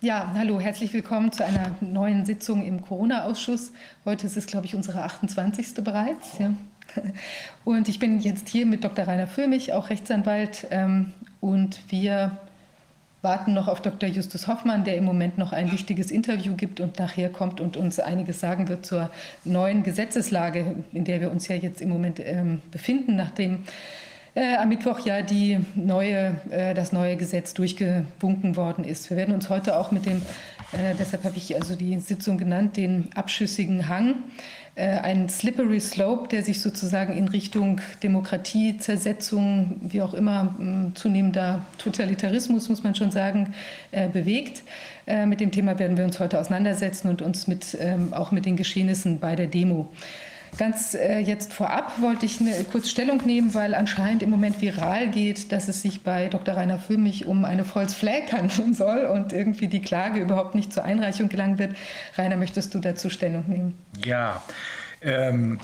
Ja, hallo, herzlich willkommen zu einer neuen Sitzung im Corona-Ausschuss. Heute ist es, glaube ich, unsere 28. bereits. Ja. Und ich bin jetzt hier mit Dr. Rainer Füllmich, auch Rechtsanwalt. Ähm, und wir warten noch auf Dr. Justus Hoffmann, der im Moment noch ein wichtiges Interview gibt und nachher kommt und uns einiges sagen wird zur neuen Gesetzeslage, in der wir uns ja jetzt im Moment ähm, befinden, nachdem äh, am Mittwoch ja die neue, äh, das neue Gesetz durchgewunken worden ist. Wir werden uns heute auch mit dem, äh, deshalb habe ich also die Sitzung genannt, den abschüssigen Hang, äh, ein slippery slope, der sich sozusagen in Richtung Demokratie, Zersetzung, wie auch immer, zunehmender Totalitarismus, muss man schon sagen, äh, bewegt. Äh, mit dem Thema werden wir uns heute auseinandersetzen und uns mit, ähm, auch mit den Geschehnissen bei der Demo Ganz äh, jetzt vorab wollte ich eine, kurz Stellung nehmen, weil anscheinend im Moment viral geht, dass es sich bei Dr. Rainer Füllmich um eine False Flag handeln soll und irgendwie die Klage überhaupt nicht zur Einreichung gelangen wird. Rainer, möchtest du dazu Stellung nehmen? Ja. Ähm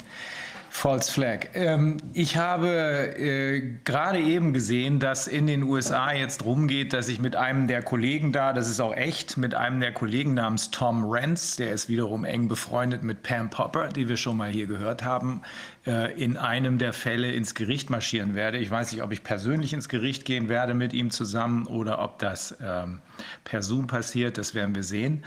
False Flag. Ähm, ich habe äh, gerade eben gesehen, dass in den USA jetzt rumgeht, dass ich mit einem der Kollegen da, das ist auch echt, mit einem der Kollegen namens Tom Rentz, der ist wiederum eng befreundet mit Pam Popper, die wir schon mal hier gehört haben, äh, in einem der Fälle ins Gericht marschieren werde. Ich weiß nicht, ob ich persönlich ins Gericht gehen werde mit ihm zusammen oder ob das ähm, per Zoom passiert, das werden wir sehen.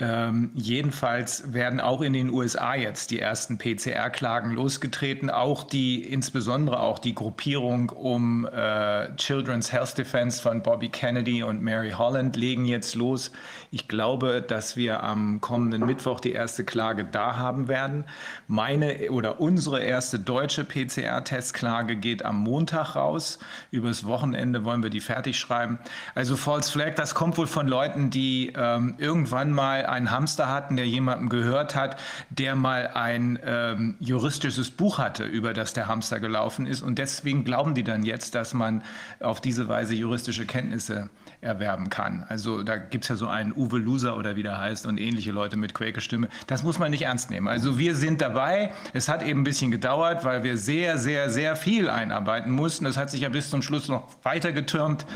Ähm, jedenfalls werden auch in den USA jetzt die ersten PCR-Klagen losgetreten. Auch die, insbesondere auch die Gruppierung um äh, Children's Health Defense von Bobby Kennedy und Mary Holland legen jetzt los. Ich glaube, dass wir am kommenden Mittwoch die erste Klage da haben werden. Meine oder unsere erste deutsche PCR-Testklage geht am Montag raus. Übers Wochenende wollen wir die fertig schreiben. Also False Flag, das kommt wohl von Leuten, die ähm, irgendwann mal einen Hamster hatten, der jemandem gehört hat, der mal ein ähm, juristisches Buch hatte, über das der Hamster gelaufen ist. Und deswegen glauben die dann jetzt, dass man auf diese Weise juristische Kenntnisse erwerben kann. Also da gibt es ja so einen Uwe Loser oder wie der heißt und ähnliche Leute mit Quäke-Stimme. Das muss man nicht ernst nehmen. Also wir sind dabei. Es hat eben ein bisschen gedauert, weil wir sehr, sehr, sehr viel einarbeiten mussten. Das hat sich ja bis zum Schluss noch weiter getürmt.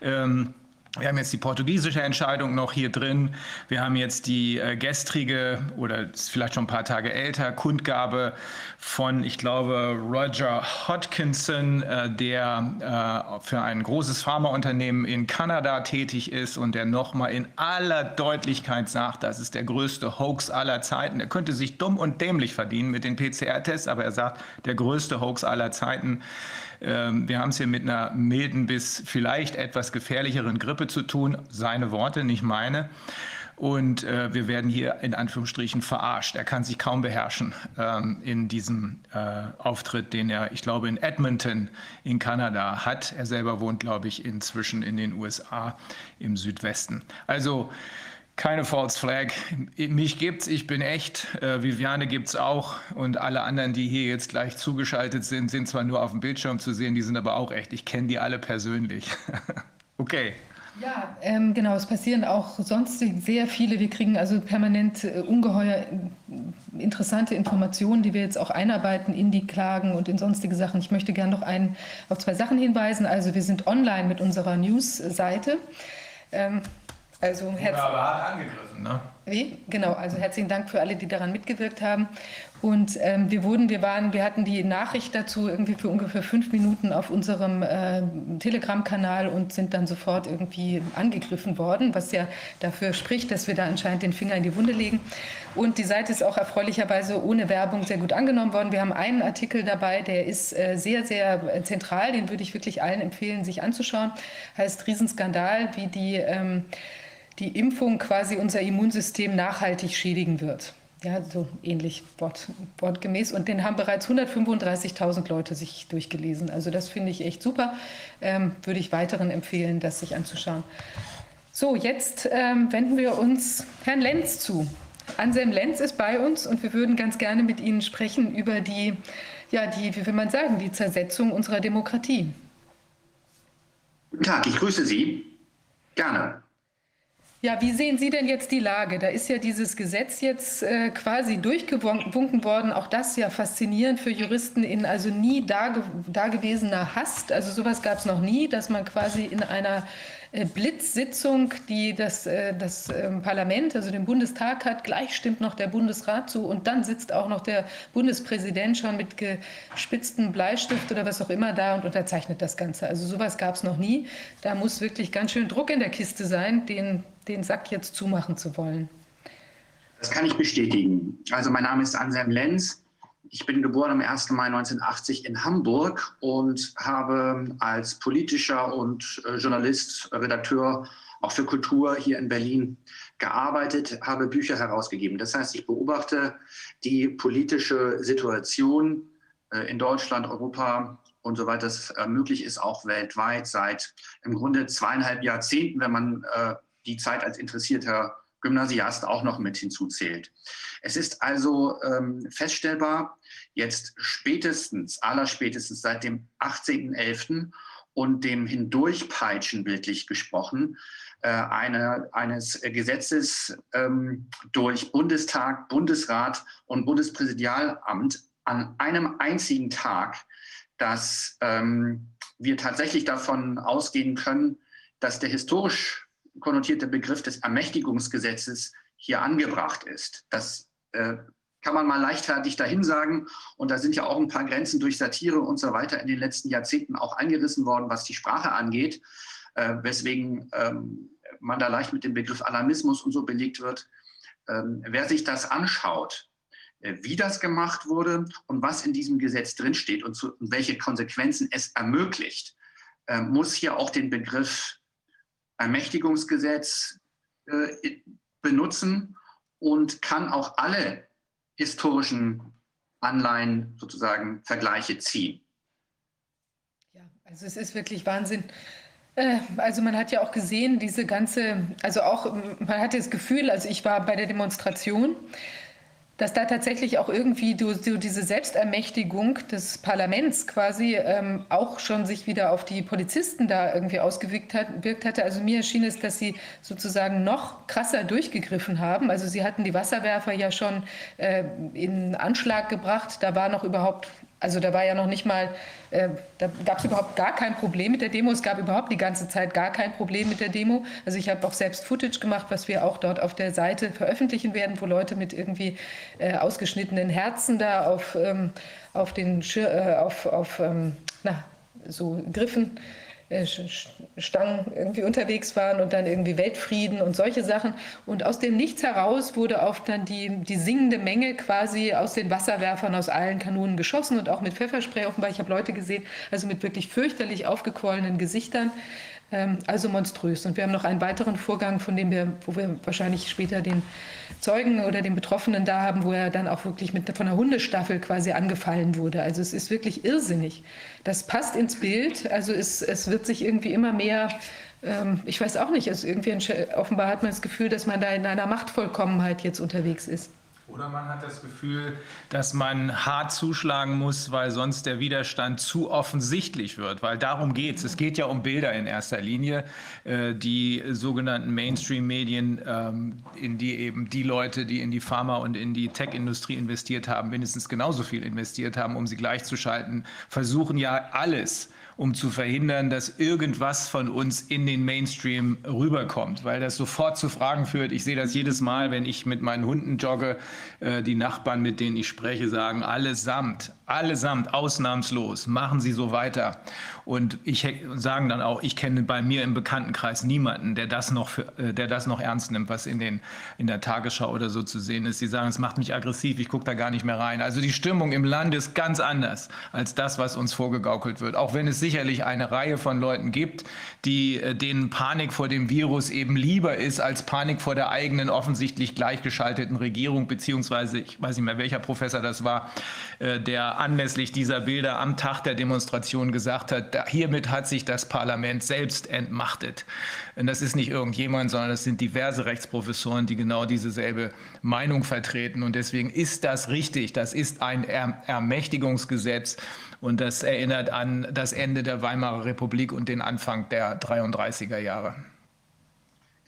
Ähm, wir haben jetzt die portugiesische Entscheidung noch hier drin. Wir haben jetzt die äh, gestrige oder vielleicht schon ein paar Tage älter Kundgabe von, ich glaube, Roger Hodkinson, äh, der äh, für ein großes Pharmaunternehmen in Kanada tätig ist und der nochmal in aller Deutlichkeit sagt, das ist der größte Hoax aller Zeiten. Er könnte sich dumm und dämlich verdienen mit den PCR-Tests, aber er sagt, der größte Hoax aller Zeiten. Ähm, wir haben es hier mit einer milden bis vielleicht etwas gefährlicheren Grippe zu tun. Seine Worte, nicht meine. Und äh, wir werden hier in Anführungsstrichen verarscht. Er kann sich kaum beherrschen ähm, in diesem äh, Auftritt, den er, ich glaube, in Edmonton in Kanada hat. Er selber wohnt, glaube ich, inzwischen in den USA im Südwesten. Also keine False Flag. Mich gibt's, ich bin echt. Äh, Viviane gibt's auch. Und alle anderen, die hier jetzt gleich zugeschaltet sind, sind zwar nur auf dem Bildschirm zu sehen, die sind aber auch echt. Ich kenne die alle persönlich. okay. Ja, ähm, genau. Es passieren auch sonst sehr viele. Wir kriegen also permanent äh, ungeheuer äh, interessante Informationen, die wir jetzt auch einarbeiten in die Klagen und in sonstige Sachen. Ich möchte gerne noch ein, auf zwei Sachen hinweisen. Also wir sind online mit unserer News-Seite. Ähm, also herzlichen aber hart angegriffen, ne? Wie? Genau, also herzlichen Dank für alle, die daran mitgewirkt haben. Und ähm, wir wurden, wir waren, wir hatten die Nachricht dazu irgendwie für ungefähr fünf Minuten auf unserem äh, Telegram-Kanal und sind dann sofort irgendwie angegriffen worden, was ja dafür spricht, dass wir da anscheinend den Finger in die Wunde legen. Und die Seite ist auch erfreulicherweise ohne Werbung sehr gut angenommen worden. Wir haben einen Artikel dabei, der ist äh, sehr, sehr zentral, den würde ich wirklich allen empfehlen, sich anzuschauen. Heißt Riesenskandal, wie die ähm, die Impfung quasi unser Immunsystem nachhaltig schädigen wird. Ja, so ähnlich wort, wortgemäß. Und den haben bereits 135.000 Leute sich durchgelesen. Also das finde ich echt super. Ähm, würde ich weiteren empfehlen, das sich anzuschauen. So, jetzt ähm, wenden wir uns Herrn Lenz zu. Anselm Lenz ist bei uns und wir würden ganz gerne mit Ihnen sprechen über die, ja, die, wie will man sagen, die Zersetzung unserer Demokratie. Guten Tag, ich grüße Sie. Gerne. Ja, wie sehen Sie denn jetzt die Lage? Da ist ja dieses Gesetz jetzt äh, quasi durchgewunken worden. Auch das ja faszinierend für Juristen in also nie dagewesener Hast. Also sowas gab es noch nie, dass man quasi in einer Blitzsitzung, die das, äh, das ähm, Parlament, also den Bundestag hat. Gleich stimmt noch der Bundesrat zu und dann sitzt auch noch der Bundespräsident schon mit gespitztem Bleistift oder was auch immer da und unterzeichnet das Ganze. Also sowas gab es noch nie. Da muss wirklich ganz schön Druck in der Kiste sein, den, den Sack jetzt zumachen zu wollen. Das kann ich bestätigen. Also mein Name ist Anselm Lenz. Ich bin geboren am 1. Mai 1980 in Hamburg und habe als politischer und äh, Journalist, Redakteur auch für Kultur hier in Berlin gearbeitet, habe Bücher herausgegeben. Das heißt, ich beobachte die politische Situation äh, in Deutschland, Europa und so weiter, das äh, möglich ist, auch weltweit seit im Grunde zweieinhalb Jahrzehnten, wenn man die Zeit als interessierter Gymnasiast auch noch mit hinzuzählt. Es ist also ähm, feststellbar, jetzt spätestens, allerspätestens seit dem 18.11. und dem Hindurchpeitschen bildlich gesprochen, äh, eine, eines Gesetzes ähm, durch Bundestag, Bundesrat und Bundespräsidialamt an einem einzigen Tag, dass ähm, wir tatsächlich davon ausgehen können, dass der historisch konnotierte Begriff des Ermächtigungsgesetzes hier angebracht ist. Das äh, kann man mal leichtfertig dahin sagen. Und da sind ja auch ein paar Grenzen durch Satire und so weiter in den letzten Jahrzehnten auch eingerissen worden, was die Sprache angeht, äh, weswegen ähm, man da leicht mit dem Begriff Alarmismus und so belegt wird. Ähm, wer sich das anschaut, äh, wie das gemacht wurde und was in diesem Gesetz drinsteht und, zu, und welche Konsequenzen es ermöglicht, äh, muss hier auch den Begriff Ermächtigungsgesetz äh, benutzen und kann auch alle historischen Anleihen sozusagen Vergleiche ziehen. Ja, also es ist wirklich Wahnsinn. Äh, also man hat ja auch gesehen, diese ganze, also auch, man hatte das Gefühl, also ich war bei der Demonstration, dass da tatsächlich auch irgendwie du, du diese Selbstermächtigung des Parlaments quasi ähm, auch schon sich wieder auf die Polizisten da irgendwie ausgewirkt hat, wirkt hatte. Also mir erschien es, dass sie sozusagen noch krasser durchgegriffen haben. Also sie hatten die Wasserwerfer ja schon äh, in Anschlag gebracht. Da war noch überhaupt also da war ja noch nicht mal, äh, da gab es überhaupt gar kein Problem mit der Demo. Es gab überhaupt die ganze Zeit gar kein Problem mit der Demo. Also ich habe auch selbst Footage gemacht, was wir auch dort auf der Seite veröffentlichen werden, wo Leute mit irgendwie äh, ausgeschnittenen Herzen da auf, ähm, auf den Schir äh, auf, auf ähm, na, so Griffen Stangen irgendwie unterwegs waren und dann irgendwie Weltfrieden und solche Sachen. Und aus dem Nichts heraus wurde auf dann die, die singende Menge quasi aus den Wasserwerfern aus allen Kanonen geschossen und auch mit Pfefferspray offenbar. Ich habe Leute gesehen, also mit wirklich fürchterlich aufgequollenen Gesichtern. Ähm, also monströs. Und wir haben noch einen weiteren Vorgang, von dem wir, wo wir wahrscheinlich später den Zeugen oder den Betroffenen da haben, wo er dann auch wirklich mit, von einer Hundestaffel quasi angefallen wurde. Also es ist wirklich irrsinnig. Das passt ins Bild. Also es, es wird sich irgendwie immer mehr ähm, ich weiß auch nicht, also irgendwie offenbar hat man das Gefühl, dass man da in einer Machtvollkommenheit jetzt unterwegs ist. Oder man hat das Gefühl, dass man hart zuschlagen muss, weil sonst der Widerstand zu offensichtlich wird. Weil darum geht es. Es geht ja um Bilder in erster Linie. Äh, die sogenannten Mainstream-Medien, ähm, in die eben die Leute, die in die Pharma- und in die Tech-Industrie investiert haben, mindestens genauso viel investiert haben, um sie gleichzuschalten, versuchen ja alles um zu verhindern, dass irgendwas von uns in den Mainstream rüberkommt, weil das sofort zu Fragen führt. Ich sehe das jedes Mal, wenn ich mit meinen Hunden jogge. Äh, die Nachbarn, mit denen ich spreche, sagen allesamt, allesamt, ausnahmslos, machen Sie so weiter. Und ich sagen dann auch, ich kenne bei mir im Bekanntenkreis niemanden, der das noch, für, äh, der das noch ernst nimmt, was in, den, in der Tagesschau oder so zu sehen ist. Sie sagen, es macht mich aggressiv, ich gucke da gar nicht mehr rein. Also die Stimmung im Land ist ganz anders als das, was uns vorgegaukelt wird. Auch wenn es sicherlich eine Reihe von Leuten gibt, die, äh, denen Panik vor dem Virus eben lieber ist als Panik vor der eigenen offensichtlich gleichgeschalteten Regierung, beziehungsweise, ich weiß nicht mehr, welcher Professor das war, äh, der anlässlich dieser Bilder am Tag der Demonstration gesagt hat, hiermit hat sich das Parlament selbst entmachtet. Und das ist nicht irgendjemand, sondern das sind diverse Rechtsprofessoren, die genau dieselbe Meinung vertreten. Und deswegen ist das richtig. Das ist ein Ermächtigungsgesetz. Und das erinnert an das Ende der Weimarer Republik und den Anfang der 33er Jahre.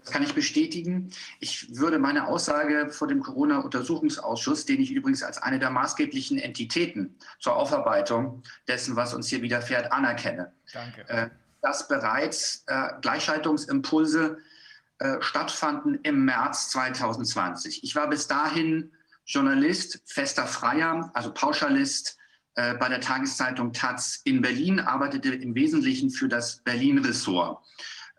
Das kann ich bestätigen. Ich würde meine Aussage vor dem Corona-Untersuchungsausschuss, den ich übrigens als eine der maßgeblichen Entitäten zur Aufarbeitung dessen, was uns hier widerfährt, anerkenne. Danke. Äh, dass bereits äh, Gleichschaltungsimpulse äh, stattfanden im März 2020. Ich war bis dahin Journalist, fester Freier, also Pauschalist bei der Tageszeitung Taz in Berlin, arbeitete im Wesentlichen für das Berlin-Ressort.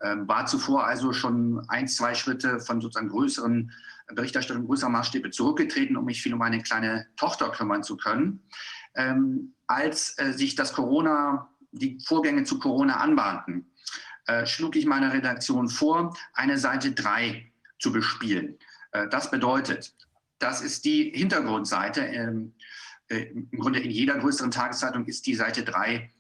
Ähm, war zuvor also schon ein, zwei Schritte von sozusagen größeren Berichterstattung größerer Maßstäbe zurückgetreten, um mich viel um meine kleine Tochter kümmern zu können. Ähm, als äh, sich das Corona, die Vorgänge zu Corona anbahnten, äh, schlug ich meiner Redaktion vor, eine Seite 3 zu bespielen. Äh, das bedeutet, das ist die Hintergrundseite. Ähm, äh, Im Grunde in jeder größeren Tageszeitung ist die Seite 3 ähm,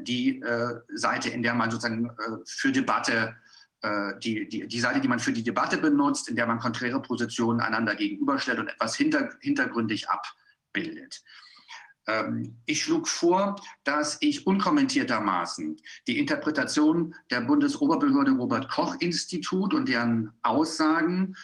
die äh, Seite, in der man sozusagen äh, für Debatte äh, die, die, die Seite, die man für die Debatte benutzt, in der man konträre Positionen einander gegenüberstellt und etwas hinter, hintergründig abbildet. Ähm, ich schlug vor, dass ich unkommentiertermaßen die Interpretation der Bundesoberbehörde Robert Koch Institut und deren Aussagen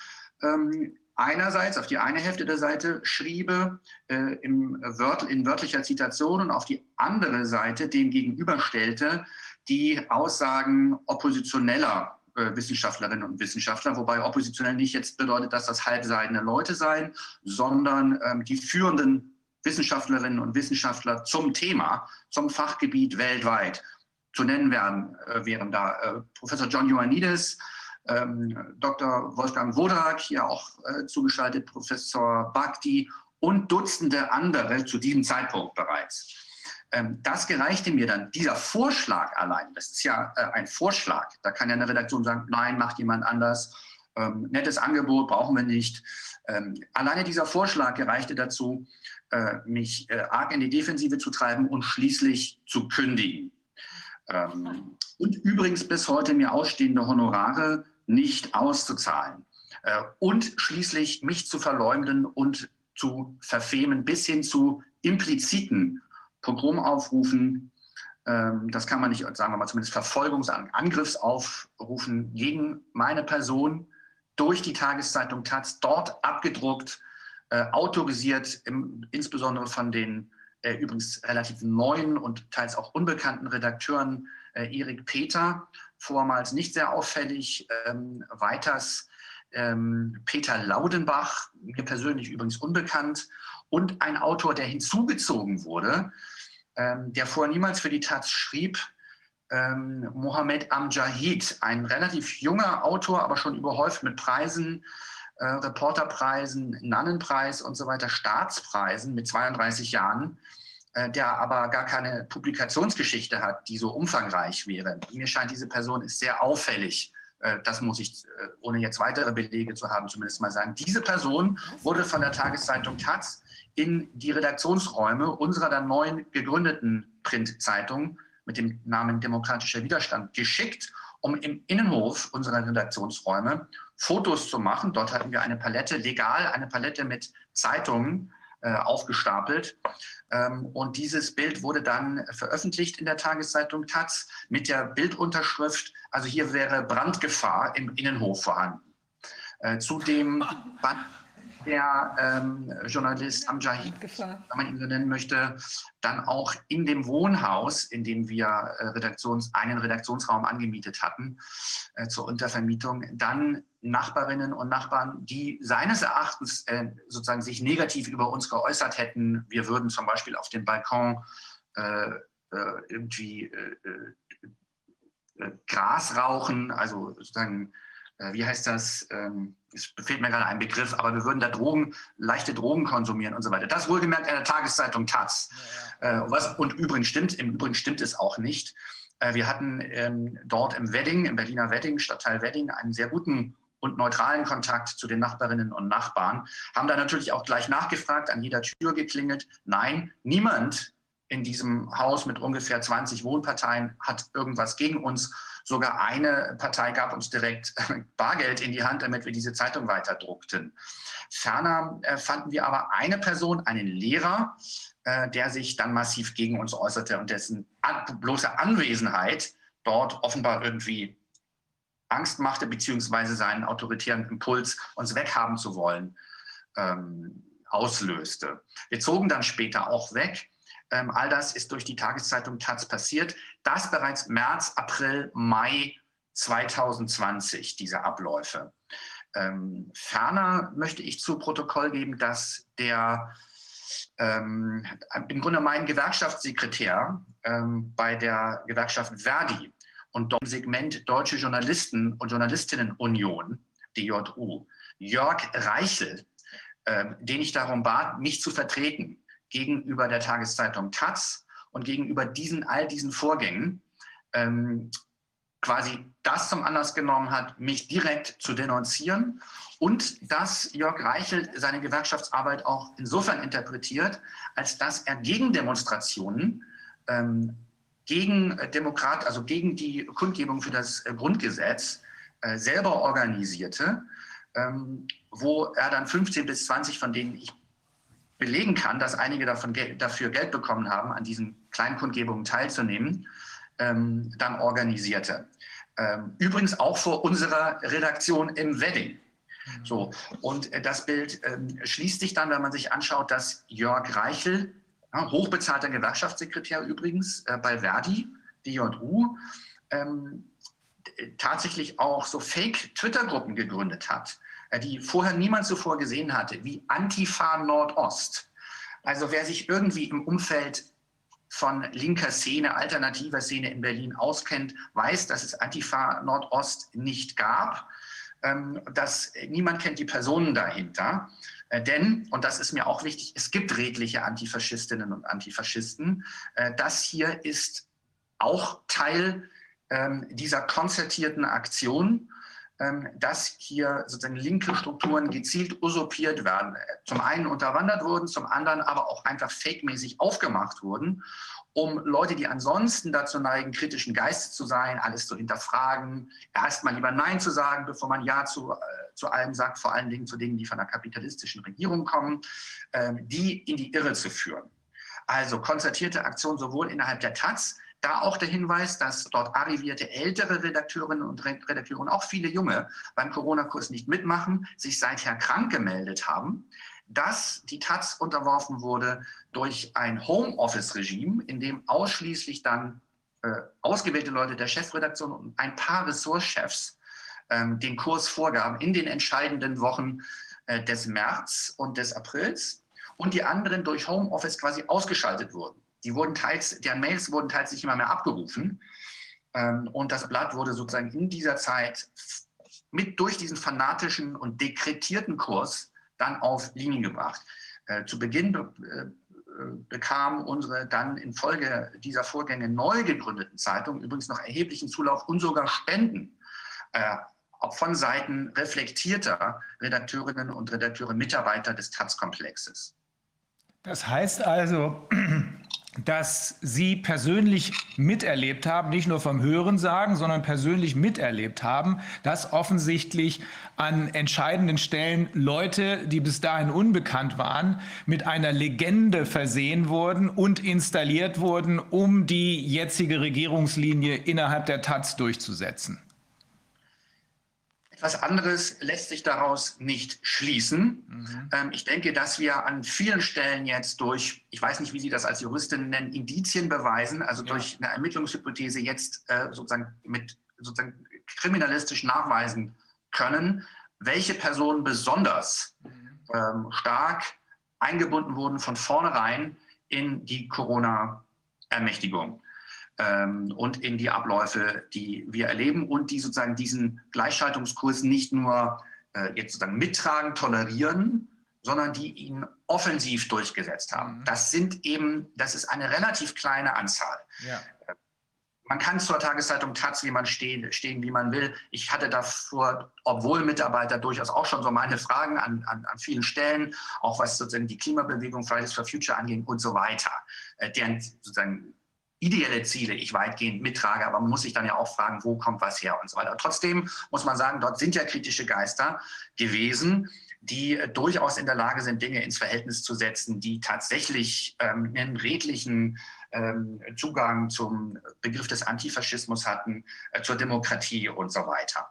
ähm, einerseits auf die eine Hälfte der Seite schriebe, äh, im Wört, in wörtlicher Zitation und auf die andere Seite dem gegenüberstellte die Aussagen oppositioneller äh, Wissenschaftlerinnen und Wissenschaftler, wobei oppositionell nicht jetzt bedeutet, dass das halbseidene Leute seien, sondern ähm, die führenden Wissenschaftlerinnen und Wissenschaftler zum Thema, zum Fachgebiet weltweit. Zu nennen wären, äh, wären da äh, Professor John Ioannidis, ähm, Dr. Wolfgang Wodak, hier auch äh, zugeschaltet, Professor Bhakti und Dutzende andere zu diesem Zeitpunkt bereits. Ähm, das gereichte mir dann, dieser Vorschlag allein, das ist ja äh, ein Vorschlag, da kann ja eine Redaktion sagen, nein, macht jemand anders, ähm, nettes Angebot brauchen wir nicht. Ähm, alleine dieser Vorschlag gereichte dazu, äh, mich äh, arg in die Defensive zu treiben und schließlich zu kündigen. und übrigens bis heute mir ausstehende Honorare nicht auszuzahlen. und schließlich mich zu verleumden und zu verfemen bis hin zu impliziten Pogromaufrufen, ähm, das kann man nicht, sagen wir mal, zumindest Verfolgungsangriffsaufrufen gegen meine Person durch die Tageszeitung Taz, dort abgedruckt, äh, autorisiert, im, insbesondere von den äh, übrigens relativ neuen und teils auch unbekannten Redakteuren äh, Erik Peter, vormals nicht sehr auffällig, ähm, weiters ähm, Peter Laudenbach, mir persönlich übrigens unbekannt, und ein Autor, der hinzugezogen wurde, ähm, der vorher niemals für die Taz schrieb, ähm, Mohammed Amjahid, ein relativ junger Autor, aber schon überhäuft mit Preisen, äh, Reporterpreisen, Nannenpreis und so weiter, Staatspreisen mit 32 Jahren, der aber gar keine Publikationsgeschichte hat, die so umfangreich wäre. Mir scheint, diese Person ist sehr auffällig. Äh, das muss ich, äh, ohne jetzt weitere Belege zu haben, zumindest mal sagen. Diese Person wurde von der Tageszeitung Taz in die Redaktionsräume unserer dann neuen gegründeten Printzeitung mit dem Namen Demokratischer Widerstand geschickt, um im Innenhof unserer Redaktionsräume Fotos zu machen. Dort hatten wir eine Palette, legal eine Palette mit Zeitungen äh, aufgestapelt. Ähm, und dieses Bild wurde dann veröffentlicht in der Tageszeitung Taz mit der Bildunterschrift, also hier wäre Brandgefahr im Innenhof vorhanden. Äh, zudem der ähm, Journalist Amjahid, wenn man ihn so nennen möchte, dann auch in dem Wohnhaus, in dem wir äh, Redaktions-, einen Redaktionsraum angemietet hatten äh, zur Untervermietung, dann Nachbarinnen und Nachbarn, die seines Erachtens äh, sozusagen sich negativ über uns geäußert hätten. Wir würden zum Beispiel auf dem Balkon äh, äh, irgendwie äh, Gras rauchen, also sozusagen wie heißt das, ähm, es fehlt mir gerade ein Begriff, aber wir würden da Drogen, leichte Drogen konsumieren und so weiter. Das wohlgemerkt in der Tageszeitung Taz. Ja, ja. Äh, was, und übrigens stimmt, im Übrigen stimmt es auch nicht. Äh, wir hatten ähm, dort im Wedding, im Berliner Wedding, Stadtteil Wedding, einen sehr guten und neutralen Kontakt zu den Nachbarinnen und Nachbarn, haben da natürlich auch gleich nachgefragt, an jeder Tür geklingelt. Nein, niemand in diesem Haus mit ungefähr 20 Wohnparteien hat irgendwas gegen uns Sogar eine Partei gab uns direkt Bargeld in die Hand, damit wir diese Zeitung weiterdruckten. Ferner äh, fanden wir aber eine Person, einen Lehrer, äh, der sich dann massiv gegen uns äußerte und dessen bloße Anwesenheit dort offenbar irgendwie Angst machte, beziehungsweise seinen autoritären Impuls, uns weghaben zu wollen, ähm, auslöste. Wir zogen dann später auch weg Ähm, all das ist durch die Tageszeitung Taz passiert. Das bereits März, April, Mai 2020, diese Abläufe. Ähm, ferner möchte ich zu Protokoll geben, dass der ähm, im Grunde mein Gewerkschaftssekretär ähm, bei der Gewerkschaft Verdi und im Segment Deutsche Journalisten und Journalistinnen Union, DJU, Jörg Reichel, ähm, den ich darum bat, mich zu vertreten gegenüber der Tageszeitung Taz und gegenüber diesen, all diesen Vorgängen, ähm, quasi das zum Anlass genommen hat, mich direkt zu denunzieren und dass Jörg Reichel seine Gewerkschaftsarbeit auch insofern interpretiert, als dass er gegen Demonstrationen, ähm, gegen Demokrat, also gegen die Kundgebung für das Grundgesetz äh, selber organisierte, ähm, wo er dann 15 bis 20, von denen ich belegen kann, dass einige davon dafür Geld bekommen haben, an diesen Kleinkundgebungen teilzunehmen, ähm, dann organisierte. Ähm, übrigens auch vor unserer Redaktion im Wedding. Mhm. So, und äh, das Bild ähm, schließt sich dann, wenn man sich anschaut, dass Jörg Reichel, ja, hochbezahlter Gewerkschaftssekretär übrigens äh, bei Verdi, DJU, ähm, tatsächlich auch so Fake-Twitter-Gruppen gegründet hat, die vorher niemand zuvor gesehen hatte, wie Antifa Nordost. Also wer sich irgendwie im Umfeld von linker Szene, alternativer Szene in Berlin auskennt, weiß, dass es Antifa Nordost nicht gab. Ähm, dass niemand kennt die Personen dahinter. Äh, denn, und das ist mir auch wichtig, es gibt redliche Antifaschistinnen und Antifaschisten. Äh, das hier ist auch Teil ähm, dieser konzertierten Aktion dass hier sozusagen linke Strukturen gezielt usurpiert werden. Zum einen unterwandert wurden, zum anderen aber auch einfach fake-mäßig aufgemacht wurden, um Leute, die ansonsten dazu neigen, kritischen Geistes zu sein, alles zu hinterfragen, erst mal lieber Nein zu sagen, bevor man Ja zu, äh, zu allem sagt, vor allen Dingen zu Dingen, die von der kapitalistischen Regierung kommen, äh, die in die Irre zu führen. Also konzertierte Aktion sowohl innerhalb der Taz da auch der Hinweis, dass dort arrivierte ältere Redakteurinnen und Redakteure und auch viele junge beim Corona-Kurs nicht mitmachen, sich seither krank gemeldet haben, dass die Taz unterworfen wurde durch ein Homeoffice-Regime, in dem ausschließlich dann äh, ausgewählte Leute der Chefredaktion und ein paar Ressortchefs ähm, den Kurs vorgaben in den entscheidenden Wochen äh, des März und des Aprils und die anderen durch Homeoffice quasi ausgeschaltet wurden. Die wurden teils, deren Mails wurden teils nicht immer mehr abgerufen. Ähm, und das Blatt wurde sozusagen in dieser Zeit mit durch diesen fanatischen und dekretierten Kurs dann auf Linien gebracht. Äh, zu Beginn äh, bekam unsere dann infolge dieser Vorgänge neu gegründeten Zeitung übrigens noch erheblichen Zulauf und sogar Spenden äh, von Seiten reflektierter Redakteurinnen und Redakteure, Mitarbeiter des Taz-Komplexes. Das heißt also, dass Sie persönlich miterlebt haben, nicht nur vom Hören sagen, sondern persönlich miterlebt haben, dass offensichtlich an entscheidenden Stellen Leute, die bis dahin unbekannt waren, mit einer Legende versehen wurden und installiert wurden, um die jetzige Regierungslinie innerhalb der Taz durchzusetzen. Etwas anderes lässt sich daraus nicht schließen. Mhm. Ähm, ich denke, dass wir an vielen Stellen jetzt durch, ich weiß nicht, wie Sie das als Juristin nennen, Indizien beweisen, also ja. durch eine Ermittlungshypothese jetzt äh, sozusagen mit sozusagen kriminalistisch nachweisen können, welche Personen besonders mhm. ähm, stark eingebunden wurden von vornherein in die Corona-Ermächtigung ähm, und in die Abläufe, die wir erleben und die sozusagen diesen Gleichschaltungskurs nicht nur äh, jetzt sozusagen mittragen, tolerieren, sondern die ihn offensiv durchgesetzt haben. Mhm. Das sind eben, das ist eine relativ kleine Anzahl. Ja. Man kann zur Tageszeitung Taz, wie man stehen, stehen, wie man will. Ich hatte davor, obwohl Mitarbeiter durchaus auch schon so meine Fragen an, an, an vielen Stellen, auch was sozusagen die Klimabewegung Fridays for Future anging und so weiter, äh, deren sozusagen ideelle Ziele ich weitgehend mittrage, aber man muss sich dann ja auch fragen, wo kommt was her und so weiter. Trotzdem muss man sagen, dort sind ja kritische Geister gewesen, die durchaus in der Lage sind, Dinge ins Verhältnis zu setzen, die tatsächlich ähm, einen redlichen ähm, Zugang zum Begriff des Antifaschismus hatten, äh, zur Demokratie und so weiter.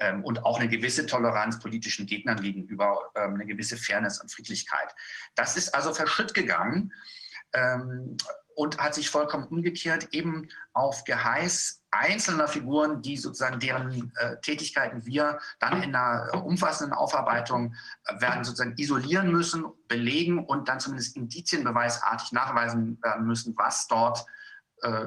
Ähm, und auch eine gewisse Toleranz politischen Gegnern gegenüber, ähm, eine gewisse Fairness und Friedlichkeit. Das ist also verschütt gegangen. Und hat sich vollkommen umgekehrt eben auf Geheiß einzelner Figuren, die sozusagen deren äh, Tätigkeiten wir dann in einer umfassenden Aufarbeitung äh, werden sozusagen isolieren müssen, belegen und dann zumindest indizienbeweisartig nachweisen werden müssen, was dort äh,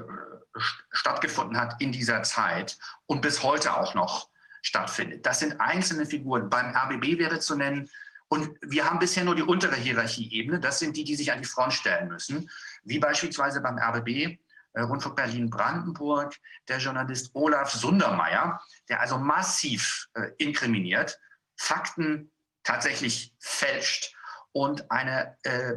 stattgefunden hat in dieser Zeit und bis heute auch noch stattfindet. Das sind einzelne Figuren. Beim RBB wäre zu nennen, und wir haben bisher nur die untere Hierarchieebene, das sind die, die sich an die Front stellen müssen, wie beispielsweise beim RBB, äh, Rundfunk Berlin-Brandenburg, der Journalist Olaf Sundermeier, der also massiv äh, inkriminiert, Fakten tatsächlich fälscht und eine äh,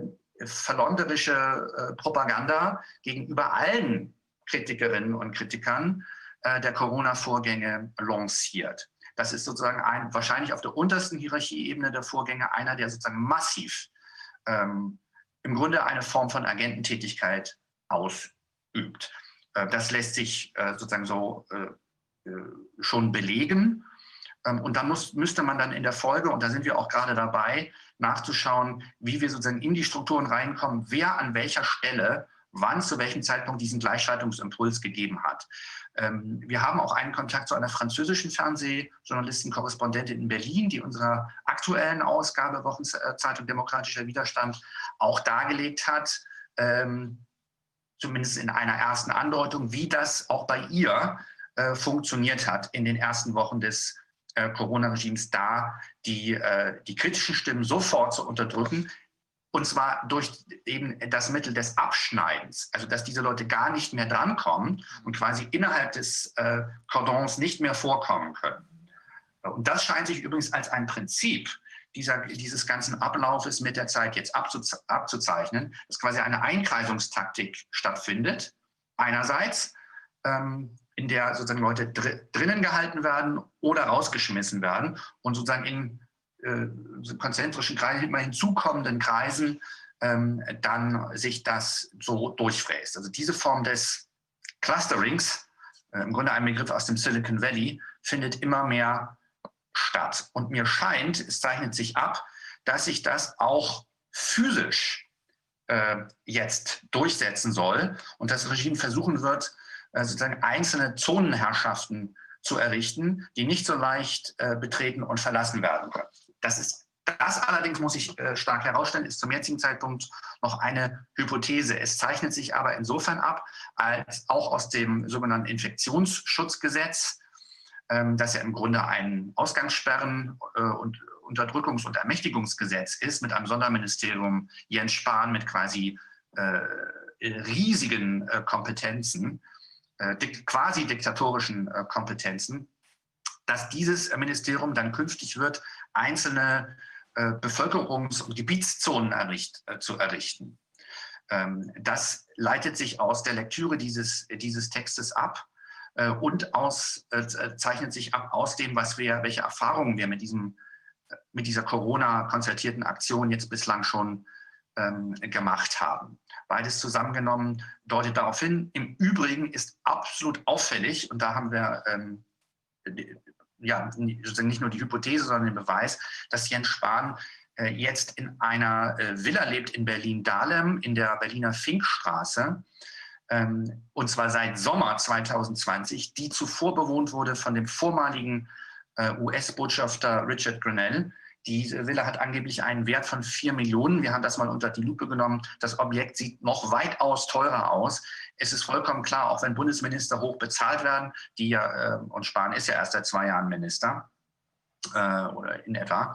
verleumderische äh, Propaganda gegenüber allen Kritikerinnen und Kritikern äh, der Corona-Vorgänge lanciert. Das ist sozusagen ein, wahrscheinlich auf der untersten Hierarchieebene der Vorgänge einer, der sozusagen massiv ähm, im Grunde eine Form von Agententätigkeit ausübt. Äh, das lässt sich äh, sozusagen so äh, äh schon belegen. Ähm, und da muss, müsste man dann in der Folge, und da sind wir auch gerade dabei, nachzuschauen, wie wir sozusagen in die Strukturen reinkommen, wer an welcher Stelle wann zu welchem Zeitpunkt diesen Gleichschaltungsimpuls gegeben hat. Ähm, wir haben auch einen Kontakt zu einer französischen Fernsehjournalistin, Korrespondentin in Berlin, die unserer aktuellen Ausgabe Wochenzeitung Demokratischer Widerstand auch dargelegt hat, ähm, zumindest in einer ersten Andeutung, wie das auch bei ihr äh, funktioniert hat in den ersten Wochen des äh, Corona-Regimes, da die, äh, die kritischen Stimmen sofort zu unterdrücken, und zwar durch eben das Mittel des Abschneidens, also dass diese Leute gar nicht mehr drankommen und quasi innerhalb des äh, Cordons nicht mehr vorkommen können. Und das scheint sich übrigens als ein Prinzip dieser, dieses ganzen Ablaufes mit der Zeit jetzt abzuze abzuzeichnen, dass quasi eine Einkreisungstaktik stattfindet. Einerseits, ähm, in der sozusagen Leute dr drinnen gehalten werden oder rausgeschmissen werden und sozusagen in äh, konzentrischen Kreisen, immer hinzukommenden Kreisen, ähm, dann sich das so durchfräst. Also diese Form des Clusterings, äh, im Grunde ein Begriff aus dem Silicon Valley, findet immer mehr statt. Und mir scheint, es zeichnet sich ab, dass sich das auch physisch äh, jetzt durchsetzen soll und das Regime versuchen wird, äh, sozusagen einzelne Zonenherrschaften zu errichten, die nicht so leicht äh, betreten und verlassen werden können. Das ist das allerdings muss ich äh, stark herausstellen, ist zum jetzigen Zeitpunkt noch eine Hypothese. Es zeichnet sich aber insofern ab, als auch aus dem sogenannten Infektionsschutzgesetz, ähm, das ja im Grunde ein Ausgangssperren- äh, und Unterdrückungs- und Ermächtigungsgesetz ist, mit einem Sonderministerium Jens Spahn mit quasi äh, riesigen äh, Kompetenzen, äh, dik quasi diktatorischen äh, Kompetenzen, dass dieses Ministerium dann künftig wird einzelne äh, Bevölkerungs- und Gebietszonen erricht, äh, zu errichten. Ähm, das leitet sich aus der Lektüre dieses, dieses Textes ab äh, und aus, äh, zeichnet sich ab aus dem, was wir, welche Erfahrungen wir mit, diesem, äh, mit dieser Corona-konzertierten Aktion jetzt bislang schon ähm, gemacht haben. Beides zusammengenommen deutet darauf hin. Im Übrigen ist absolut auffällig, und da haben wir ähm, ja, nicht nur die Hypothese, sondern den Beweis, dass Jens Spahn äh, jetzt in einer äh, Villa lebt in Berlin-Dahlem, in der Berliner Finkstraße, ähm, und zwar seit Sommer 2020, die zuvor bewohnt wurde von dem vormaligen äh, US-Botschafter Richard Grenell, diese Villa hat angeblich einen Wert von 4 Millionen. Wir haben das mal unter die Lupe genommen. Das Objekt sieht noch weitaus teurer aus. Es ist vollkommen klar, auch wenn Bundesminister hoch bezahlt werden, die ja, äh, und Spahn ist ja erst seit zwei Jahren Minister äh, oder in etwa,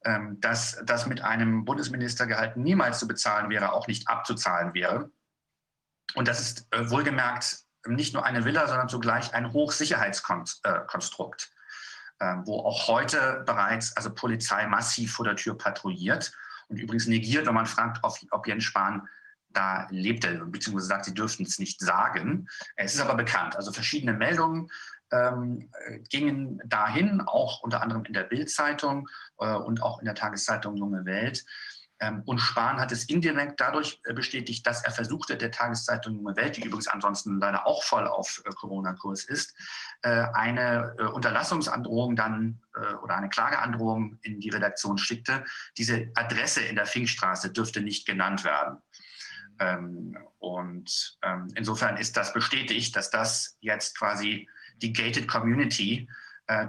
äh, dass das mit einem Bundesministergehalt niemals zu bezahlen wäre, auch nicht abzuzahlen wäre. Und das ist äh, wohlgemerkt nicht nur eine Villa, sondern zugleich ein Hochsicherheitskonstrukt ähm, wo auch heute bereits also Polizei massiv vor der Tür patrouilliert und übrigens negiert, wenn man fragt, ob, Jens Spahn da lebte, beziehungsweise sagt, sie dürften es nicht sagen. Es ist aber bekannt. Also verschiedene Meldungen ähm, gingen dahin, auch unter anderem in der Bild-Zeitung äh, und auch in der Tageszeitung Junge Welt, ähm, und Spahn hat es indirekt dadurch äh, bestätigt, dass er versuchte, der Tageszeitung Junge Welt, die übrigens ansonsten leider auch voll auf äh, Corona-Kurs ist, äh, eine Unterlassungsandrohung dann oder eine Klageandrohung in die Redaktion schickte. Diese Adresse in der Finkstraße dürfte nicht genannt werden. Ähm, und ähm, insofern ist das bestätigt, dass das jetzt quasi die Gated Community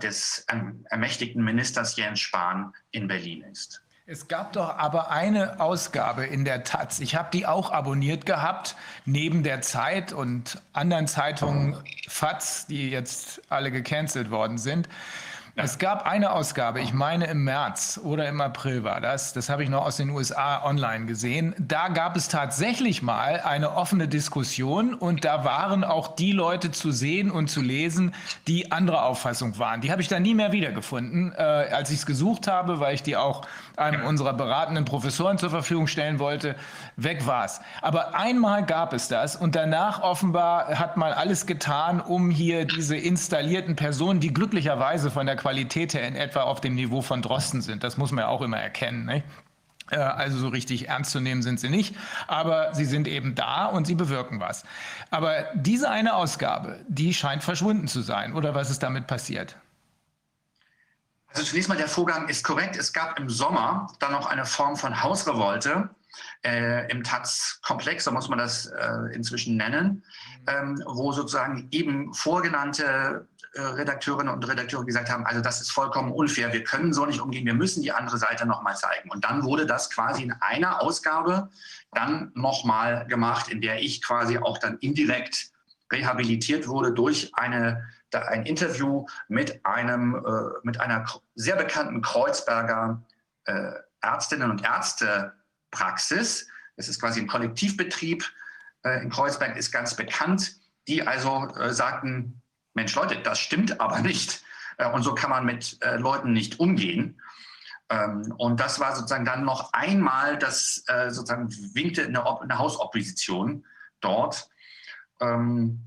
des ähm, ermächtigten Ministers Jens Spahn in Berlin ist. Es gab doch aber eine Ausgabe in der Taz. Ich habe die auch abonniert gehabt, neben der Zeit und anderen Zeitungen FATS, die jetzt alle gecancelt worden sind. Es gab eine Ausgabe, ich meine im März oder im April war das, das habe ich noch aus den USA online gesehen. Da gab es tatsächlich mal eine offene Diskussion und da waren auch die Leute zu sehen und zu lesen, die anderer Auffassung waren. Die habe ich dann nie mehr wiedergefunden, äh, als ich es gesucht habe, weil ich die auch einem unserer beratenden Professoren zur Verfügung stellen wollte. Weg war es. Aber einmal gab es das und danach offenbar hat man alles getan, um hier diese installierten Personen, die glücklicherweise von der Qualität her in etwa auf dem Niveau von Drosten sind. Das muss man ja auch immer erkennen. Nicht? Äh, also so richtig ernst zu nehmen sind sie nicht, aber sie sind eben da und sie bewirken was. Aber diese eine Ausgabe, die scheint verschwunden zu sein. Oder was ist damit passiert? Also zunächst mal der Vorgang ist korrekt. Es gab im Sommer dann noch eine Form von Hausrevolte äh, im Taz-Komplex, so muss man das äh, inzwischen nennen, ähm, wo sozusagen eben vorgenannte Redakteurinnen und Redakteure gesagt haben, also das ist vollkommen unfair, wir können so nicht umgehen, wir müssen die andere Seite nochmal zeigen. Und dann wurde das quasi in einer Ausgabe dann nochmal gemacht, in der ich quasi auch dann indirekt rehabilitiert wurde durch eine, ein Interview mit, einem, äh, mit einer sehr bekannten Kreuzberger äh, Ärztinnen und Ärztepraxis. Es ist quasi ein Kollektivbetrieb äh, in Kreuzberg, ist ganz bekannt, die also äh, sagten, Mensch Leute, das stimmt aber nicht. Äh, und so kann man mit äh, Leuten nicht umgehen. Ähm, und das war sozusagen dann noch einmal, das äh, sozusagen winkte eine, eine Hausopposition dort. Ähm,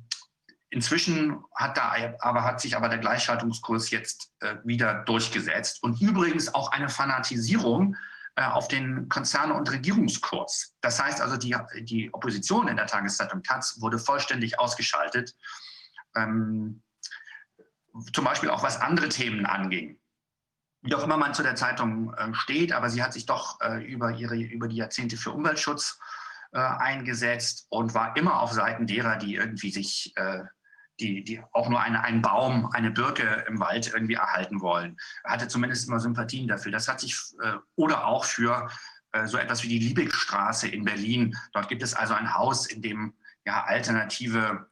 inzwischen hat da aber hat sich aber der Gleichschaltungskurs jetzt wieder durchgesetzt und übrigens auch eine Fanatisierung auf den Konzerne- und Regierungskurs. Das heißt also, die, die Opposition in der Tageszeitung Taz wurde vollständig ausgeschaltet ähm, zum Beispiel auch was andere Themen anging. Wie auch immer man zu der Zeitung äh, steht, aber sie hat sich doch äh, über, ihre, über die Jahrzehnte für Umweltschutz äh, eingesetzt und war immer auf Seiten derer, die irgendwie sich, äh, die, die auch nur eine, einen Baum, eine Birke im Wald irgendwie erhalten wollen. Hatte zumindest immer Sympathien dafür. Das hat sich, äh, oder auch für äh, so etwas wie die Liebigstraße in Berlin. Dort gibt es also ein Haus, in dem ja, alternative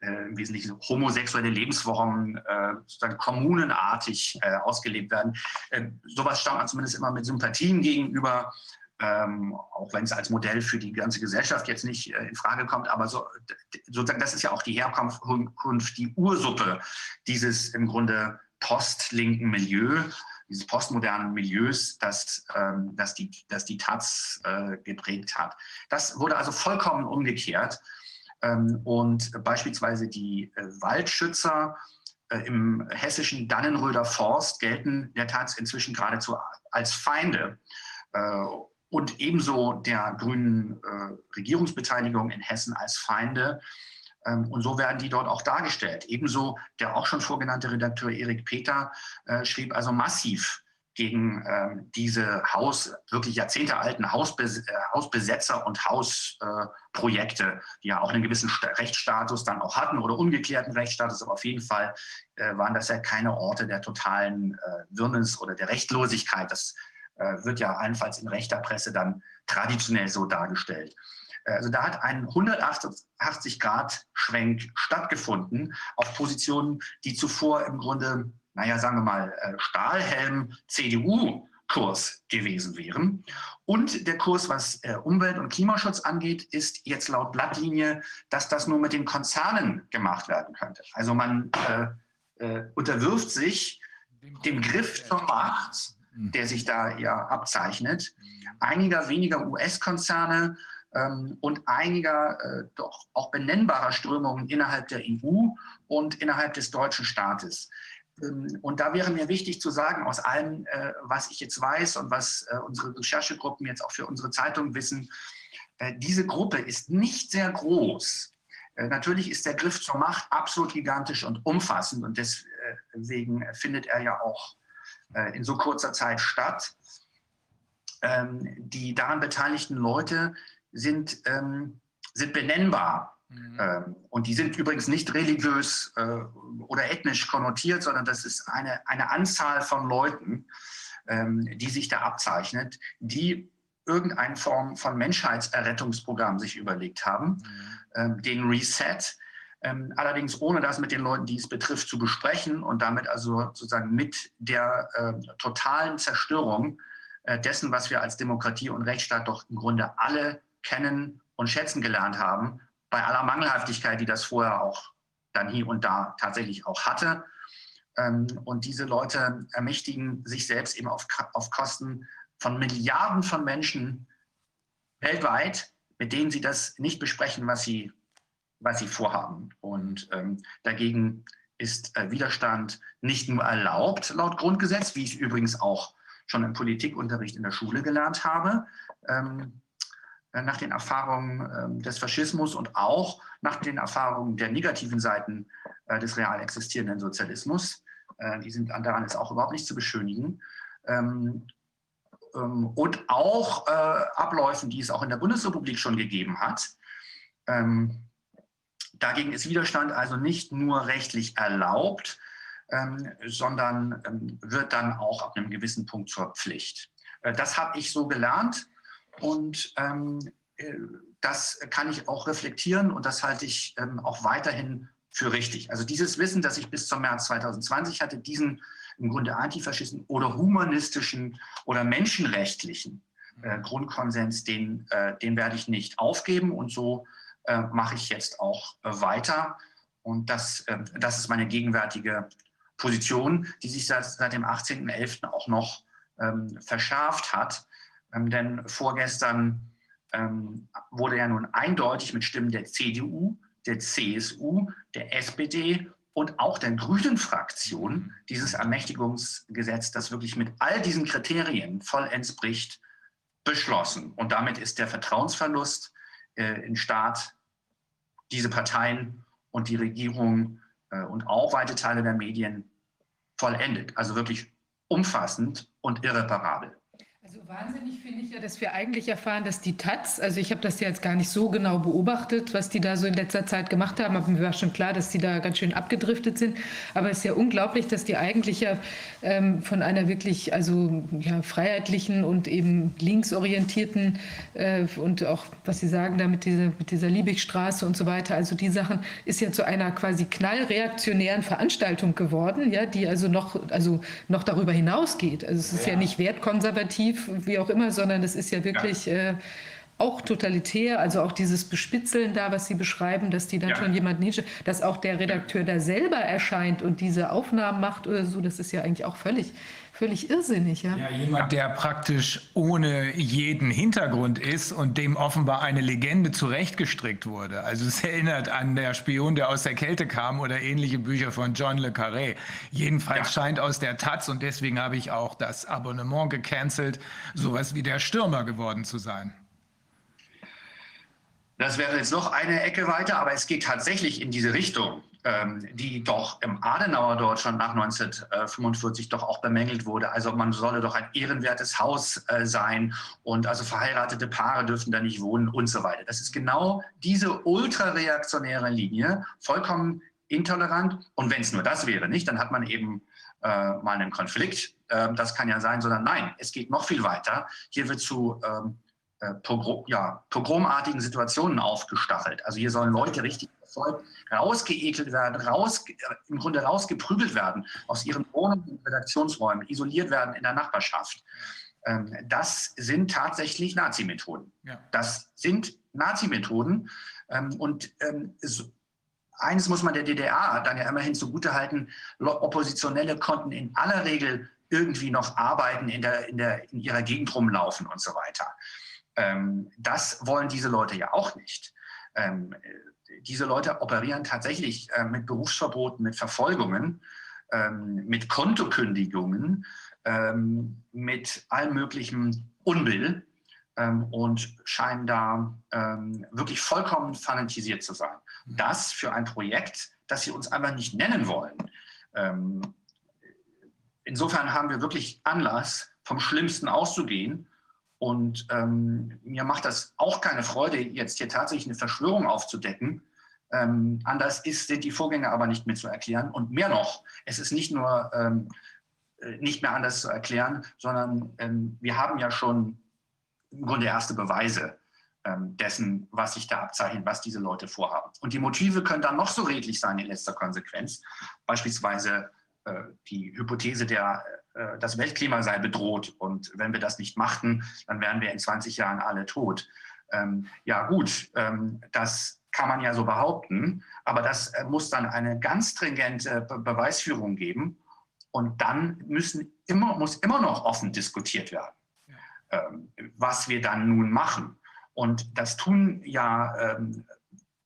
äh, im Wesentlichen homosexuelle Lebensformen äh, sozusagen kommunenartig äh, ausgelebt werden. Äh, sowas stammt man zumindest immer mit Sympathien gegenüber, ähm, auch wenn es als Modell für die ganze Gesellschaft jetzt nicht äh, in Frage kommt. Aber so, sozusagen, das ist ja auch die Herkunft, die Ursuppe dieses im Grunde postlinken Milieu, dieses postmodernen Milieus, das, ähm, das, die, das die Taz äh, geprägt hat. Das wurde also vollkommen umgekehrt. Ähm, und beispielsweise die äh, Waldschützer äh, im hessischen Dannenröder Forst gelten der Tat inzwischen geradezu als Feinde. Äh, und ebenso der grünen Regierungsbeteiligung in Hessen als Feinde. Ähm, und so werden die dort auch dargestellt. Ebenso der auch schon vorgenannte Redakteur Erik Peter schrieb also massiv gegen ähm, diese Haus, wirklich jahrzehntealten Hausbes äh, Hausbesetzer und Hausprojekte, äh, die ja auch einen gewissen St Rechtsstatus dann auch hatten oder ungeklärten Rechtsstatus, aber auf jeden Fall äh, waren das ja keine Orte der totalen äh, Wirrnis oder der Rechtlosigkeit. Das äh, wird ja allenfalls in rechter Presse dann traditionell so dargestellt. Also da hat ein 180-Grad-Schwenk stattgefunden auf Positionen, die zuvor im Grunde naja, sagen wir mal, äh, Stahlhelm-CDU-Kurs gewesen wären. Und der Kurs, was äh, Umwelt- und Klimaschutz angeht, ist jetzt laut Blattlinie, dass das nur mit den Konzernen gemacht werden könnte. Also man äh, äh, unterwirft sich dem Griff zur Macht, der sich da ja abzeichnet, einiger weniger US-Konzerne ähm, und einiger äh, doch auch benennbarer Strömungen innerhalb der EU und innerhalb des deutschen Staates. Ähm, und da wäre mir wichtig zu sagen, aus allem, äh, was ich jetzt weiß und was äh, unsere Recherchegruppen jetzt auch für unsere Zeitung wissen, äh, diese Gruppe ist nicht sehr groß. Natürlich ist der Griff zur Macht absolut gigantisch und umfassend und deswegen findet er ja auch in so kurzer Zeit statt. Ähm, die daran beteiligten Leute, sind, ähm, sind benennbar. Mhm. Ähm, und die sind übrigens nicht religiös äh, oder ethnisch konnotiert, sondern das ist eine, eine Anzahl von Leuten, ähm, die sich da abzeichnet, die irgendeine Form von Menschheitserrettungsprogramm sich überlegt haben, mhm. ähm, den Reset, ähm, allerdings ohne das mit den Leuten, die es betrifft, zu besprechen und damit also sozusagen mit der äh, totalen Zerstörung äh, dessen, was wir als Demokratie und Rechtsstaat doch im Grunde alle kennen und schätzen gelernt haben, bei aller Mangelhaftigkeit, die das vorher auch dann hier und da tatsächlich auch hatte. Ähm, und diese Leute ermächtigen sich selbst eben auf, auf Kosten von Milliarden von Menschen weltweit, mit denen sie das nicht besprechen, was sie, was sie vorhaben. Und ähm, dagegen ist äh, Widerstand nicht nur erlaubt laut Grundgesetz, wie ich übrigens auch schon im Politikunterricht in der Schule gelernt habe, ähm, äh, nach den Erfahrungen ähm, des Faschismus und auch nach den Erfahrungen der negativen Seiten äh, des real existierenden Sozialismus. Äh, die sind daran ist auch überhaupt nicht zu beschönigen. Ähm, ähm, und auch Abläufen, die es auch in der Bundesrepublik schon gegeben hat. Dagegen ist Widerstand also nicht nur rechtlich erlaubt, sondern wird dann auch ab einem gewissen Punkt zur Pflicht. Das habe ich so gelernt und ähm, äh, das kann ich auch reflektieren und das halte ich ähm, auch weiterhin für richtig. Also dieses Wissen, das ich bis zum März 2020 hatte, diesen im Grunde antifaschistischen oder humanistischen oder menschenrechtlichen äh, Grundkonsens, den, äh, den werde ich nicht aufgeben und so äh, mache ich jetzt auch äh, weiter. Und das, ähm, das ist meine gegenwärtige Position, die sich seit, seit dem 18.11. auch noch ähm, verschärft hat. Ähm, denn vorgestern ähm, wurde ja nun eindeutig mit Stimmen der CDU, der CSU, der SPD und auch der Grünen Fraktion dieses Ermächtigungsgesetz, das wirklich mit all diesen Kriterien vollends bricht, beschlossen. Und damit ist der Vertrauensverlust äh, in Staat, diese Parteien und die Regierung äh, und auch weite Teile der Medien vollendet. Also wirklich umfassend und irreparabel. Wahnsinnig finde ich ja, dass wir eigentlich erfahren, dass die Taz, also ich habe das jetzt gar nicht so genau beobachtet, was die da so in letzter Zeit gemacht haben, aber mir war schon klar, dass die da ganz schön abgedriftet sind. Aber es ist ja unglaublich, dass die eigentlich ja ähm, von einer wirklich also ja, freiheitlichen und eben linksorientierten äh, und auch, was Sie sagen, da mit dieser, mit dieser Liebigstraße und so weiter, also die Sachen ist ja zu einer quasi knallreaktionären Veranstaltung geworden, ja, die also noch, also noch darüber hinausgeht. Also es ist ja, ja nicht wertkonservativ wie auch immer, sondern es ist ja wirklich ja. Äh, auch totalitär, also auch dieses Bespitzeln da, was Sie beschreiben, dass die dann ja. schon jemand nicht, dass auch der Redakteur da selber erscheint und diese Aufnahmen macht oder so, das ist ja eigentlich auch völlig, völlig irrsinnig. Ja? ja, jemand, der praktisch ohne jeden Hintergrund ist und dem offenbar eine Legende zurechtgestrickt wurde. Also es erinnert an der Spion, der aus der Kälte kam oder ähnliche Bücher von John le Carré. Jedenfalls ja. scheint aus der Taz und deswegen habe ich auch das Abonnement gecancelt, sowas wie der Stürmer geworden zu sein. Das wäre jetzt noch eine Ecke weiter, aber es geht tatsächlich in diese Richtung, die doch im Adenauer Deutschland nach 1945 doch auch bemängelt wurde. Also man solle doch ein ehrenwertes Haus äh, sein und also verheiratete Paare dürfen da nicht wohnen und so weiter. Das ist genau diese ultrareaktionäre Linie, vollkommen intolerant. Und wenn es nur das wäre, nicht, dann hat man eben äh, mal einen Konflikt. Äh, das kann ja sein, sondern nein, es geht noch viel weiter. Hier wird zu ähm, äh, Pogrom, ja, pogromartigen Situationen aufgestachelt. Also hier sollen Leute richtig verfolgt, rausgeekelt werden, raus, äh, im Grunde rausgeprügelt werden aus ihren Wohnungen und Redaktionsräumen, isoliert werden in der Nachbarschaft. Ähm, das sind tatsächlich Nazi-Methoden. Ja. Das sind Nazi-Methoden. Ähm, und ähm, eines muss man der DDR dann ja immerhin zugutehalten, Oppositionelle konnten in aller Regel irgendwie noch arbeiten, in, der, in, der, in ihrer Gegend rumlaufen und so weiter. Das wollen diese Leute ja auch nicht. Diese Leute operieren tatsächlich äh, mit Berufsverboten, mit Verfolgungen, ähm, mit Kontokündigungen, ähm, mit allem möglichen Unbill ähm, und scheinen da wirklich vollkommen fanatisiert zu sein. Mhm. Das für ein Projekt, das sie uns einfach nicht nennen wollen. insofern haben wir wirklich Anlass, vom Schlimmsten auszugehen Und ähm, mir macht das auch keine Freude, jetzt hier tatsächlich eine Verschwörung aufzudecken. Ähm, anders ist, sind die Vorgänge aber nicht mehr zu erklären. Und mehr noch, es ist nicht nur ähm, äh, nicht mehr anders zu erklären, sondern ähm, wir haben ja schon im Grunde erste Beweise ähm, dessen, was sich da abzeichnet, was diese Leute vorhaben. Und die Motive können dann noch so redlich sein in letzter Konsequenz. Beispielsweise äh, die Hypothese der das Weltklima sei bedroht und wenn wir das nicht machten, dann wären wir in 20 Jahren alle tot. Ähm, ja gut, ähm, das kann man ja so behaupten, aber das äh, muss dann eine ganz stringente Be Beweisführung geben und dann müssen immer, muss immer noch offen diskutiert werden, ähm, was wir dann nun machen. Und das tun ja ähm,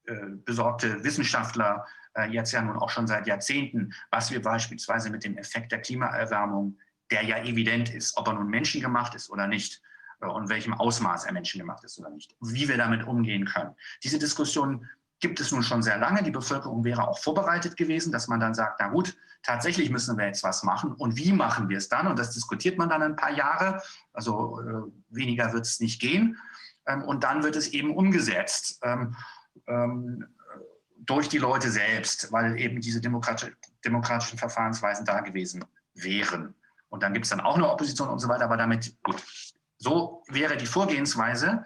äh, besorgte Wissenschaftler äh, jetzt ja nun auch schon seit Jahrzehnten, was wir beispielsweise mit dem Effekt der Klimaerwärmung, der ja evident ist, ob er nun menschengemacht ist oder nicht, äh, und welchem Ausmaß er menschengemacht ist oder nicht, wie wir damit umgehen können. Diese Diskussion gibt es nun schon sehr lange. Die Bevölkerung wäre auch vorbereitet gewesen, dass man dann sagt, na gut, tatsächlich müssen wir jetzt was machen. Und wie machen wir es dann? Und das diskutiert man dann ein paar Jahre. Also äh, weniger wird es nicht gehen. Ähm, und dann wird es eben umgesetzt. Ähm, ähm, durch die Leute selbst, weil eben diese demokrati demokratischen Verfahrensweisen da gewesen wären. Und dann gibt es dann auch eine Opposition und so weiter, aber damit, gut, so wäre die Vorgehensweise.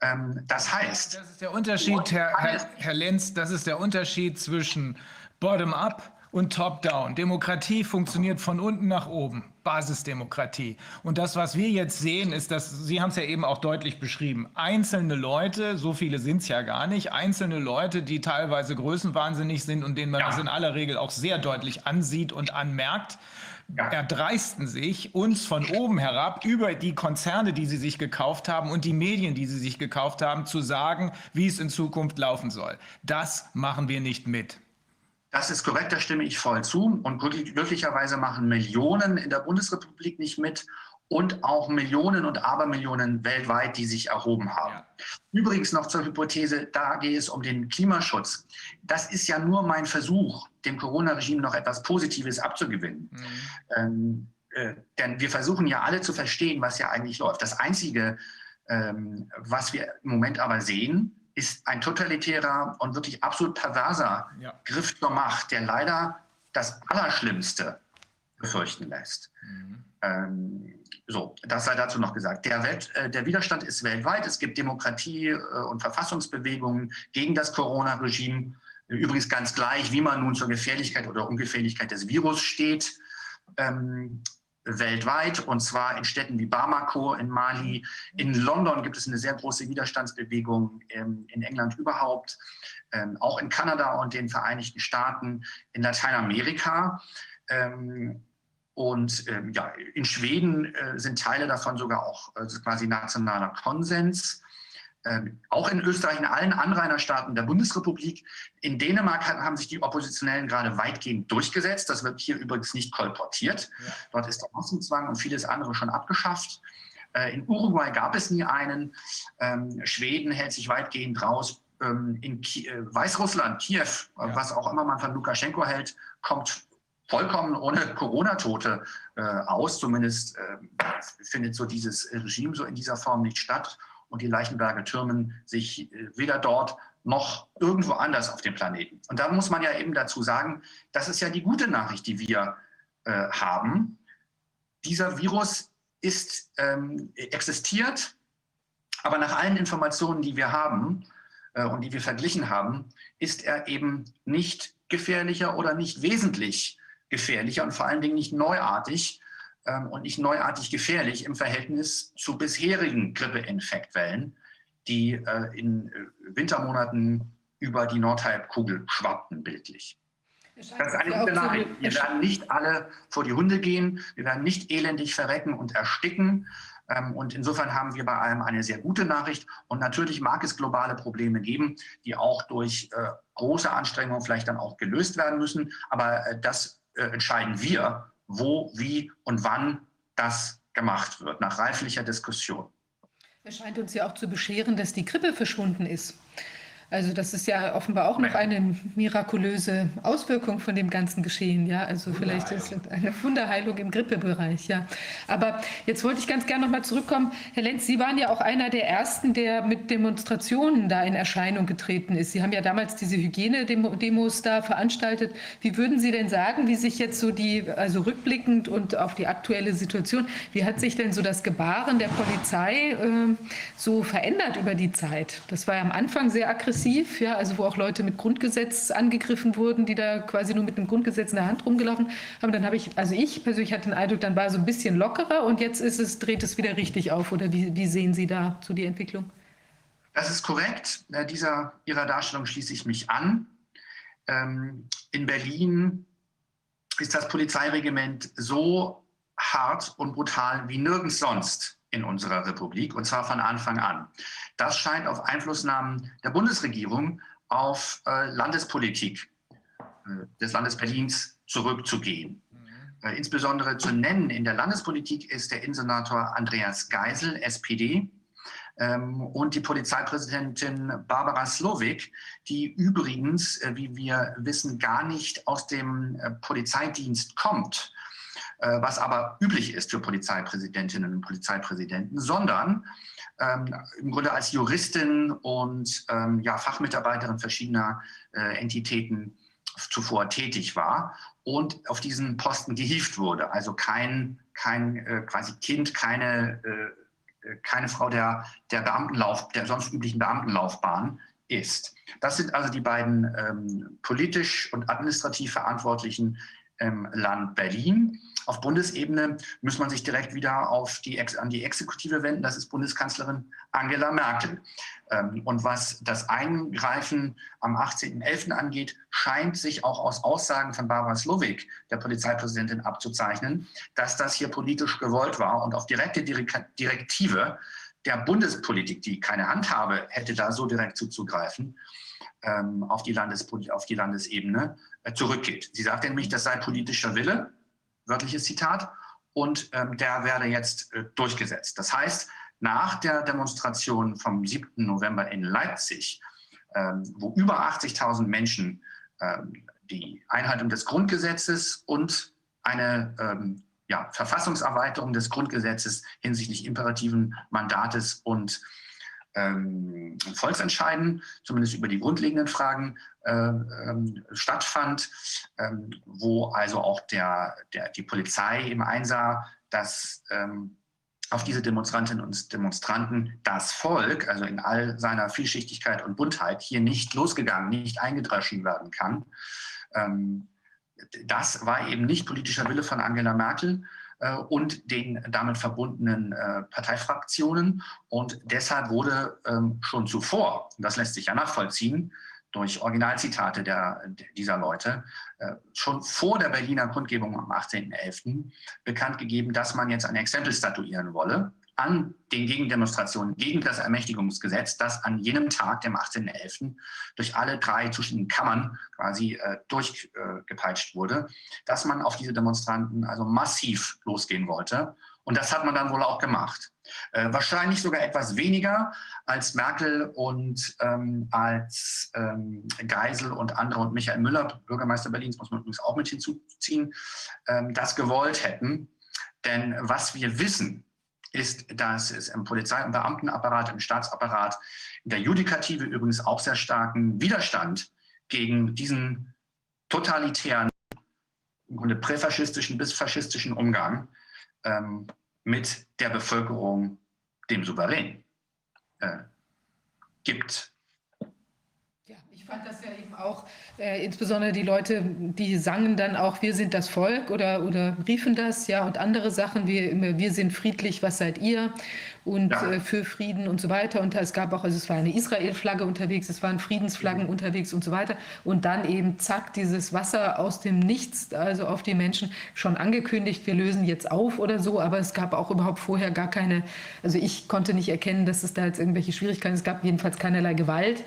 Ähm, das heißt. Das ist der Unterschied, Herr, Herr, Herr Lenz, das ist der Unterschied zwischen Bottom-up und Top-Down. Demokratie funktioniert von unten nach oben, Basisdemokratie. Und das, was wir jetzt sehen, ist, dass, Sie haben es ja eben auch deutlich beschrieben, einzelne Leute, so viele sind es ja gar nicht, einzelne Leute, die teilweise größenwahnsinnig sind und denen man ja. das in aller Regel auch sehr deutlich ansieht und anmerkt, ja. erdreisten sich, uns von oben herab über die Konzerne, die sie sich gekauft haben und die Medien, die sie sich gekauft haben, zu sagen, wie es in Zukunft laufen soll. Das machen wir nicht mit. Das ist korrekt, da stimme ich voll zu. Und glücklicherweise machen Millionen in der Bundesrepublik nicht mit und auch Millionen und Abermillionen weltweit, die sich erhoben haben. Ja. Übrigens noch zur Hypothese, da geht es um den Klimaschutz. Das ist ja nur mein Versuch, dem Corona-Regime noch etwas Positives abzugewinnen. Mhm. Ähm, äh, denn wir versuchen ja alle zu verstehen, was ja eigentlich läuft. Das Einzige, ähm, was wir im Moment aber sehen, ist ein totalitärer und wirklich absolut perverser ja. Griff zur Macht, der leider das Allerschlimmste befürchten lässt. Mhm. Ähm, so, das sei dazu noch gesagt. Der, Welt, äh, der Widerstand ist weltweit. Es gibt Demokratie- äh, und Verfassungsbewegungen gegen das Corona-Regime. Übrigens ganz gleich, wie man nun zur Gefährlichkeit oder Ungefährlichkeit des Virus steht. Ähm, weltweit und zwar in Städten wie Bamako in Mali. In London gibt es eine sehr große Widerstandsbewegung, ähm, in England überhaupt, ähm, auch in Kanada und den Vereinigten Staaten, in Lateinamerika. Ähm, und ähm, ja, in Schweden äh, sind Teile davon sogar auch äh, quasi nationaler Konsens. Ähm, auch in Österreich, in allen Anrainerstaaten der Bundesrepublik. In Dänemark haben sich die Oppositionellen gerade weitgehend durchgesetzt. Das wird hier übrigens nicht kolportiert. Ja. Dort ist der Massenzwang und vieles andere schon abgeschafft. Äh, in Uruguay gab es nie einen. Ähm, Schweden hält sich weitgehend raus. Ähm, in Ki äh, Weißrussland, Kiew, ja. was auch immer man von Lukaschenko hält, kommt vollkommen ohne Corona-Tote äh, aus. Zumindest äh, findet so dieses Regime so in dieser Form nicht statt. Und die Leichenberger türmen sich äh, weder dort noch irgendwo anders auf dem Planeten. Und da muss man ja eben dazu sagen, das ist ja die gute Nachricht, die wir äh, haben. Dieser Virus ist, ähm, existiert, aber nach allen Informationen, die wir haben äh, und die wir verglichen haben, ist er eben nicht gefährlicher oder nicht wesentlich gefährlicher und vor allen Dingen nicht neuartig ähm, und nicht neuartig gefährlich im Verhältnis zu bisherigen Grippeinfektwellen, die äh, in äh, Wintermonaten über die Nordhalbkugel schwappten, bildlich. Das ist eine gute Nachricht. Wir werden nicht alle vor die Hunde gehen, wir werden nicht elendig verrecken und ersticken. Ähm, und insofern haben wir bei allem eine sehr gute Nachricht. Und natürlich mag es globale Probleme geben, die auch durch äh, große Anstrengungen vielleicht dann auch gelöst werden müssen. Aber das äh, entscheiden wir, wo, wie und wann das gemacht wird, nach reiflicher Diskussion. Es scheint uns ja auch zu bescheren, dass die Grippe verschwunden ist. Also das ist ja offenbar auch noch eine mirakulöse Auswirkung von dem ganzen Geschehen. Ja, also vielleicht ist es eine Wunderheilung im Grippebereich. Ja, aber jetzt wollte ich ganz gerne noch mal zurückkommen. Herr Lenz, Sie waren ja auch einer der ersten, der mit Demonstrationen da in Erscheinung getreten ist. Sie haben ja damals diese Hygienedemos da veranstaltet. Wie würden Sie denn sagen, wie sich jetzt so die, also rückblickend und auf die aktuelle Situation, wie hat sich denn so das Gebaren der Polizei äh, so verändert über die Zeit? Das war ja am Anfang sehr aggressiv aggressiv, ja, also wo auch Leute mit Grundgesetz angegriffen wurden, die da quasi nur mit dem Grundgesetz in der Hand rumgelaufen haben. Dann habe ich, also ich persönlich hatte den Eindruck, dann war so ein bisschen lockerer und jetzt ist es, dreht es wieder richtig auf. Oder wie, wie sehen Sie da so die Entwicklung? Das ist korrekt. Dieser, Ihrer Darstellung schließe ich mich an. Ähm, in Berlin ist das Polizeiregiment so hart und brutal wie nirgends sonst in unserer Republik, und zwar von Anfang an. Das scheint auf Einflussnahmen der Bundesregierung auf äh, Landespolitik äh, des Landes Berlins zurückzugehen. Mhm. Äh, insbesondere zu nennen in der Landespolitik ist der Innensenator Andreas Geisel, SPD, ähm, und die Polizeipräsidentin Barbara Slowik, die übrigens, äh, wie wir wissen, gar nicht aus dem äh, Polizeidienst kommt, äh, was aber üblich ist für Polizeipräsidentinnen und Polizeipräsidenten, sondern ähm, im Grunde als Juristin und ähm, ja, Fachmitarbeiterin verschiedener äh, Entitäten zuvor tätig war und auf diesen Posten gehievt wurde. Also kein, kein äh, quasi Kind, keine, äh, keine Frau der, der Beamtenlauf, der sonst üblichen Beamtenlaufbahn ist. Das sind also die beiden ähm, politisch und administrativ Verantwortlichen im Land Berlin. Auf Bundesebene muss man sich direkt wieder auf die, an die Exekutive wenden. Das ist Bundeskanzlerin Angela Merkel. Ähm, und was das Eingreifen am 18.11. angeht, scheint sich auch aus Aussagen von Barbara Slowik, der Polizeipräsidentin, abzuzeichnen, dass das hier politisch gewollt war und auf direkte Direktive der Bundespolitik, die keine Handhabe hätte, da so direkt zuzugreifen, ähm, auf die, auf die Landesebene äh, zurückgeht. Sie sagte nämlich, das sei politischer Wille wörtliches Zitat, und ähm, der werde jetzt äh, durchgesetzt. Das heißt, nach der Demonstration vom 7. November in Leipzig, ähm, wo über 80.000 Menschen ähm, die Einhaltung des Grundgesetzes und eine ähm, ja, Verfassungserweiterung des Grundgesetzes hinsichtlich imperativen Mandates und ähm, Volksentscheiden, zumindest über die grundlegenden Fragen, äh, ähm, stattfand, ähm, wo also auch der, der, die Polizei im einsah, dass ähm, auf diese Demonstrantinnen und Demonstranten das Volk, also in all seiner Vielschichtigkeit und Buntheit, hier nicht losgegangen, nicht eingedreschen werden kann. Ähm, das war eben nicht politischer Wille von Angela Merkel, und den damit verbundenen äh, Parteifraktionen. Und deshalb wurde ähm, schon zuvor, das lässt sich ja nachvollziehen, durch Originalzitate der, dieser Leute, äh, schon vor der Berliner Kundgebung am 18.11. bekannt gegeben, dass man jetzt ein Exempel statuieren wolle an den Gegendemonstrationen gegen das Ermächtigungsgesetz, das an jenem Tag, dem 18.11., durch alle drei zuständigen Kammern quasi äh, durchgepeitscht äh, wurde, dass man auf diese Demonstranten also massiv losgehen wollte. Und das hat man dann wohl auch gemacht. Äh, wahrscheinlich sogar etwas weniger als Merkel und ähm, als ähm, Geisel und andere und Michael Müller, Bürgermeister Berlins, muss man übrigens auch mit hinzuziehen, ähm, das gewollt hätten. Denn was wir wissen, ist, dass es im Polizei- und Beamtenapparat, im Staatsapparat, in der Judikative übrigens auch sehr starken Widerstand gegen diesen totalitären, im Grunde präfaschistischen bis faschistischen Umgang ähm, mit der Bevölkerung, dem Souverän, äh, gibt fand das ja eben auch, äh, insbesondere die Leute, die sangen dann auch, wir sind das Volk oder, oder riefen das, ja, und andere Sachen, wie wir sind friedlich, was seid ihr? Und ja. äh, für Frieden und so weiter. Und es gab auch, also es war eine Israel-Flagge unterwegs, es waren Friedensflaggen mhm. unterwegs und so weiter. Und dann eben zack, dieses Wasser aus dem Nichts, also auf die Menschen schon angekündigt, wir lösen jetzt auf oder so. Aber es gab auch überhaupt vorher gar keine, also ich konnte nicht erkennen, dass es da jetzt irgendwelche Schwierigkeiten, es gab jedenfalls keinerlei Gewalt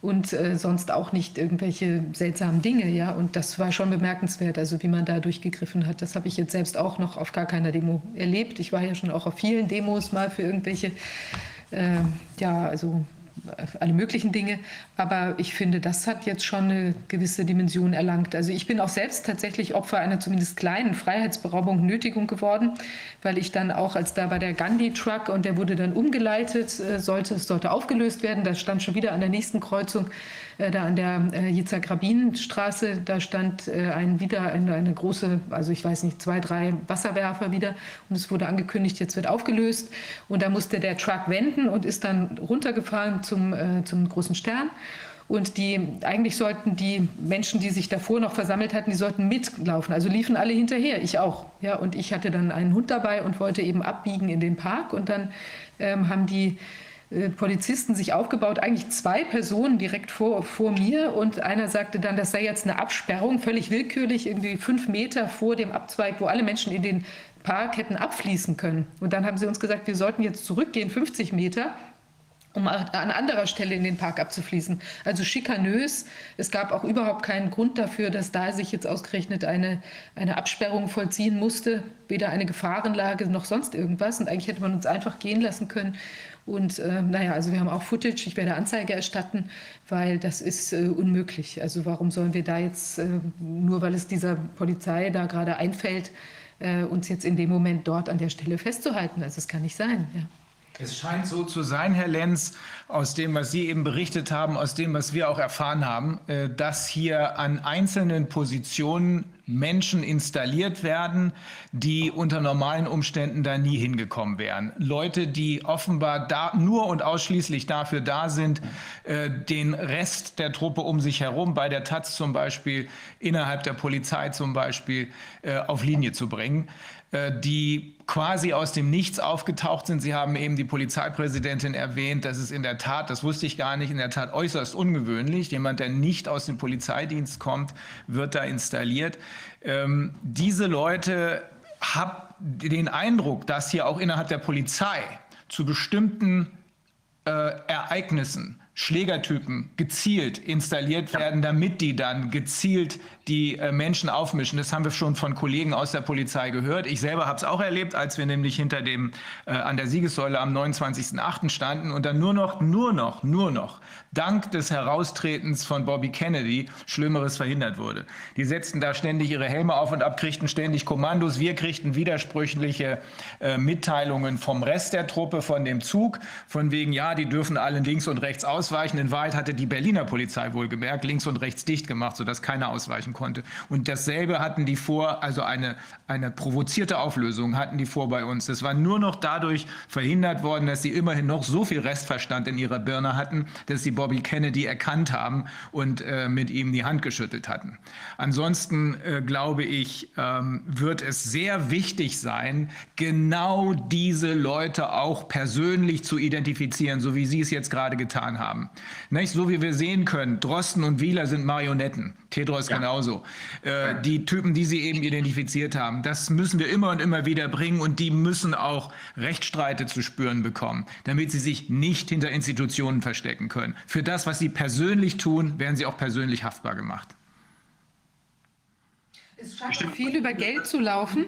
und äh, sonst auch nicht irgendwelche seltsamen Dinge, ja. Und das war schon bemerkenswert, also wie man da durchgegriffen hat. Das habe ich jetzt selbst auch noch auf gar keiner Demo erlebt. Ich war ja schon auch auf vielen Demos mal für irgendwelche, äh, ja, also alle möglichen Dinge. Aber ich finde, das hat jetzt schon eine gewisse Dimension erlangt. Also ich bin auch selbst tatsächlich Opfer einer zumindest kleinen Freiheitsberaubung, Nötigung geworden, weil ich dann auch, als da bei der Gandhi-Truck und der wurde dann umgeleitet, äh, sollte, es sollte aufgelöst werden. Da stand schon wieder an der nächsten Kreuzung äh, da an der äh, Yitzhak-Rabin-Straße, da stand äh, ein, wieder eine, eine, große, also ich weiß nicht, zwei, drei Wasserwerfer wieder und es wurde angekündigt, jetzt wird aufgelöst und da musste der Truck wenden und ist dann runtergefahren zum, äh, zum großen Stern. Und die, eigentlich sollten die Menschen, die sich davor noch versammelt hatten, die sollten mitlaufen. Also liefen alle hinterher, ich auch. Ja, und ich hatte dann einen Hund dabei und wollte eben abbiegen in den Park. Und dann ähm, haben die Polizisten sich aufgebaut, eigentlich zwei Personen direkt vor, vor mir und einer sagte dann, das sei jetzt eine Absperrung, völlig willkürlich, irgendwie fünf Meter vor dem Abzweig, wo alle Menschen in den Park hätten abfließen können. Und dann haben sie uns gesagt, wir sollten jetzt zurückgehen, 50 Meter um an anderer Stelle in den Park abzufließen. Also schikanös. Es gab auch überhaupt keinen Grund dafür, dass da sich jetzt ausgerechnet eine, eine Absperrung vollziehen musste. Weder eine Gefahrenlage noch sonst irgendwas. Und eigentlich hätte man uns einfach gehen lassen können. Und äh, naja, also wir haben auch Footage, ich werde Anzeige erstatten, weil das ist äh, unmöglich. Also warum sollen wir da jetzt, äh, nur weil es dieser Polizei da gerade einfällt, äh, uns jetzt in dem Moment dort an der Stelle festzuhalten? Also es kann nicht sein. Ja. Es scheint so zu sein, Herr Lenz, aus dem, was Sie eben berichtet haben, aus dem, was wir auch erfahren haben, äh, dass hier an einzelnen Positionen Menschen installiert werden, die unter normalen Umständen da nie hingekommen wären. Leute, die offenbar da nur und ausschließlich dafür da sind, äh, den Rest der Truppe um sich herum, bei der Taz zum Beispiel, innerhalb der Polizei zum Beispiel, äh, auf Linie zu bringen. Äh, die quasi aus dem Nichts aufgetaucht sind. Sie haben eben die Polizeipräsidentin erwähnt. Das ist in der Tat, das wusste ich gar nicht, in der Tat äußerst ungewöhnlich. Jemand, der nicht aus dem Polizeidienst kommt, wird da installiert. Ähm, diese Leute haben den Eindruck, dass hier auch innerhalb der Polizei zu bestimmten äh, Ereignissen Schlägertypen gezielt installiert werden, damit die dann gezielt die äh, Menschen aufmischen. Das haben wir schon von Kollegen aus der Polizei gehört. Ich selber habe es auch erlebt, als wir nämlich hinter dem äh, an der Siegessäule am 29.08. standen und dann nur noch, nur noch, nur noch dank des Heraustretens von Bobby Kennedy Schlimmeres verhindert wurde. Die setzten da ständig ihre Helme auf und ab, kriegten ständig Kommandos. Wir kriegten widersprüchliche äh, Mitteilungen vom Rest der Truppe, von dem Zug, von wegen, ja, die dürfen alle links und rechts ausweichen. In Wahrheit hatte die Berliner Polizei wohlgemerkt links und rechts dicht gemacht, sodass keiner ausweichen konnte. Und dasselbe hatten die vor, also eine, eine provozierte Auflösung hatten die vor bei uns. Das war nur noch dadurch verhindert worden, dass sie immerhin noch so viel Restverstand in ihrer Birne hatten, dass sie Bobby Kennedy erkannt haben und äh, mit ihm die Hand geschüttelt hatten. Ansonsten äh, glaube ich, ähm, wird es sehr wichtig sein, genau diese Leute auch persönlich zu identifizieren, so wie Sie es jetzt gerade getan haben. Nicht? So wie wir sehen können, Drosten und Wieler sind Marionetten. Tedros ja. genauso. Äh, die Typen, die Sie eben identifiziert haben, das müssen wir immer und immer wieder bringen und die müssen auch Rechtsstreite zu spüren bekommen, damit sie sich nicht hinter Institutionen verstecken können. Für das, was sie persönlich tun, werden sie auch persönlich haftbar gemacht. Es scheint viel über Geld zu laufen.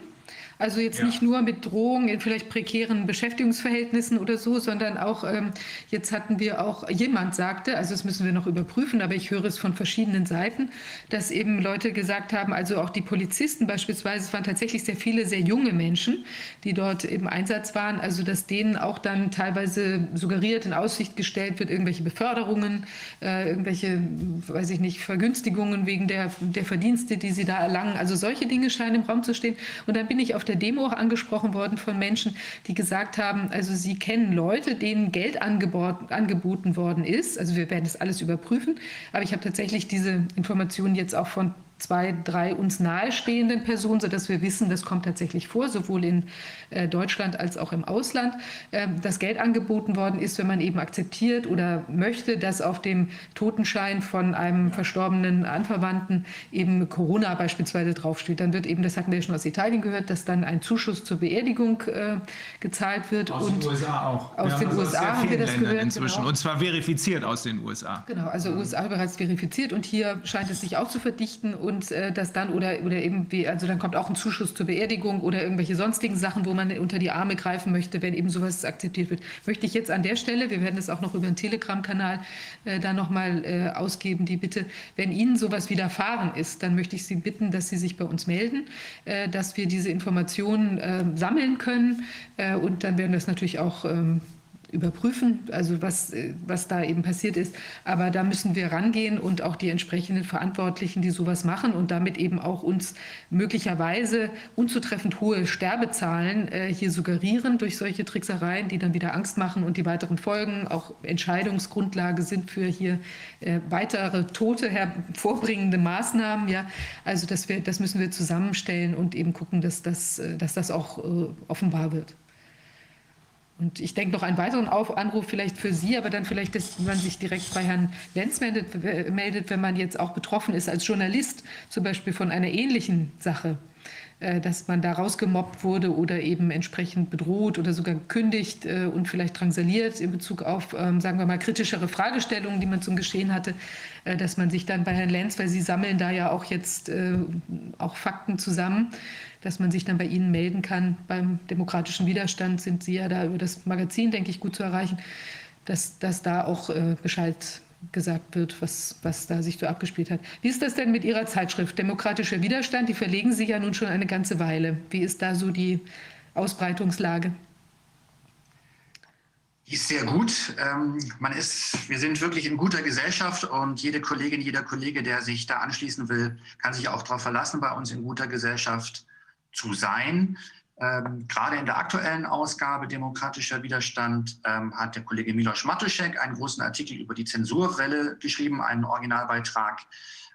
Also jetzt ja. nicht nur mit Drohungen in vielleicht prekären Beschäftigungsverhältnissen oder so, sondern auch, ähm, jetzt hatten wir auch, jemand sagte, also das müssen wir noch überprüfen, aber ich höre es von verschiedenen Seiten, dass eben Leute gesagt haben, also auch die Polizisten beispielsweise, es waren tatsächlich sehr viele sehr junge Menschen, die dort im Einsatz waren, also dass denen auch dann teilweise suggeriert, in Aussicht gestellt wird, irgendwelche Beförderungen, äh, irgendwelche, weiß ich nicht, Vergünstigungen wegen der, der Verdienste, die sie da erlangen. Also solche Dinge scheinen im Raum zu stehen. Und dann bin ich auf der Demo auch angesprochen worden von Menschen, die gesagt haben, also sie kennen Leute, denen Geld angeboten worden ist. Also wir werden das alles überprüfen. Aber ich habe tatsächlich diese Informationen jetzt auch von zwei, drei uns nahestehenden Personen, sodass wir wissen, das kommt tatsächlich vor, sowohl in äh, Deutschland als auch im Ausland, äh, dass Geld angeboten worden ist, wenn man eben akzeptiert oder möchte, dass auf dem Totenschein von einem verstorbenen Anverwandten eben Corona beispielsweise draufsteht. Dann wird eben, das hatten wir schon aus Italien gehört, dass dann ein Zuschuss zur Beerdigung äh, gezahlt wird. Aus und den USA auch. Aus den USA haben wir das Ländern gehört. Inzwischen. Genau. Und zwar verifiziert aus den USA. Genau, also USA bereits verifiziert und hier scheint es sich auch zu verdichten. und äh, das dann oder, oder eben wie, also dann kommt auch ein Zuschuss zur Beerdigung oder irgendwelche sonstigen Sachen, wo man unter die Arme greifen möchte, wenn eben sowas akzeptiert wird. Möchte ich jetzt an der Stelle, wir werden es auch noch über den Telegram-Kanal äh, da nochmal äh, ausgeben, die Bitte, wenn Ihnen sowas widerfahren ist, dann möchte ich Sie bitten, dass Sie sich bei uns melden, äh, dass wir diese Informationen äh, sammeln können äh, und dann werden wir es natürlich auch ähm, überprüfen, also was, äh, was da eben passiert ist. Aber da müssen wir rangehen und auch die entsprechenden Verantwortlichen, die sowas machen und damit eben auch uns möglicherweise unzutreffend hohe Sterbezahlen äh, hier suggerieren durch solche Tricksereien, die dann wieder Angst machen und die weiteren Folgen auch Entscheidungsgrundlage sind für hier äh, weitere Tote hervorbringende Maßnahmen. Ja, also das, wir, das müssen wir zusammenstellen und eben gucken, dass das, äh, dass das auch äh, offenbar wird. Und ich denke noch einen weiteren Auf Anruf vielleicht für Sie, aber dann vielleicht, dass man sich direkt bei Herrn Lenz meldet, meldet, wenn man jetzt auch betroffen ist als Journalist, zum Beispiel von einer ähnlichen Sache. Äh, dass man da rausgemobbt wurde oder eben entsprechend bedroht oder sogar gekündigt äh, und vielleicht drangsaliert in Bezug auf, ähm, sagen wir mal, kritischere Fragestellungen, die man zum Geschehen hatte, äh, dass man sich dann bei Herrn Lenz, weil Sie sammeln da ja auch jetzt auch Fakten zusammen, dass man sich dann bei Ihnen melden kann. Beim demokratischen Widerstand sind Sie ja da über das Magazin, denke ich, gut zu erreichen, dass, dass da auch Bescheid gesagt wird, was, was da sich so abgespielt hat. Wie ist das denn mit Ihrer Zeitschrift Demokratischer Widerstand? Die verlegen Sie ja nun schon eine ganze Weile. Wie ist da so die Ausbreitungslage? Die ist sehr gut. Ähm, man ist, wir sind wirklich in guter Gesellschaft und jede Kollegin, jeder Kollege, der sich da anschließen will, kann sich auch darauf verlassen, bei uns in guter Gesellschaft zu sein. Ähm, gerade in der aktuellen Ausgabe Demokratischer Widerstand ähm, hat der Kollege Milos Matuszek einen großen Artikel über die Zensurwelle geschrieben, einen Originalbeitrag.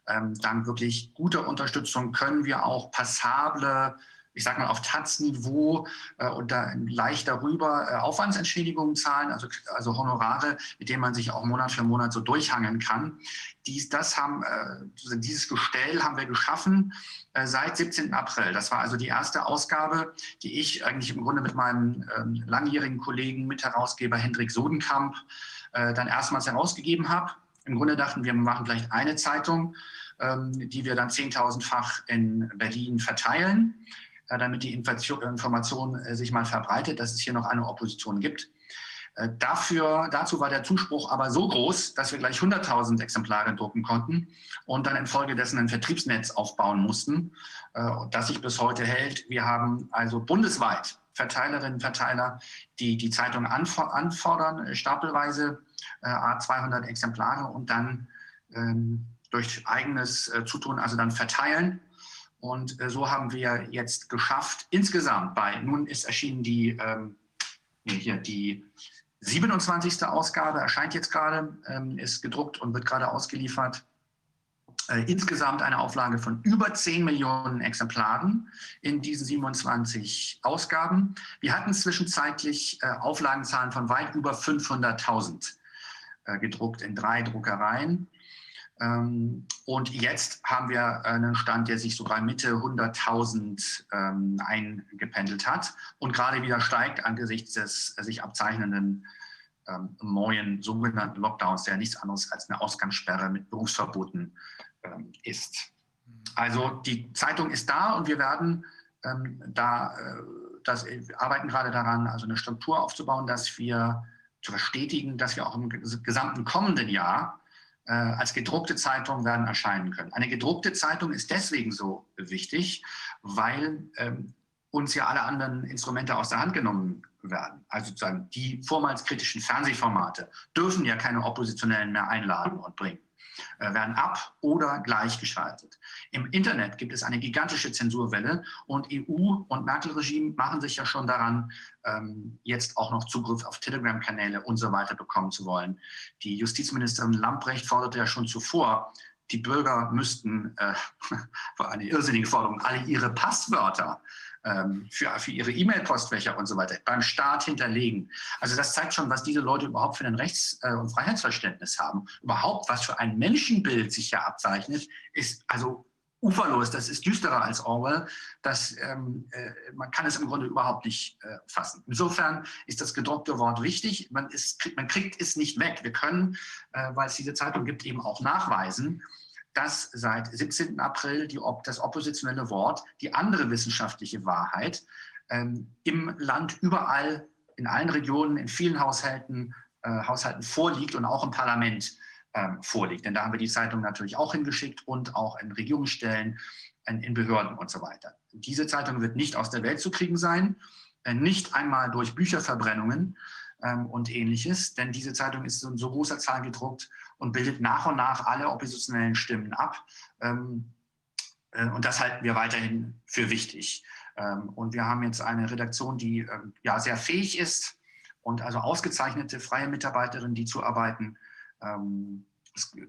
Ähm, dank wirklich guter Unterstützung können wir auch passable ich sage mal, auf Taz-Niveau äh, und da leicht darüber äh, Aufwandsentschädigungen zahlen, also, also Honorare, mit denen man sich auch Monat für Monat so durchhangeln kann. Dies, das haben, äh, dieses Gestell haben wir geschaffen äh, seit 17. April. Das war also die erste Ausgabe, die ich eigentlich im Grunde mit meinem ähm, langjährigen Kollegen, Mitherausgeber Hendrik Sodenkamp äh, dann erstmals herausgegeben habe. Im Grunde dachten wir, wir machen vielleicht eine Zeitung, ähm, die wir dann 10.000-fach in Berlin verteilen. Äh, damit die Information äh, sich mal verbreitet, dass es hier noch eine Opposition gibt. Äh, dafür, dazu war der Zuspruch aber so groß, dass wir gleich 100.000 Exemplare drucken konnten und dann infolgedessen ein Vertriebsnetz aufbauen mussten, das sich bis heute hält. Wir haben also bundesweit Verteilerinnen und Verteiler, die die Zeitung anfordern, stapelweise a 200 Exemplare und dann ähm, durch eigenes Zutun also dann verteilen und äh, so haben wir jetzt geschafft, insgesamt bei, nun ist erschienen die, ähm, hier die 27. Ausgabe, erscheint jetzt gerade, ähm, ist gedruckt und wird gerade ausgeliefert. Äh, insgesamt eine Auflage von über 10 Millionen Exemplaren in diesen 27 Ausgaben. Wir hatten zwischenzeitlich äh, Auflagenzahlen von weit über 500.000 äh, gedruckt in drei Druckereien. Ähm, und jetzt haben wir einen Stand, der sich sogar Mitte 100.000 ähm, eingependelt hat und gerade wieder steigt angesichts des sich abzeichnenden ähm, neuen sogenannten Lockdowns, der nichts anderes als eine Ausgangssperre mit Berufsverboten ist. Also die Zeitung ist da und wir werden da, äh, das, wir arbeiten gerade daran, also eine Struktur aufzubauen, dass wir zu verstetigen, dass wir auch im gesamten kommenden Jahr äh, als gedruckte Zeitung werden erscheinen können. Eine gedruckte Zeitung ist deswegen so wichtig, weil ähm, uns ja alle anderen Instrumente aus der Hand genommen werden. Also sozusagen die vormals kritischen Fernsehformate dürfen ja keine Oppositionellen mehr einladen und bringen. Äh, werden ab- oder gleichgeschaltet. Im Internet gibt es eine gigantische Zensurwelle und EU und Merkel-Regime machen sich ja schon daran, ähm, jetzt auch noch Zugriff auf Telegram-Kanäle und so weiter bekommen zu wollen. Die Justizministerin Lamprecht forderte ja schon zuvor, die Bürger müssten, äh, eine irrsinnige Forderung, alle ihre Passwörter ähm, für, für ihre E-Mail-Postfächer und so weiter beim Staat hinterlegen. Also das zeigt schon, was diese Leute überhaupt für ein Rechts- äh, und Freiheitsverständnis haben. Überhaupt, was für ein Menschenbild sich hier abzeichnet, ist also uferlos. Das ist düsterer als Orwell. Das, ähm, äh, man kann es im Grunde überhaupt nicht äh, fassen. Insofern ist das gedruckte Wort wichtig. Man, ist, man kriegt es nicht weg. Wir können, äh, weil es diese Zeitung gibt, eben auch nachweisen, dass seit 17. April die, das oppositionelle Wort, die andere wissenschaftliche Wahrheit, ähm, im Land überall, in allen Regionen, in vielen Haushalten, äh, Haushalten vorliegt und auch im Parlament ähm, vorliegt. Denn da haben wir die Zeitung natürlich auch hingeschickt und auch in Regierungsstellen, in, in Behörden und so weiter. Diese Zeitung wird nicht aus der Welt zu kriegen sein, äh, nicht einmal durch Bücherverbrennungen ähm, und ähnliches, denn diese Zeitung ist in so großer Zahl gedruckt und bildet nach und nach alle oppositionellen Stimmen ab. Ähm, äh, und das halten wir weiterhin für wichtig. Ähm, und wir haben jetzt eine Redaktion, die ähm, ja sehr fähig ist und also ausgezeichnete freie Mitarbeiterinnen, die zuarbeiten. Ähm,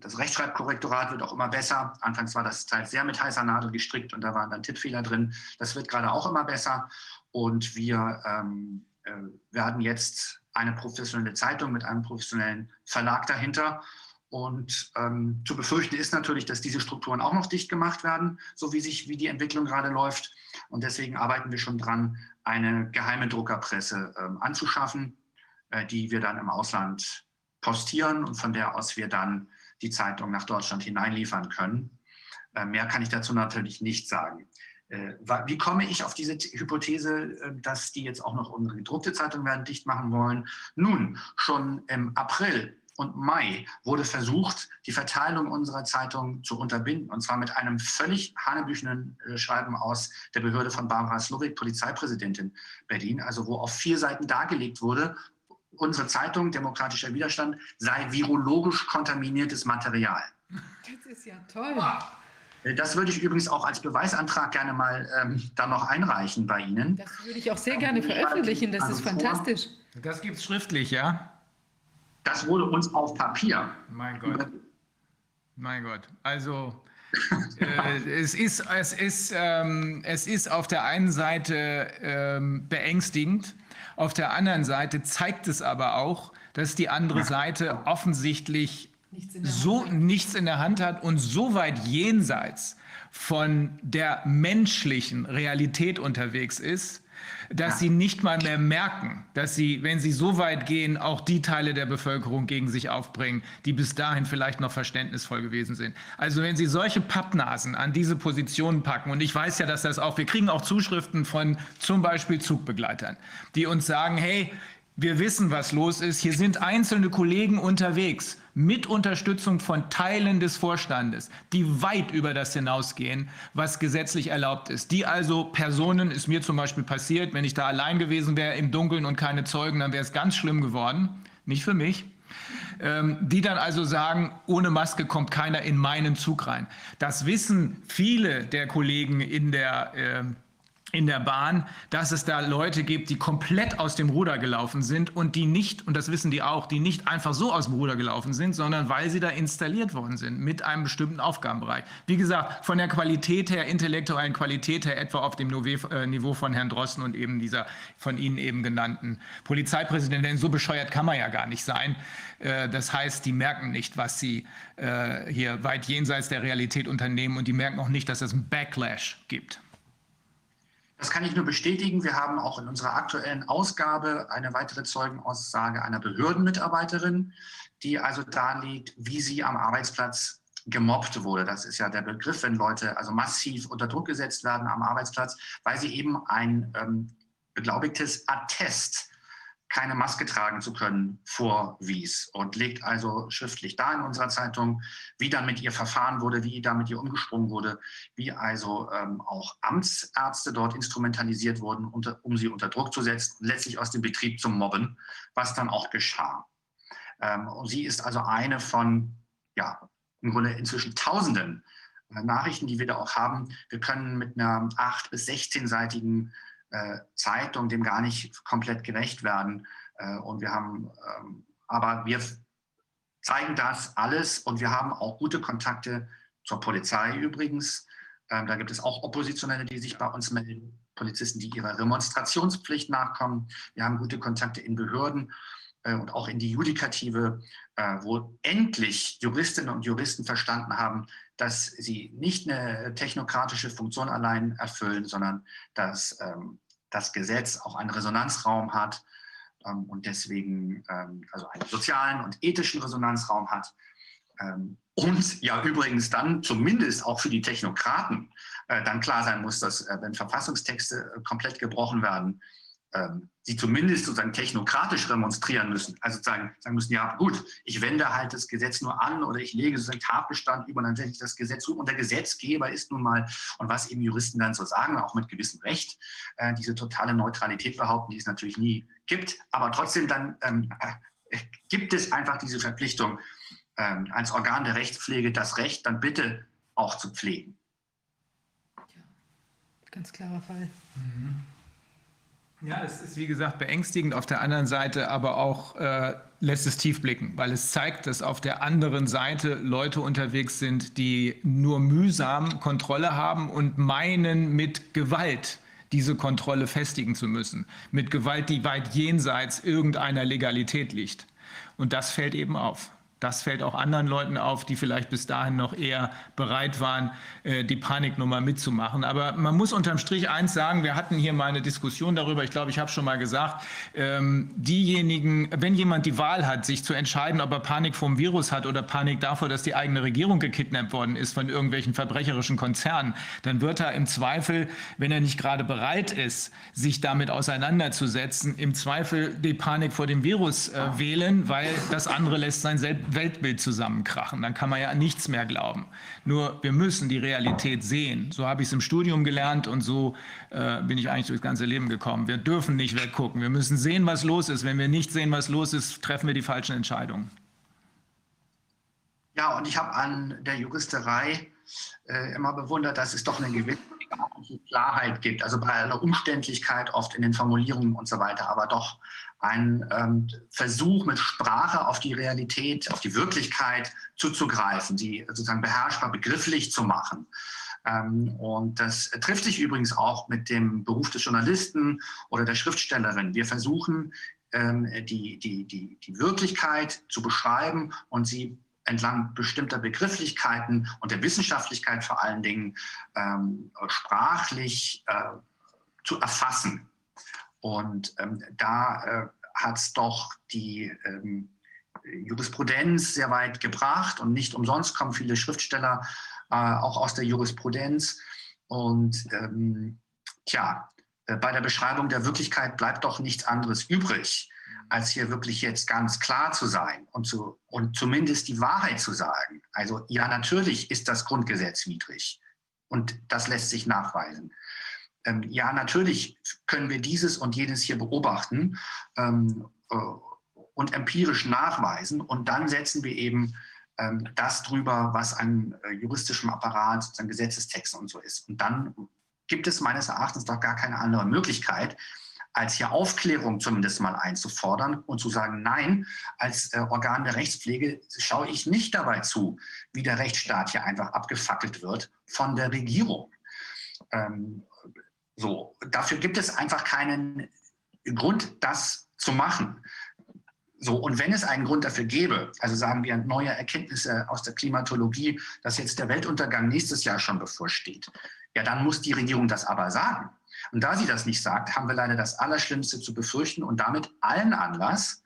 das Rechtschreibkorrektorat wird auch immer besser. Anfangs war das teils sehr mit heißer Nadel gestrickt und da waren dann Tippfehler drin. Das wird gerade auch immer besser. Und wir ähm, äh, werden jetzt eine professionelle Zeitung mit einem professionellen Verlag dahinter und ähm, zu befürchten ist natürlich, dass diese Strukturen auch noch dicht gemacht werden, so wie sich, wie die Entwicklung gerade läuft. Und deswegen arbeiten wir schon dran, eine geheime Druckerpresse ähm, anzuschaffen, äh, die wir dann im Ausland postieren und von der aus wir dann die Zeitung nach Deutschland hineinliefern können. Äh, mehr kann ich dazu natürlich nicht sagen. Äh, wie komme ich auf diese Hypothese, äh, dass die jetzt auch noch unsere gedruckte Zeitung werden dicht machen wollen? Nun, schon im April und Mai wurde versucht, die Verteilung unserer Zeitung zu unterbinden. Und zwar mit einem völlig hanebüchenen Schreiben aus der Behörde von Barbara Slowik, Polizeipräsidentin Berlin, also wo auf vier Seiten dargelegt wurde, unsere Zeitung Demokratischer Widerstand sei virologisch kontaminiertes Material. Das ist ja toll. Das würde ich übrigens auch als Beweisantrag gerne mal ähm, dann noch einreichen bei Ihnen. Das würde ich auch sehr gerne veröffentlichen. Das ist fantastisch. Das gibt es schriftlich, ja? Das wurde uns auf Papier. Mein Gott. Mein Gott. Also äh, es, ist, es, ist, ähm, es ist auf der einen Seite ähm, beängstigend, auf der anderen Seite zeigt es aber auch, dass die andere Seite offensichtlich nichts so nichts in der Hand hat und so weit jenseits von der menschlichen Realität unterwegs ist, dass ja. sie nicht mal mehr merken, dass sie, wenn sie so weit gehen, auch die Teile der Bevölkerung gegen sich aufbringen, die bis dahin vielleicht noch verständnisvoll gewesen sind. Also wenn sie solche Pappnasen an diese Positionen packen, und ich weiß ja, dass das auch, wir kriegen auch Zuschriften von zum Beispiel Zugbegleitern, die uns sagen, hey, wir wissen, was los ist. Hier sind einzelne Kollegen unterwegs mit Unterstützung von Teilen des Vorstandes, die weit über das hinausgehen, was gesetzlich erlaubt ist. Die also Personen, ist mir zum Beispiel passiert, wenn ich da allein gewesen wäre im Dunkeln und keine Zeugen, dann wäre es ganz schlimm geworden. Nicht für mich. Ähm, die dann also sagen, ohne Maske kommt keiner in meinen Zug rein. Das wissen viele der Kollegen in der äh, in der Bahn, dass es da Leute gibt, die komplett aus dem Ruder gelaufen sind und die nicht, und das wissen die auch, die nicht einfach so aus dem Ruder gelaufen sind, sondern weil sie da installiert worden sind mit einem bestimmten Aufgabenbereich. Wie gesagt, von der Qualität her, intellektuellen Qualität her, etwa auf dem äh, Niveau von Herrn Drosten und eben dieser von Ihnen eben genannten Polizeipräsidentin. So bescheuert kann man ja gar nicht sein. Äh, das heißt, die merken nicht, was sie äh, hier weit jenseits der Realität unternehmen und die merken auch nicht, dass es einen Backlash gibt. Das kann ich nur bestätigen. Wir haben auch in unserer aktuellen Ausgabe eine weitere Zeugenaussage einer Behördenmitarbeiterin, die also darlegt, wie sie am Arbeitsplatz gemobbt wurde. Das ist ja der Begriff, wenn Leute also massiv unter Druck gesetzt werden am Arbeitsplatz, weil sie eben ein ähm, beglaubigtes Attest keine Maske tragen zu können, vorwies und legt also schriftlich da in unserer Zeitung, wie dann mit ihr verfahren wurde, wie da mit ihr umgesprungen wurde, wie also ähm, auch Amtsärzte dort instrumentalisiert wurden, unter, um sie unter Druck zu setzen letztlich aus dem Betrieb zu mobben, was dann auch geschah. Ähm, sie ist also eine von, ja, im Grunde inzwischen Tausenden äh, Nachrichten, die wir da auch haben. Wir können mit einer acht- bis 16-seitigen äh, Zeitung dem gar nicht komplett gerecht werden. Äh, und wir haben, ähm, aber wir zeigen das alles und wir haben auch gute Kontakte zur Polizei übrigens. Ähm, da gibt es auch Oppositionelle, die sich bei uns melden, Polizisten, die ihrer Remonstrationspflicht nachkommen. Wir haben gute Kontakte in Behörden äh, und auch in die Judikative, äh, wo endlich Juristinnen und Juristen verstanden haben, dass sie nicht eine technokratische Funktion allein erfüllen, sondern dass ähm, das Gesetz auch einen Resonanzraum hat ähm, und deswegen ähm, also einen sozialen und ethischen Resonanzraum hat. Ähm, und ja übrigens dann zumindest auch für die Technokraten äh, dann klar sein muss, dass äh, wenn Verfassungstexte äh, komplett gebrochen werden, ähm, sie zumindest sozusagen technokratisch remonstrieren müssen. Also sagen, sagen müssen, ja gut, ich wende halt das Gesetz nur an oder ich lege sozusagen Tatbestand über und dann setze ich das Gesetz um. Und der Gesetzgeber ist nun mal, und was eben Juristen dann so sagen, auch mit gewissem Recht, äh, diese totale Neutralität behaupten, die es natürlich nie gibt. Aber trotzdem dann ähm, äh, gibt es einfach diese Verpflichtung, ähm, als Organ der Rechtspflege das Recht dann bitte auch zu pflegen. Ja, ganz klarer Fall. Mhm. Ja, es ist wie gesagt beängstigend auf der anderen Seite, aber auch äh, lässt es tief blicken, weil es zeigt, dass auf der anderen Seite Leute unterwegs sind, die nur mühsam Kontrolle haben und meinen mit Gewalt diese Kontrolle festigen zu müssen. Mit Gewalt, die weit jenseits irgendeiner Legalität liegt. Und das fällt eben auf. Das fällt auch anderen Leuten auf, die vielleicht bis dahin noch eher bereit waren, äh, die Paniknummer mitzumachen. Aber man muss unterm Strich eins sagen, wir hatten hier mal eine Diskussion darüber, ich glaube, ich habe schon mal gesagt, ähm, diejenigen, wenn jemand die Wahl hat, sich zu entscheiden, ob er Panik vom Virus hat oder Panik davor, dass die eigene Regierung gekidnappt worden ist von irgendwelchen verbrecherischen Konzernen, dann wird er im Zweifel, wenn er nicht gerade bereit ist, sich damit auseinanderzusetzen, im Zweifel die Panik vor dem Virus äh, wählen, weil das andere lässt sein Selbst Weltbild zusammenkrachen. Dann kann man ja an nichts mehr glauben. Nur wir müssen die Realität sehen. So habe ich es im Studium gelernt und so äh, bin ich eigentlich durchs ganze Leben gekommen. Wir dürfen nicht weggucken. Wir müssen sehen, was los ist. Wenn wir nicht sehen, was los ist, treffen wir die falschen Entscheidungen. Ja, und ich habe an der Juristerei äh, immer bewundert, dass es doch eine gewisse Klarheit gibt. Also bei einer Umständlichkeit oft in den Formulierungen und so weiter, aber doch ein ähm, Versuch mit Sprache auf die Realität, auf die Wirklichkeit zuzugreifen, sie sozusagen beherrschbar begrifflich zu machen. Ähm, und das trifft sich übrigens auch mit dem Beruf des Journalisten oder der Schriftstellerin. Wir versuchen, ähm, die, die, die, die Wirklichkeit zu beschreiben und sie entlang bestimmter Begrifflichkeiten und der Wissenschaftlichkeit vor allen Dingen ähm, sprachlich äh, zu erfassen. Und ähm, da äh, hat es doch die ähm, Jurisprudenz sehr weit gebracht und nicht umsonst kommen viele Schriftsteller äh, auch aus der Jurisprudenz. Und ähm, tja, äh, bei der Beschreibung der Wirklichkeit bleibt doch nichts anderes übrig, als hier wirklich jetzt ganz klar zu sein und, zu, und zumindest die Wahrheit zu sagen. Also ja, natürlich ist das Grundgesetz widrig und das lässt sich nachweisen ähm, ja, natürlich können wir dieses und jenes hier beobachten ähm, äh, und empirisch nachweisen und dann setzen wir eben ähm, das drüber, was an äh, juristischem Apparat, an Gesetzestexten und so ist. Und dann gibt es meines Erachtens doch gar keine andere Möglichkeit, als hier Aufklärung zumindest mal einzufordern und zu sagen, nein, als äh, Organ der Rechtspflege schaue ich nicht dabei zu, wie der Rechtsstaat hier einfach abgefackelt wird von der Regierung. Ähm, so, dafür gibt es einfach keinen Grund, das zu machen. So, und wenn es einen Grund dafür gäbe, also sagen wir neue Erkenntnisse aus der Klimatologie, dass jetzt der Weltuntergang nächstes Jahr schon bevorsteht, ja, dann muss die Regierung das aber sagen. Und da sie das nicht sagt, haben wir leider das Allerschlimmste zu befürchten und damit allen Anlass,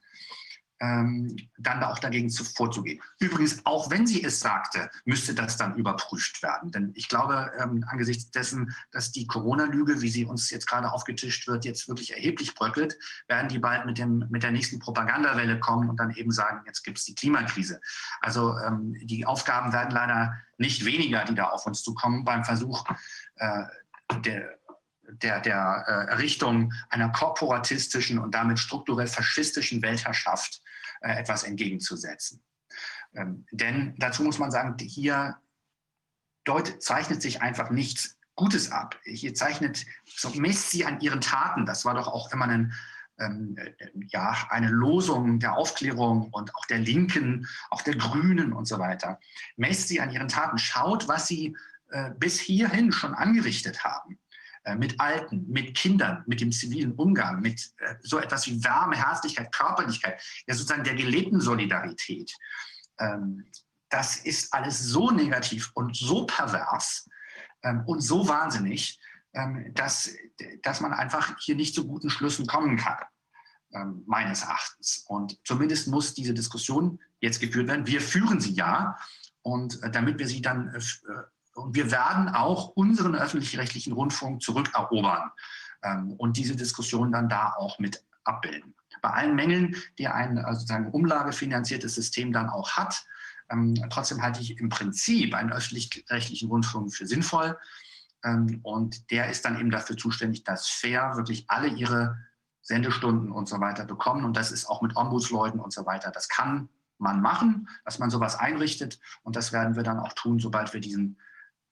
ähm, dann auch dagegen zu, vorzugehen. Übrigens, auch wenn sie es sagte, müsste das dann überprüft werden. Denn ich glaube, ähm, angesichts dessen, dass die Corona-Lüge, wie sie uns jetzt gerade aufgetischt wird, jetzt wirklich erheblich bröckelt, werden die bald mit, dem, mit der nächsten Propagandawelle kommen und dann eben sagen, jetzt gibt es die Klimakrise. Also ähm, die Aufgaben werden leider nicht weniger, die da auf uns zukommen beim Versuch äh, der der, der äh, Errichtung einer korporatistischen und damit strukturell faschistischen Weltherrschaft äh, etwas entgegenzusetzen. Ähm, denn dazu muss man sagen, hier dort zeichnet sich einfach nichts Gutes ab. Hier zeichnet, so misst sie an ihren Taten. Das war doch auch immer ein, ähm, äh, ja, eine Losung der Aufklärung und auch der Linken, auch der Grünen und so weiter. Messt sie an ihren Taten. Schaut, was sie äh, bis hierhin schon angerichtet haben. Äh, mit Alten, mit Kindern, mit dem zivilen Umgang, mit äh, so etwas wie Wärme, Herzlichkeit, Körperlichkeit, ja sozusagen der gelebten Solidarität. Ähm, das ist alles so negativ und so pervers ähm, und so wahnsinnig, ähm, dass, dass man einfach hier nicht zu guten Schlüssen kommen kann. meines Erachtens. Und zumindest muss diese Diskussion jetzt geführt werden. Wir führen sie ja. Und äh, damit wir sie dann, und wir werden auch unseren öffentlich-rechtlichen Rundfunk zurückerobern ähm, und diese Diskussion dann da auch mit abbilden. Bei allen Mängeln, die ein sozusagen umlagefinanziertes System dann auch hat, ähm, trotzdem halte ich im Prinzip einen öffentlich-rechtlichen Rundfunk für sinnvoll. Ähm, und der ist dann eben dafür zuständig, dass fair wirklich alle ihre Sendestunden und so weiter bekommen. Und das ist auch mit Ombudsleuten und so weiter. Das kann man machen, dass man sowas einrichtet. Und das werden wir dann auch tun, sobald wir diesen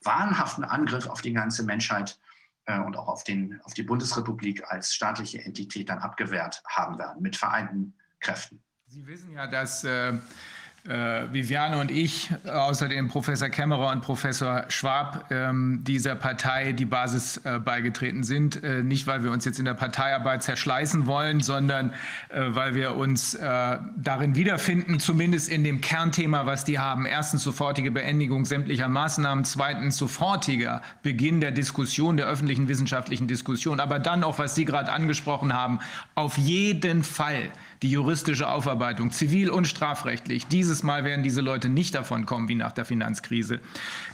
wahnhaften Angriff auf die ganze Menschheit äh, und auch auf, den, auf die Bundesrepublik als staatliche Entität dann abgewehrt haben werden, mit vereinten Kräften. Sie wissen ja, dass äh, äh, Viviane und ich, außerdem Professor Kämmerer und Professor Schwab, ähm, dieser Partei die Basis äh, beigetreten sind. Äh, nicht, weil wir uns jetzt in der Parteiarbeit zerschleißen wollen, sondern weil wir uns darin wiederfinden, zumindest in dem Kernthema, was die haben. Erstens sofortige Beendigung sämtlicher Maßnahmen, zweitens sofortiger Beginn der Diskussion, der öffentlichen wissenschaftlichen Diskussion, aber dann auch, was Sie gerade angesprochen haben, auf jeden Fall die juristische Aufarbeitung, zivil und strafrechtlich. Dieses Mal werden diese Leute nicht davon kommen wie nach der Finanzkrise.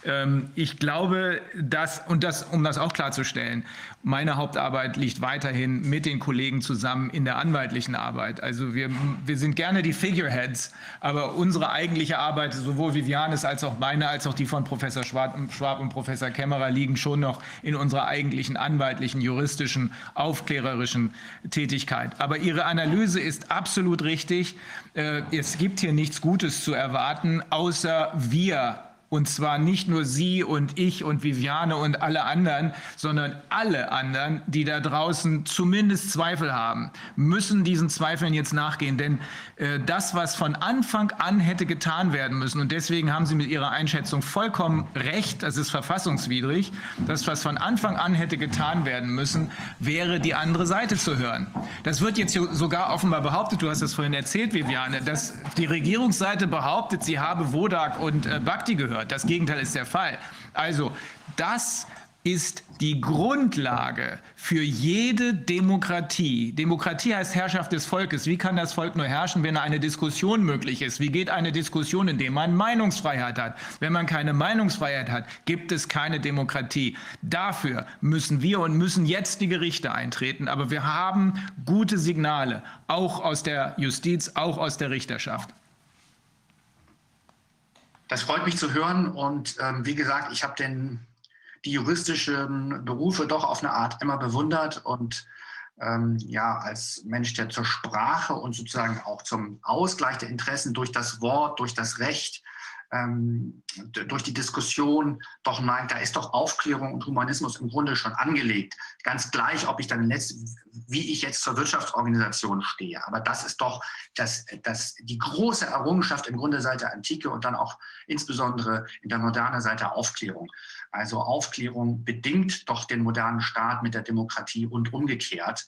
Ähm, ich glaube, dass, und das, um das auch klarzustellen, meine Hauptarbeit liegt weiterhin mit den Kollegen zusammen in der anwaltlichen Arbeit. Also wir, wir sind gerne die Figureheads, aber unsere eigentliche Arbeit, sowohl Vivianes als auch meine, als auch die von Professor Schwab, und Professor Kämmerer, liegen schon noch in unserer eigentlichen anwaltlichen, juristischen, aufklärerischen Tätigkeit. Aber Ihre Analyse ist absolut richtig. Äh, es gibt hier nichts Gutes zu erwarten, außer wir und zwar nicht nur Sie und ich und Viviane und alle anderen, sondern alle anderen, die da draußen zumindest Zweifel haben, müssen diesen Zweifeln jetzt nachgehen. Denn äh, das, was von Anfang an hätte getan werden müssen, und deswegen haben Sie mit Ihrer Einschätzung vollkommen recht, das ist verfassungswidrig, das, was von Anfang an hätte getan werden müssen, wäre die andere Seite zu hören. Das wird jetzt sogar offenbar behauptet, du hast es vorhin erzählt, Viviane, dass die Regierungsseite behauptet, sie habe Wodak und äh, Bhakti gehört. Das Gegenteil ist der Fall. Also das ist die Grundlage für jede Demokratie. Demokratie heißt Herrschaft des Volkes. Wie kann das Volk nur herrschen, wenn eine Diskussion möglich ist? Wie geht eine Diskussion, indem man Meinungsfreiheit hat? Wenn man keine Meinungsfreiheit hat, gibt es keine Demokratie. Dafür müssen wir und müssen jetzt die Gerichte eintreten. Aber wir haben gute Signale, auch aus der Justiz, auch aus der Richterschaft. Das freut mich zu hören und ähm, wie gesagt, ich habe die juristischen Berufe doch auf eine Art immer bewundert und ähm, ja, als Mensch, der zur Sprache und sozusagen auch zum Ausgleich der Interessen durch das Wort, durch das Recht ähm, durch die Diskussion doch nein, da ist doch Aufklärung und Humanismus im Grunde schon angelegt. Ganz gleich, ob ich dann letzt, wie ich jetzt zur Wirtschaftsorganisation stehe. Aber das ist doch das, das, die große Errungenschaft im Grunde seit der Antike und dann auch insbesondere in der Moderne seit der Aufklärung. Also Aufklärung bedingt doch den modernen Staat mit der Demokratie und umgekehrt.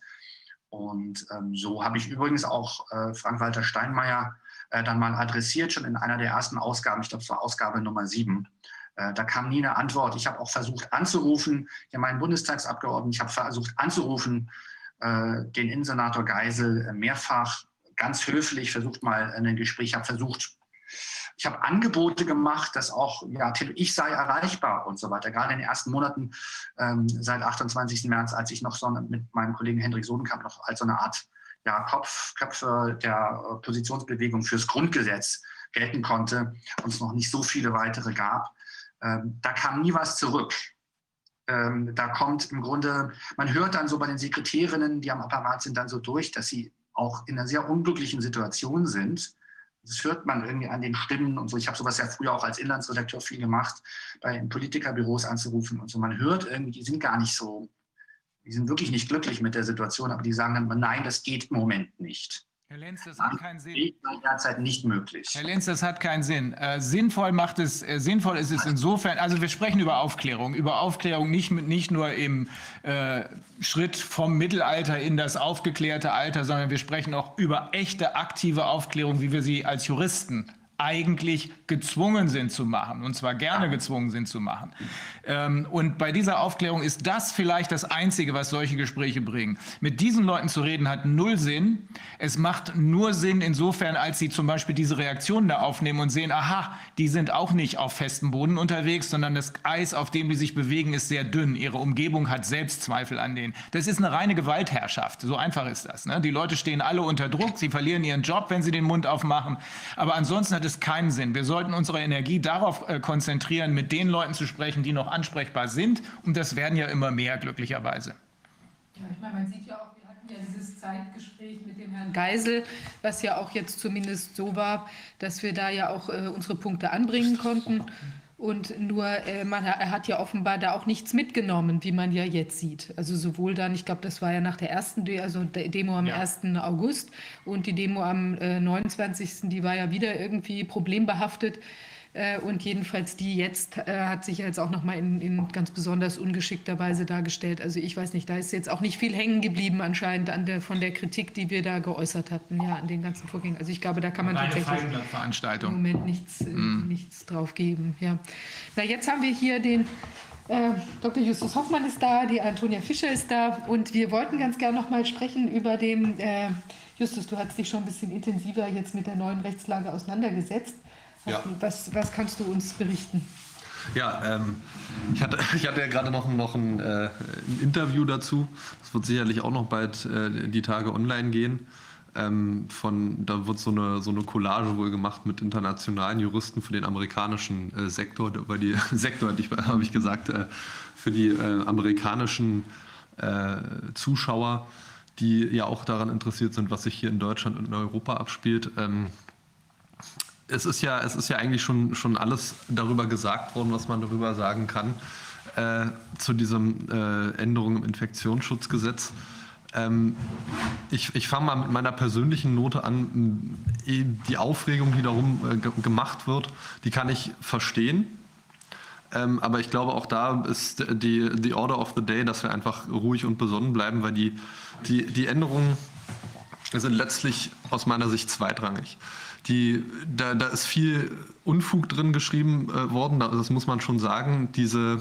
Und ähm, so habe ich übrigens auch äh, Frank-Walter Steinmeier äh, dann mal adressiert, schon in einer der ersten Ausgaben, ich glaube es war Ausgabe Nummer sieben. Äh, da kam nie eine Antwort. Ich habe auch versucht anzurufen, ja meinen Bundestagsabgeordneten, ich habe versucht anzurufen, äh, den Innensenator Geisel mehrfach, ganz höflich, versucht mal ein Gespräch, habe versucht, ich habe Angebote gemacht, dass auch, ja, ich sei erreichbar und so weiter. Gerade in den ersten Monaten ähm, seit 28. März, als ich noch so mit meinem Kollegen Hendrik Sodenkamp noch als so eine Art ja, Kopf, Köpfe der äh, Positionsbewegung fürs Grundgesetz gelten konnte und es noch nicht so viele weitere gab. Ähm, da kam nie was zurück. Ähm, da kommt im Grunde, man hört dann so bei den Sekretärinnen, die am Apparat sind, dann so durch, dass sie auch in einer sehr unglücklichen Situation sind. Das hört man irgendwie an den Stimmen und so. Ich habe sowas ja früher auch als Inlandsredakteur viel gemacht, bei Politikerbüros anzurufen und so. Man hört irgendwie, die sind gar nicht so die sind wirklich nicht glücklich mit der Situation, aber die sagen dann, nein, das geht im Moment nicht. Herr Lenz, das hat keinen Sinn. Das derzeit nicht möglich. Herr Lenz, das hat keinen Sinn. Äh, sinnvoll macht es, äh, sinnvoll ist es insofern, also wir sprechen über Aufklärung, über Aufklärung nicht, nicht nur im äh, Schritt vom Mittelalter in das aufgeklärte Alter, sondern wir sprechen auch über echte aktive Aufklärung, wie wir sie als Juristen eigentlich gezwungen sind zu machen, und zwar gerne gezwungen sind zu machen. Ähm, und bei dieser Aufklärung ist das vielleicht das Einzige, was solche Gespräche bringen. Mit diesen Leuten zu reden hat null Sinn. Es macht nur Sinn insofern, als sie zum Beispiel diese Reaktionen da aufnehmen und sehen, aha, die sind auch nicht auf festem Boden unterwegs, sondern das Eis, auf dem die sich bewegen, ist sehr dünn. Ihre Umgebung hat Selbstzweifel an denen. Das ist eine reine Gewaltherrschaft. So einfach ist das. Ne? Die Leute stehen alle unter Druck. Sie verlieren ihren Job, wenn sie den Mund aufmachen. Aber ansonsten hat es keinen Sinn. Wir sollten unsere Energie darauf äh, konzentrieren, mit den Leuten zu sprechen, die noch ansprechbar sind. Und das werden ja immer mehr, glücklicherweise. Ja, ich meine, man sieht ja auch, wir hatten ja dieses Zeitgespräch mit dem Herrn Geisel, was ja auch jetzt zumindest so war, dass wir da ja auch äh, unsere Punkte anbringen konnten. Und nur, äh, man, er hat ja offenbar da auch nichts mitgenommen, wie man ja jetzt sieht. Also sowohl dann, ich glaube, das war ja nach der ersten, De also der Demo am ja. 1. August und die Demo am äh, 29. Die war ja wieder irgendwie problembehaftet. Äh, und jedenfalls die jetzt äh, hat sich jetzt auch nochmal in, in ganz besonders ungeschickter Weise dargestellt. Also ich weiß nicht, da ist jetzt auch nicht viel hängen geblieben anscheinend an der, von der Kritik, die wir da geäußert hatten, ja, an den ganzen Vorgängen. Also ich glaube, da kann man Eine tatsächlich im Moment nichts, mm. nichts drauf geben. Ja. Na, jetzt haben wir hier den äh, Dr. Justus Hoffmann ist da, die Antonia Fischer ist da und wir wollten ganz gerne noch mal sprechen über den, äh, Justus, du hast dich schon ein bisschen intensiver jetzt mit der neuen Rechtslage auseinandergesetzt. Ja. Was, was kannst du uns berichten? Ja, ähm, ich, hatte, ich hatte ja gerade noch, noch ein, äh, ein, Interview dazu. Das wird sicherlich auch noch bald äh, die Tage online gehen. Ähm, von, da wird so eine, so eine Collage wohl gemacht mit internationalen Juristen für den amerikanischen äh, Sektor, über die Sektor habe ich gesagt, äh, für die äh, amerikanischen äh, Zuschauer, die ja auch daran interessiert sind, was sich hier in Deutschland und in Europa abspielt. Ähm, es ist ja, es ist ja eigentlich schon, schon alles darüber gesagt worden, was man darüber sagen kann, äh, zu diesen äh, Änderungen im Infektionsschutzgesetz. Ähm, ich ich fange mal mit meiner persönlichen Note an. Die Aufregung, die darum äh, gemacht wird, die kann ich verstehen. Ähm, aber ich glaube, auch da ist die, die Order of the Day, dass wir einfach ruhig und besonnen bleiben, weil die, die, die Änderungen sind letztlich aus meiner Sicht zweitrangig die, da, da ist viel Unfug drin geschrieben äh, worden, das muss man schon sagen. Diese,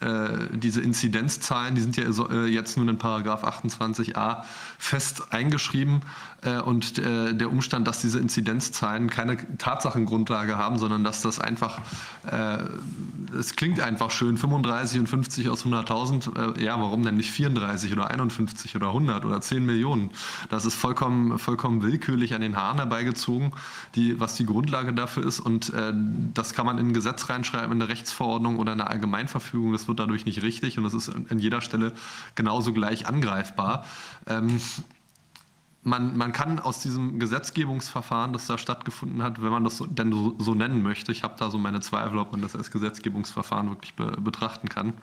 äh, diese Inzidenzzahlen, die sind ja äh, jetzt nun in Paragraph 28a fest eingeschrieben. Äh, und äh, der Umstand, dass diese Inzidenzzahlen keine Tatsachengrundlage haben, sondern dass das einfach, äh, es klingt einfach schön, 35 und 50 aus 100.000, ja, warum denn nicht 34 oder 51 oder 100 oder 10 Millionen? Das ist vollkommen, vollkommen willkürlich an den Haaren herbeigezogen, die, was die Grundlage dafür ist. Und das kann man in ein Gesetz reinschreiben, in eine Rechtsverordnung oder eine Allgemeinverfügung. Das wird dadurch nicht richtig und das ist an jeder Stelle genauso gleich angreifbar. Ähm, man, man kann aus diesem Gesetzgebungsverfahren, das da stattgefunden hat, wenn man das so, denn so, so nennen möchte, ich habe da so meine Zweifel, ob man das als Gesetzgebungsverfahren wirklich be, betrachten kann,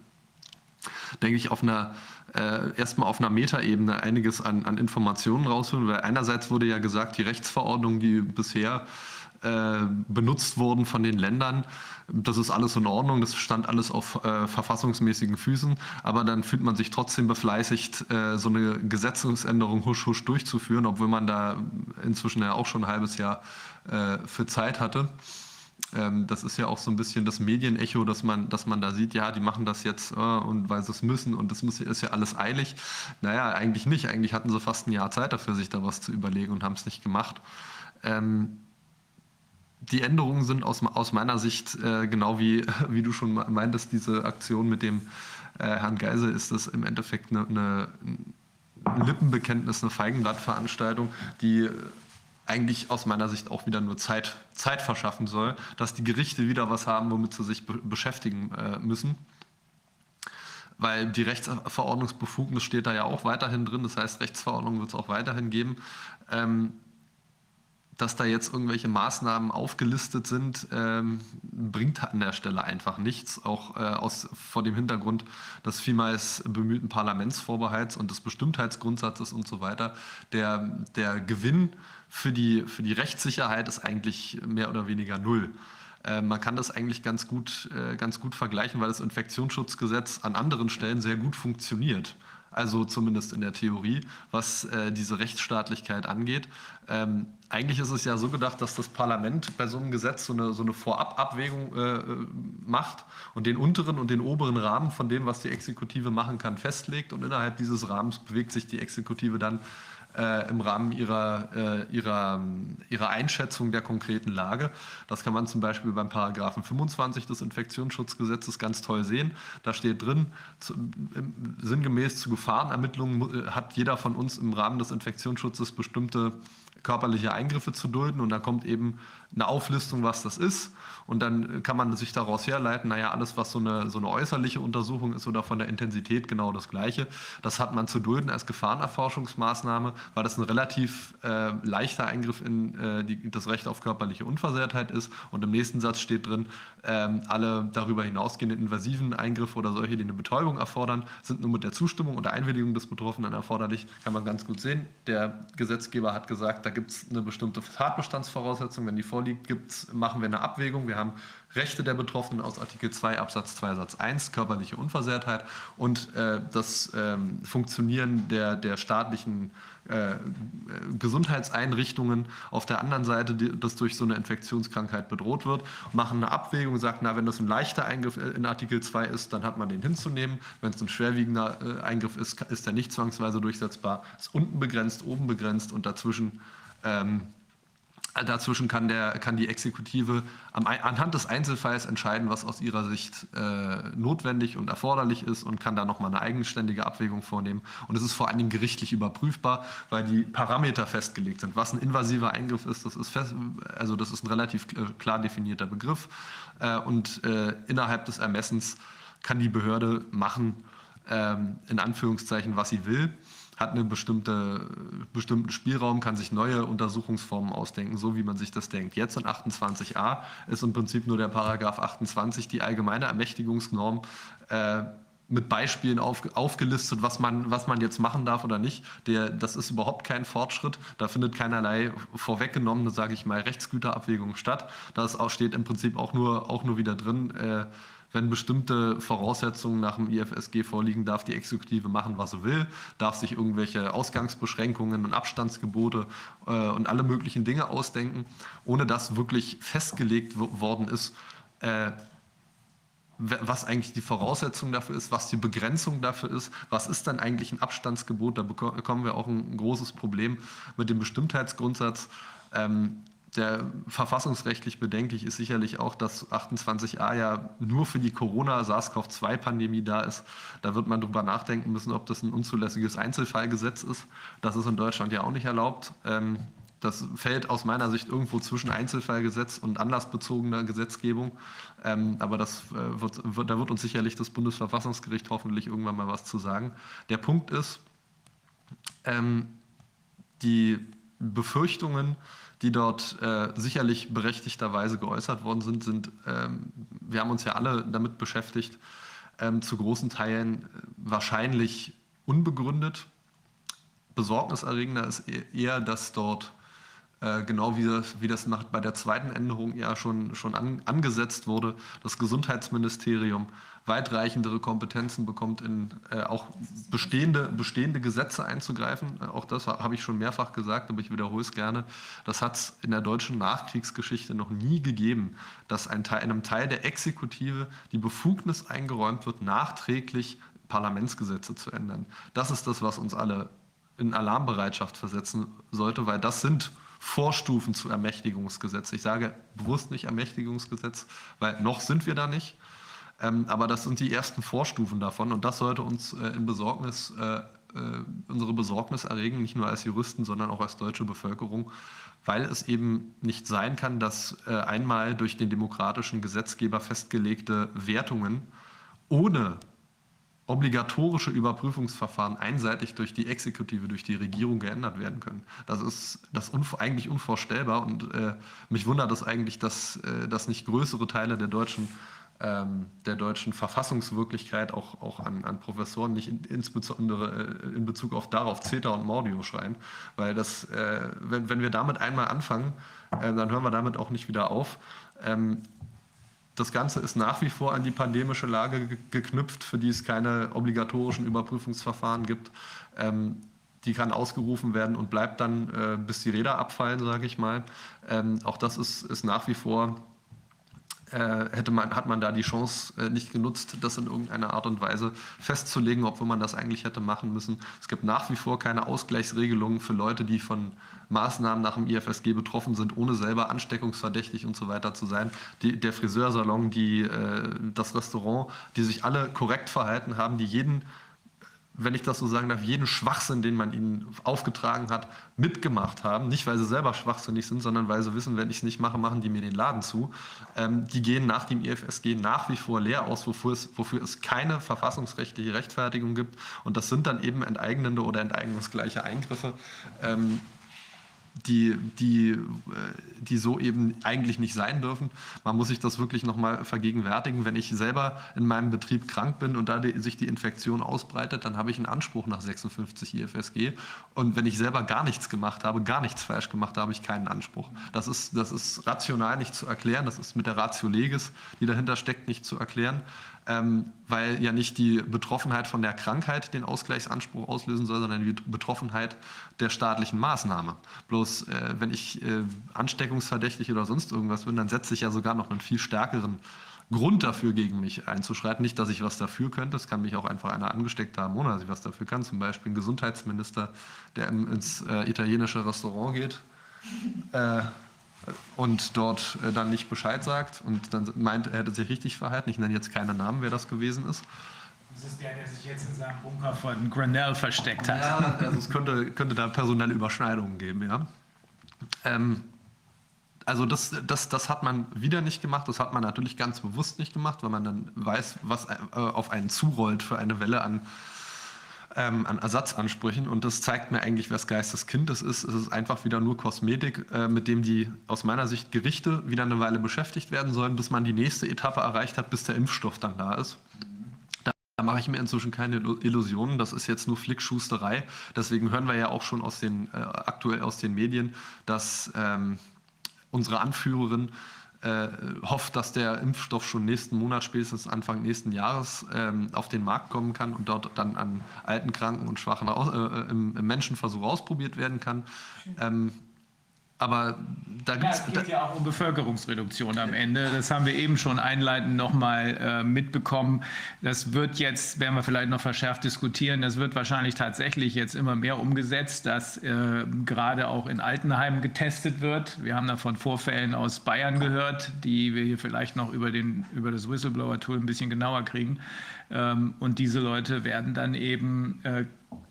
denke ich, auf einer äh, erstmal auf einer Metaebene einiges an, an Informationen rausholen, weil einerseits wurde ja gesagt, die Rechtsverordnung, die bisher äh, benutzt wurden von den Ländern. Das ist alles in Ordnung, das stand alles auf äh, verfassungsmäßigen Füßen, aber dann fühlt man sich trotzdem befleißigt, äh, so eine Gesetzesänderung husch husch durchzuführen, obwohl man da inzwischen ja auch schon ein halbes Jahr äh, für Zeit hatte. Ähm, das ist ja auch so ein bisschen das Medienecho, dass man, dass man da sieht, ja, die machen das jetzt äh, und weil sie es müssen und das muss, ist ja alles eilig. Naja, eigentlich nicht. Eigentlich hatten sie fast ein Jahr Zeit dafür, sich da was zu überlegen und haben es nicht gemacht. Ähm, die Änderungen sind aus, aus meiner Sicht, äh, genau wie, wie du schon meintest, diese Aktion mit dem äh, Herrn Geisel, ist das im Endeffekt eine, eine ein Lippenbekenntnis, eine Feigenblattveranstaltung, die eigentlich aus meiner Sicht auch wieder nur Zeit, Zeit verschaffen soll, dass die Gerichte wieder was haben, womit sie sich be beschäftigen äh, müssen. Weil die Rechtsverordnungsbefugnis steht da ja auch weiterhin drin, das heißt, Rechtsverordnung wird es auch weiterhin geben. Ähm, dass da jetzt irgendwelche Maßnahmen aufgelistet sind, ähm, bringt an der Stelle einfach nichts. Auch äh, aus, vor dem Hintergrund des vielmals bemühten Parlamentsvorbehalts und des Bestimmtheitsgrundsatzes und so weiter. Der, der Gewinn für die, für die Rechtssicherheit ist eigentlich mehr oder weniger null. Äh, man kann das eigentlich ganz gut, äh, ganz gut vergleichen, weil das Infektionsschutzgesetz an anderen Stellen sehr gut funktioniert. also zumindest in der Theorie, was äh, diese Rechtsstaatlichkeit angeht. Ähm, eigentlich ist es ja so gedacht, dass das Parlament bei so einem Gesetz so eine, so eine Vorababwägung äh, macht und den unteren und den oberen Rahmen von dem, was die Exekutive machen kann, festlegt. Und innerhalb dieses Rahmens bewegt sich die Exekutive dann äh, im Rahmen ihrer, äh, ihrer, ihrer Einschätzung der konkreten Lage. Das kann man zum Beispiel beim Paragraphen 25 des Infektionsschutzgesetzes ganz toll sehen. Da steht drin, zu, sinngemäß zu Gefahrenermittlungen äh, hat jeder von uns im Rahmen des Infektionsschutzes bestimmte körperliche Eingriffe zu dulden und da kommt eben eine Auflistung, was das ist. Und dann kann man sich daraus herleiten, naja, alles, was so eine, so eine äußerliche Untersuchung ist oder von der Intensität genau das Gleiche, das hat man zu dulden als Gefahrenerforschungsmaßnahme, weil das ein relativ äh, leichter Eingriff in äh, die, das Recht auf körperliche Unversehrtheit ist. Und im nächsten Satz steht drin, ähm, alle darüber hinausgehenden invasiven Eingriffe oder solche, die eine Betäubung erfordern, sind nur mit der Zustimmung und der Einwilligung des Betroffenen erforderlich. Kann man ganz gut sehen. Der Gesetzgeber hat gesagt, da gibt es eine bestimmte Tatbestandsvoraussetzung. Wenn die vorliegt, gibt's, machen wir eine Abwägung. Wir haben Rechte der Betroffenen aus Artikel 2 Absatz 2 Satz 1, körperliche Unversehrtheit und äh, das ähm, Funktionieren der, der staatlichen äh, Gesundheitseinrichtungen auf der anderen Seite, die, das durch so eine Infektionskrankheit bedroht wird, machen eine Abwägung sagen, na, wenn das ein leichter Eingriff in Artikel 2 ist, dann hat man den hinzunehmen. Wenn es ein schwerwiegender äh, Eingriff ist, ist der nicht zwangsweise durchsetzbar. Ist unten begrenzt, oben begrenzt und dazwischen ähm, Dazwischen kann, der, kann die Exekutive am, anhand des Einzelfalls entscheiden, was aus ihrer Sicht äh, notwendig und erforderlich ist und kann da nochmal eine eigenständige Abwägung vornehmen. Und es ist vor allen Dingen gerichtlich überprüfbar, weil die Parameter festgelegt sind. Was ein invasiver Eingriff ist, das ist, fest, also das ist ein relativ klar definierter Begriff. Äh, und äh, innerhalb des Ermessens kann die Behörde machen, ähm, in Anführungszeichen, was sie will hat einen bestimmte, bestimmten Spielraum, kann sich neue Untersuchungsformen ausdenken, so wie man sich das denkt. Jetzt in 28a ist im Prinzip nur der Paragraph 28 die allgemeine Ermächtigungsnorm äh, mit Beispielen auf, aufgelistet, was man, was man jetzt machen darf oder nicht. Der, das ist überhaupt kein Fortschritt. Da findet keinerlei vorweggenommene, sage ich mal, Rechtsgüterabwägung statt. Da steht im Prinzip auch nur, auch nur wieder drin, äh, wenn bestimmte Voraussetzungen nach dem IFSG vorliegen, darf die Exekutive machen, was sie will, darf sich irgendwelche Ausgangsbeschränkungen und Abstandsgebote äh, und alle möglichen Dinge ausdenken, ohne dass wirklich festgelegt worden ist, äh, was eigentlich die Voraussetzung dafür ist, was die Begrenzung dafür ist, was ist dann eigentlich ein Abstandsgebot, da bekommen wir auch ein großes Problem mit dem Bestimmtheitsgrundsatz. Ähm, der verfassungsrechtlich bedenklich ist sicherlich auch, dass 28a ja nur für die Corona-SARS-CoV-2-Pandemie da ist. Da wird man drüber nachdenken müssen, ob das ein unzulässiges Einzelfallgesetz ist. Das ist in Deutschland ja auch nicht erlaubt. Ähm, das fällt aus meiner Sicht irgendwo zwischen Einzelfallgesetz und anlassbezogener Gesetzgebung. Ähm, aber das äh, wird, wird, da wird uns sicherlich das Bundesverfassungsgericht hoffentlich irgendwann mal was zu sagen. Der Punkt ist, ähm, die Befürchtungen, die dort äh, sicherlich berechtigterweise geäußert worden sind, sind, ähm, wir haben uns ja alle damit beschäftigt, ähm, zu großen Teilen wahrscheinlich unbegründet. Besorgniserregender ist e-, eher, dass dort äh, genau wie das, wie das nach, bei der zweiten Änderung ja schon, schon an, angesetzt wurde, das Gesundheitsministerium weitreichendere Kompetenzen bekommt, in äh, auch bestehende, bestehende Gesetze einzugreifen. Äh, auch das habe ich schon mehrfach gesagt, aber ich wiederhole es gerne. Das hat es in der deutschen Nachkriegsgeschichte noch nie gegeben, dass ein Teil, einem Teil der Exekutive die Befugnis eingeräumt wird, nachträglich Parlamentsgesetze zu ändern. Das ist das, was uns alle in Alarmbereitschaft versetzen sollte, weil das sind Vorstufen zu Ermächtigungsgesetz. Ich sage bewusst nicht Ermächtigungsgesetz, weil noch sind wir da nicht. Ähm, aber das sind die ersten Vorstufen davon und das sollte uns äh, in Besorgnis, äh, äh, unsere Besorgnis erregen, nicht nur als Juristen, sondern auch als deutsche Bevölkerung, weil es eben nicht sein kann, dass äh, einmal durch den demokratischen Gesetzgeber festgelegte Wertungen ohne obligatorische Überprüfungsverfahren einseitig durch die Exekutive, durch die Regierung geändert werden können. Das ist das unv eigentlich unvorstellbar und äh, mich wundert es eigentlich, dass, äh, dass nicht größere Teile der deutschen ähm, der deutschen Verfassungswirklichkeit auch, auch an, an Professoren nicht in, insbesondere äh, in Bezug auf darauf CETA und Mordio schreien. Weil das, äh, wenn, wenn wir damit einmal anfangen, äh, dann hören wir damit auch nicht wieder auf. Ähm, das Ganze ist nach wie vor an die pandemische Lage ge geknüpft, für die es keine obligatorischen Überprüfungsverfahren gibt. Ähm, die kann ausgerufen werden und bleibt dann, äh, bis die Räder abfallen, sage ich mal. Ähm, auch das ist, ist nach wie vor hätte man, hat man da die Chance äh, nicht genutzt, das in irgendeiner Art und Weise festzulegen, obwohl man das eigentlich hätte machen müssen. Es gibt nach wie vor keine Ausgleichsregelungen für Leute, die von Maßnahmen nach dem IFSG betroffen sind, ohne selber ansteckungsverdächtig und so weiter zu sein. Die, der Friseursalon, die, äh, das Restaurant, die sich alle korrekt verhalten haben, die jeden wenn ich das so sagen darf, jeden Schwachsinn, den man ihnen aufgetragen hat, mitgemacht haben. Nicht, weil sie selber schwachsinnig sind, sondern weil sie wissen, wenn ich es nicht mache, machen die mir den Laden zu. Ähm, die gehen nach dem IFSG nach wie vor leer aus, wofür es, wofür es keine verfassungsrechtliche Rechtfertigung gibt. Und das sind dann eben enteignende oder enteignungsgleiche Eingriffe. Ähm, die, die, äh, die so eben eigentlich nicht sein dürfen. Man muss sich das wirklich nochmal vergegenwärtigen. Wenn ich selber in meinem Betrieb krank bin und da die, sich die Infektion ausbreitet, dann habe ich einen Anspruch nach 56 IFSG. Und wenn ich selber gar nichts gemacht habe, gar nichts falsch gemacht habe, habe ich keinen Anspruch. Das ist, das ist rational nicht zu erklären. Das ist mit der Ratio Legis, die dahinter steckt, nicht zu erklären ähm, weil ja nicht die Betroffenheit von der Krankheit den Ausgleichsanspruch auslösen soll, sondern die Betroffenheit der staatlichen Maßnahme. Bloß äh, wenn ich äh, ansteckungsverdächtig oder sonst irgendwas bin, dann setze ich ja sogar noch einen viel stärkeren Grund dafür, gegen mich einzuschreiten. Nicht, dass ich was dafür könnte, es kann mich auch einfach einer angesteckt haben, ohne dass ich was dafür kann. Zum Beispiel ein Gesundheitsminister, der ins äh, italienische Restaurant geht. Äh, und dort äh, dann nicht Bescheid sagt und dann meint, er hätte sich richtig verhalten. Ich nenne jetzt keinen Namen, wer das gewesen ist. Das ist der, der sich jetzt in seinem Bunker von Grenell versteckt hat. Ja, also es könnte, könnte da personelle Überschneidungen geben, ja. Ähm, also das, das, das hat man wieder nicht gemacht, das hat man natürlich ganz bewusst nicht gemacht, weil man dann weiß, was äh, auf einen zurollt für eine Welle an ähm, an Ersatzansprüchen. Und das zeigt mir eigentlich, was Geisteskind das ist. Es ist einfach wieder nur Kosmetik, äh, mit dem die aus meiner Sicht Gerichte wieder eine Weile beschäftigt werden sollen, bis man die nächste Etappe erreicht hat, bis der Impfstoff dann da ist. Da mache ich mir inzwischen keine Illusionen. Das ist jetzt nur Flickschusterei. Deswegen hören wir ja auch schon aus den, äh, aktuell aus den Medien, dass ähm, unsere Anführerin äh, hofft, dass der Impfstoff schon nächsten Monat, spätestens Anfang nächsten Jahres ähm, auf den Markt kommen kann und dort dann an alten, kranken und schwachen äh, äh, im, im, Menschenversuch ausprobiert werden kann. Ähm, aber da ja, es geht ja auch um Bevölkerungsreduktion am Ende. Das haben wir eben schon einleitend nochmal äh, mitbekommen. Das wird jetzt, werden wir vielleicht noch verschärft diskutieren, das wird wahrscheinlich tatsächlich jetzt immer mehr umgesetzt, dass äh, gerade auch in Altenheimen getestet wird. Wir haben da von Vorfällen aus Bayern gehört, die wir hier vielleicht noch über, den, über das Whistleblower-Tool ein bisschen genauer kriegen. Ähm, und diese Leute werden dann eben äh,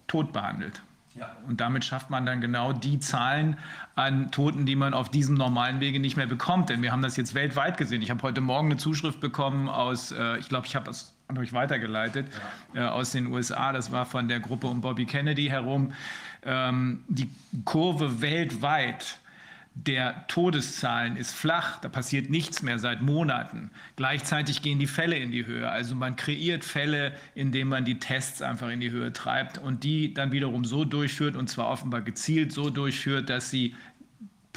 tot behandelt. Ja. Und damit schafft man dann genau die Zahlen an Toten, die man auf diesem normalen Wege nicht mehr bekommt. Denn wir haben das jetzt weltweit gesehen. Ich habe heute Morgen eine Zuschrift bekommen aus, äh, ich glaube, ich habe das an euch weitergeleitet, ja. äh, aus den USA. Das war von der Gruppe um Bobby Kennedy herum. Ähm, die Kurve weltweit der Todeszahlen ist flach, da passiert nichts mehr seit Monaten. Gleichzeitig gehen die Fälle in die Höhe. Also man kreiert Fälle, indem man die Tests einfach in die Höhe treibt und die dann wiederum so durchführt und zwar offenbar gezielt so durchführt, dass sie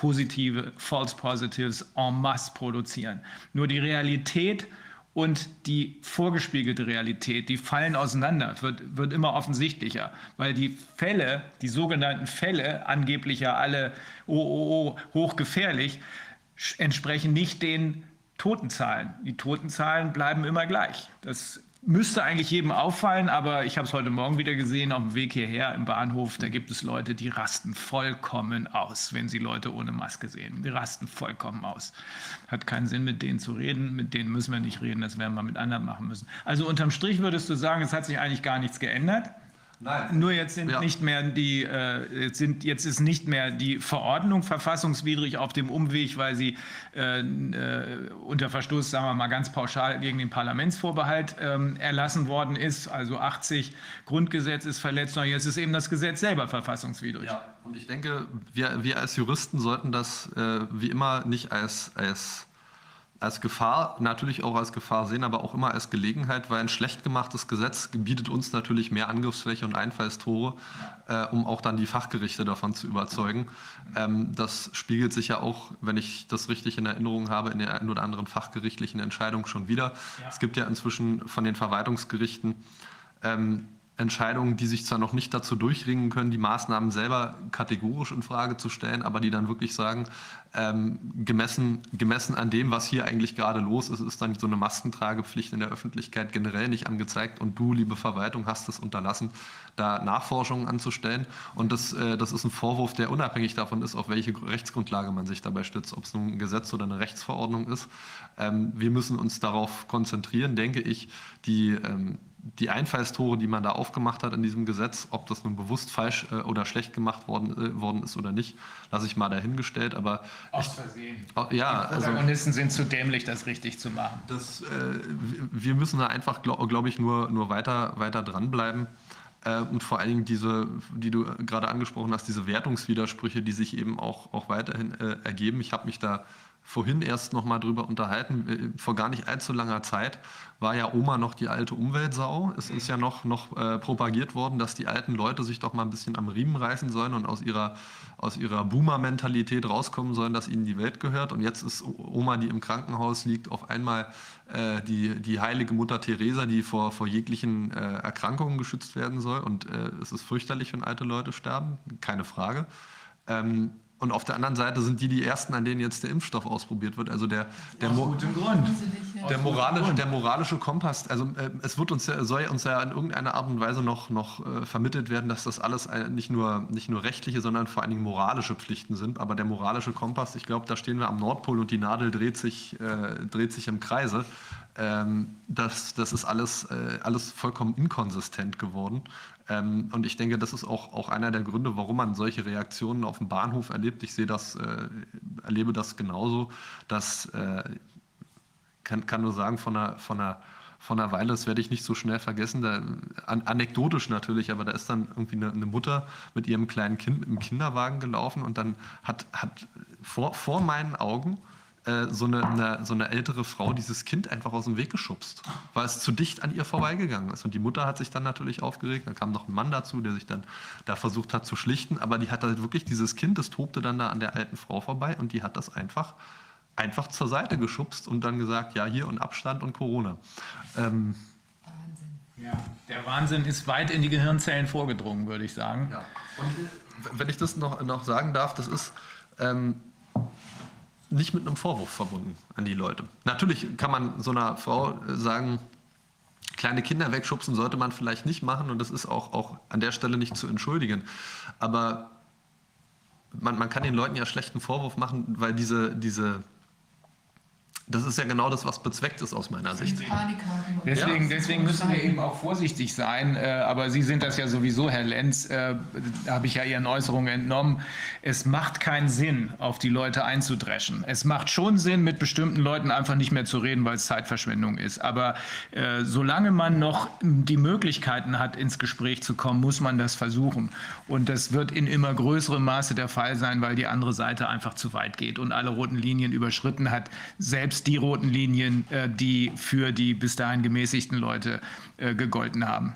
positive False Positives en masse produzieren. Nur die Realität und die vorgespiegelte Realität, die fallen auseinander, wird, wird immer offensichtlicher, weil die Fälle, die sogenannten Fälle, angeblich ja alle oh, oh, oh, hochgefährlich, entsprechen nicht den Totenzahlen. Die Totenzahlen bleiben immer gleich. Das müsste eigentlich jedem auffallen, aber ich habe es heute Morgen wieder gesehen auf dem Weg hierher im Bahnhof. Da gibt es Leute, die rasten vollkommen aus, wenn sie Leute ohne Maske sehen. Die rasten vollkommen aus. Hat keinen Sinn, mit denen zu reden. Mit denen müssen wir nicht reden. Das werden wir mit anderen machen müssen. Also unterm Strich würdest du sagen, es hat sich eigentlich gar nichts geändert. Nein. Nur jetzt sind ja. nicht mehr die, äh, jetzt, sind, jetzt ist nicht mehr die Verordnung verfassungswidrig auf dem Umweg, weil sie äh, äh, unter Verstoß, sagen wir mal ganz pauschal, gegen den Parlamentsvorbehalt ähm, erlassen worden ist. Also 80 Grundgesetz ist verletzt, sondern jetzt ist eben das Gesetz selber verfassungswidrig. Ja, und ich denke, wir, wir als Juristen sollten das äh, wie immer nicht als, als als Gefahr, natürlich auch als Gefahr sehen, aber auch immer als Gelegenheit, weil ein schlecht gemachtes Gesetz bietet uns natürlich mehr Angriffsfläche und Einfallstore, äh, um auch dann die Fachgerichte davon zu überzeugen. Ähm, das spiegelt sich ja auch, wenn ich das richtig in Erinnerung habe, in den ein oder anderen fachgerichtlichen Entscheidungen schon wieder. Ja. Es gibt ja inzwischen von den Verwaltungsgerichten ähm, Entscheidungen, die sich zwar noch nicht dazu durchringen können, die Maßnahmen selber kategorisch in Frage zu stellen, aber die dann wirklich sagen, ähm, gemessen, gemessen an dem, was hier eigentlich gerade los ist, ist dann so eine Maskentragepflicht in der Öffentlichkeit generell nicht angezeigt und du, liebe Verwaltung, hast es unterlassen, da Nachforschungen anzustellen. Und das, äh, das ist ein Vorwurf, der unabhängig davon ist, auf welche Rechtsgrundlage man sich dabei stützt, ob es nun ein Gesetz oder eine Rechtsverordnung ist. Ähm, wir müssen uns darauf konzentrieren, denke ich, die ähm, die Einfallstore, die man da aufgemacht hat in diesem Gesetz, ob das nun bewusst falsch äh, oder schlecht gemacht worden, äh, worden ist oder nicht, lasse ich mal dahingestellt. Aber aus Versehen. Ich, ja, die also Protagonisten also, sind zu dämlich, das richtig zu machen. Das, äh, wir müssen da einfach, glaube glaub ich, nur, nur weiter, weiter dranbleiben. Äh, und vor allen Dingen diese, die du gerade angesprochen hast, diese Wertungswidersprüche, die sich eben auch, auch weiterhin äh, ergeben. Ich habe mich da vorhin erst noch mal drüber unterhalten. Äh, vor gar nicht allzu langer Zeit war ja Oma noch die alte Umweltsau. Es ist ja noch, noch äh, propagiert worden, dass die alten Leute sich doch mal ein bisschen am Riemen reißen sollen und aus ihrer, aus ihrer Boomer-Mentalität rauskommen sollen, dass ihnen die Welt gehört. Und jetzt ist Oma, die im Krankenhaus liegt, auf einmal äh, die, die heilige Mutter Teresa, die vor, vor jeglichen äh, Erkrankungen geschützt werden soll. Und äh, es ist fürchterlich, wenn alte Leute sterben, keine Frage. Ähm, und auf der anderen Seite sind die die ersten, an denen jetzt der Impfstoff ausprobiert wird. Also der, der, Mo der, moralische, der moralische Kompass. Also äh, es wird uns ja, soll uns ja in irgendeiner Art und Weise noch, noch äh, vermittelt werden, dass das alles nicht nur, nicht nur rechtliche, sondern vor allen Dingen moralische Pflichten sind. Aber der moralische Kompass, ich glaube, da stehen wir am Nordpol und die Nadel dreht sich, äh, dreht sich im Kreise. Ähm, das, das ist alles, äh, alles vollkommen inkonsistent geworden. Ähm, und ich denke, das ist auch, auch einer der Gründe, warum man solche Reaktionen auf dem Bahnhof erlebt. Ich sehe das, äh, erlebe das genauso, dass äh, kann, kann nur sagen, von einer, von einer von einer Weile, das werde ich nicht so schnell vergessen, da, an, anekdotisch natürlich, aber da ist dann irgendwie eine, eine, Mutter mit ihrem kleinen Kind im Kinderwagen gelaufen und dann hat, hat vor, vor meinen Augen äh, so, eine, eine, so eine ältere Frau dieses Kind einfach aus dem Weg geschubst, weil es zu dicht an ihr vorbeigegangen ist. Und die Mutter hat sich dann natürlich aufgeregt. Dann kam noch ein Mann dazu, der sich dann da versucht hat zu schlichten. Aber die hat halt wirklich dieses Kind, das tobte dann da an der alten Frau vorbei und die hat das einfach einfach zur Seite geschubst und dann gesagt, ja, hier und Abstand und Corona. Ähm, Wahnsinn. Ja, der Wahnsinn ist weit in die Gehirnzellen vorgedrungen, würde ich sagen. Ja. Und wenn ich das noch, noch sagen darf, das ist, ähm, nicht mit einem Vorwurf verbunden an die Leute. Natürlich kann man so einer Frau äh, sagen, kleine Kinder wegschubsen sollte man vielleicht nicht machen und das ist auch, auch an der Stelle nicht zu entschuldigen. Aber man, man kann den Leuten ja schlechten Vorwurf machen, weil diese, diese das ist ja genau das, was bezweckt ist aus meiner Sicht. Deswegen, deswegen müssen wir eben auch vorsichtig sein. Äh, aber Sie sind das ja sowieso, Herr Lenz, äh, habe ich ja Ihren Äußerungen entnommen. Es macht keinen Sinn, auf die Leute einzudreschen. Es macht schon Sinn, mit bestimmten Leuten einfach nicht mehr zu reden, weil es Zeitverschwendung ist. Aber äh, solange man noch die Möglichkeiten hat, ins Gespräch zu kommen, muss man das versuchen. Und das wird in immer größerem Maße der Fall sein, weil die andere Seite einfach zu weit geht und alle roten Linien überschritten hat. Selbst selbst die roten Linien, äh, die für die bis dahin gemäßigten Leute äh, gegolten haben.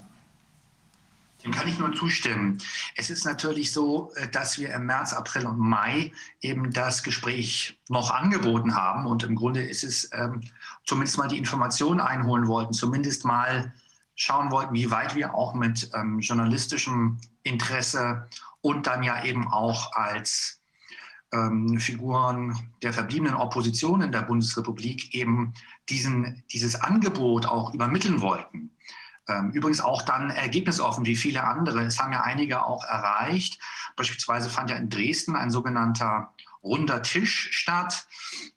Dem kann ich nur zustimmen. Es ist natürlich so, äh, dass wir im März, April und Mai eben das Gespräch noch angeboten haben. Und im Grunde ist es ähm, zumindest mal die Informationen einholen wollten, zumindest mal schauen wollten, wie weit wir auch mit ähm, journalistischem Interesse und dann ja eben auch als ähm, Figuren der verbliebenen Opposition in der Bundesrepublik eben diesen, dieses Angebot auch übermitteln wollten. Ähm, übrigens auch dann ergebnisoffen wie viele andere. Es haben ja einige auch erreicht. Beispielsweise fand ja in Dresden ein sogenannter runder Tisch statt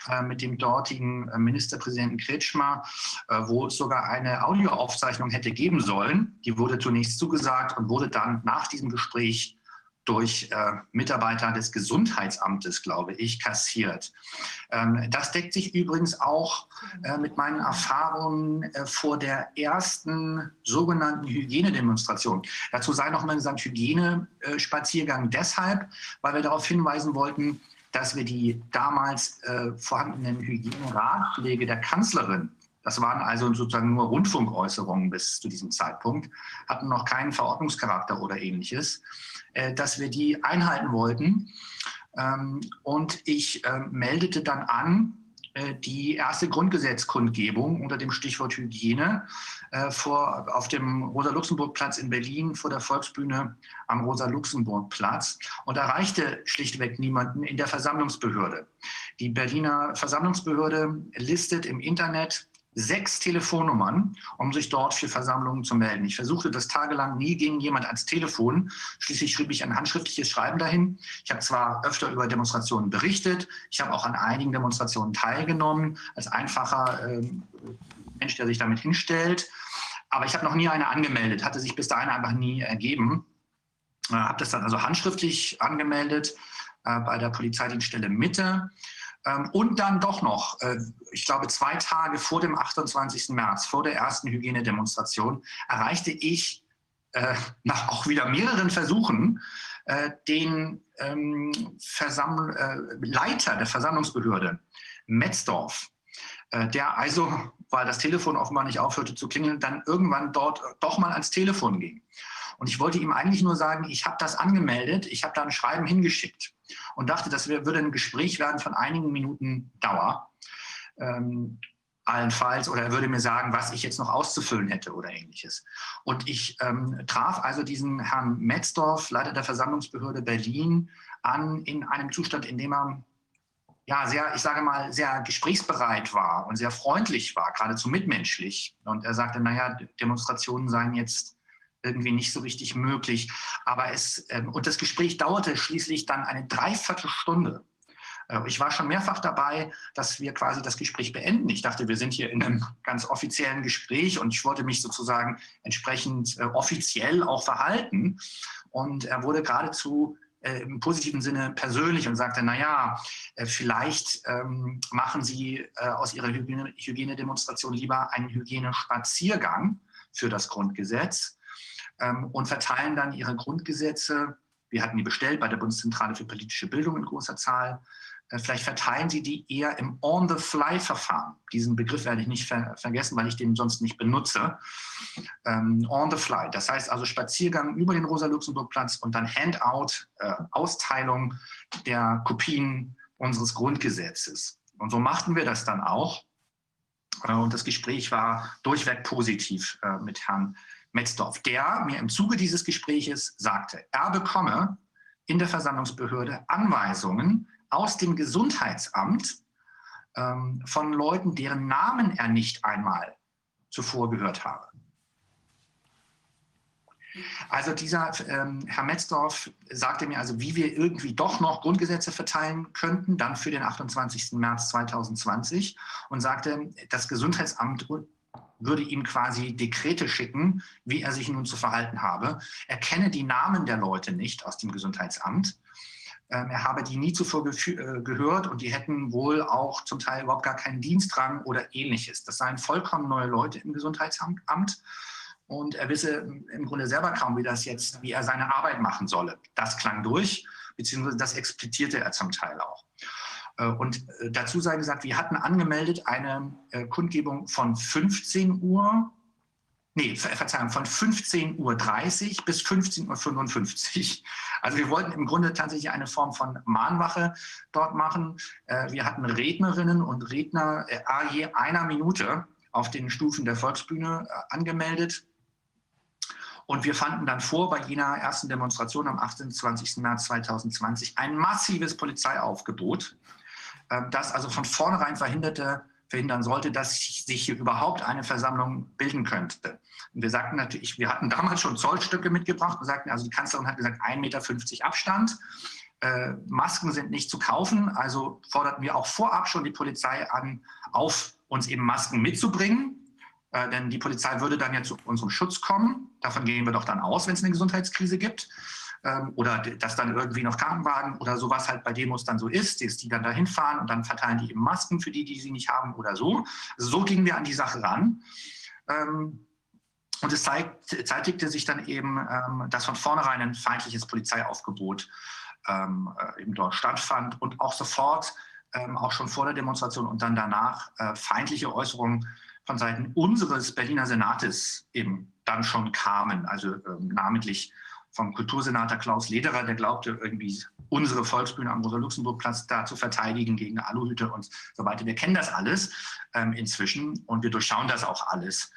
äh, mit dem dortigen äh, Ministerpräsidenten Kretschmer, äh, wo es sogar eine Audioaufzeichnung hätte geben sollen. Die wurde zunächst zugesagt und wurde dann nach diesem Gespräch durch äh, Mitarbeiter des Gesundheitsamtes, glaube ich, kassiert. Ähm, das deckt sich übrigens auch äh, mit meinen Erfahrungen äh, vor der ersten sogenannten Hygienedemonstration. Dazu sei noch mal gesagt, Hygienespaziergang deshalb, weil wir darauf hinweisen wollten, dass wir die damals äh, vorhandenen Hygieneratschläge der Kanzlerin, das waren also sozusagen nur Rundfunkäußerungen bis zu diesem Zeitpunkt, hatten noch keinen Verordnungscharakter oder ähnliches, äh, dass wir die einhalten wollten. Ähm, und ich äh, meldete dann an, äh, die erste Grundgesetzkundgebung unter dem Stichwort Hygiene äh, vor, auf dem Rosa-Luxemburg-Platz in Berlin vor der Volksbühne am Rosa-Luxemburg-Platz und erreichte schlichtweg niemanden in der Versammlungsbehörde. Die Berliner Versammlungsbehörde listet im Internet sechs Telefonnummern, um sich dort für Versammlungen zu melden. Ich versuchte das tagelang, nie ging jemand ans Telefon. Schließlich schrieb ich ein handschriftliches Schreiben dahin. Ich habe zwar öfter über Demonstrationen berichtet, ich habe auch an einigen Demonstrationen teilgenommen, als einfacher äh, Mensch, der sich damit hinstellt. Aber ich habe noch nie eine angemeldet, hatte sich bis dahin einfach nie ergeben. Äh, habe das dann also handschriftlich angemeldet äh, bei der Polizeidienststelle Mitte. Ähm, und dann doch noch, äh, ich glaube, zwei Tage vor dem 28. März, vor der ersten Hygienedemonstration, erreichte ich äh, nach auch wieder mehreren Versuchen äh, den ähm, Leiter der Versammlungsbehörde, Metzdorf, der also, weil das Telefon offenbar nicht aufhörte zu klingeln, dann irgendwann dort doch mal ans Telefon ging. Und ich wollte ihm eigentlich nur sagen, ich habe das angemeldet, ich habe da ein Schreiben hingeschickt und dachte, das würde ein Gespräch werden von einigen Minuten Dauer. Ähm, allenfalls, oder er würde mir sagen, was ich jetzt noch auszufüllen hätte oder ähnliches. Und ich ähm, traf also diesen Herrn Metzdorf, Leiter der Versammlungsbehörde Berlin, an in einem Zustand, in dem er ja, sehr, ich sage mal, sehr gesprächsbereit war und sehr freundlich war, geradezu mitmenschlich. Und er sagte, naja, Demonstrationen seien jetzt irgendwie nicht so richtig möglich. Aber es, ähm, und das Gespräch dauerte schließlich dann eine Dreiviertelstunde. Äh, ich war schon mehrfach dabei, dass wir quasi das Gespräch beenden. Ich dachte, wir sind hier in einem ganz offiziellen Gespräch und ich wollte mich sozusagen entsprechend äh, offiziell auch verhalten. Und er wurde geradezu äh, im positiven Sinne persönlich und sagte, naja, äh, vielleicht ähm, machen Sie äh, aus Ihrer Hygiene, Hygienedemonstration lieber einen Hygienespaziergang für das Grundgesetz ähm, und verteilen dann ihre Grundgesetze. Wir hatten die bestellt bei der Bundeszentrale für politische Bildung in großer Zahl. Äh, vielleicht verteilen Sie die eher im On-the-Fly-Verfahren. Diesen Begriff werde ich nicht ver vergessen, weil ich den sonst nicht benutze. Ähm, On-the-Fly, das heißt also Spaziergang über den Rosa-Luxemburg-Platz und dann Handout, äh, Austeilung der Kopien unseres Grundgesetzes. Und so machten wir das dann auch. Äh, und das Gespräch war durchweg positiv äh, mit Herrn Metzdorf, der mir im Zuge dieses Gespräches sagte, er bekomme in der Versammlungsbehörde Anweisungen aus dem Gesundheitsamt ähm, von Leuten, deren Namen er nicht einmal zuvor gehört habe. Also dieser ähm, Herr Metzdorf sagte mir also, wie wir irgendwie doch noch Grundgesetze verteilen könnten, dann für den 28. März 2020 und sagte, das Gesundheitsamt würde ihm quasi Dekrete schicken, wie er sich nun zu verhalten habe. Er kenne die Namen der Leute nicht aus dem Gesundheitsamt. Ähm, er habe die nie zuvor äh, gehört und die hätten wohl auch zum Teil überhaupt gar keinen Dienstrang oder ähnliches. Das seien vollkommen neue Leute im Gesundheitsamt und er wisse im Grunde selber kaum, wie das jetzt, wie er seine Arbeit machen solle. Das klang durch, beziehungsweise das explizierte er zum Teil auch. Äh, und äh, dazu sei gesagt, wir hatten angemeldet eine äh, Kundgebung von 15 Uhr, nee, Verzeihung, von 15.30 Uhr bis 15.55 Uhr. Also wir wollten im Grunde tatsächlich eine Form von Mahnwache dort machen. Wir hatten Rednerinnen und Redner je einer Minute auf den Stufen der Volksbühne angemeldet. Und wir fanden dann vor, bei jener ersten Demonstration am 28. März 2020 ein massives Polizeiaufgebot das also von vornherein verhinderte, verhindern sollte, dass sich hier überhaupt eine Versammlung bilden könnte. Und wir sagten natürlich, wir hatten damals schon Zollstücke mitgebracht und sagten, also die Kanzlerin hat gesagt, 1,50 Meter Abstand. Äh, Masken sind nicht zu kaufen, also forderten wir auch vorab schon die Polizei an, auf uns eben Masken mitzubringen. Äh, denn die Polizei würde dann ja zu unserem Schutz kommen. Davon gehen wir doch dann aus, wenn es eine Gesundheitskrise gibt ähm, oder dass dann irgendwie noch Krankenwagen oder sowas halt bei Demos dann so ist, dass die dann dahin fahren und dann verteilen die eben Masken für die, die sie nicht haben oder so. Also so gingen wir an die Sache ran. Ähm, und es zeigt, zeitigte sich dann eben, ähm, dass von vornherein ein feindliches Polizeiaufgebot ähm, äh, eben dort stattfand und auch sofort, ähm, auch schon vor der Demonstration und dann danach, äh, feindliche Äußerungen von Seiten unseres Berliner Senates eben dann schon kamen, also ähm, namentlich vom Kultursenator Klaus Lederer, der glaubte, irgendwie unsere Volksbühne am Rosa-Luxemburg-Platz da zu verteidigen gegen Aluhüte und so weiter. Wir kennen das alles ähm, inzwischen und wir durchschauen das auch alles,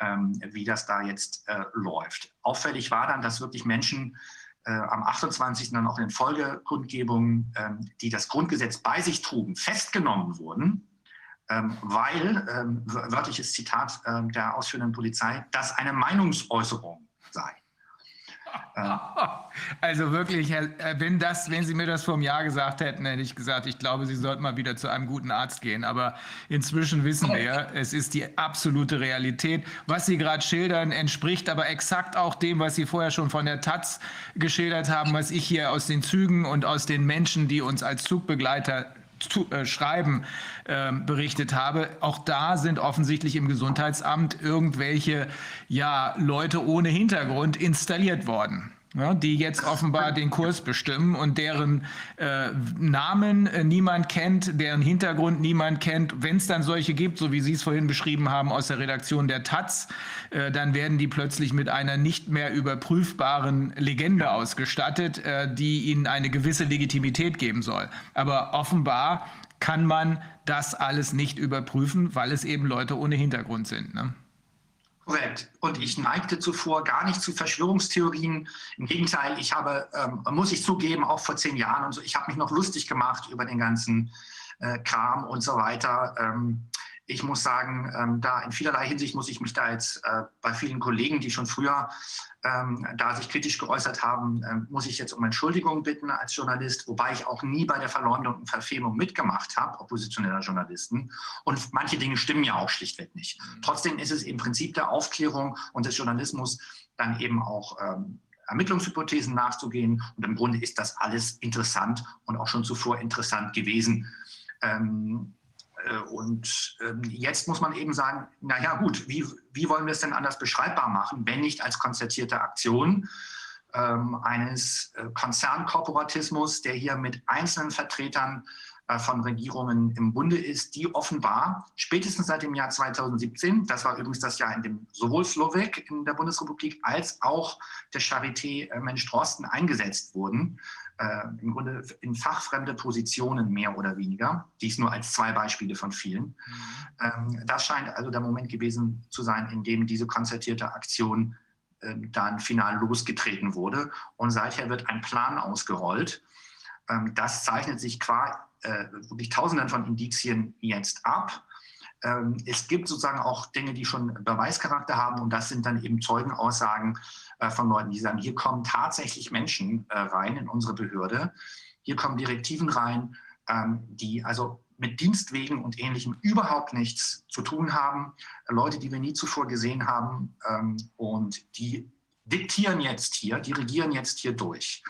ähm, wie das da jetzt äh, läuft. Auffällig war dann, dass wirklich Menschen äh, am 28. dann auch in Folgekundgebungen, ähm, die das Grundgesetz bei sich trugen, festgenommen wurden, ähm, weil, ähm, wörtliches Zitat ähm, der ausführenden Polizei, das eine Meinungsäußerung sei. Also wirklich, wenn, das, wenn Sie mir das vor einem Jahr gesagt hätten, hätte ich gesagt, ich glaube, Sie sollten mal wieder zu einem guten Arzt gehen. Aber inzwischen wissen wir, es ist die absolute Realität. Was Sie gerade schildern, entspricht aber exakt auch dem, was Sie vorher schon von der Taz geschildert haben, was ich hier aus den Zügen und aus den Menschen, die uns als Zugbegleiter zu, äh, Schreiben äh, berichtet habe. Auch da sind offensichtlich im Gesundheitsamt irgendwelche ja, Leute ohne Hintergrund installiert worden ja, die jetzt offenbar den Kurs bestimmen und deren äh, Namen äh, niemand kennt, deren Hintergrund niemand kennt. Wenn es dann solche gibt, so wie Sie es vorhin beschrieben haben aus der Redaktion der Taz, äh, dann werden die plötzlich mit einer nicht mehr überprüfbaren Legende ausgestattet, äh, die ihnen eine gewisse Legitimität geben soll. Aber offenbar kann man das alles nicht überprüfen, weil es eben Leute ohne Hintergrund sind. Ne? Korrekt. Und ich neigte zuvor gar nicht zu Verschwörungstheorien. Im Gegenteil, ich habe, ähm, muss ich zugeben, auch vor zehn Jahren und so, ich habe mich noch lustig gemacht über den ganzen äh, Kram und so weiter. Ähm, ich muss sagen, ähm, da in vielerlei Hinsicht muss ich mich da jetzt äh, bei vielen Kollegen, die schon früher ähm, da sich kritisch geäußert haben, ähm, muss ich jetzt um Entschuldigung bitten als Journalist, wobei ich auch nie bei der Verleumdung und Verfemung mitgemacht habe, oppositioneller Journalisten. Und manche Dinge stimmen ja auch schlichtweg nicht. Mhm. Trotzdem ist es im Prinzip der Aufklärung und des Journalismus dann eben auch ähm, Ermittlungshypothesen nachzugehen. Und im Grunde ist das alles interessant und auch schon zuvor interessant gewesen. Ähm, äh, und ähm, jetzt muss man eben sagen, naja gut, wie, wie wollen wir es denn anders beschreibbar machen, wenn nicht als konzertierte Aktion ähm, eines äh, Konzernkorporatismus, der hier mit einzelnen Vertretern äh, von Regierungen im Bunde ist, die offenbar spätestens seit dem Jahr 2017, das war übrigens das Jahr, in dem sowohl Slowak in der Bundesrepublik als auch der Charité Mensch Drosten eingesetzt wurden, äh, im Grunde in fachfremde Positionen mehr oder weniger. Dies nur als zwei Beispiele von vielen. Mhm. Ähm, das scheint also der Moment gewesen zu sein, in dem diese konzertierte Aktion äh, dann final losgetreten wurde. Und seither wird ein Plan ausgerollt. Ähm, das zeichnet sich qua äh, wirklich Tausenden von Indizien jetzt ab. Ähm, es gibt sozusagen auch Dinge, die schon Beweischarakter haben und das sind dann eben Zeugenaussagen äh, von Leuten, die sagen, hier kommen tatsächlich Menschen äh, rein in unsere Behörde, hier kommen Direktiven rein, ähm, die also mit Dienstwegen und Ähnlichem überhaupt nichts zu tun haben, Leute, die wir nie zuvor gesehen haben ähm, und die diktieren jetzt hier, die regieren jetzt hier durch.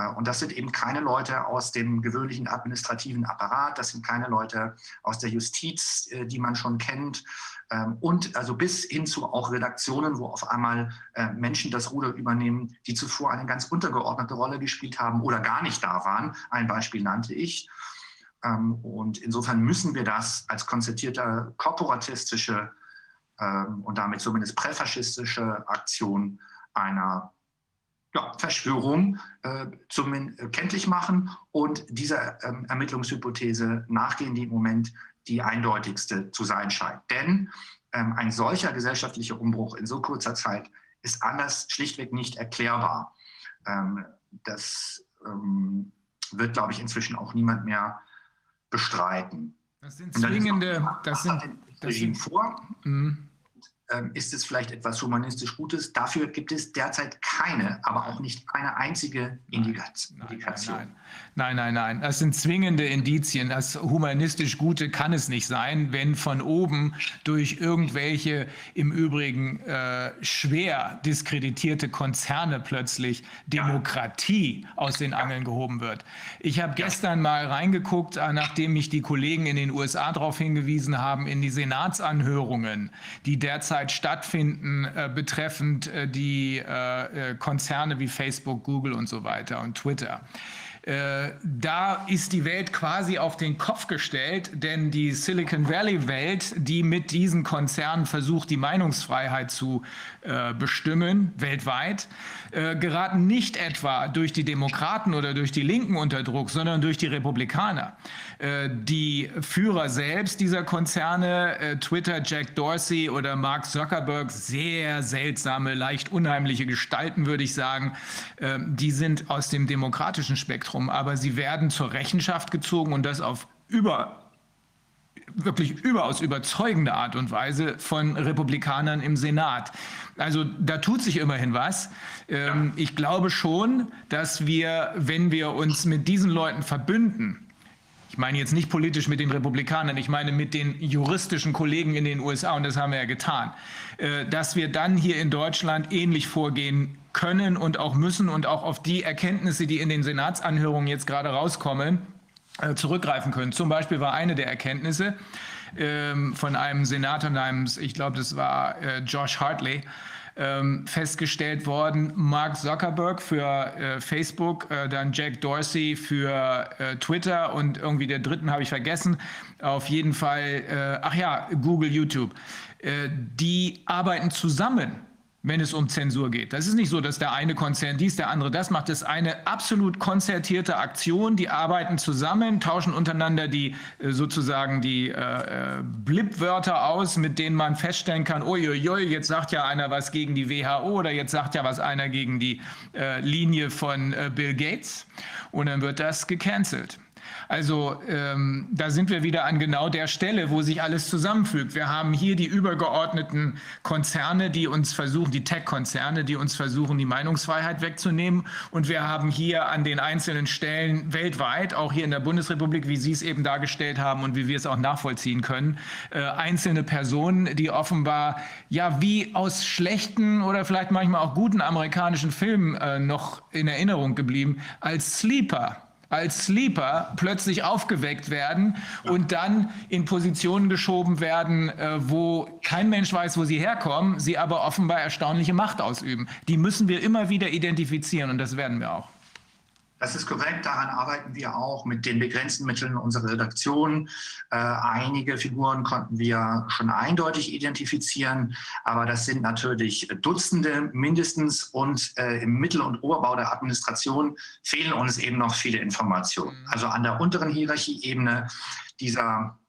Äh, und das sind eben keine Leute aus dem gewöhnlichen administrativen Apparat, das sind keine Leute aus der Justiz, die man schon kennt, ähm, und also bis hin zu auch Redaktionen, wo auf einmal äh, Menschen das Ruder übernehmen, die zuvor eine ganz untergeordnete Rolle gespielt haben oder gar nicht da waren. Ein Beispiel nannte ich. Ähm, und insofern müssen wir das als konzertierte korporatistische ähm, und damit zumindest präfaschistische Aktion einer ja, Verschwörung äh, zumindest äh, kenntlich machen und dieser ähm, Ermittlungshypothese nachgehen, die im Moment die eindeutigste zu sein scheint. Denn ähm, ein solcher gesellschaftlicher Umbruch in so kurzer Zeit ist anders schlichtweg nicht erklärbar. Ähm, das ähm, wird, glaube ich, inzwischen auch niemand mehr bestreiten. Das sind zwingende, das sind, das sind vor. Mhm. Ähm, ist es vielleicht etwas humanistisch Gutes. Dafür gibt es derzeit keine, aber auch nicht eine einzige Indikation. Nein, nein, nein, nein, nein. Das sind zwingende Indizien. Das humanistisch Gute kann es nicht sein, wenn von oben durch irgendwelche im Übrigen äh, schwer diskreditierte Konzerne plötzlich Demokratie ja. aus den Angeln gehoben wird. Ich habe gestern mal reingeguckt, äh, nachdem mich die Kollegen in den USA darauf hingewiesen haben, in die Senatsanhörungen, die derzeit derzeit stattfinden äh, betreffend äh, die äh, Konzerne wie Facebook, Google und so weiter und Twitter. Äh, da ist die Welt quasi auf den Kopf gestellt, denn die Silicon Valley-Welt, die mit diesen Konzernen versucht, die Meinungsfreiheit zu äh, bestimmen, weltweit, äh, geraten nicht etwa durch die Demokraten oder durch die Linken unter Druck, sondern durch die Republikaner. Äh, die Führer selbst dieser Konzerne, äh, Twitter, Jack Dorsey oder Mark Zuckerberg, sehr seltsame, leicht unheimliche Gestalten, würde ich sagen, ähm, die sind aus dem demokratischen Spektrum, aber sie werden zur Rechenschaft gezogen und das auf über wirklich überaus überzeugende Art und Weise von Republikanern im Senat. Also da tut sich immerhin was. Ähm, ich glaube schon, dass wir, wenn wir uns mit diesen Leuten verbünden, ich meine jetzt nicht politisch mit den Republikanern, ich meine mit den juristischen Kollegen in den USA, und das haben wir ja getan, äh, dass wir dann hier in Deutschland ähnlich vorgehen können und auch müssen und auch auf die Erkenntnisse, die in den Senatsanhörungen jetzt gerade rauskommen, äh, zurückgreifen können. Zum Beispiel war eine der Erkenntnisse ähm, von einem Senator namens, ich glaube, das war äh, Josh Hartley, ähm, festgestellt worden. Mark Zuckerberg für äh, Facebook, äh, dann Jack Dorsey für äh, Twitter und irgendwie der dritten habe ich vergessen. Auf jeden Fall, äh, ach ja, Google, YouTube. Äh, die arbeiten zusammen wenn es um Zensur geht. Das ist nicht so, dass der eine Konzern dies, der andere das macht. Das ist eine absolut konzertierte Aktion. Die arbeiten zusammen, tauschen untereinander die äh, sozusagen die äh, äh Blipwörter aus, mit denen man feststellen kann, uiuiui, jetzt sagt ja einer was gegen die WHO oder jetzt sagt ja was einer gegen die äh, Linie von äh, Bill Gates. Und dann wird das gecancelt. Also ähm, da sind wir wieder an genau der Stelle, wo sich alles zusammenfügt. Wir haben hier die übergeordneten Konzerne, die uns versuchen, die Tech-Konzerne, die uns versuchen, die Meinungsfreiheit wegzunehmen. Und wir haben hier an den einzelnen Stellen weltweit, auch hier in der Bundesrepublik, wie Sie es eben dargestellt haben und wie wir es auch nachvollziehen können, äh, einzelne Personen, die offenbar ja wie aus schlechten oder vielleicht manchmal auch guten amerikanischen Filmen äh, noch in Erinnerung geblieben, als Sleeper als Sleeper plötzlich aufgeweckt werden und dann in Positionen geschoben werden, äh, wo kein Mensch weiß, wo sie herkommen, sie aber offenbar erstaunliche Macht ausüben. Die müssen wir immer wieder identifizieren und das werden wir auch. Das ist korrekt, daran arbeiten wir auch mit den begrenzten Mitteln unserer Redaktion. Äh, einige Figuren konnten wir schon eindeutig identifizieren, aber das sind natürlich Dutzende mindestens und äh, im Mittel- und Oberbau der Administration fehlen uns eben noch viele Informationen. Mhm. Also an der unteren Hierarchieebene dieser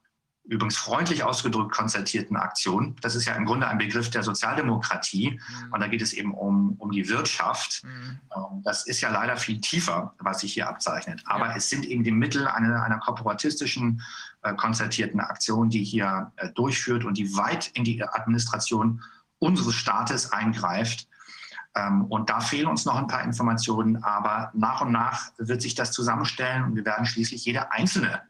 übrigens freundlich ausgedrückt konzertierten Aktion. Das ist ja im Grunde ein Begriff der Sozialdemokratie. Mhm. Und da geht es eben um, um die Wirtschaft. Mhm. Ähm, das ist ja leider viel tiefer, was sich hier abzeichnet. Aber ja. es sind eben die Mittel einer, einer korporatistischen, äh, konzertierten Aktion, die hier äh, durchführt und die weit in die Administration unseres Staates eingreift. Ähm, und da fehlen uns noch ein paar Informationen, aber nach und nach wird sich das zusammenstellen und wir werden schließlich jede einzelne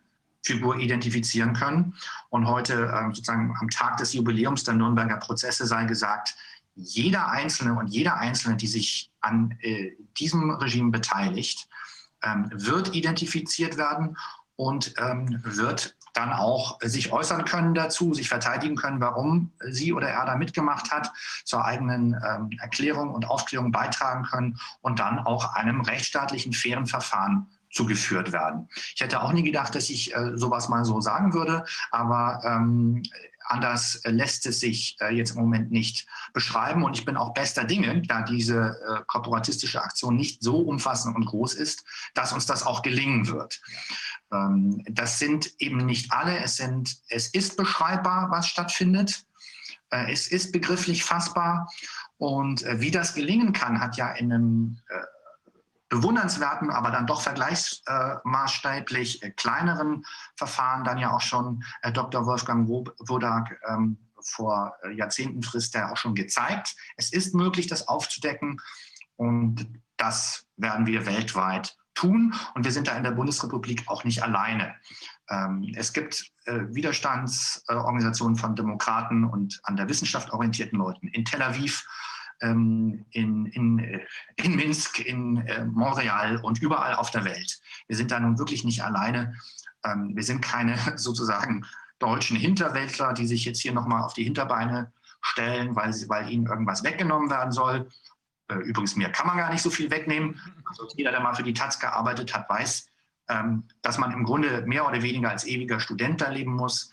Figur identifizieren können. Und heute, ähm, sozusagen am Tag des Jubiläums der Nürnberger Prozesse, sei gesagt, jeder Einzelne und jeder Einzelne, die sich an äh, diesem Regime beteiligt, ähm, wird identifiziert werden und ähm, wird dann auch sich äußern können dazu, sich verteidigen können, warum sie oder er da mitgemacht hat, zur eigenen ähm, Erklärung und Aufklärung beitragen können und dann auch einem rechtsstaatlichen, fairen Verfahren zugeführt werden. Ich hätte auch nie gedacht, dass ich äh, sowas mal so sagen würde, aber ähm, anders lässt es sich äh, jetzt im Moment nicht beschreiben. Und ich bin auch bester Dinge, da diese äh, korporatistische Aktion nicht so umfassend und groß ist, dass uns das auch gelingen wird. Ähm, das sind eben nicht alle. Es, sind, es ist beschreibbar, was stattfindet. Äh, es ist begrifflich fassbar. Und äh, wie das gelingen kann, hat ja in einem äh, bewundernswerten, aber dann doch vergleichsmaßstäblich äh, kleineren Verfahren dann ja auch schon äh, Dr. Wolfgang Wodak ähm, vor äh, Jahrzehnten frisst er auch schon gezeigt. Es ist möglich, das aufzudecken und das werden wir weltweit tun und wir sind da in der Bundesrepublik auch nicht alleine. Ähm, es gibt Widerstandsorganisationen von Demokraten und an der Wissenschaft orientierten Leuten in Tel Aviv, in, in, äh, in Minsk, in äh, Montreal und überall auf der Welt. Wir sind da nun wirklich nicht alleine. Ähm, wir sind keine sozusagen deutschen Hinterwäldler, die sich jetzt hier nochmal auf die Hinterbeine stellen, weil, sie, weil ihnen irgendwas weggenommen werden soll. Äh, übrigens, mir kann man gar nicht so viel wegnehmen. Also jeder, der mal für die Taz gearbeitet hat, weiß, ähm, dass man im Grunde mehr oder weniger als ewiger Student da leben muss.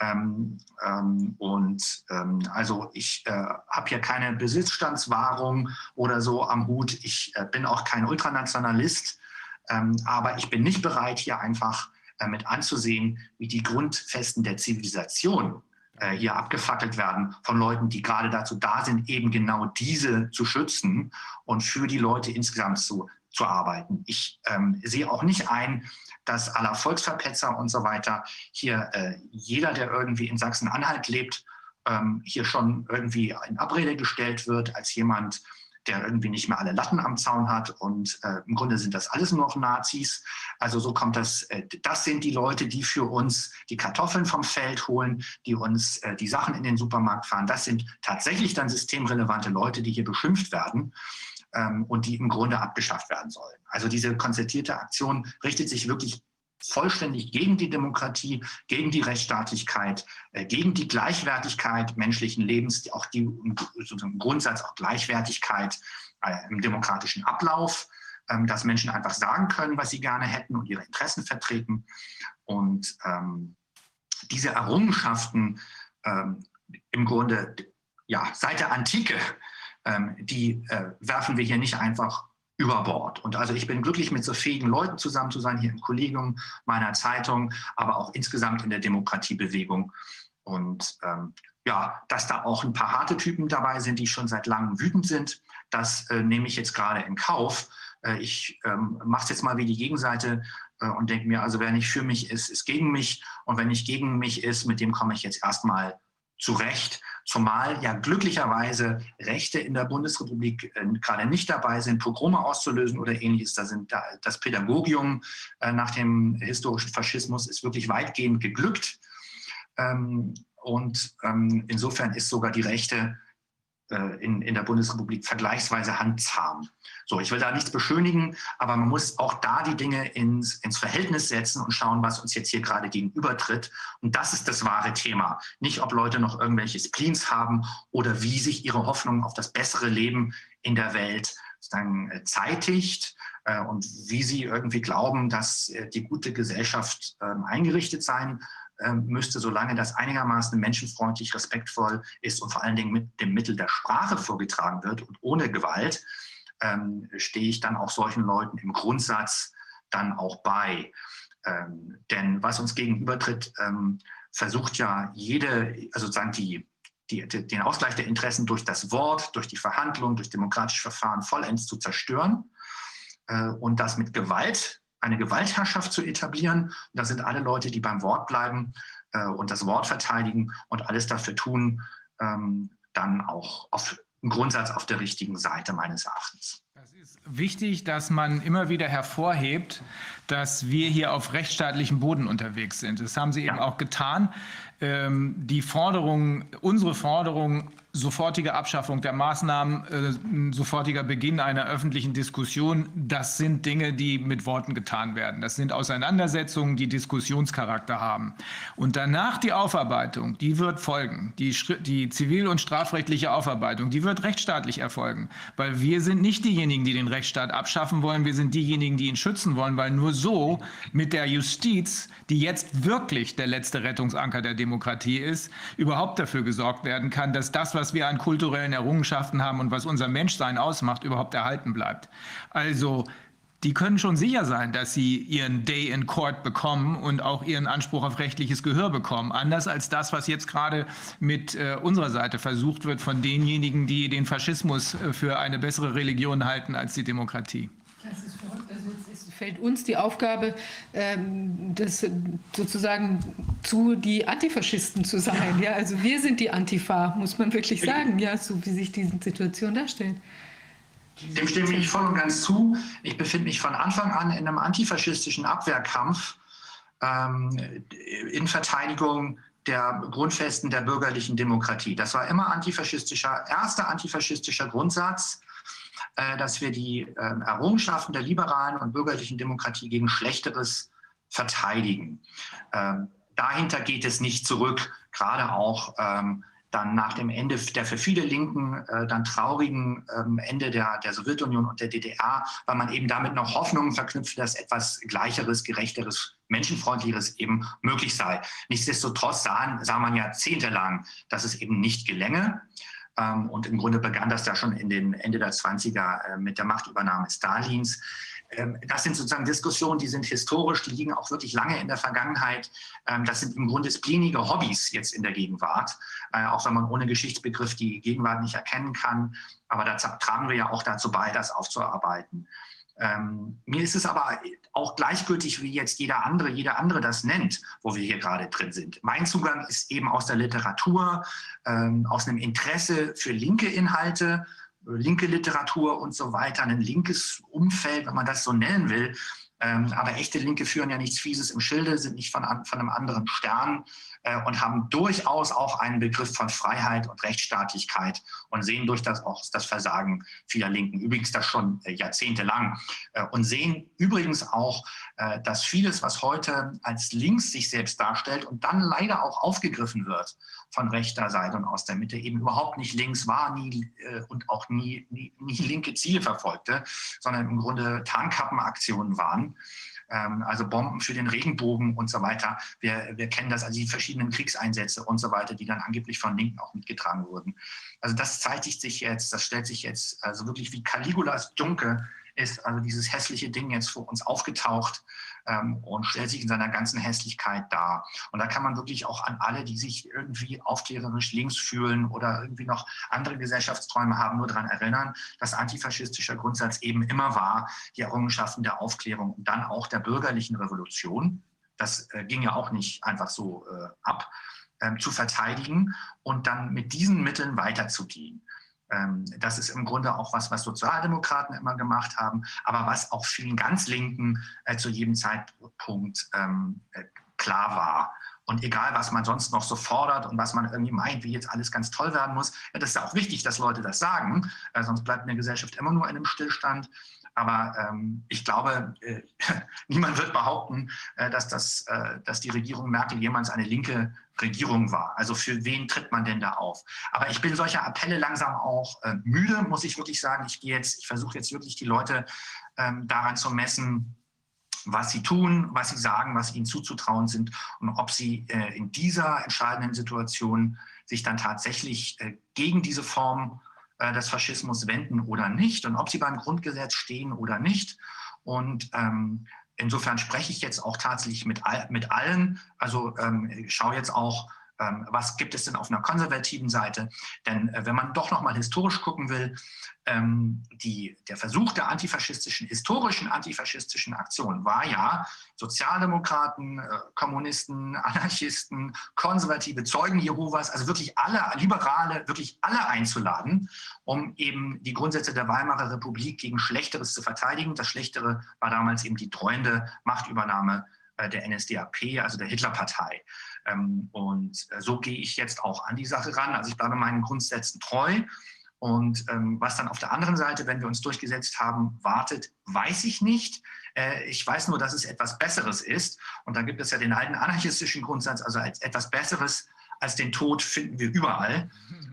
Ähm, ähm, und ähm, also ich äh, habe hier keine Besitzstandswahrung oder so am Hut. Ich äh, bin auch kein Ultranationalist, ähm, aber ich bin nicht bereit, hier einfach äh, mit anzusehen, wie die Grundfesten der Zivilisation äh, hier abgefackelt werden von Leuten, die gerade dazu da sind, eben genau diese zu schützen und für die Leute insgesamt zu, zu arbeiten. Ich ähm, sehe auch nicht ein, dass aller Volksverpetzer und so weiter hier äh, jeder, der irgendwie in Sachsen-Anhalt lebt, ähm, hier schon irgendwie in Abrede gestellt wird als jemand, der irgendwie nicht mehr alle Latten am Zaun hat. Und äh, im Grunde sind das alles nur noch Nazis. Also so kommt das, äh, das sind die Leute, die für uns die Kartoffeln vom Feld holen, die uns äh, die Sachen in den Supermarkt fahren. Das sind tatsächlich dann systemrelevante Leute, die hier beschimpft werden ähm, und die im Grunde abgeschafft werden sollen. Also diese konzertierte Aktion richtet sich wirklich vollständig gegen die Demokratie, gegen die Rechtsstaatlichkeit, äh, gegen die Gleichwertigkeit menschlichen Lebens, auch die sozusagen Grundsatz auch Gleichwertigkeit äh, im demokratischen Ablauf, ähm, dass Menschen einfach sagen können, was sie gerne hätten und ihre Interessen vertreten. Und ähm, diese Errungenschaften ähm, im Grunde ja, seit der Antike, ähm, die äh, werfen wir hier nicht einfach über Bord. Und also ich bin glücklich, mit so fähigen Leuten zusammen zu sein, hier im Kollegium meiner Zeitung, aber auch insgesamt in der Demokratiebewegung. Und ähm, ja, dass da auch ein paar harte Typen dabei sind, die schon seit langem wütend sind, das äh, nehme ich jetzt gerade in Kauf. Äh, ich ähm, mache es jetzt mal wie die Gegenseite äh, und denke mir, also wer nicht für mich ist, ist gegen mich. Und wenn nicht gegen mich ist, mit dem komme ich jetzt erstmal zurecht. Zumal ja glücklicherweise Rechte in der Bundesrepublik äh, gerade nicht dabei sind, Pogrome auszulösen oder ähnliches. Da sind da, das Pädagogium äh, nach dem historischen Faschismus ist wirklich weitgehend geglückt. Ähm, und ähm, insofern ist sogar die Rechte in, in der Bundesrepublik vergleichsweise handzahm. So, ich will da nichts beschönigen, aber man muss auch da die Dinge ins, ins Verhältnis setzen und schauen, was uns jetzt hier gerade gegenübertritt. Und das ist das wahre Thema. Nicht, ob Leute noch irgendwelche Spleens haben oder wie sich ihre Hoffnung auf das bessere Leben in der Welt sozusagen äh, zeitigt äh, und wie sie irgendwie glauben, dass die gute Gesellschaft ähm, eingerichtet sein müsste, solange das einigermaßen menschenfreundlich, respektvoll ist und vor allen Dingen mit dem Mittel der Sprache vorgetragen wird und ohne Gewalt, ähm, stehe ich dann auch solchen Leuten im Grundsatz dann auch bei. Ähm, denn was uns gegenübertritt, ähm, versucht ja jede, also sozusagen die, die, den Ausgleich der Interessen durch das Wort, durch die Verhandlung, durch demokratische Verfahren vollends zu zerstören äh, und das mit Gewalt eine Gewaltherrschaft zu etablieren. Und da sind alle Leute, die beim Wort bleiben äh, und das Wort verteidigen und alles dafür tun, ähm, dann auch auf, im Grundsatz auf der richtigen Seite meines Erachtens. Es ist wichtig, dass man immer wieder hervorhebt, dass wir hier auf rechtsstaatlichem Boden unterwegs sind. Das haben Sie eben auch getan. Ähm, die Forderung, unsere Forderung sofortige Abschaffung der Maßnahmen, äh, sofortiger Beginn einer öffentlichen Diskussion, das sind Dinge, die mit Worten getan werden. Das sind Auseinandersetzungen, die Diskussionscharakter haben. Und danach die Aufarbeitung, die wird folgen. Die, die zivil- und strafrechtliche Aufarbeitung, die wird rechtsstaatlich erfolgen. Weil wir sind nicht diejenigen, die den Rechtsstaat abschaffen wollen, wir sind diejenigen, die ihn schützen wollen, weil nur so mit der Justiz, die jetzt wirklich der letzte Rettungsanker der Demokratie ist, überhaupt dafür gesorgt werden kann, dass das, was was wir an kulturellen Errungenschaften haben und was unser Menschsein ausmacht, überhaupt erhalten bleibt. Also die können schon sicher sein, dass sie ihren Day in Court bekommen und auch ihren Anspruch auf rechtliches Gehör bekommen. Anders als das, was jetzt gerade mit äh, unserer Seite versucht wird von denjenigen, die den Faschismus äh, für eine bessere Religion halten als die Demokratie. Das ist verrückt. Also fällt uns die Aufgabe, ähm, das sozusagen zu die Antifaschisten zu sein. Ja, also wir sind die Antifa, muss man wirklich sagen, ja, so wie sich diese Situation darstellt. Dem stimme ich voll und ganz zu. Ich befinde mich von Anfang an in einem antifaschistischen Abwehrkampf ähm, in Verteidigung der Grundfesten der bürgerlichen Demokratie. Das war immer antifaschistischer, erster antifaschistischer Grundsatz. Äh, dass wir die ähm, Errungenschaften der liberalen und bürgerlichen Demokratie gegen Schlechteres verteidigen. Ähm, dahinter geht es nicht zurück, gerade auch ähm, dann nach dem Ende der für viele Linken äh, dann traurigen ähm, Ende der, der Sowjetunion und der DDR, weil man eben damit noch Hoffnungen verknüpft, dass etwas Gleicheres, Gerechteres, Menschenfreundlicheres eben möglich sei. Nichtsdestotrotz sah, sah man jahrzehntelang, dass es eben nicht gelänge. Ähm, und im Grunde begann das da schon in den Ende der 20er äh, mit der Machtübernahme Stalins. Ähm, das sind sozusagen Diskussionen, die sind historisch, die liegen auch wirklich lange in der Vergangenheit. Ähm, das sind im Grunde splinige Hobbys jetzt in der Gegenwart, äh, auch wenn man ohne Geschichtsbegriff die Gegenwart nicht erkennen kann. Aber da tragen wir ja auch dazu bei, das aufzuarbeiten. Ähm, mir ist es aber auch gleichgültig, wie jetzt jeder andere, jeder andere das nennt, wo wir hier gerade drin sind. Mein Zugang ist eben aus der Literatur, ähm, aus einem Interesse für linke Inhalte, linke Literatur und so weiter, ein linkes Umfeld, wenn man das so nennen will. Ähm, aber echte Linke führen ja nichts Fieses im Schilde, sind nicht von, von einem anderen Stern äh, und haben durchaus auch einen Begriff von Freiheit und Rechtsstaatlichkeit und sehen durch das auch das Versagen vieler Linken, übrigens das schon äh, jahrzehntelang, äh, und sehen übrigens auch, äh, dass vieles, was heute als links sich selbst darstellt und dann leider auch aufgegriffen wird von rechter Seite und aus der Mitte, eben überhaupt nicht links war nie, äh, und auch nie, nie, nie linke Ziele verfolgte, sondern im Grunde Tarnkappenaktionen waren ähm, also Bomben für den Regenbogen und so weiter. Wir, wir kennen das, also die verschiedenen Kriegseinsätze und so weiter, die dann angeblich von Linken auch mitgetragen wurden. Also das zeitigt sich jetzt, das stellt sich jetzt also wirklich wie Caligulas Dunke ist also dieses hässliche Ding jetzt vor uns aufgetaucht ähm, und stellt sich in seiner ganzen Hässlichkeit dar. Und da kann man wirklich auch an alle, die sich irgendwie aufklärerisch links fühlen oder irgendwie noch andere Gesellschaftsträume haben, nur daran erinnern, dass antifaschistischer Grundsatz eben immer war, die Errungenschaften der Aufklärung und dann auch der bürgerlichen Revolution. Das äh, ging ja auch nicht einfach so äh, ab, äh, zu verteidigen und dann mit diesen Mitteln weiterzugehen. Ähm, das ist im Grunde auch was, was Sozialdemokraten immer gemacht haben, aber was auch vielen ganz Linken äh, zu jedem Zeitpunkt ähm, äh, klar war. Und egal, was man sonst noch so fordert und was man irgendwie meint, wie jetzt alles ganz toll werden muss, ja, das ist auch wichtig, dass Leute das sagen, äh, sonst bleibt eine Gesellschaft immer nur in einem Stillstand. Aber ähm, ich glaube, äh, niemand wird behaupten, äh, dass, das, äh, dass die Regierung Merkel jemals eine linke Regierung war. Also für wen tritt man denn da auf? Aber ich bin solcher Appelle langsam auch äh, müde, muss ich wirklich sagen. Ich gehe jetzt, ich versuche jetzt wirklich die Leute ähm, daran zu messen, was sie tun, was sie sagen, was ihnen zuzutrauen sind und ob sie äh, in dieser entscheidenden Situation sich dann tatsächlich äh, gegen diese Form äh, des Faschismus wenden oder nicht und ob sie beim Grundgesetz stehen oder nicht. Und ähm, insofern spreche ich jetzt auch tatsächlich mit, all, mit allen. Also ähm, schaue jetzt auch, ähm, was gibt es denn auf einer konservativen Seite. Denn äh, wenn man doch nochmal historisch gucken will, ähm, die, der Versuch der antifaschistischen, historischen antifaschistischen Aktion war ja, Sozialdemokraten, äh, Kommunisten, Anarchisten, konservative Zeugen Jehovas, also wirklich alle Liberale, wirklich alle einzuladen, um eben die Grundsätze der Weimarer Republik gegen Schlechteres zu verteidigen. Das Schlechtere war damals eben die treuende Machtübernahme äh, der NSDAP, also der Hitlerpartei. Ähm, und äh, so gehe ich jetzt auch an die Sache ran. Also ich bleibe meinen Grundsätzen treu. Und ähm, was dann auf der anderen Seite, wenn wir uns durchgesetzt haben, wartet, weiß ich nicht. Äh, ich weiß nur, dass es etwas Besseres ist. Und da gibt es ja den alten anarchistischen Grundsatz, also als etwas Besseres als den Tod finden wir überall.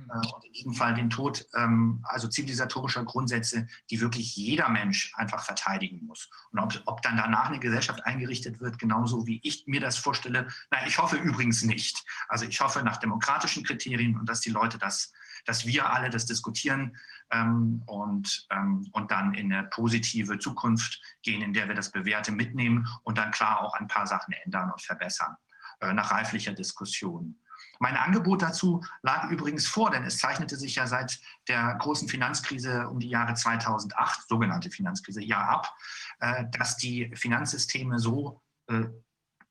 Äh, und in diesem Fall den Tod, ähm, also zivilisatorischer Grundsätze, die wirklich jeder Mensch einfach verteidigen muss. Und ob, ob dann danach eine Gesellschaft eingerichtet wird, genauso wie ich mir das vorstelle, nein, ich hoffe übrigens nicht. Also ich hoffe nach demokratischen Kriterien und dass die Leute das dass wir alle das diskutieren ähm, und, ähm, und dann in eine positive Zukunft gehen, in der wir das Bewährte mitnehmen und dann klar auch ein paar Sachen ändern und verbessern, äh, nach reiflicher Diskussion. Mein Angebot dazu lag übrigens vor, denn es zeichnete sich ja seit der großen Finanzkrise um die Jahre 2008, sogenannte Finanzkrise, ja ab, äh, dass die Finanzsysteme so äh,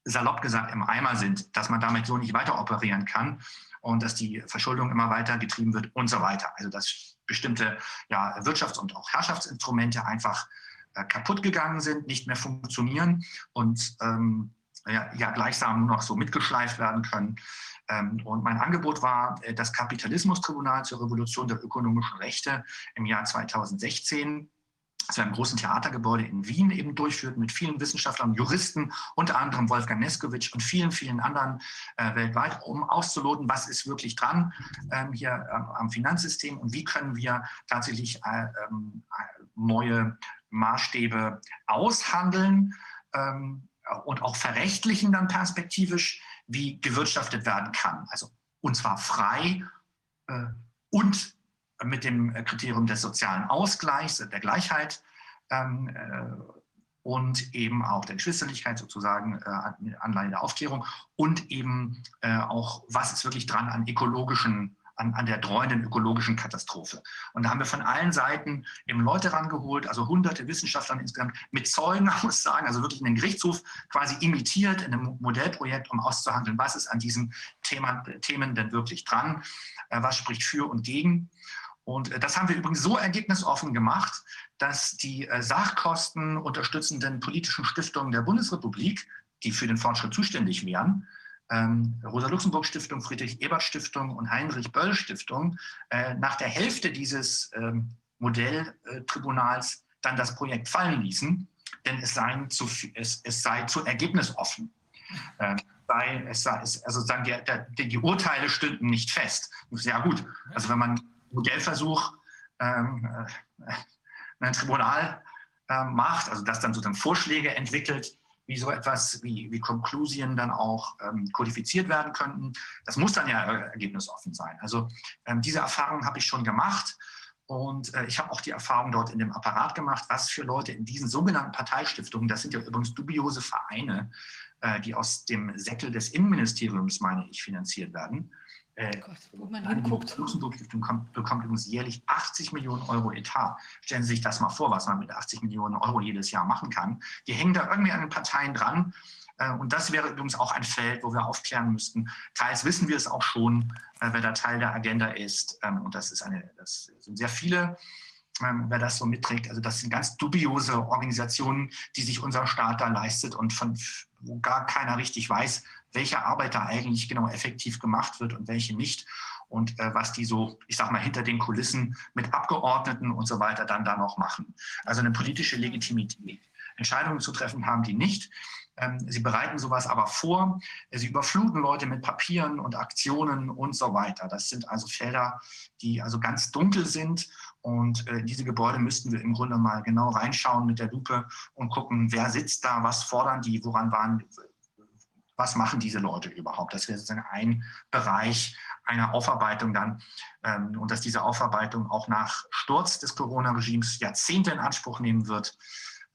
salopp gesagt im Eimer sind, dass man damit so nicht weiter operieren kann und dass die Verschuldung immer weiter getrieben wird und so weiter. Also dass bestimmte ja, Wirtschafts- und auch Herrschaftsinstrumente einfach äh, kaputt gegangen sind, nicht mehr funktionieren und ähm, ja, ja, gleichsam nur noch so mitgeschleift werden können. Ähm, und mein Angebot war äh, das Kapitalismustribunal zur Revolution der ökonomischen Rechte im Jahr 2016 das wir im großen Theatergebäude in Wien eben durchführten mit vielen Wissenschaftlern, Juristen, unter anderem Wolfgang Neskowitsch und vielen, vielen anderen äh, weltweit, um auszuloten, was ist wirklich dran ähm, hier ähm, am Finanzsystem und wie können wir tatsächlich äh, ähm, neue Maßstäbe aushandeln ähm, und auch verrechtlichen dann perspektivisch, wie gewirtschaftet werden kann. Also und zwar frei äh, und mit dem Kriterium des sozialen Ausgleichs, der Gleichheit ähm, äh, und eben auch der Geschwisterlichkeit sozusagen, äh, Anleihe der Aufklärung und eben äh, auch, was ist wirklich dran an ökologischen an, an der dreuenden ökologischen Katastrophe. Und da haben wir von allen Seiten eben Leute rangeholt, also hunderte Wissenschaftler insgesamt mit Zeugenaussagen, also wirklich in den Gerichtshof quasi imitiert in einem Modellprojekt, um auszuhandeln, was ist an diesen Thema, Themen denn wirklich dran, äh, was spricht für und gegen. Und äh, das haben wir übrigens so ergebnisoffen gemacht, dass die äh, Sachkosten unterstützenden politischen Stiftungen der Bundesrepublik, die für den Fortschritt zuständig wären, ähm, Rosa-Luxemburg-Stiftung, Friedrich-Ebert-Stiftung und Heinrich-Böll-Stiftung, äh, nach der Hälfte dieses ähm, Modelltribunals dann das Projekt fallen ließen, denn es sei zu, es, es sei zu ergebnisoffen. Äh, sei, es sei, es, also sagen die, der, die Urteile stünden nicht fest. Ja gut, also wenn man Modellversuch ähm, äh, ein Tribunal äh, macht, also das dann sozusagen Vorschläge entwickelt, wie so etwas wie, wie Konklusien dann auch ähm, kodifiziert werden könnten. Das muss dann ja ergebnisoffen sein. Also ähm, diese Erfahrung habe ich schon gemacht und äh, ich habe auch die Erfahrung dort in dem Apparat gemacht, was für Leute in diesen sogenannten Parteistiftungen, das sind ja übrigens dubiose Vereine, äh, die aus dem Säckel des Innenministeriums, meine ich, finanziert werden, äh, Gott, wo man hinguckt. Die Luxemburg-Stiftung bekommt übrigens jährlich 80 Millionen Euro Etat. Stellen Sie sich das mal vor, was man mit 80 Millionen Euro jedes Jahr machen kann. Die hängen da irgendwie an den Parteien dran. Äh, und das wäre übrigens auch ein Feld, wo wir aufklären müssten. Teils wissen wir es auch schon, äh, wer da Teil der Agenda ist. Ähm, und das, ist eine, das sind sehr viele, ähm, wer das so mitträgt. Also das sind ganz dubiose Organisationen, die sich unser Staat da leistet und von wo gar keiner richtig weiß, welche Arbeit da eigentlich genau effektiv gemacht wird und welche nicht und äh, was die so, ich sag mal, hinter den Kulissen mit Abgeordneten und so weiter dann da noch machen. Also eine politische Legitimität. Entscheidungen zu treffen haben die nicht. Ähm, sie bereiten sowas aber vor. Sie überfluten Leute mit Papieren und Aktionen und so weiter. Das sind also Felder, die also ganz dunkel sind. Und äh, diese Gebäude müssten wir im Grunde mal genau reinschauen mit der Lupe und gucken, wer sitzt da, was fordern die, woran waren, was machen diese Leute überhaupt. Das wäre sozusagen ein Bereich einer Aufarbeitung dann ähm, und dass diese Aufarbeitung auch nach Sturz des Corona-Regimes Jahrzehnte in Anspruch nehmen wird.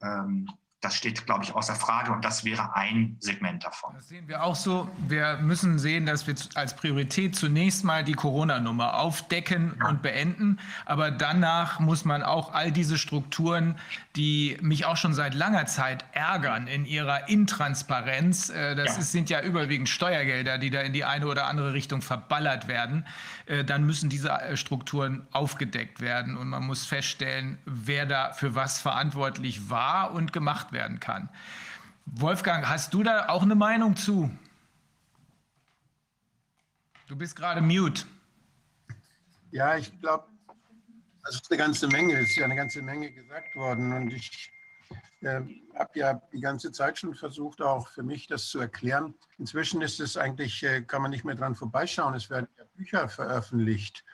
Ähm, das steht, glaube ich, außer Frage und das wäre ein Segment davon. Das sehen wir auch so. Wir müssen sehen, dass wir als Priorität zunächst mal die Corona-Nummer aufdecken ja. und beenden. Aber danach muss man auch all diese Strukturen, die mich auch schon seit langer Zeit ärgern in ihrer Intransparenz, äh, das ja. ist, sind ja überwiegend Steuergelder, die da in die eine oder andere Richtung verballert werden, dann müssen diese äh, Strukturen aufgedeckt werden und man muss feststellen, wer da für was verantwortlich war und gemacht werden kann. Wolfgang, hast du da auch eine Meinung zu? Du bist gerade mute. Ja, ich glaube, das ist eine ganze Menge, es ist ja eine ganze Menge gesagt worden und ich äh, habe ja die ganze Zeit schon versucht, auch für mich das zu erklären. Inzwischen ist es eigentlich, äh, kann man nicht mehr dran vorbeischauen. Es werden ja Bücher veröffentlicht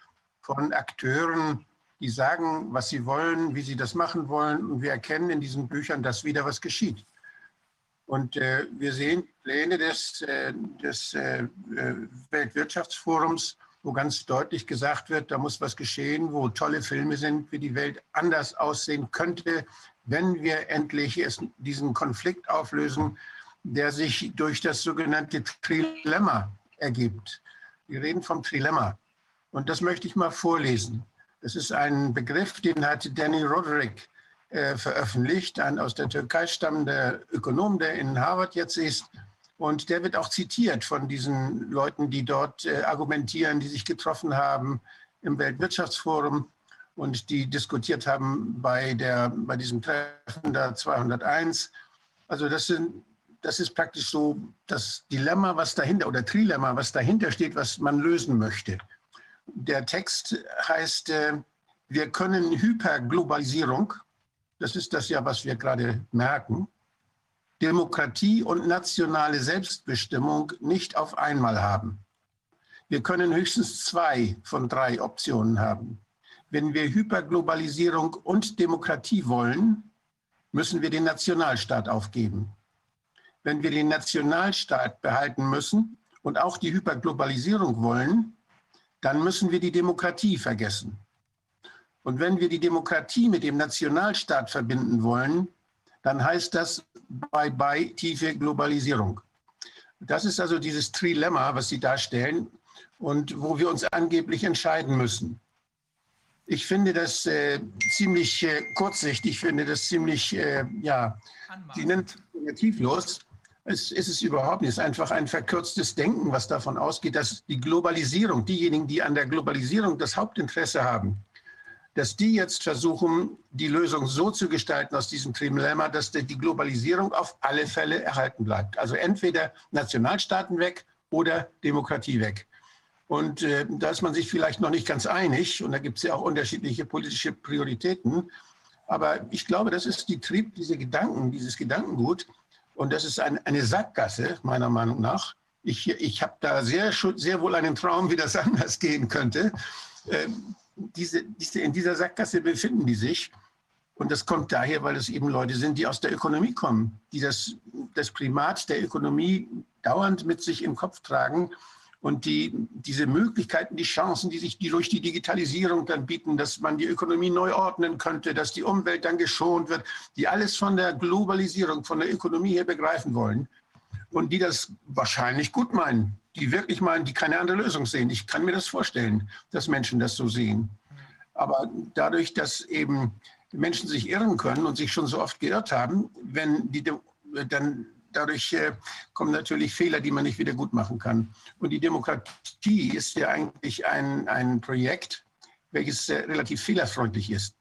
von Akteuren, die sagen, was sie wollen, wie sie das machen wollen. Und wir erkennen in diesen Büchern, dass wieder was geschieht. Und äh, wir sehen Pläne des, äh, des äh, Weltwirtschaftsforums, wo ganz deutlich gesagt wird, da muss was geschehen, wo tolle Filme sind, wie die Welt anders aussehen könnte, wenn wir endlich es, diesen Konflikt auflösen, der sich durch das sogenannte Trilemma ergibt. Wir reden vom Trilemma. Und das möchte ich mal vorlesen. Das ist ein Begriff, den hat Danny Roderick äh, veröffentlicht, ein aus der Türkei stammender Ökonom, der in Harvard jetzt ist. Und der wird auch zitiert von diesen Leuten, die dort äh, argumentieren, die sich getroffen haben im Weltwirtschaftsforum und die diskutiert haben bei, der, bei diesem Treffen da 201. Also das, sind, das ist praktisch so das Dilemma, was dahinter, oder Trilemma, was dahinter steht, was man lösen möchte. Der Text heißt, äh, wir können Hyperglobalisierung das ist das ja, was wir gerade merken, Demokratie und nationale Selbstbestimmung nicht auf einmal haben. Wir können höchstens zwei von drei Optionen haben. Wenn wir Hyperglobalisierung und Demokratie wollen, müssen wir den Nationalstaat aufgeben. Wenn wir den Nationalstaat behalten müssen und auch die Hyperglobalisierung wollen, dann müssen wir die Demokratie vergessen. Und wenn wir die Demokratie mit dem Nationalstaat verbinden wollen, dann heißt das Bye-bye tiefe Globalisierung. Das ist also dieses Trilemma, was Sie darstellen und wo wir uns angeblich entscheiden müssen. Ich finde das äh, ziemlich äh, kurzsichtig, ich finde das ziemlich, äh, ja, Sie nennt negativlos. Es ist es überhaupt nicht. Es ist einfach ein verkürztes Denken, was davon ausgeht, dass die Globalisierung, diejenigen, die an der Globalisierung das Hauptinteresse haben, dass die jetzt versuchen, die Lösung so zu gestalten aus diesem Trilemma, dass die Globalisierung auf alle Fälle erhalten bleibt. Also entweder Nationalstaaten weg oder Demokratie weg. Und äh, da ist man sich vielleicht noch nicht ganz einig und da gibt es ja auch unterschiedliche politische Prioritäten. Aber ich glaube, das ist die Trieb, diese Gedanken, dieses Gedankengut. Und das ist ein, eine Sackgasse, meiner Meinung nach. Ich, ich habe da sehr, sehr wohl einen Traum, wie das anders gehen könnte. Ähm, diese, diese, in dieser Sackgasse befinden die sich. Und das kommt daher, weil es eben Leute sind, die aus der Ökonomie kommen, die das, das Primat der Ökonomie dauernd mit sich im Kopf tragen und die diese Möglichkeiten, die Chancen, die sich die durch die Digitalisierung dann bieten, dass man die Ökonomie neu ordnen könnte, dass die Umwelt dann geschont wird, die alles von der Globalisierung, von der Ökonomie her begreifen wollen und die das wahrscheinlich gut meinen die wirklich meinen, die keine andere Lösung sehen. Ich kann mir das vorstellen, dass Menschen das so sehen. Aber dadurch, dass eben Menschen sich irren können und sich schon so oft geirrt haben, wenn die dann dadurch äh, kommen natürlich Fehler, die man nicht wieder gut machen kann. Und die Demokratie ist ja eigentlich ein, ein Projekt, welches äh, relativ fehlerfreundlich ist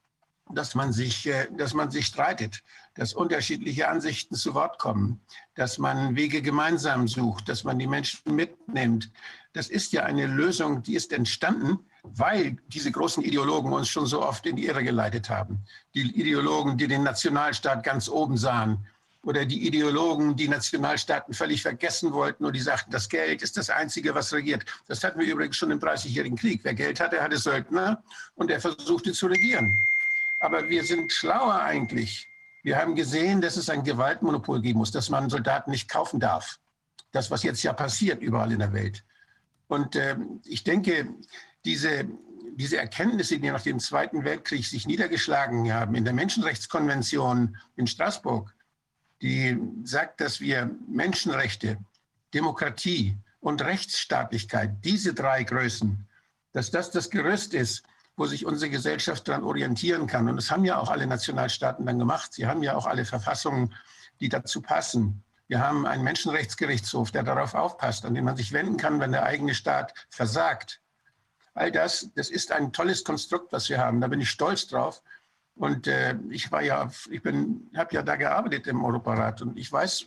dass man sich, äh, dass man sich streitet, dass unterschiedliche Ansichten zu Wort kommen, dass man Wege gemeinsam sucht, dass man die Menschen mitnimmt. Das ist ja eine Lösung, die ist entstanden, weil diese großen Ideologen uns schon so oft in die Irre geleitet haben. Die Ideologen, die den Nationalstaat ganz oben sahen oder die Ideologen, die Nationalstaaten völlig vergessen wollten und die sagten, das Geld ist das Einzige, was regiert. Das hatten wir übrigens schon im Dreißigjährigen Krieg. Wer Geld hatte, hatte Söldner und er versuchte zu regieren. Aber wir sind schlauer eigentlich. Wir haben gesehen, dass es ein Gewaltmonopol geben muss, dass man Soldaten nicht kaufen darf. Das, was jetzt ja passiert überall in der Welt. Und äh, ich denke, diese, diese Erkenntnisse, die nach dem Zweiten Weltkrieg sich niedergeschlagen haben in der Menschenrechtskonvention in Straßburg, die sagt, dass wir Menschenrechte, Demokratie und Rechtsstaatlichkeit, diese drei Größen, dass das das Gerüst ist, wo sich unsere Gesellschaft daran orientieren kann. Und das haben ja auch alle Nationalstaaten dann gemacht. Sie haben ja auch alle Verfassungen, die dazu passen. Wir haben einen Menschenrechtsgerichtshof, der darauf aufpasst, an den man sich wenden kann, wenn der eigene Staat versagt. All das, das ist ein tolles Konstrukt, was wir haben. Da bin ich stolz drauf. Und äh, ich war ja, ich bin, habe ja da gearbeitet im Europarat und ich weiß,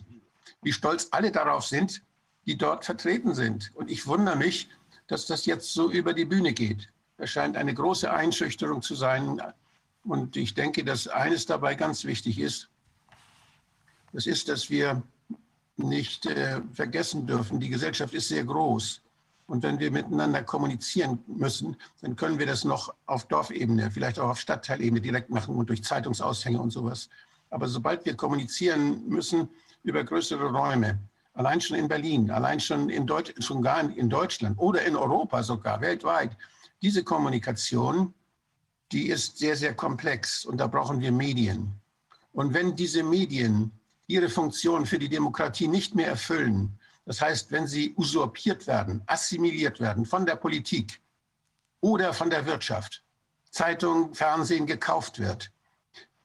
wie stolz alle darauf sind, die dort vertreten sind. Und ich wundere mich, dass das jetzt so über die Bühne geht. Das scheint eine große Einschüchterung zu sein. Und ich denke, dass eines dabei ganz wichtig ist. Das ist, dass wir nicht äh, vergessen dürfen, die Gesellschaft ist sehr groß. Und wenn wir miteinander kommunizieren müssen, dann können wir das noch auf Dorfebene, vielleicht auch auf Stadtteilebene direkt machen und durch Zeitungsaushänge und sowas. Aber sobald wir kommunizieren müssen über größere Räume, allein schon in Berlin, allein schon in, Deut schon gar in Deutschland oder in Europa sogar, weltweit, diese Kommunikation, die ist sehr, sehr komplex und da brauchen wir Medien. Und wenn diese Medien ihre Funktion für die Demokratie nicht mehr erfüllen, das heißt, wenn sie usurpiert werden, assimiliert werden von der Politik oder von der Wirtschaft, Zeitung, Fernsehen gekauft wird,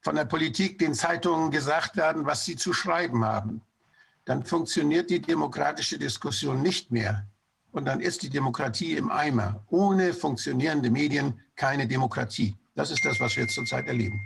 von der Politik den Zeitungen gesagt werden, was sie zu schreiben haben, dann funktioniert die demokratische Diskussion nicht mehr und dann ist die Demokratie im Eimer. Ohne funktionierende Medien keine Demokratie. Das ist das, was wir zurzeit erleben.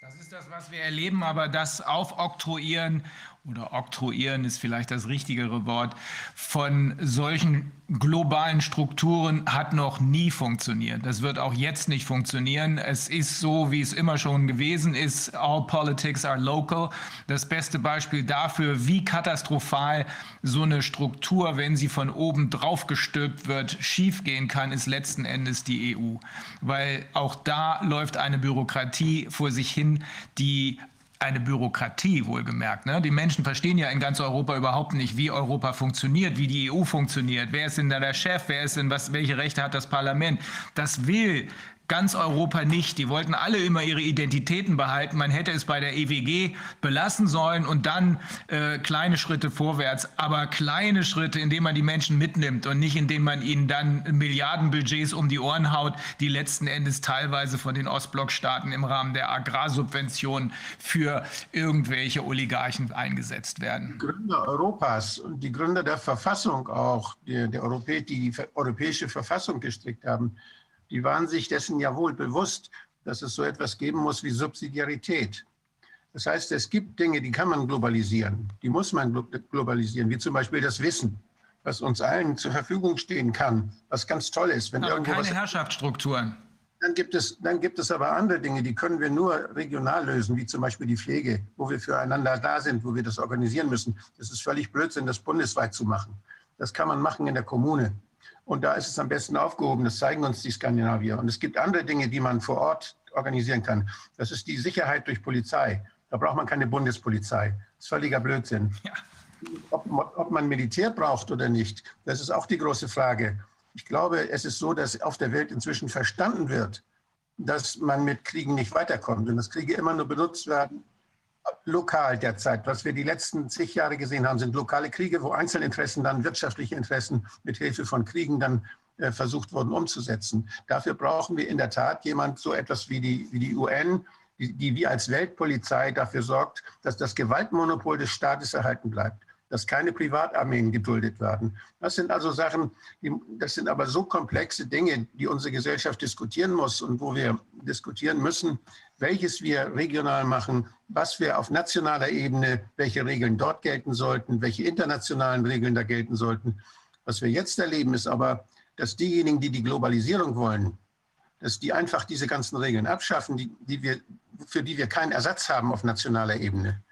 Das ist das, was wir erleben, aber das Aufoktroyieren oder oktroyieren ist vielleicht das richtigere Wort, von solchen globalen Strukturen hat noch nie funktioniert. Das wird auch jetzt nicht funktionieren. Es ist so, wie es immer schon gewesen ist. All politics are local. Das beste Beispiel dafür, wie katastrophal so eine Struktur, wenn sie von oben drauf gestülpt wird, schiefgehen kann, ist letzten Endes die EU. Weil auch da läuft eine Bürokratie vor sich hin, die eine Bürokratie wohlgemerkt. Ne? Die Menschen verstehen ja in ganz Europa überhaupt nicht, wie Europa funktioniert, wie die EU funktioniert. Wer ist denn da der Chef? Wer ist denn was? Welche Rechte hat das Parlament? Das will ganz Europa nicht. Die wollten alle immer ihre Identitäten behalten. Man hätte es bei der EWG belassen sollen und dann äh, kleine Schritte vorwärts. Aber kleine Schritte, indem man die Menschen mitnimmt und nicht indem man ihnen dann Milliardenbudgets um die Ohren haut, die letzten Endes teilweise von den Ostblockstaaten im Rahmen der Agrarsubventionen für irgendwelche Oligarchen eingesetzt werden. Die Gründer Europas und die Gründer der Verfassung auch, die, der Europä die die europäische Verfassung gestrickt haben, die waren sich dessen ja wohl bewusst, dass es so etwas geben muss wie Subsidiarität. Das heißt, es gibt Dinge, die kann man globalisieren, die muss man globalisieren, wie zum Beispiel das Wissen, was uns allen zur Verfügung stehen kann, was ganz toll ist. Wenn aber keine Herrschaftsstrukturen. Dann gibt, es, dann gibt es aber andere Dinge, die können wir nur regional lösen, wie zum Beispiel die Pflege, wo wir füreinander da sind, wo wir das organisieren müssen. Das ist völlig Blödsinn, das bundesweit zu machen. Das kann man machen in der Kommune. Und da ist es am besten aufgehoben. Das zeigen uns die Skandinavier. Und es gibt andere Dinge, die man vor Ort organisieren kann. Das ist die Sicherheit durch Polizei. Da braucht man keine Bundespolizei. Das ist völliger Blödsinn. Ja. Ob, ob man Militär braucht oder nicht, das ist auch die große Frage. Ich glaube, es ist so, dass auf der Welt inzwischen verstanden wird, dass man mit Kriegen nicht weiterkommt und dass Kriege immer nur benutzt werden, lokal derzeit. Was wir die letzten zig Jahre gesehen haben, sind lokale Kriege, wo Einzelinteressen dann wirtschaftliche Interessen mit Hilfe von Kriegen dann äh, versucht wurden umzusetzen. Dafür brauchen wir in der Tat jemand so etwas wie die, wie die UN, die, die wie als Weltpolizei dafür sorgt, dass das Gewaltmonopol des Staates erhalten bleibt dass keine Privatarmeen geduldet werden. Das sind also Sachen, die, das sind aber so komplexe Dinge, die unsere Gesellschaft diskutieren muss und wo wir diskutieren müssen, welches wir regional machen, was wir auf nationaler Ebene, welche Regeln dort gelten sollten, welche internationalen Regeln da gelten sollten. Was wir jetzt erleben, ist aber, dass diejenigen, die die Globalisierung wollen, dass die einfach diese ganzen Regeln abschaffen, die, die wir, für die wir keinen Ersatz haben auf nationaler Ebene.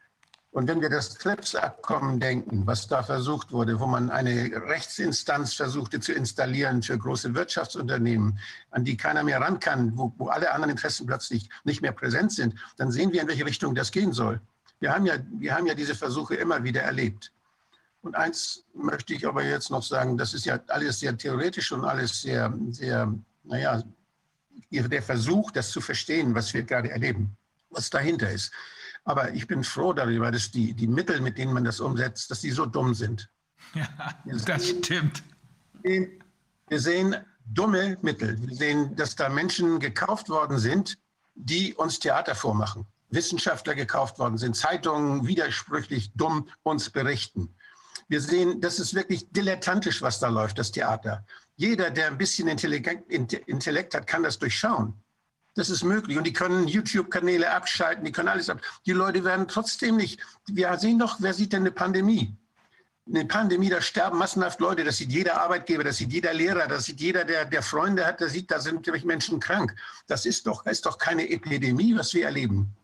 Und wenn wir das TRIPS-Abkommen denken, was da versucht wurde, wo man eine Rechtsinstanz versuchte zu installieren für große Wirtschaftsunternehmen, an die keiner mehr ran kann, wo, wo alle anderen Interessen plötzlich nicht mehr präsent sind, dann sehen wir, in welche Richtung das gehen soll. Wir haben ja, wir haben ja diese Versuche immer wieder erlebt. Und eins möchte ich aber jetzt noch sagen, das ist ja alles sehr theoretisch und alles sehr, sehr, naja, der Versuch, das zu verstehen, was wir gerade erleben, was dahinter ist. Aber ich bin froh darüber, dass die, die Mittel, mit denen man das umsetzt, dass die so dumm sind. Ja, das stimmt. Wir sehen dumme Mittel. Wir sehen, dass da Menschen gekauft worden sind, die uns Theater vormachen. Wissenschaftler gekauft worden sind, Zeitungen widersprüchlich dumm uns berichten. Wir sehen, das ist wirklich dilettantisch, was da läuft, das Theater. Jeder, der ein bisschen Intellekt hat, kann das durchschauen. Das ist möglich. Und die können YouTube-Kanäle abschalten, die können alles ab. Die Leute werden trotzdem nicht. Wir sehen doch, wer sieht denn eine Pandemie? Eine Pandemie, da sterben massenhaft Leute, das sieht jeder Arbeitgeber, das sieht jeder Lehrer, das sieht jeder, der, der Freunde hat, der sieht, da sind nämlich Menschen krank. Das ist doch, ist doch keine Epidemie, was wir erleben.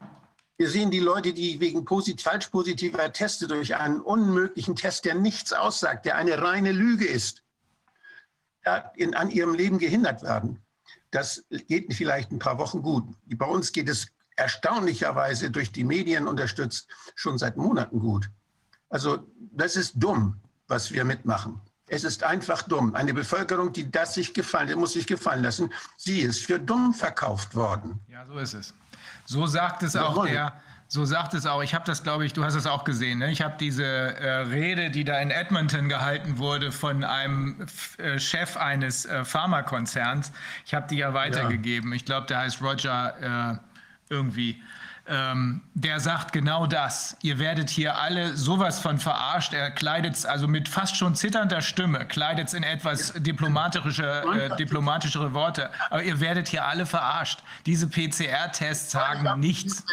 Wir sehen die Leute, die wegen posit falsch positiver Teste durch einen unmöglichen Test, der nichts aussagt, der eine reine Lüge ist, in, an ihrem Leben gehindert werden. Das geht vielleicht ein paar Wochen gut. Bei uns geht es erstaunlicherweise durch die Medien unterstützt schon seit Monaten gut. Also das ist dumm, was wir mitmachen. Es ist einfach dumm. Eine Bevölkerung, die das sich gefallen, muss sich gefallen lassen, sie ist für dumm verkauft worden. Ja, so ist es. So sagt es auch der so sagt es auch. Ich habe das, glaube ich, du hast es auch gesehen. Ne? Ich habe diese äh, Rede, die da in Edmonton gehalten wurde von einem äh, Chef eines äh, Pharmakonzerns. Ich habe die ja weitergegeben. Ja. Ich glaube, der heißt Roger äh, irgendwie. Ähm, der sagt genau das. Ihr werdet hier alle sowas von verarscht. Er kleidet es also mit fast schon zitternder Stimme, kleidet es in etwas diplomatische, äh, diplomatischere Worte. Aber ihr werdet hier alle verarscht. Diese PCR-Tests sagen nichts.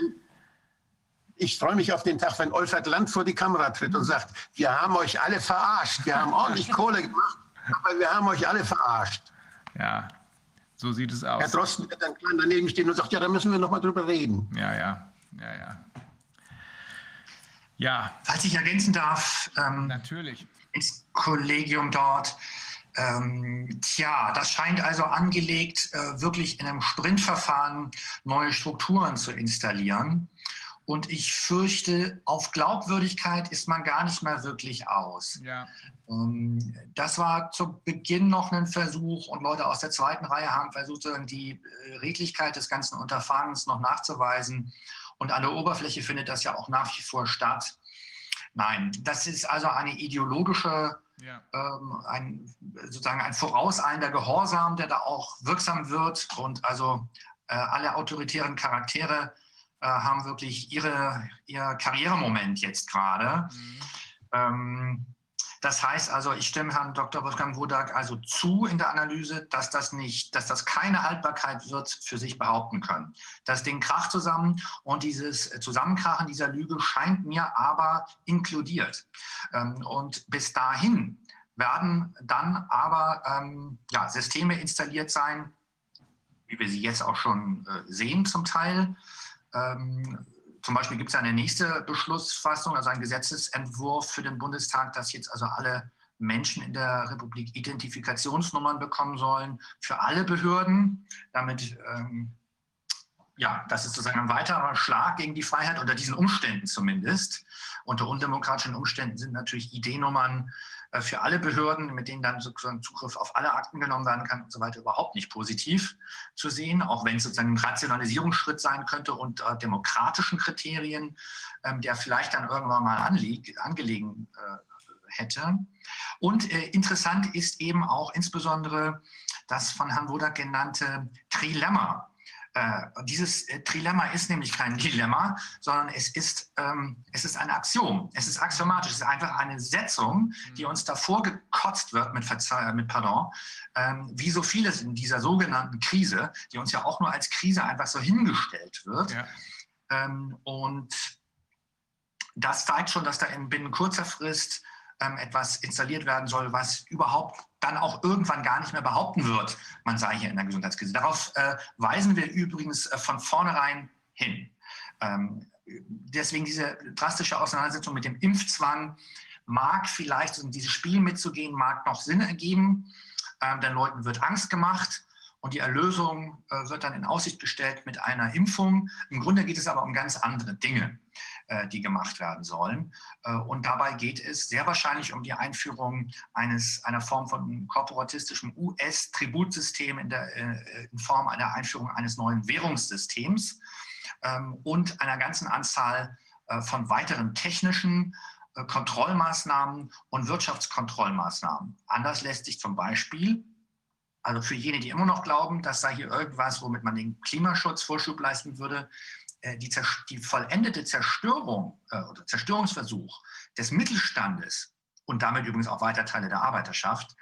Ich freue mich auf den Tag, wenn Olfert Land vor die Kamera tritt und sagt, wir haben euch alle verarscht, wir haben ordentlich Kohle gemacht, aber wir haben euch alle verarscht. Ja, so sieht es aus. Herr Drosten wird dann klein daneben stehen und sagt, ja, da müssen wir noch mal drüber reden. Ja, ja, ja, ja. Ja, Falls ich ergänzen darf, ähm, natürlich. ins Kollegium dort. Ähm, tja, das scheint also angelegt, äh, wirklich in einem Sprintverfahren neue Strukturen zu installieren. Und ich fürchte, auf Glaubwürdigkeit ist man gar nicht mehr wirklich aus. Ja, Ähm, Das war zu Beginn noch ein Versuch und Leute aus der zweiten Reihe haben versucht, die äh, Redlichkeit des ganzen Unterfangens noch nachzuweisen. Und an der Oberfläche findet das ja auch nach wie vor statt. Nein, das ist also eine ideologische, ja, ähm, ein, sozusagen ein vorauseilender Gehorsam, der da auch wirksam wird. Und also äh, alle autoritären Charaktere haben wirklich ihre, ihr Karrieremoment jetzt gerade. mhm. Ähm, das heißt also, ich stimme Herrn Dr. Wolfgang Wodak also zu in der Analyse, dass das nicht, dass das keine Haltbarkeit wird für sich behaupten können. Das Ding kracht zusammen und dieses Zusammenkrachen dieser Lüge scheint mir aber inkludiert. Ähm, und bis dahin werden dann aber ähm, ja, Systeme installiert sein, wie wir sie jetzt auch schon äh, sehen zum Teil. Ähm, zum Beispiel gibt es eine nächste Beschlussfassung, also einen Gesetzesentwurf für den Bundestag, dass jetzt also alle Menschen in der Republik Identifikationsnummern bekommen sollen für alle Behörden. Damit, ähm, ja, das ist sozusagen ein weiterer Schlag gegen die Freiheit, unter diesen Umständen zumindest. Unter undemokratischen Umständen sind natürlich ID-Nummern für alle Behörden, mit denen dann sozusagen Zugriff auf alle Akten genommen werden kann und so weiter, überhaupt nicht positiv zu sehen, auch wenn es sozusagen ein Rationalisierungsschritt sein könnte unter demokratischen Kriterien, ähm, der vielleicht dann irgendwann mal angelegen äh, hätte. Und äh, interessant ist eben auch insbesondere das von Herrn Wodak genannte Trilemma. Äh, dieses äh, Trilemma ist nämlich kein Dilemma, sondern es ist, ähm, es ist ein Axiom. Es ist axiomatisch. Es ist einfach eine Setzung, die uns davor gekotzt wird, mit, Verzeih mit Pardon, ähm, wie so vieles in dieser sogenannten Krise, die uns ja auch nur als Krise einfach so hingestellt wird. ja. Ähm, und das zeigt schon, dass da in binnen kurzer Frist ähm, etwas installiert werden soll, was überhaupt dann auch irgendwann gar nicht mehr behaupten wird, man sei hier in der Gesundheitskrise. Darauf äh, weisen wir übrigens äh, von vornherein hin. Ähm, deswegen diese drastische Auseinandersetzung mit dem Impfzwang mag vielleicht, um dieses Spiel mitzugehen, mag noch Sinn ergeben. Ähm, den Leuten wird Angst gemacht und die Erlösung äh, wird dann in Aussicht gestellt mit einer Impfung. Im Grunde geht es aber um ganz andere Dinge, die gemacht werden sollen. Äh, und dabei geht es sehr wahrscheinlich um die Einführung eines, einer Form von korporatistischem US-Tributsystem in, äh, in Form einer Einführung eines neuen Währungssystems ähm, und einer ganzen Anzahl äh, von weiteren technischen äh, Kontrollmaßnahmen und Wirtschaftskontrollmaßnahmen. Anders lässt sich zum Beispiel also für jene, die immer noch glauben, dass sei hier irgendwas, womit man den Klimaschutz Vorschub leisten würde, äh, die, zers- die vollendete Zerstörung äh, oder Zerstörungsversuch des Mittelstandes und damit übrigens auch weiter Teile der Arbeiterschaft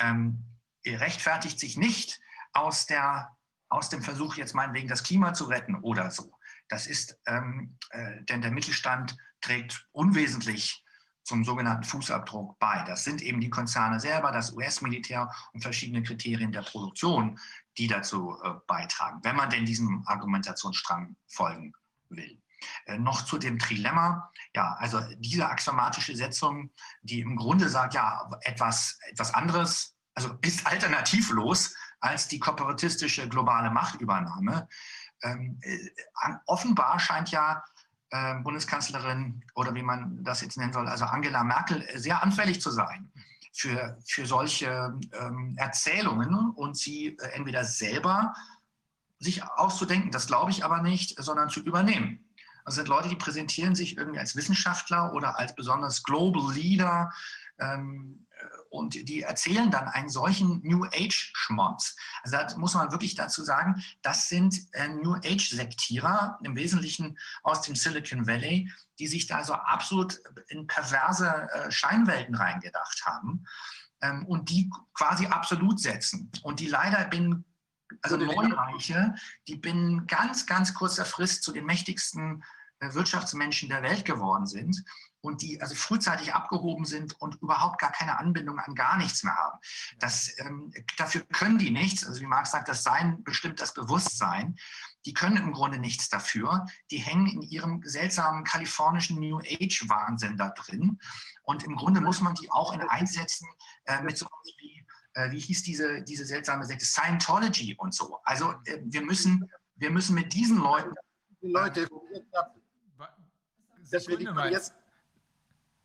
ähm, rechtfertigt sich nicht aus, der, aus dem Versuch, jetzt meinetwegen das Klima zu retten oder so. Das ist, ähm, äh, denn der Mittelstand trägt unwesentlich zum sogenannten Fußabdruck bei. Das sind eben die Konzerne selber, das US-Militär und verschiedene Kriterien der Produktion, die dazu äh, beitragen, wenn man denn diesem Argumentationsstrang folgen will. Äh, noch zu dem Trilemma. Ja, also diese axiomatische Setzung, die im Grunde sagt, ja, etwas, etwas anderes, also ist alternativlos als die kooperatistische globale Machtübernahme. Ähm, äh, offenbar scheint ja Bundeskanzlerin oder wie man das jetzt nennen soll, also Angela Merkel, äh, sehr anfällig zu sein für, für solche ähm, Erzählungen und sie äh, entweder selber sich auszudenken, das glaube ich aber nicht, sondern zu übernehmen. Das sind Leute, die präsentieren sich irgendwie als Wissenschaftler oder als besonders Global Leader ähm, und die erzählen dann einen solchen New Age-Schmonz. Also da muss man wirklich dazu sagen, das sind äh, New Age-Sektierer, im Wesentlichen aus dem Silicon Valley, die sich da so absolut in perverse äh, Scheinwelten reingedacht haben ähm, und die quasi absolut setzen. Und die leider binnen, also Neureiche, die binnen ganz, ganz kurzer Frist zu den mächtigsten äh, Wirtschaftsmenschen der Welt geworden sind und die also frühzeitig abgehoben sind und überhaupt gar keine Anbindung an gar nichts mehr haben. Das, ähm, dafür können die nichts. Also wie Marx sagt, das Sein bestimmt das Bewusstsein. Die können im Grunde nichts dafür. Die hängen in ihrem seltsamen kalifornischen New Age-Wahnsinn da drin. Und im Grunde muss man die auch in einsetzen äh, mit so wie, äh, wie hieß diese, diese seltsame Sekte, Scientology und so. Also äh, wir, müssen, wir müssen mit diesen Leuten. Die Leute, dass wir die jetzt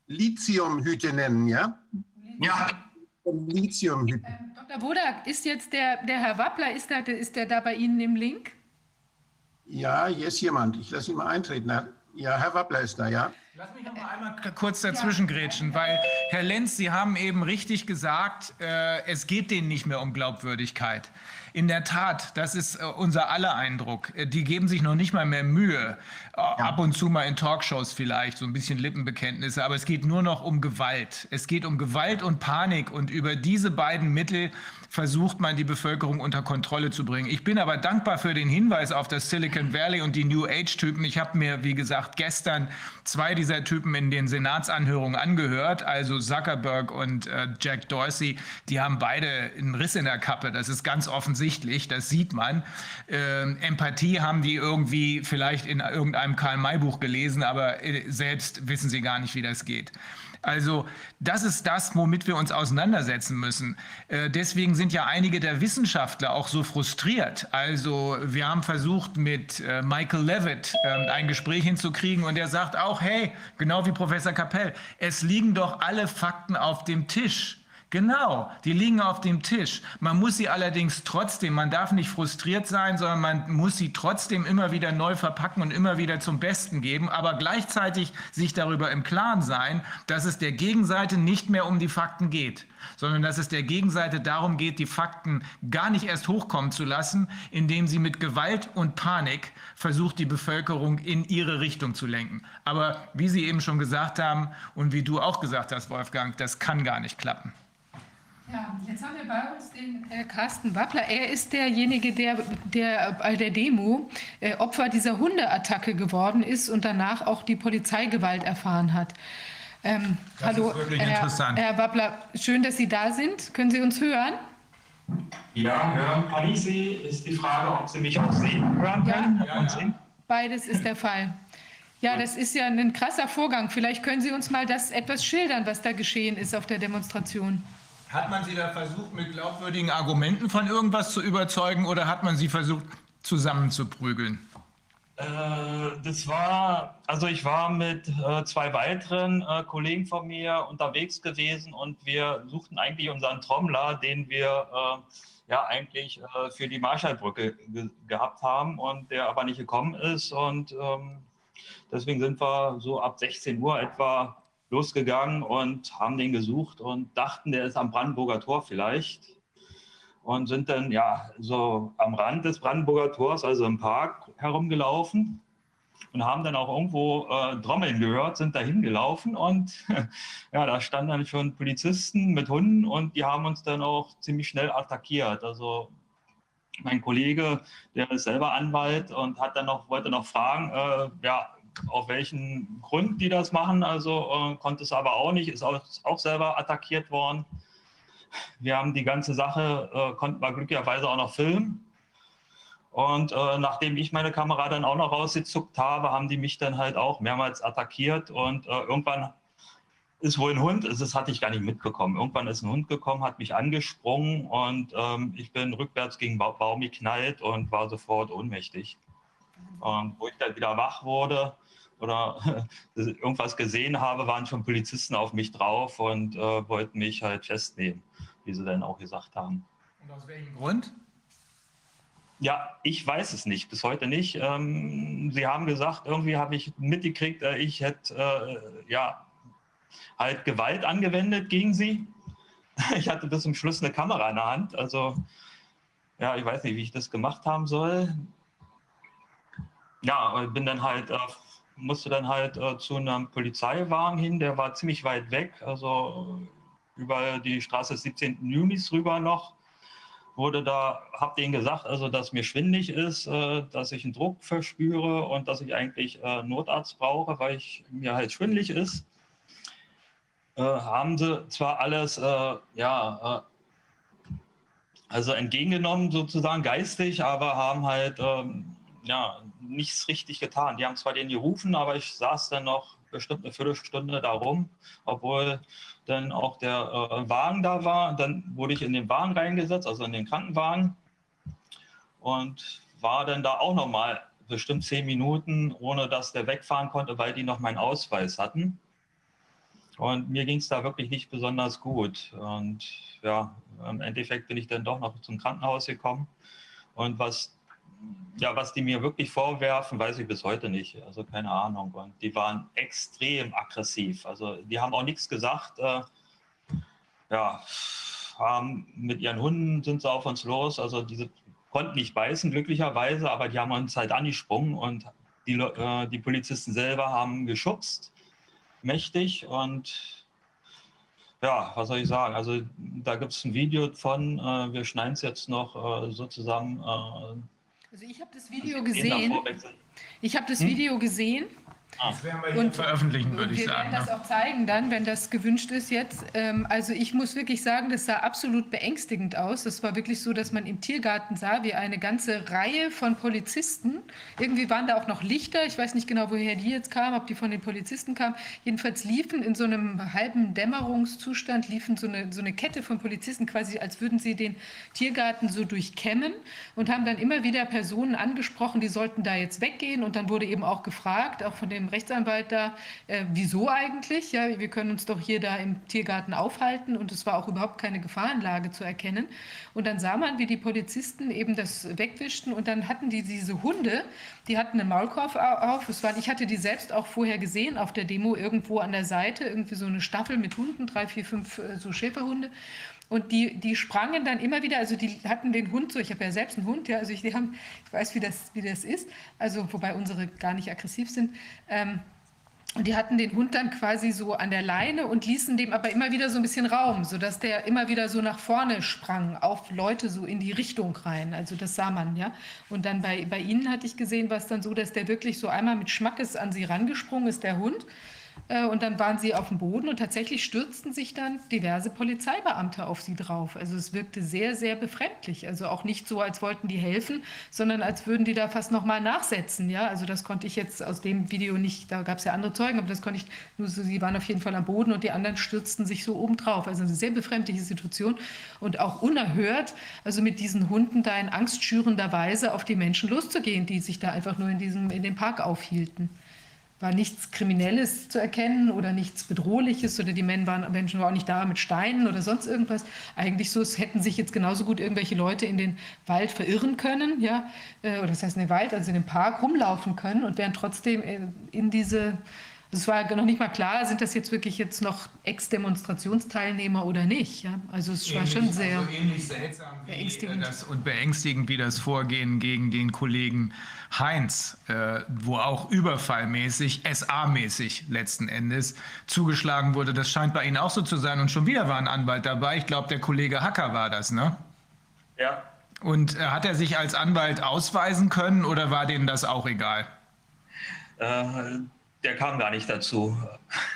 Lithiumhüte nennen, ja? Ja. Lithiumhüte. Ähm, Dr. Wodak, ist jetzt der, der Herr Wappler, ist der, ist der da bei Ihnen im Link? Ja, hier ist jemand. Ich lasse ihn mal eintreten. Ja, Herr Wappler ist da, ja. Lass mich noch mal einmal kurz dazwischen grätschen, weil Herr Lenz, Sie haben eben richtig gesagt, äh, es geht denen nicht mehr um Glaubwürdigkeit. In der Tat, das ist äh, unser aller Eindruck. Äh, die geben sich noch nicht mal mehr Mühe. Äh, ja. Ab und zu mal in Talkshows vielleicht, so ein bisschen Lippenbekenntnisse, aber es geht nur noch um Gewalt. Es geht um Gewalt und Panik und über diese beiden Mittel versucht man, die Bevölkerung unter Kontrolle zu bringen. Ich bin aber dankbar für den Hinweis auf das Silicon Valley und die New Age-Typen. Ich habe mir, wie gesagt, gestern zwei dieser Typen in den Senatsanhörungen angehört, also Zuckerberg und äh, Jack Dorsey. Die haben beide einen Riss in der Kappe. Das ist ganz offensichtlich, das sieht man. Ähm, Empathie haben die irgendwie vielleicht in irgendeinem Karl-May-Buch gelesen, aber äh, selbst wissen sie gar nicht, wie das geht. Also das ist das, womit wir uns auseinandersetzen müssen. Äh, deswegen sind ja einige der Wissenschaftler auch so frustriert. Also wir haben versucht, mit äh, Michael Levitt äh, ein Gespräch hinzukriegen und er sagt auch, hey, genau wie Professor Kapell, es liegen doch alle Fakten auf dem Tisch. Genau, die liegen auf dem Tisch. Man muss sie allerdings trotzdem, man darf nicht frustriert sein, sondern man muss sie trotzdem immer wieder neu verpacken und immer wieder zum Besten geben, aber gleichzeitig sich darüber im Klaren sein, dass es der Gegenseite nicht mehr um die Fakten geht, sondern dass es der Gegenseite darum geht, die Fakten gar nicht erst hochkommen zu lassen, indem sie mit Gewalt und Panik versucht, die Bevölkerung in ihre Richtung zu lenken. Aber wie Sie eben schon gesagt haben und wie du auch gesagt hast, Wolfgang, das kann gar nicht klappen. Ja, jetzt haben wir bei uns den äh, Carsten Wappler. Er ist derjenige, der, der bei der Demo äh, Opfer dieser Hundeattacke geworden ist und danach auch die Polizeigewalt erfahren hat. Ähm, hallo, Herr, Herr Wappler, schön, dass Sie da sind. Können Sie uns hören? Ja, hören kann ich Sie. Ist die Frage, ob Sie mich auch sehen hören können? Ja, ja, ja. Beides ist der Fall. Ja, das ist ja ein krasser Vorgang. Vielleicht können Sie uns mal das etwas schildern, was da geschehen ist auf der Demonstration. Hat man Sie da versucht, mit glaubwürdigen Argumenten von irgendwas zu überzeugen oder hat man Sie versucht, zusammenzuprügeln? Äh, das war, also ich war mit äh, zwei weiteren äh, Kollegen von mir unterwegs gewesen und wir suchten eigentlich unseren Trommler, den wir äh, ja eigentlich äh, für die Marschallbrücke ge gehabt haben und der aber nicht gekommen ist und ähm, deswegen sind wir so ab 16 Uhr etwa losgegangen und haben den gesucht und dachten, der ist am Brandenburger Tor vielleicht. Und sind dann ja so am Rand des Brandenburger Tors, also im Park, herumgelaufen und haben dann auch irgendwo äh, Trommeln gehört, sind da hingelaufen und ja, da standen dann schon Polizisten mit Hunden und die haben uns dann auch ziemlich schnell attackiert. Also mein Kollege, der ist selber Anwalt und hat dann noch, wollte noch fragen, äh, ja, auf welchen Grund die das machen. Also äh, konnte es aber auch nicht, ist auch, auch, selber attackiert worden. Wir haben die ganze Sache, äh, konnten wir glücklicherweise auch noch filmen. Und äh, nachdem ich meine Kamera dann auch noch rausgezuckt habe, haben die mich dann halt auch mehrmals attackiert. Und äh, irgendwann ist wohl ein Hund, das hatte ich gar nicht mitbekommen. Irgendwann ist ein Hund gekommen, hat mich angesprungen und ähm, ich bin rückwärts gegen ba Baum geknallt und war sofort ohnmächtig. Und wo ich dann wieder wach wurde, oder irgendwas gesehen habe, waren schon Polizisten auf mich drauf und äh, wollten mich halt festnehmen, wie sie dann auch gesagt haben. Und aus welchem Grund? Ja, ich weiß es nicht, bis heute nicht. Ähm, sie haben gesagt, irgendwie habe ich mitgekriegt, äh, ich hätte äh, ja halt Gewalt angewendet gegen sie. Ich hatte bis zum Schluss eine Kamera in der Hand, also ja, ich weiß nicht, wie ich das gemacht haben soll. Ja, bin dann halt musste dann halt äh, zu einem Polizeiwagen hin, der war ziemlich weit weg, also über die Straße des 17. Junis rüber noch. wurde da, habe denen gesagt, also dass mir schwindig ist, äh, dass ich einen Druck verspüre und dass ich eigentlich äh, Notarzt brauche, weil ich mir halt schwindlig ist. Äh, haben sie zwar alles, äh, ja, äh, also entgegengenommen sozusagen geistig, aber haben halt ähm, ja nichts richtig getan. Die haben zwar den gerufen, aber ich saß dann noch bestimmt eine Viertelstunde da rum, obwohl dann auch der äh, Wagen da war. Dann wurde ich in den Wagen reingesetzt, also in den Krankenwagen und war dann da auch noch mal bestimmt zehn Minuten, ohne dass der wegfahren konnte, weil die noch meinen Ausweis hatten. Und mir ging es da wirklich nicht besonders gut. Und ja, im Endeffekt bin ich dann doch noch zum Krankenhaus gekommen. Und was ja, was die mir wirklich vorwerfen, weiß ich bis heute nicht. Also keine Ahnung. Und die waren extrem aggressiv. Also die haben auch nichts gesagt. Äh, ja, haben mit ihren Hunden sind sie auf uns los. Also diese konnten nicht beißen, glücklicherweise, aber die haben uns halt angesprungen und die, äh, die Polizisten selber haben geschubst, mächtig und ja, was soll ich sagen? Also da gibt es ein Video von, äh, wir schneiden es jetzt noch äh, so zusammen. Also ich habe das Video gesehen. Ich habe das Video gesehen das werden wir und, veröffentlichen, würde ich sagen. Wir werden das ne? auch zeigen dann, wenn das gewünscht ist jetzt. Ähm, also ich muss wirklich sagen, das sah absolut beängstigend aus. Das war wirklich so, dass man im Tiergarten sah, wie eine ganze Reihe von Polizisten, irgendwie waren da auch noch Lichter, ich weiß nicht genau, woher die jetzt kamen, ob die von den Polizisten kamen, jedenfalls liefen in so einem halben Dämmerungszustand, liefen so eine, so eine Kette von Polizisten, quasi als würden sie den Tiergarten so durchkämmen und haben dann immer wieder Personen angesprochen, die sollten da jetzt weggehen und dann wurde eben auch gefragt, auch von dem Rechtsanwalt da, äh, wieso eigentlich? Ja, wir können uns doch hier da im Tiergarten aufhalten und es war auch überhaupt keine Gefahrenlage zu erkennen. Und dann sah man, wie die Polizisten eben das wegwischten und dann hatten die diese Hunde, die hatten einen Maulkorb auf. Es war, ich hatte die selbst auch vorher gesehen auf der Demo irgendwo an der Seite, irgendwie so eine Staffel mit Hunden, drei, vier, fünf äh, so Schäferhunde. Und die, die sprangen dann immer wieder, also die hatten den Hund so, ich habe ja selbst einen Hund, ja, also ich, die haben, ich weiß, wie das, wie das ist, also wobei unsere gar nicht aggressiv sind. Ähm, und die hatten den Hund dann quasi so an der Leine und ließen dem aber immer wieder so ein bisschen Raum, sodass der immer wieder so nach vorne sprang, auf Leute so in die Richtung rein. Also das sah man, ja. Und dann bei, bei ihnen hatte ich gesehen, war es dann so, dass der wirklich so einmal mit Schmackes an sie rangesprungen ist, der Hund. Äh, und dann waren sie auf dem Boden und tatsächlich stürzten sich dann diverse Polizeibeamte auf sie drauf. Also es wirkte sehr, sehr befremdlich. Also auch nicht so, als wollten die helfen, sondern als würden die da fast nochmal nachsetzen. Ja, also das konnte ich jetzt aus dem Video nicht, da gab es ja andere Zeugen, aber das konnte ich nur so, sie waren auf jeden Fall am Boden und die anderen stürzten sich so oben drauf. Also eine sehr befremdliche Situation und auch unerhört, also mit diesen Hunden da in angstschürender Weise auf die Menschen loszugehen, die sich da einfach nur in diesem, in dem Park aufhielten war nichts Kriminelles zu erkennen oder nichts Bedrohliches oder die Menschen waren, Menschen waren auch nicht da mit Steinen oder sonst irgendwas. Eigentlich so, es hätten sich jetzt genauso gut irgendwelche Leute in den Wald verirren können, ja, äh, oder das heißt in den Wald, also in den Park rumlaufen können und wären trotzdem äh, in diese es war noch nicht mal klar, sind das jetzt wirklich jetzt noch Ex-Demonstrationsteilnehmer oder nicht. Ja? Also es war schon sehr also ähnlich seltsam wie das, und beängstigend wie das Vorgehen gegen den Kollegen Heinz, äh, wo auch überfallmäßig, SA-mäßig letzten Endes zugeschlagen wurde. Das scheint bei Ihnen auch so zu sein. Und schon wieder war ein Anwalt dabei. Ich glaube, der Kollege Hacker war das, ne? Ja. Und äh, hat er sich als Anwalt ausweisen können oder war denen das auch egal? Äh, der kam gar nicht dazu.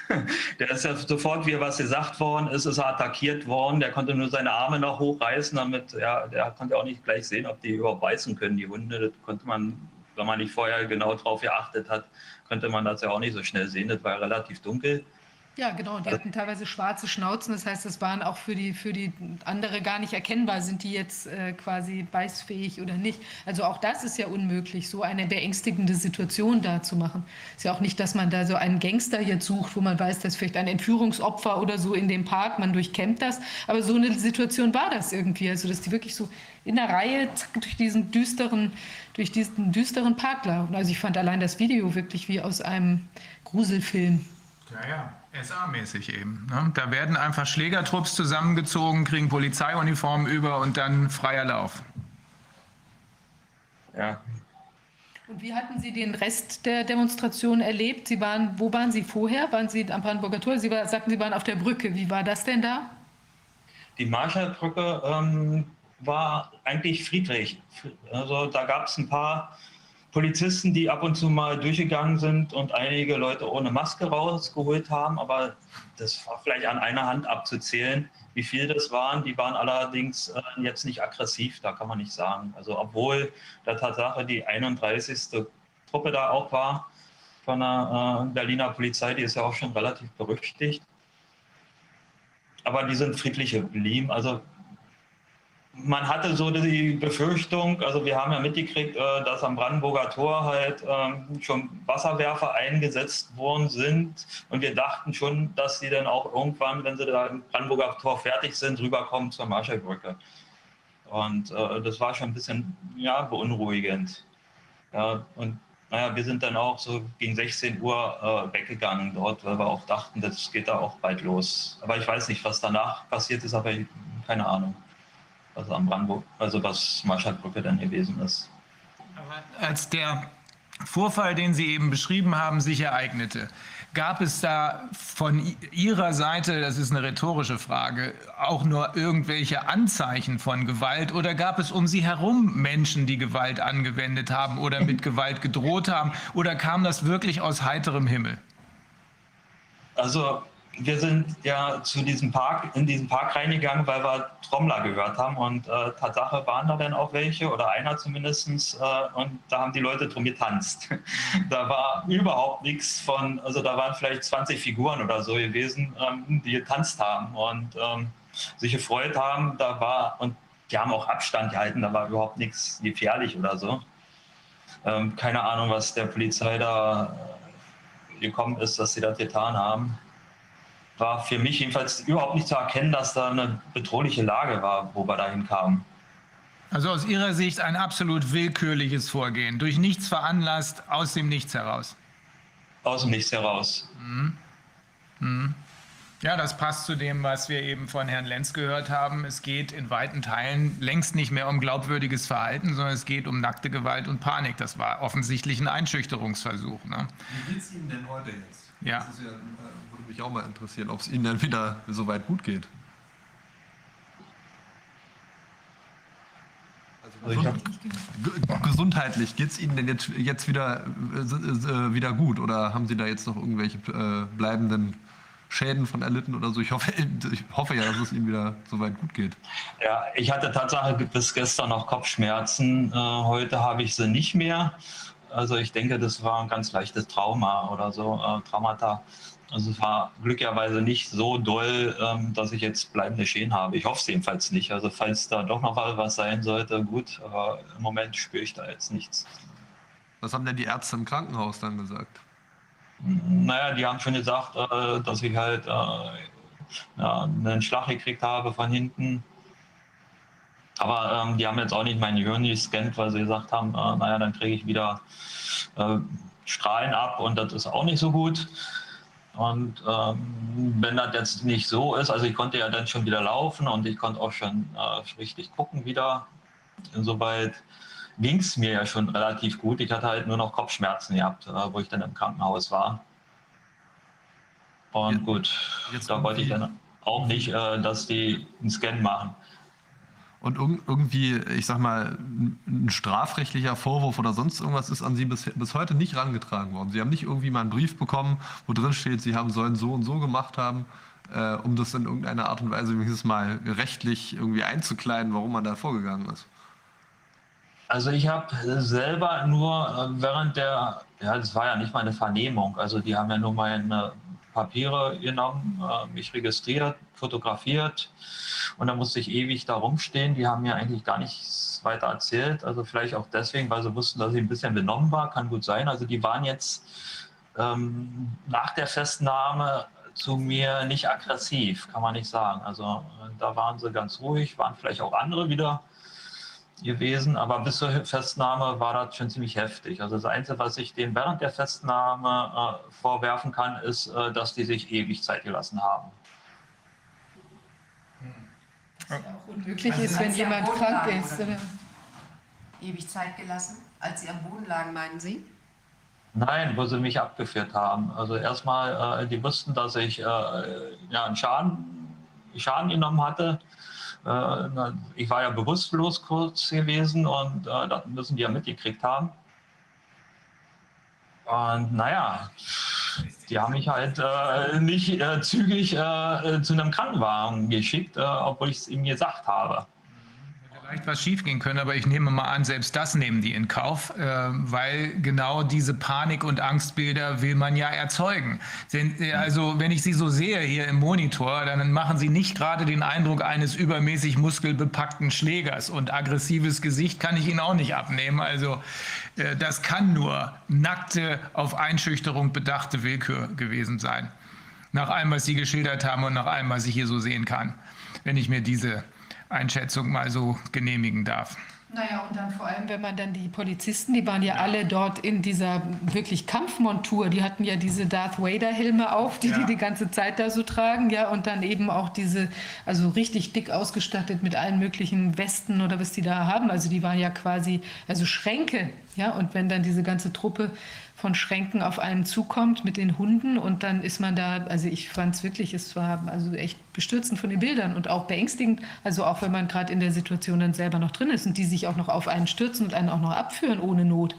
Der ist ja sofort, wie was gesagt worden ist, ist er attackiert worden. Der konnte nur seine Arme noch hochreißen, damit, ja, der konnte auch nicht gleich sehen, ob die überhaupt beißen können, die Hunde. Das konnte man, wenn man nicht vorher genau drauf geachtet hat, könnte man das ja auch nicht so schnell sehen. Das war relativ dunkel. Ja, genau. Die hatten teilweise schwarze Schnauzen. Das heißt, das waren auch für die, für die andere gar nicht erkennbar, sind die jetzt äh, quasi beißfähig oder nicht. Also auch das ist ja unmöglich, so eine beängstigende Situation da zu machen. Ist ja auch nicht, dass man da so einen Gangster jetzt sucht, wo man weiß, dass vielleicht ein Entführungsopfer oder so in dem Park, man durchkämmt das. Aber so eine Situation war das irgendwie. Also, dass die wirklich so in der Reihe durch diesen düsteren, durch diesen düsteren Park laufen. Also ich fand allein das Video wirklich wie aus einem Gruselfilm. Ja, ja. SA-mäßig eben. Ne? Da werden einfach Schlägertrupps zusammengezogen, kriegen Polizeiuniformen über und dann freier Lauf. Ja. Und wie hatten Sie den Rest der Demonstration erlebt? Sie waren, wo waren Sie vorher? Waren Sie am Brandenburger Tor? Sie war, sagten, Sie waren auf der Brücke. Wie war das denn da? Die Marschallbrücke, ähm, war eigentlich friedlich. Also da gab es ein paar Polizisten, die ab und zu mal durchgegangen sind und einige Leute ohne Maske rausgeholt haben, aber das war vielleicht an einer Hand abzuzählen, wie viel das waren. Die waren allerdings äh, jetzt nicht aggressiv, da kann man nicht sagen. Also obwohl der Tatsache die 31. Truppe da auch war von der äh, Berliner Polizei, die ist ja auch schon relativ berüchtigt. Aber die sind friedlich geblieben. Also man hatte so die Befürchtung, also wir haben ja mitgekriegt, äh, dass am Brandenburger Tor halt ähm, schon Wasserwerfer eingesetzt worden sind und wir dachten schon, dass sie dann auch irgendwann, wenn sie da im Brandenburger Tor fertig sind, rüberkommen zur Marschallbrücke. Und äh, das war schon ein bisschen ja, beunruhigend. Ja, und naja, wir sind dann auch so gegen 16 Uhr äh, weggegangen dort, weil wir auch dachten, das geht da auch bald los. Aber ich weiß nicht, was danach passiert ist, aber keine Ahnung also am Brandenburg, also was Marschallbrücke dann gewesen ist. Aber als der Vorfall, den Sie eben beschrieben haben, sich ereignete, gab es da von Ihrer Seite, das ist eine rhetorische Frage, auch nur irgendwelche Anzeichen von Gewalt oder gab es um Sie herum Menschen, die Gewalt angewendet haben oder mit Gewalt gedroht haben oder kam das wirklich aus heiterem Himmel? Also wir sind ja zu diesem Park, in diesen Park reingegangen, weil wir Trommler gehört haben und äh, Tatsache waren da dann auch welche oder einer zumindest äh, und da haben die Leute drum getanzt. da war überhaupt nichts von, also da waren vielleicht 20 Figuren oder so gewesen, ähm, die getanzt haben und ähm, sich gefreut haben. Da war, und die haben auch Abstand gehalten, da war überhaupt nichts gefährlich oder so. Ähm, keine Ahnung, was der Polizei da äh, gekommen ist, dass sie das getan haben war für mich jedenfalls überhaupt nicht zu erkennen, dass da eine bedrohliche Lage war, wo wir dahin kamen. Also aus Ihrer Sicht ein absolut willkürliches Vorgehen, durch nichts veranlasst, aus dem Nichts heraus. Aus dem Nichts heraus. Mhm. Mhm. Ja, das passt zu dem, was wir eben von Herrn Lenz gehört haben. Es geht in weiten Teilen längst nicht mehr um glaubwürdiges Verhalten, sondern es geht um nackte Gewalt und Panik. Das war offensichtlich ein Einschüchterungsversuch. Ne? Wie geht es Ihnen denn heute jetzt? Ja. Das ja, äh, mich auch mal interessieren, ob es Ihnen dann wieder so weit gut geht. Also gesund, gesundheitlich, geht es Ihnen denn jetzt, jetzt wieder, äh, äh, wieder gut oder haben Sie da jetzt noch irgendwelche äh, bleibenden Schäden von erlitten oder so. Ich hoffe, ich hoffe ja, dass es ihm wieder so weit gut geht. Ja, ich hatte Tatsache bis gestern noch Kopfschmerzen. Äh, heute habe ich sie nicht mehr. Also ich denke, das war ein ganz leichtes Trauma oder so, äh, Traumata. Also es war glücklicherweise nicht so doll, ähm, dass ich jetzt bleibende Schäden habe. Ich hoffe es jedenfalls nicht. Also falls da doch noch was sein sollte, gut. Aber im Moment spüre ich da jetzt nichts. Was haben denn die Ärzte im Krankenhaus dann gesagt? Naja, die haben schon gesagt, äh, dass ich halt äh, ja, einen Schlag gekriegt habe von hinten. Aber ähm, die haben jetzt auch nicht mein Gehirn gescannt, weil sie gesagt haben, äh, naja, dann kriege ich wieder äh, Strahlen ab und das ist auch nicht so gut. Und ähm, wenn das jetzt nicht so ist, also ich konnte ja dann schon wieder laufen und ich konnte auch schon äh, richtig gucken wieder. Insoweit ging es mir ja schon relativ gut. Ich hatte halt nur noch Kopfschmerzen gehabt, äh, wo ich dann im Krankenhaus war. Und jetzt, gut, jetzt da wollte ich dann auch nicht, äh, dass die einen Scan machen. Und irgendwie, ich sag mal, ein strafrechtlicher Vorwurf oder sonst irgendwas ist an Sie bis, bis heute nicht rangetragen worden. Sie haben nicht irgendwie mal einen Brief bekommen, wo drin steht, Sie haben sollen so und so gemacht haben, äh, um das in irgendeiner Art und Weise wenigstens mal rechtlich irgendwie einzukleiden, warum man da vorgegangen ist. Also ich habe selber nur äh, während der, ja, das war ja nicht mal eine Vernehmung, also die haben ja nur meine Papiere genommen, äh, mich registriert, fotografiert und dann musste ich ewig da rumstehen. Die haben mir eigentlich gar nichts weiter erzählt, also vielleicht auch deswegen, weil sie wussten, dass ich ein bisschen benommen war, kann gut sein. Also die waren jetzt ähm, nach der Festnahme zu mir nicht aggressiv, kann man nicht sagen. Also äh, da waren sie ganz ruhig, waren vielleicht auch andere wieder gewesen, aber bis zur Festnahme war das schon ziemlich heftig. Also das Einzige, was ich denen während der Festnahme äh, vorwerfen kann, ist, äh, dass die sich ewig Zeit gelassen haben. Was ja auch unmöglich also ist, wenn jemand krank ist. Oder? Ewig Zeit gelassen, als Sie am Boden lagen, meinen Sie? Nein, wo sie mich abgeführt haben. Also erstmal, äh, die wussten, dass ich äh, ja, einen Schaden, Schaden genommen hatte ich war ja bewusstlos kurz gewesen und äh, das müssen die ja mitgekriegt haben. Und naja, die haben mich halt äh, nicht äh, zügig äh, zu einem Krankenwagen geschickt, äh, obwohl ich es ihnen gesagt habe vielleicht was schiefgehen können, aber ich nehme mal an, selbst das nehmen die in Kauf, äh, weil genau diese Panik- und Angstbilder will man ja erzeugen. Äh, also wenn ich sie so sehe hier im Monitor, dann machen sie nicht gerade den Eindruck eines übermäßig muskelbepackten Schlägers und aggressives Gesicht kann ich ihnen auch nicht abnehmen. Also äh, das kann nur nackte, auf Einschüchterung bedachte Willkür gewesen sein. Nach allem, was Sie geschildert haben und nach allem, was ich hier so sehen kann, wenn ich mir diese Einschätzung mal so genehmigen darf. Naja, und dann vor allem, wenn man dann die Polizisten, die waren ja, ja. alle dort in dieser wirklich Kampfmontur, die hatten ja diese Darth Vader-Helme auf, die ja. die die ganze Zeit da so tragen, ja, und dann eben auch diese, also richtig dick ausgestattet mit allen möglichen Westen oder was die da haben, also die waren ja quasi, also Schränke, ja, und wenn dann diese ganze Truppe von Schränken auf einen zukommt mit den Hunden und dann ist man da, also ich fand es wirklich, es war also echt bestürzend von den Bildern und auch beängstigend, also auch wenn man gerade in der Situation dann selber noch drin ist und die sich auch noch auf einen stürzen und einen auch noch abführen ohne Not.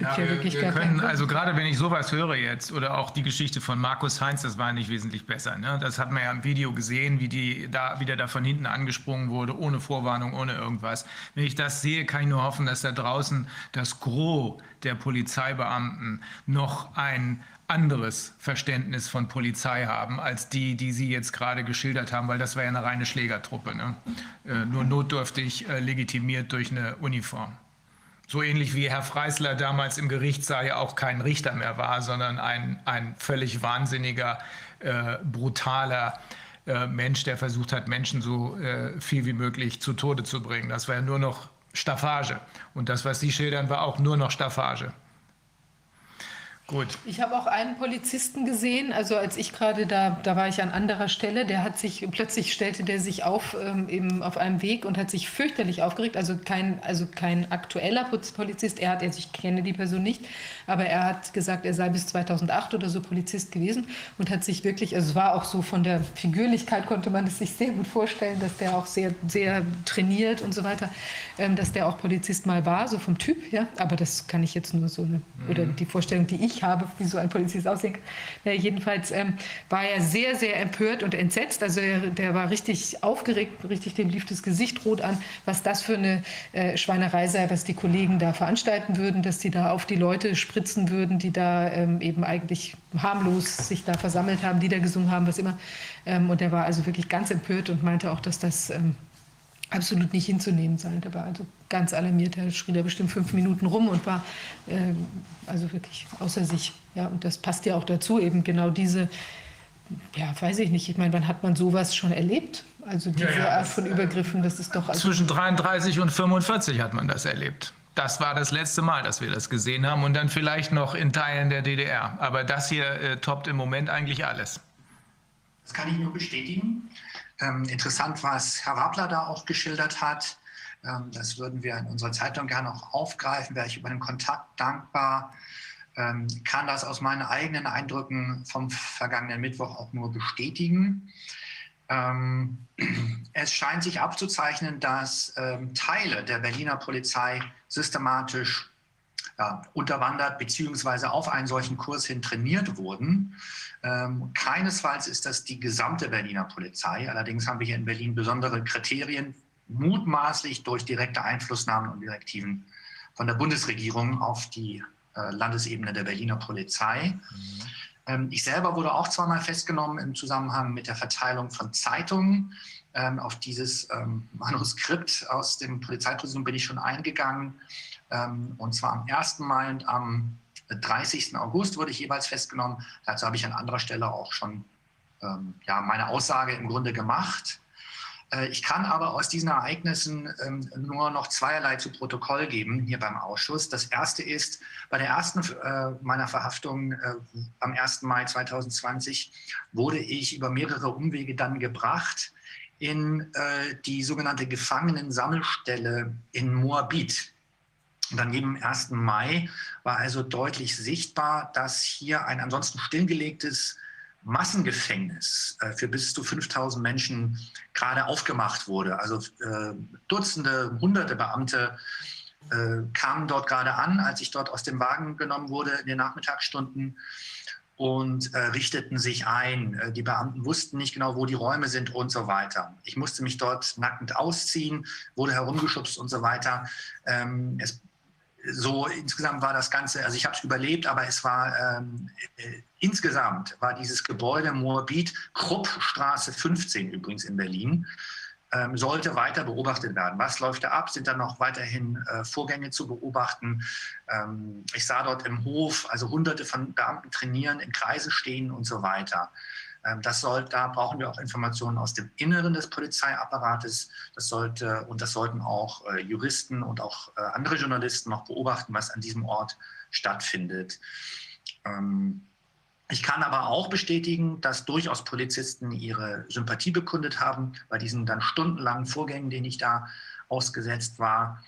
Gibt ja, ja wirklich wir, wir können, also gerade wenn ich sowas höre jetzt oder auch die Geschichte von Markus Heinz, das war nicht wesentlich besser. Ne? Das hat man ja im Video gesehen, wie die da wieder da von hinten angesprungen wurde, ohne Vorwarnung, ohne irgendwas. Wenn ich das sehe, kann ich nur hoffen, dass da draußen das Gros der Polizeibeamten noch ein anderes Verständnis von Polizei haben als die, die Sie jetzt gerade geschildert haben, weil das war ja eine reine Schlägertruppe, ne? äh, nur notdürftig äh, legitimiert durch eine Uniform. So ähnlich wie Herr Freisler damals im Gerichtssaal ja auch kein Richter mehr war, sondern ein, ein völlig wahnsinniger, äh, brutaler äh, Mensch, der versucht hat, Menschen so äh, viel wie möglich zu Tode zu bringen. Das war ja nur noch Staffage. Und das, was Sie schildern, war auch nur noch Staffage. Gut. Ich habe auch einen Polizisten gesehen, also als ich gerade da, da war ich an anderer Stelle, der hat sich, plötzlich stellte der sich auf ähm, eben auf einem Weg und hat sich fürchterlich aufgeregt, also kein, also kein aktueller Polizist, er hat, also ich kenne die Person nicht, aber er hat gesagt, er sei bis 2008 oder so Polizist gewesen und hat sich wirklich, also es war auch so von der Figürlichkeit konnte man es sich sehr gut vorstellen, dass der auch sehr, sehr trainiert und so weiter, ähm, dass der auch Polizist mal war, so vom Typ, ja, aber das kann ich jetzt nur so, eine, oder die Vorstellung, die ich habe, wie so ein Polizist aussehen kann. Ja, jedenfalls ähm, war er sehr, sehr empört und entsetzt. Also er, der war richtig aufgeregt, richtig dem lief das Gesicht rot an, was das für eine äh, Schweinerei sei, was die Kollegen da veranstalten würden, dass die da auf die Leute spritzen würden, die da ähm, eben eigentlich harmlos sich da versammelt haben, die da gesungen haben, was immer. Ähm, und er war also wirklich ganz empört und meinte auch, dass das ähm, absolut nicht hinzunehmen sein. Der war also ganz alarmiert. Er schrie da bestimmt fünf Minuten rum und war äh, also wirklich außer sich. Ja, und das passt ja auch dazu, eben genau diese, ja, weiß ich nicht. Ich meine, wann hat man sowas schon erlebt? Also diese ja, ja, Art von Übergriffen, das ist doch. Also zwischen 33 und 45 hat man das erlebt. Das war das letzte Mal, dass wir das gesehen haben und dann vielleicht noch in Teilen der DDR. Aber das hier äh, toppt im Moment eigentlich alles. Das kann ich nur bestätigen. Ähm, interessant, was Herr Wabler da auch geschildert hat. Ähm, das würden wir in unserer Zeitung gerne auch aufgreifen, wäre ich über den Kontakt dankbar. Ähm, kann das aus meinen eigenen Eindrücken vom vergangenen Mittwoch auch nur bestätigen. Ähm, es scheint sich abzuzeichnen, dass ähm, Teile der Berliner Polizei systematisch ja, unterwandert bzw. auf einen solchen Kurs hin trainiert wurden. Ähm, keinesfalls ist das die gesamte Berliner Polizei. Allerdings haben wir hier in Berlin besondere Kriterien, mutmaßlich durch direkte Einflussnahmen und Direktiven von der Bundesregierung auf die äh, Landesebene der Berliner Polizei. Mhm. Ähm, ich selber wurde auch zweimal festgenommen im Zusammenhang mit der Verteilung von Zeitungen. Ähm, auf dieses ähm, Manuskript aus dem Polizeipräsidium bin ich schon eingegangen. Ähm, und zwar am 1. Mai und am 30. August wurde ich jeweils festgenommen. Dazu habe ich an anderer Stelle auch schon ähm, ja, meine Aussage im Grunde gemacht. Äh, ich kann aber aus diesen Ereignissen ähm, nur noch zweierlei zu Protokoll geben hier beim Ausschuss. Das erste ist, bei der ersten äh, meiner Verhaftung äh, am 1. Mai 2020 wurde ich über mehrere Umwege dann gebracht in die sogenannte Gefangenensammelstelle in Moabit. Und dann neben 1. Mai war also deutlich sichtbar, dass hier ein ansonsten stillgelegtes Massengefängnis äh, für bis zu 5000 Menschen gerade aufgemacht wurde. Also äh, Dutzende, Hunderte Beamte äh, kamen dort gerade an, als ich dort aus dem Wagen genommen wurde in den Nachmittagsstunden und äh, richteten sich ein. Äh, die Beamten wussten nicht genau, wo die Räume sind und so weiter. Ich musste mich dort nackend ausziehen, wurde herumgeschubst und so weiter. Ähm, es, so insgesamt war das Ganze, also ich habe es überlebt, aber es war ähm, äh, insgesamt war dieses Gebäude Moabit, Kruppstraße 15 übrigens in Berlin, ähm, sollte weiter beobachtet werden. Was läuft da ab? Sind da noch weiterhin äh, Vorgänge zu beobachten? Ähm, ich sah dort im Hof also hunderte von Beamten trainieren, im Kreise stehen und so weiter. Ähm, das soll, da brauchen wir auch Informationen aus dem Inneren des Polizeiapparates. Das sollte, und das sollten auch äh, Juristen und auch äh, andere Journalisten noch beobachten, was an diesem Ort stattfindet. Ähm, ich kann aber auch bestätigen, dass durchaus Polizisten ihre Sympathie bekundet haben bei diesen dann stundenlangen Vorgängen, denen ich da ausgesetzt war.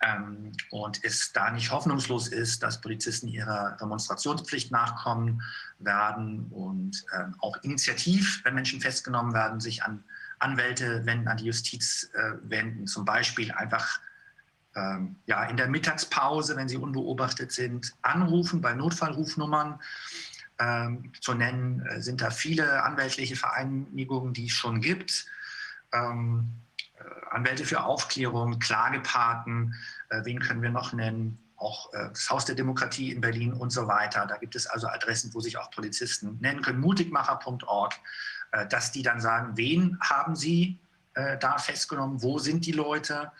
Ähm, und es da nicht hoffnungslos ist, dass Polizisten ihrer Demonstrationspflicht nachkommen werden und ähm, auch initiativ, wenn Menschen festgenommen werden, sich an Anwälte wenden, an die Justiz äh, wenden, zum Beispiel einfach ähm, ja, in der Mittagspause, wenn sie unbeobachtet sind, anrufen bei Notfallrufnummern ähm, zu nennen, äh, sind da viele anwältliche Vereinigungen, die es schon gibt. Ähm, äh, Anwälte für Aufklärung, Klagepaten, äh, wen können wir noch nennen? Auch äh, das Haus der Demokratie in Berlin und so weiter. Da gibt es also Adressen, wo sich auch Polizisten nennen können, mutigmacher.org, äh, dass die dann sagen, wen haben sie äh, da festgenommen, wo sind die Leute?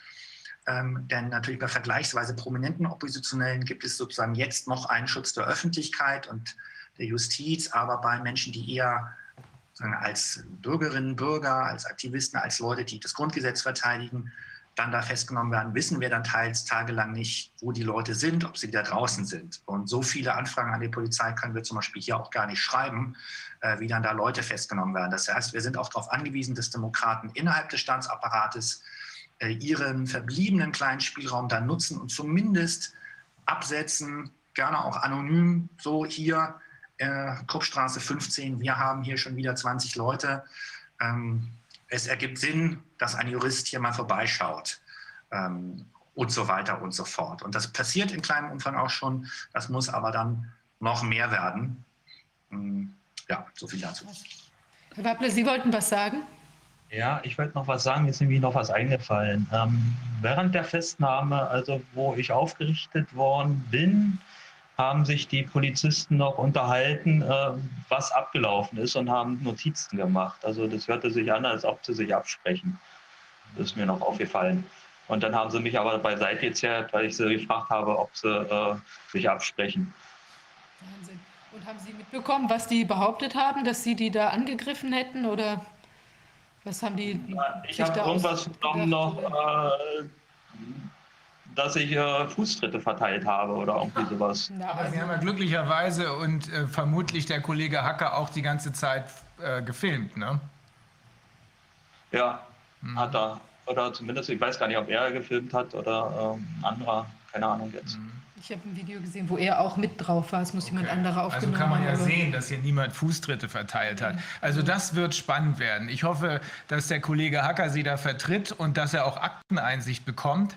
Ähm, denn natürlich bei vergleichsweise prominenten Oppositionellen gibt es sozusagen jetzt noch einen Schutz der Öffentlichkeit und der Justiz, aber bei Menschen, die eher als Bürgerinnen, Bürger, als Aktivisten, als Leute, die das Grundgesetz verteidigen, dann da festgenommen werden, wissen wir dann teils tagelang nicht, wo die Leute sind, ob sie da draußen sind. Und so viele Anfragen an die Polizei können wir zum Beispiel hier auch gar nicht schreiben, äh, wie dann da Leute festgenommen werden. Das heißt, wir sind auch darauf angewiesen, dass Demokraten innerhalb des Staatsapparates äh, ihren verbliebenen kleinen Spielraum dann nutzen und zumindest absetzen, gerne auch anonym, so hier äh, Kruppstraße 15, wir haben hier schon wieder 20 Leute. Ähm, es ergibt Sinn, dass ein Jurist hier mal vorbeischaut ähm, und so weiter und so fort. Und das passiert in kleinem Umfang auch schon, das muss aber dann noch mehr werden. Ähm, ja, so viel dazu. Herr Wapple, Sie wollten was sagen? Ja, ich wollte noch was sagen, mir ist nämlich noch was eingefallen. Ähm, während der Festnahme, also wo ich aufgerichtet worden bin, haben sich die Polizisten noch unterhalten, äh, was abgelaufen ist und haben Notizen gemacht. Also das hörte sich an, als ob sie sich absprechen. Das ist mir noch aufgefallen. Und dann haben sie mich aber beiseite gezerrt, weil ich sie gefragt habe, ob sie äh, sich absprechen. Wahnsinn. Und haben Sie mitbekommen, was die behauptet haben, dass Sie die da angegriffen hätten oder was haben die? Ich habe irgendwas genommen noch. Äh, dass ich äh, Fußtritte verteilt habe oder irgendwie sowas. Aber Sie haben ja glücklicherweise und äh, vermutlich der Kollege Hacker auch die ganze Zeit äh, gefilmt, ne? Ja, mhm. hat er. Oder zumindest, ich weiß gar nicht, ob er gefilmt hat oder ähm, ein anderer, keine Ahnung jetzt. Mhm. Ich habe ein Video gesehen, wo er auch mit drauf war. Es muss okay. jemand anderer aufgenommen haben. Also kann man ja haben, sehen, dass hier niemand Fußtritte verteilt hat. Also das wird spannend werden. Ich hoffe, dass der Kollege Hacker Sie da vertritt und dass er auch Akteneinsicht bekommt.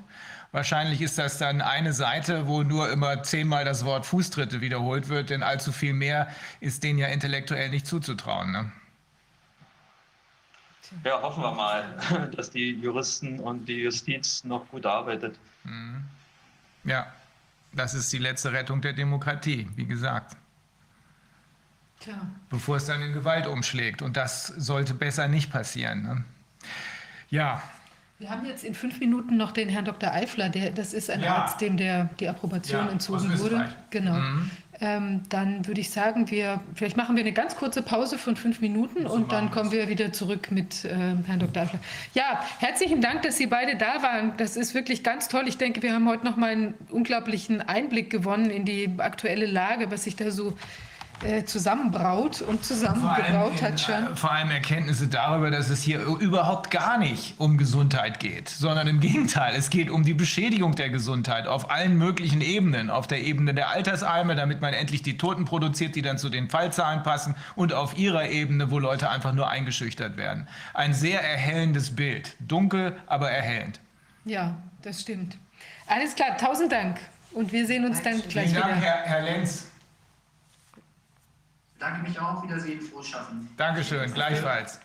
Wahrscheinlich ist das dann eine Seite, wo nur immer zehnmal das Wort Fußtritte wiederholt wird, denn allzu viel mehr ist denen ja intellektuell nicht zuzutrauen. Ne? Ja, hoffen wir mal, dass die Juristen und die Justiz noch gut arbeitet. Mhm. Ja, das ist die letzte Rettung der Demokratie, wie gesagt. Tja. Bevor es dann in Gewalt umschlägt. Und das sollte besser nicht passieren. Ne? Ja, wir haben jetzt in fünf Minuten noch den Herrn Dr. Eifler, der, das ist ein ja. Arzt, dem der, die Approbation ja, entzogen wurde. Genau. Mhm. Ähm, dann würde ich sagen, wir, vielleicht machen wir eine ganz kurze Pause von fünf Minuten so und dann kommen wir wieder zurück mit äh, Herrn Dr. Eifler. Ja, herzlichen Dank, dass Sie beide da waren. Das ist wirklich ganz toll. Ich denke, wir haben heute noch mal einen unglaublichen Einblick gewonnen in die aktuelle Lage, was sich da so äh, zusammenbraut und zusammengebraut hat schon. äh, vor allem Erkenntnisse darüber, dass es hier überhaupt gar nicht um Gesundheit geht, sondern im Gegenteil, es geht um die Beschädigung der Gesundheit auf allen möglichen Ebenen. Auf der Ebene der Altersheime, damit man endlich die Toten produziert, die dann zu den Fallzahlen passen und auf ihrer Ebene, wo Leute einfach nur eingeschüchtert werden. Ein sehr erhellendes Bild. Dunkel, aber erhellend. Ja, das stimmt. Alles klar, tausend Dank. Und wir sehen uns dann gleich Vielen Dank, wieder. Herr, Herr Lenz. Danke mich auch. Wiedersehen. Frohes Schaffen. Dankeschön, gleichfalls.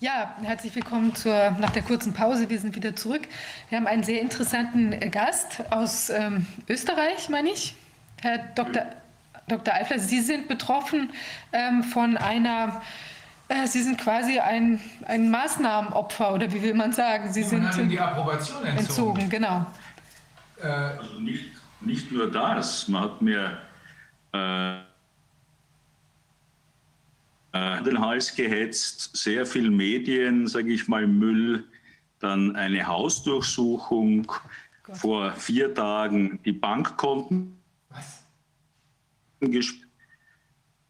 Ja, herzlich willkommen zur, nach der kurzen Pause. Wir sind wieder zurück. Wir haben einen sehr interessanten Gast aus ähm, Österreich, meine ich. Herr Dr. Dr. Eifler, Sie sind betroffen ähm, von einer, äh, Sie sind quasi ein, ein Maßnahmenopfer oder wie will man sagen? Sie sind ihm die Approbation entzogen. entzogen, genau. Also nicht, nicht nur das, man hat mir äh, äh, den Hals gehetzt, sehr viel Medien, sage ich mal, Müll, dann eine Hausdurchsuchung, vor vier Tagen die Bankkonten Was? gesperrt.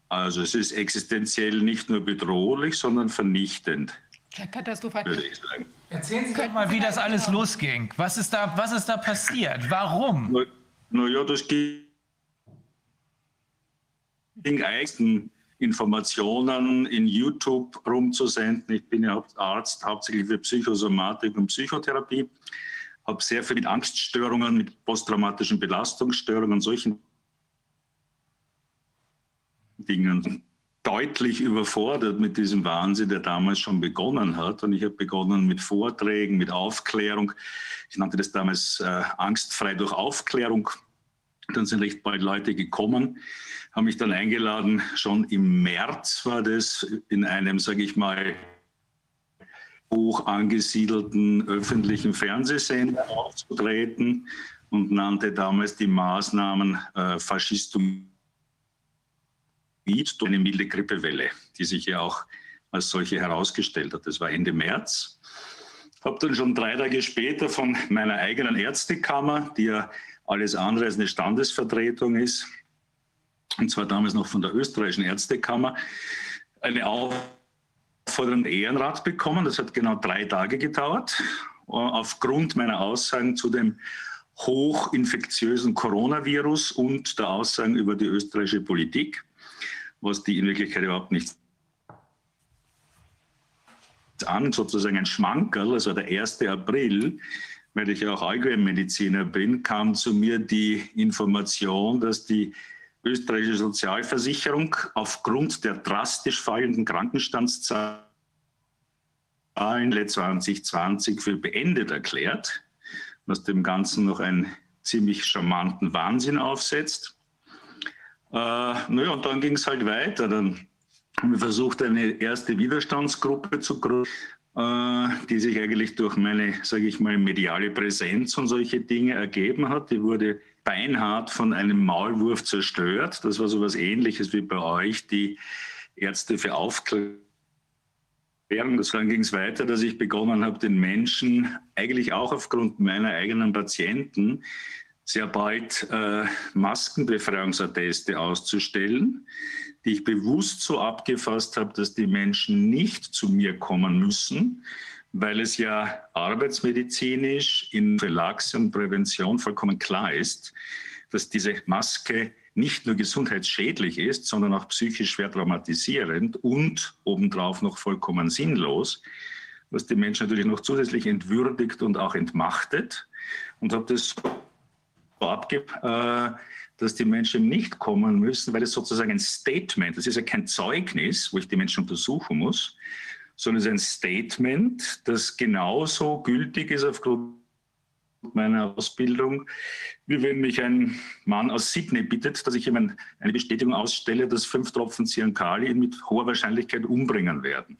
Also es ist existenziell nicht nur bedrohlich, sondern vernichtend, katastrophal. würde ich sagen. Erzählen Sie doch mal, wie das alles losging. Was ist da, was ist da passiert? Warum? Naja, na ja, das ging ging eigentlich Informationen in YouTube rumzusenden. Ich bin ja Arzt hauptsächlich für Psychosomatik und Psychotherapie, habe sehr viel mit Angststörungen, mit posttraumatischen Belastungsstörungen, solchen Dingen deutlich überfordert mit diesem Wahnsinn, der damals schon begonnen hat. Und ich habe begonnen mit Vorträgen, mit Aufklärung. Ich nannte das damals äh, angstfrei durch Aufklärung. Dann sind recht bald Leute gekommen, haben mich dann eingeladen, schon im März war das, in einem, sage ich mal, hoch angesiedelten öffentlichen Fernsehsender aufzutreten und nannte damals die Maßnahmen äh, Faschistoid, eine milde Grippewelle, die sich ja auch als solche herausgestellt hat. Das war Ende März. Habe dann schon drei Tage später von meiner eigenen Ärztekammer, die ja alles andere als eine Standesvertretung ist, und zwar damals noch von der österreichischen Ärztekammer, eine Aufforderung Ehrenrat bekommen. Das hat genau drei Tage gedauert. Aufgrund meiner Aussagen zu dem hochinfektiösen Coronavirus und der Aussagen über die österreichische Politik, was die in Wirklichkeit überhaupt nicht an, sozusagen ein Schmankerl, also der 1. April, weil ich ja auch Allgemeinmediziner bin, kam zu mir die Information, dass die österreichische Sozialversicherung aufgrund der drastisch fallenden Krankenstandszahlen 2020 für beendet erklärt, was dem Ganzen noch einen ziemlich charmanten Wahnsinn aufsetzt. Äh, naja, und dann ging es halt weiter. Dann haben wir versucht, eine erste Widerstandsgruppe zu gründen, äh, die sich eigentlich durch meine, sage ich mal, mediale Präsenz und solche Dinge ergeben hat. Die wurde beinhart von einem Maulwurf zerstört. Das war so etwas Ähnliches wie bei euch, die Ärzte für Aufklärung. Dann ging es weiter, dass ich begonnen habe, den Menschen eigentlich auch aufgrund meiner eigenen Patienten sehr bald äh, Maskenbefreiungsatteste auszustellen, die ich bewusst so abgefasst habe, dass die Menschen nicht zu mir kommen müssen, weil es ja arbeitsmedizinisch in Relaxe und Prävention vollkommen klar ist, dass diese Maske nicht nur gesundheitsschädlich ist, sondern auch psychisch schwer traumatisierend und obendrauf noch vollkommen sinnlos, was die Menschen natürlich noch zusätzlich entwürdigt und auch entmachtet. Und habe das so abgegeben, äh, dass die Menschen nicht kommen müssen, weil es sozusagen ein Statement, das ist ja kein Zeugnis, wo ich die Menschen untersuchen muss, sondern es ist ein Statement, das genauso gültig ist aufgrund meiner Ausbildung, wie wenn mich ein Mann aus Sydney bittet, dass ich ihm eine Bestätigung ausstelle, dass fünf Tropfen Cyankali ihn mit hoher Wahrscheinlichkeit umbringen werden.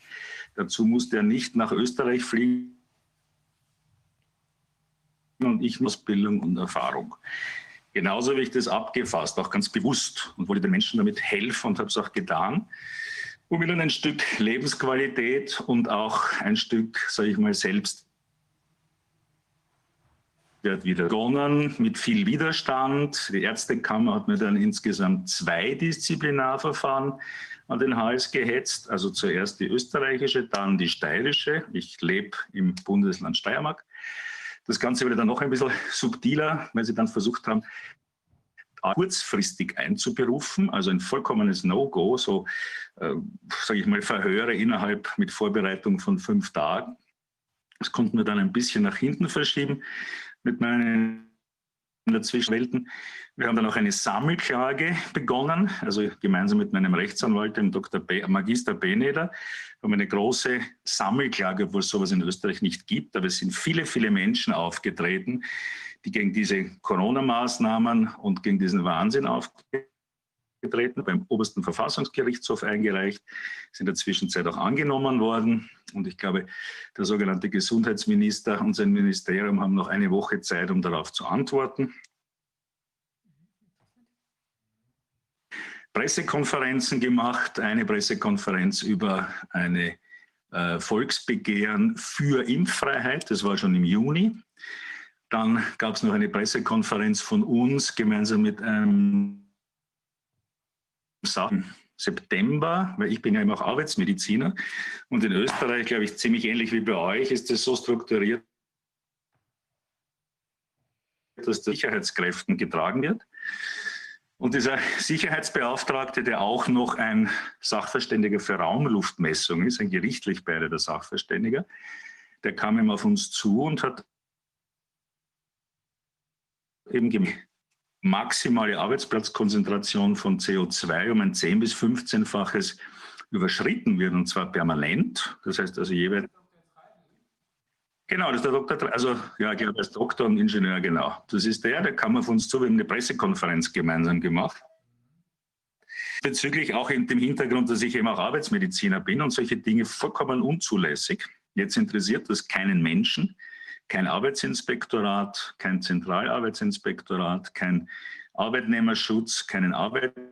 Dazu musste er nicht nach Österreich fliegen und ich Ausbildung und Erfahrung. Genauso habe ich das abgefasst, auch ganz bewusst und wollte den Menschen damit helfen und habe es auch getan, um ihnen ein Stück Lebensqualität und auch ein Stück, sage ich mal, selbst wird wieder begonnen mit viel Widerstand. Die Ärztekammer hat mir dann insgesamt zwei Disziplinarverfahren an den Hals gehetzt. Also zuerst die österreichische, dann die steirische. Ich lebe im Bundesland Steiermark. Das Ganze wurde dann noch ein bisschen subtiler, weil sie dann versucht haben, kurzfristig einzuberufen, also ein vollkommenes No-Go, so äh, sage ich mal Verhöre innerhalb mit Vorbereitung von fünf Tagen. Das konnten wir dann ein bisschen nach hinten verschieben mit meinen der Zwischenwelten. Wir haben dann auch eine Sammelklage begonnen, also gemeinsam mit meinem Rechtsanwalt, dem Dr. B, Magister Beneder, haben eine große Sammelklage, obwohl es sowas in Österreich nicht gibt, aber es sind viele, viele Menschen aufgetreten, die gegen diese Corona-Maßnahmen und gegen diesen Wahnsinn aufgetreten, beim obersten Verfassungsgerichtshof eingereicht, sind in der Zwischenzeit auch angenommen worden. Und ich glaube, der sogenannte Gesundheitsminister und sein Ministerium haben noch eine Woche Zeit, um darauf zu antworten. Pressekonferenzen gemacht, eine Pressekonferenz über eine äh, Volksbegehren für Impffreiheit, das war schon im Juni. Dann gab es noch eine Pressekonferenz von uns gemeinsam mit einem September, weil ich bin ja immer auch Arbeitsmediziner und in Österreich, glaube ich, ziemlich ähnlich wie bei euch, ist es so strukturiert, dass der Sicherheitskräften getragen wird. Und dieser Sicherheitsbeauftragte, der auch noch ein Sachverständiger für Raumluftmessung ist, ein gerichtlich beeideter Sachverständiger, der kam ihm auf uns zu und hat eben maximale Arbeitsplatzkonzentration von CO2 um ein 10- bis 15-faches überschritten wird, und zwar permanent. Das heißt also jeweils Genau, das ist der Doktor, also ja, ich glaube, als Doktor und Ingenieur, genau. Das ist der, der kam auf uns zu, wir haben eine Pressekonferenz gemeinsam gemacht. Bezüglich auch in dem Hintergrund, dass ich eben auch Arbeitsmediziner bin und solche Dinge vollkommen unzulässig. Jetzt interessiert das keinen Menschen, kein Arbeitsinspektorat, kein Zentralarbeitsinspektorat, kein Arbeitnehmerschutz, keinen Arbeitgeber.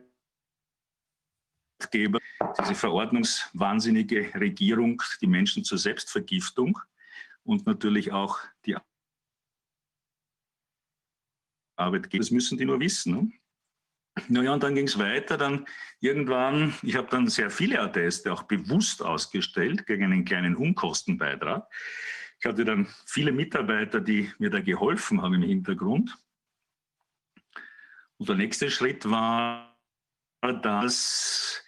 Diese verordnungswahnsinnige Regierung, die Menschen zur Selbstvergiftung und natürlich auch die Arbeitgeber. Das müssen die nur wissen. Ne? Naja, und dann ging es weiter. Dann irgendwann, ich habe dann sehr viele Atteste auch bewusst ausgestellt gegen einen kleinen Unkostenbeitrag. Ich hatte dann viele Mitarbeiter, die mir da geholfen haben im Hintergrund. Und der nächste Schritt war, dass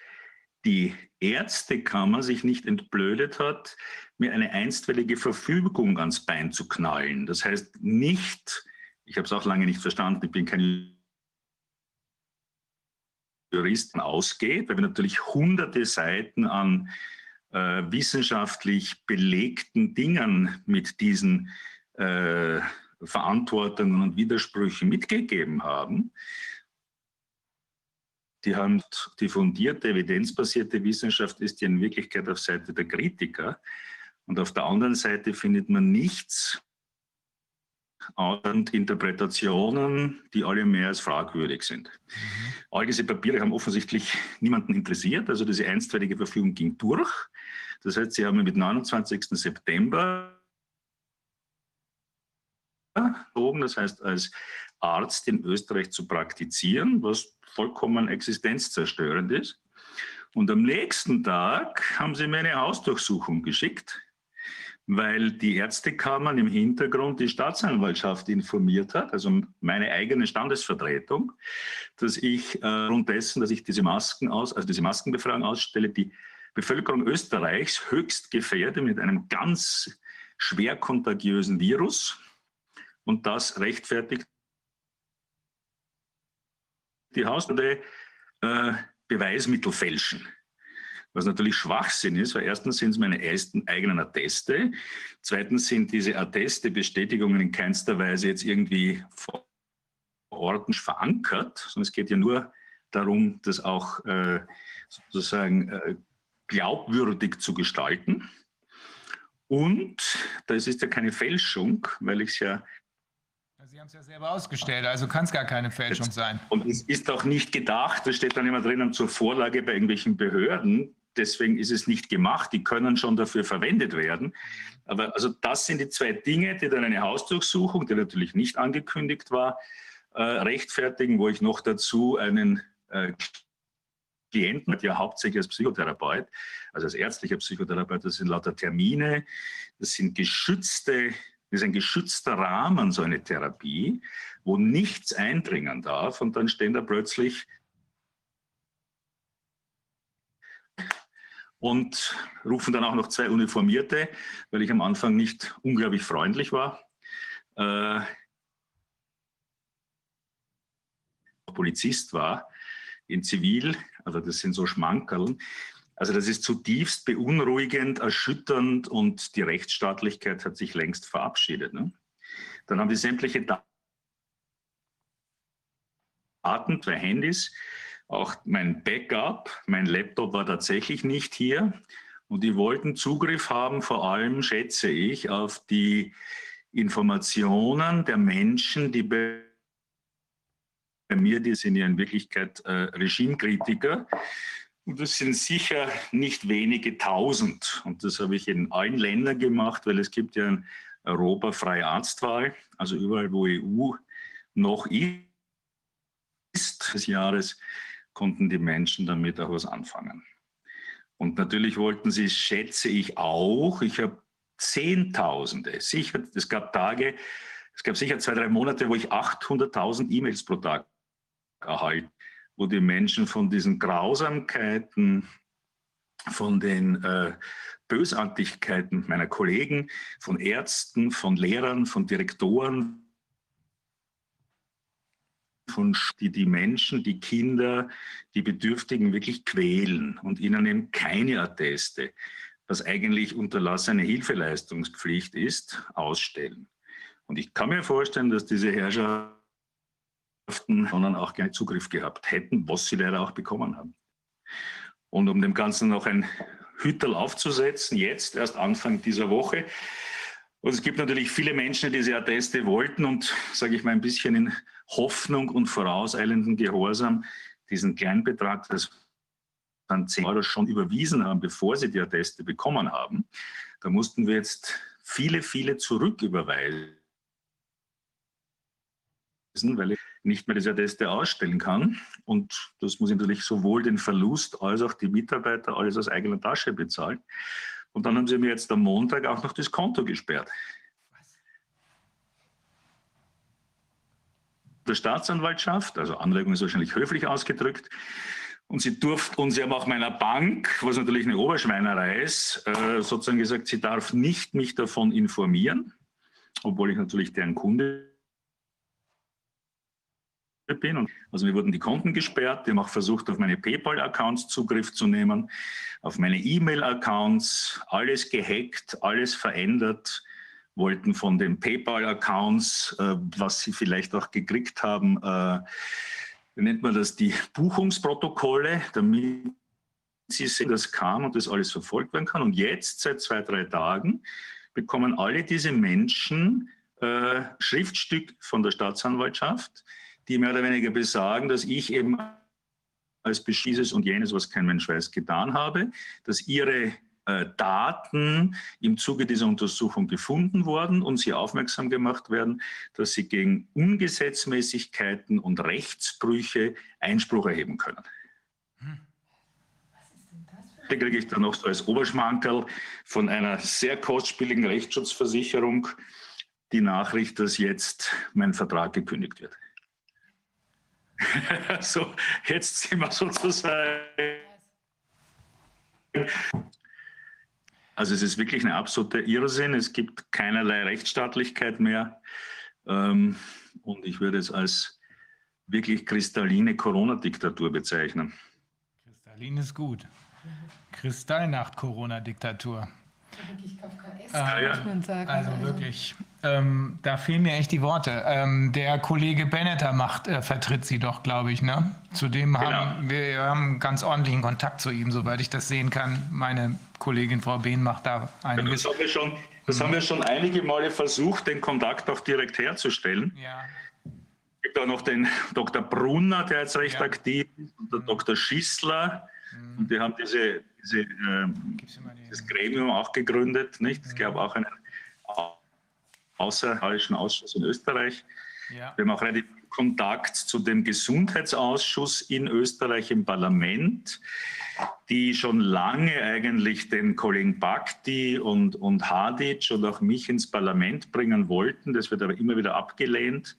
die Ärztekammer sich nicht entblödet hat, mir eine einstweilige Verfügung ans Bein zu knallen. Das heißt nicht, ich habe es auch lange nicht verstanden, ich bin kein Jurist, ausgeht, weil wir natürlich hunderte Seiten an äh, wissenschaftlich belegten Dingen mit diesen äh, Verantwortungen und Widersprüchen mitgegeben haben. Die haben die fundierte, evidenzbasierte Wissenschaft ist ja in Wirklichkeit auf Seite der Kritiker. Und auf der anderen Seite findet man nichts und Interpretationen, die alle mehr als fragwürdig sind. Mhm. All diese Papiere haben offensichtlich niemanden interessiert. Also diese einstweilige Verfügung ging durch. Das heißt, sie haben mit 29. September das heißt als Arzt in Österreich zu praktizieren, was vollkommen existenzzerstörend ist. Und am nächsten Tag haben sie mir eine Hausdurchsuchung geschickt, weil die Ärztekammern im Hintergrund die Staatsanwaltschaft informiert hat, also meine eigene Standesvertretung, dass ich äh, dessen, dass ich diese Masken aus, also diese Maskenbefragung ausstelle, die Bevölkerung Österreichs höchst gefährde mit einem ganz schwer kontagiösen Virus. Und das rechtfertigt die Hausstelle äh, Beweismittel fälschen. Was natürlich Schwachsinn ist, weil erstens sind es meine eigenen Atteste, zweitens sind diese Atteste, Bestätigungen in keinster Weise jetzt irgendwie vor Ort verankert, sondern es geht ja nur darum, das auch äh, sozusagen äh, glaubwürdig zu gestalten. Und das ist ja keine Fälschung, weil ich es ja Sie haben es ja selber ausgestellt, also kann es gar keine Fälschung sein. Und es ist auch nicht gedacht, das steht dann immer drinnen zur Vorlage bei irgendwelchen Behörden. Deswegen ist es nicht gemacht. Die können schon dafür verwendet werden. Aber also das sind die zwei Dinge, die dann eine Hausdurchsuchung, die natürlich nicht angekündigt war, äh, rechtfertigen, wo ich noch dazu einen äh, Klienten, ja hauptsächlich als Psychotherapeut, also als ärztlicher Psychotherapeut, das sind lauter Termine, das sind geschützte das ist ein geschützter Rahmen, so eine Therapie, wo nichts eindringen darf und dann stehen da plötzlich und rufen dann auch noch zwei Uniformierte, weil ich am Anfang nicht unglaublich freundlich war. Äh, Polizist war, in Zivil, also das sind so Schmankerln. Also das ist zutiefst beunruhigend, erschütternd und die Rechtsstaatlichkeit hat sich längst verabschiedet. Ne? Dann haben die sämtliche Daten, zwei Handys, auch mein Backup, mein Laptop war tatsächlich nicht hier und die wollten Zugriff haben, vor allem schätze ich, auf die Informationen der Menschen, die bei mir, die sind ja in Wirklichkeit äh, Regimekritiker. Und das sind sicher nicht wenige tausend. Und das habe ich in allen Ländern gemacht, weil es gibt ja eine europafreie Arztwahl. Also überall, wo EU noch ist, des Jahres, konnten die Menschen damit auch was anfangen. Und natürlich wollten sie, schätze ich auch, ich habe Zehntausende, sicher, es gab Tage, es gab sicher zwei, drei Monate, wo ich 800.000 E-Mails pro Tag erhalte, wo die Menschen von diesen Grausamkeiten, von den äh, Bösartigkeiten meiner Kollegen, von Ärzten, von Lehrern, von Direktoren, von die die Menschen, die Kinder, die Bedürftigen wirklich quälen und ihnen eben keine Atteste, was eigentlich unterlassene Hilfeleistungspflicht ist, ausstellen. Und ich kann mir vorstellen, dass diese Herrschaften sondern auch gerne Zugriff gehabt hätten, was sie leider auch bekommen haben. Und um dem Ganzen noch ein Hüttel aufzusetzen, jetzt erst Anfang dieser Woche. Und es gibt natürlich viele Menschen, die diese Atteste wollten und, sage ich mal, ein bisschen in Hoffnung und vorauseilenden Gehorsam diesen Kleinbetrag, das dann 10 Euro schon überwiesen haben, bevor sie die Atteste bekommen haben. Da mussten wir jetzt viele, viele zurücküberweisen, weil ich nicht mehr diese Atteste ausstellen kann. Und das muss ich natürlich sowohl den Verlust als auch die Mitarbeiter alles aus eigener Tasche bezahlen. Und dann haben sie mir jetzt am Montag auch noch das Konto gesperrt. Der Staatsanwaltschaft, also Anregung ist wahrscheinlich höflich ausgedrückt, und sie durfte, und sie haben auch meiner Bank, was natürlich eine Oberschweinerei ist, äh, sozusagen gesagt, sie darf nicht mich davon informieren, obwohl ich natürlich deren Kunde bin. Also mir wurden die Konten gesperrt. Die haben auch versucht, auf meine PayPal-Accounts Zugriff zu nehmen, auf meine E-Mail-Accounts, alles gehackt, alles verändert, wollten von den PayPal-Accounts, äh, was sie vielleicht auch gekriegt haben, äh, nennt man das, die Buchungsprotokolle, damit sie sehen, dass kam und das alles verfolgt werden kann. Und jetzt, seit zwei, drei Tagen, bekommen alle diese Menschen äh, Schriftstück von der Staatsanwaltschaft, die mehr oder weniger besagen, dass ich eben als dieses und jenes, was kein Mensch weiß, getan habe, dass ihre äh, Daten im Zuge dieser Untersuchung gefunden worden und sie aufmerksam gemacht werden, dass sie gegen Ungesetzmäßigkeiten und Rechtsbrüche Einspruch erheben können. Da kriege ich dann noch so als Oberschmankerl von einer sehr kostspieligen Rechtsschutzversicherung die Nachricht, dass jetzt mein Vertrag gekündigt wird. so, jetzt sind wir sozusagen. Also es ist wirklich ein absoluter Irrsinn. Es gibt keinerlei Rechtsstaatlichkeit mehr. Ähm, und ich würde es als wirklich kristalline Corona-Diktatur bezeichnen. Kristallin ist gut. Wirklich Kafkaesk, äh, muss man sagen. Also, also wirklich, ähm, da fehlen mir echt die Worte. Ähm, der Kollege Benneter macht, äh, vertritt sie doch, glaube ich. Ne? Zudem genau. haben wir haben ganz ordentlichen Kontakt zu ihm, soweit ich das sehen kann. Meine Kollegin Frau Behn macht da einiges. Das haben wir schon, das mhm. haben wir schon einige Male versucht, den Kontakt auch direkt herzustellen. Ja. Es gibt auch noch den Dr. Brunner, der jetzt recht ja. aktiv ist, und der mhm. Dr. Schissler. Mhm. Und die haben diese diese, äh, das Gremium auch gegründet, nicht? Es gab auch einen außerhaltischen Ausschuss in Österreich. Ja. Wir haben auch relativ Kontakt zu dem Gesundheitsausschuss in Österreich im Parlament, die schon lange eigentlich den Kollegen Bakti und, und Hadic und auch mich ins Parlament bringen wollten. Das wird aber immer wieder abgelehnt.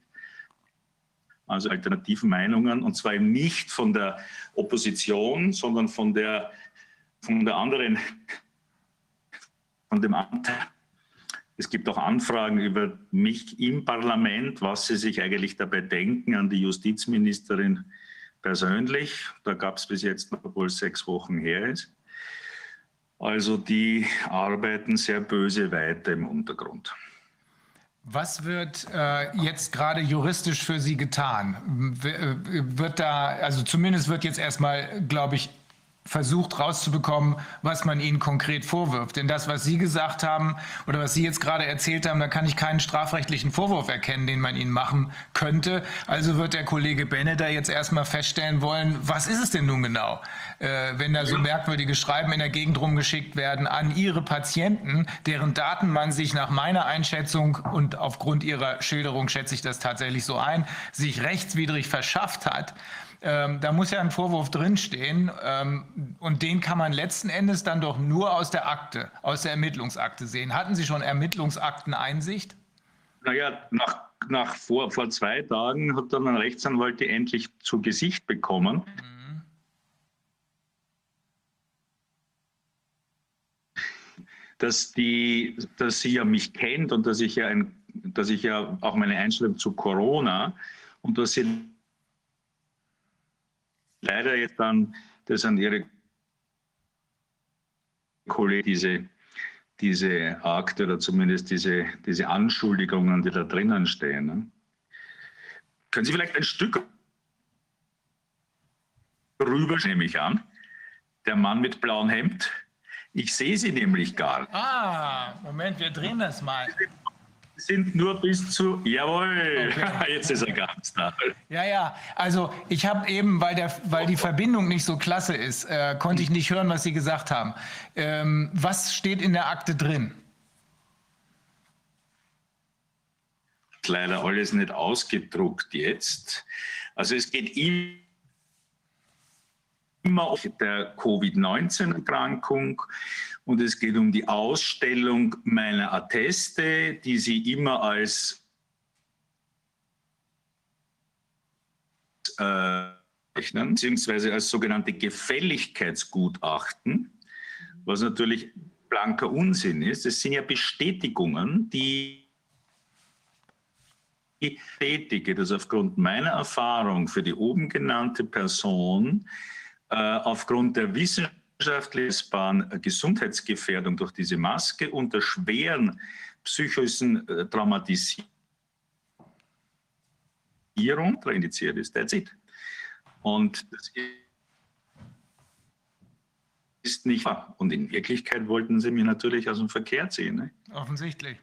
Also alternativen Meinungen und zwar eben nicht von der Opposition, sondern von der von der anderen, von dem Anteil Es gibt auch Anfragen über mich im Parlament, was sie sich eigentlich dabei denken an die Justizministerin persönlich. Da gab es bis jetzt, obwohl es sechs Wochen her ist. Also die arbeiten sehr böse weiter im Untergrund. Was wird äh, jetzt gerade juristisch für Sie getan? W äh, wird da, also zumindest wird jetzt erstmal, glaube ich, versucht rauszubekommen, was man ihnen konkret vorwirft. Denn das, was Sie gesagt haben oder was Sie jetzt gerade erzählt haben, da kann ich keinen strafrechtlichen Vorwurf erkennen, den man ihnen machen könnte. Also wird der Kollege Benne da jetzt erstmal feststellen wollen, was ist es denn nun genau, äh, wenn da so merkwürdige Schreiben in der Gegend rumgeschickt werden an Ihre Patienten, deren Daten man sich nach meiner Einschätzung und aufgrund Ihrer Schilderung schätze ich das tatsächlich so ein, sich rechtswidrig verschafft hat. Ähm, da muss ja ein Vorwurf drinstehen ähm, und den kann man letzten Endes dann doch nur aus der Akte, aus der Ermittlungsakte sehen. Hatten Sie schon Ermittlungsakteneinsicht? Naja, nach, nach vor, vor zwei Tagen hat dann ein Rechtsanwalt die endlich zu Gesicht bekommen. Mhm. Dass, die, dass sie ja mich kennt und dass ich ja, ein, dass ich ja auch meine Einstellung zu Corona und dass sie leider jetzt dann das an ihre Kollegen, diese, diese Akte oder zumindest diese, diese Anschuldigungen, die da drinnen stehen. Ne? Können Sie vielleicht ein Stück rüber, nehme ich an, der Mann mit blauem Hemd? Ich sehe sie nämlich gar nicht. Ah, Moment, wir drehen das mal sind nur bis zu, jawohl, okay. jetzt ist er ganz da. Ja, ja, also ich habe eben, weil, der, weil die Verbindung nicht so klasse ist, äh, konnte ich nicht hören, was Sie gesagt haben. Ähm, was steht in der Akte drin? Leider alles nicht ausgedruckt jetzt. Also es geht immer auf der Covid-19-Erkrankung und es geht um die Ausstellung meiner Atteste, die Sie immer als äh, beziehungsweise als sogenannte Gefälligkeitsgutachten, was natürlich blanker Unsinn ist. Es sind ja Bestätigungen, die ich bestätige, dass aufgrund meiner Erfahrung für die oben genannte Person äh, aufgrund der Wissenschaft wirtschaftlichen Gesundheitsgefährdung durch diese Maske und der schweren psychischen äh, Traumatisierung indiziert ist. That's it. Und das ist nicht wahr. Und in Wirklichkeit wollten sie mich natürlich aus dem Verkehr ziehen. Ne? Offensichtlich.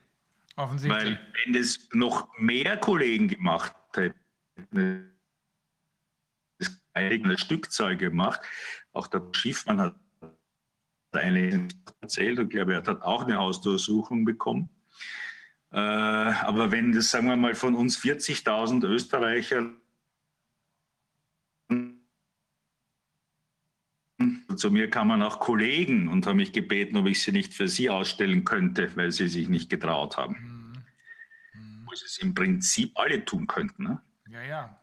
Offensichtlich. Weil wenn es noch mehr Kollegen gemacht hätten, das eigene Stückzahl gemacht, auch der Schiffmann hat eine erzählt und glaube, er hat auch eine Hausdurchsuchung bekommen. Äh, aber wenn das, sagen wir mal, von uns 40.000 Österreicher zu mir kamen auch Kollegen und haben mich gebeten, ob ich sie nicht für sie ausstellen könnte, weil sie sich nicht getraut haben. Mhm. Mhm. Sie es im Prinzip alle tun könnten. Ne? Ja, ja.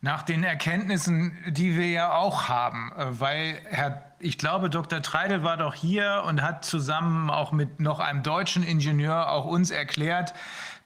Nach den Erkenntnissen, die wir ja auch haben, äh, weil Herr ich glaube, Dr. Treidel war doch hier und hat zusammen auch mit noch einem deutschen Ingenieur auch uns erklärt,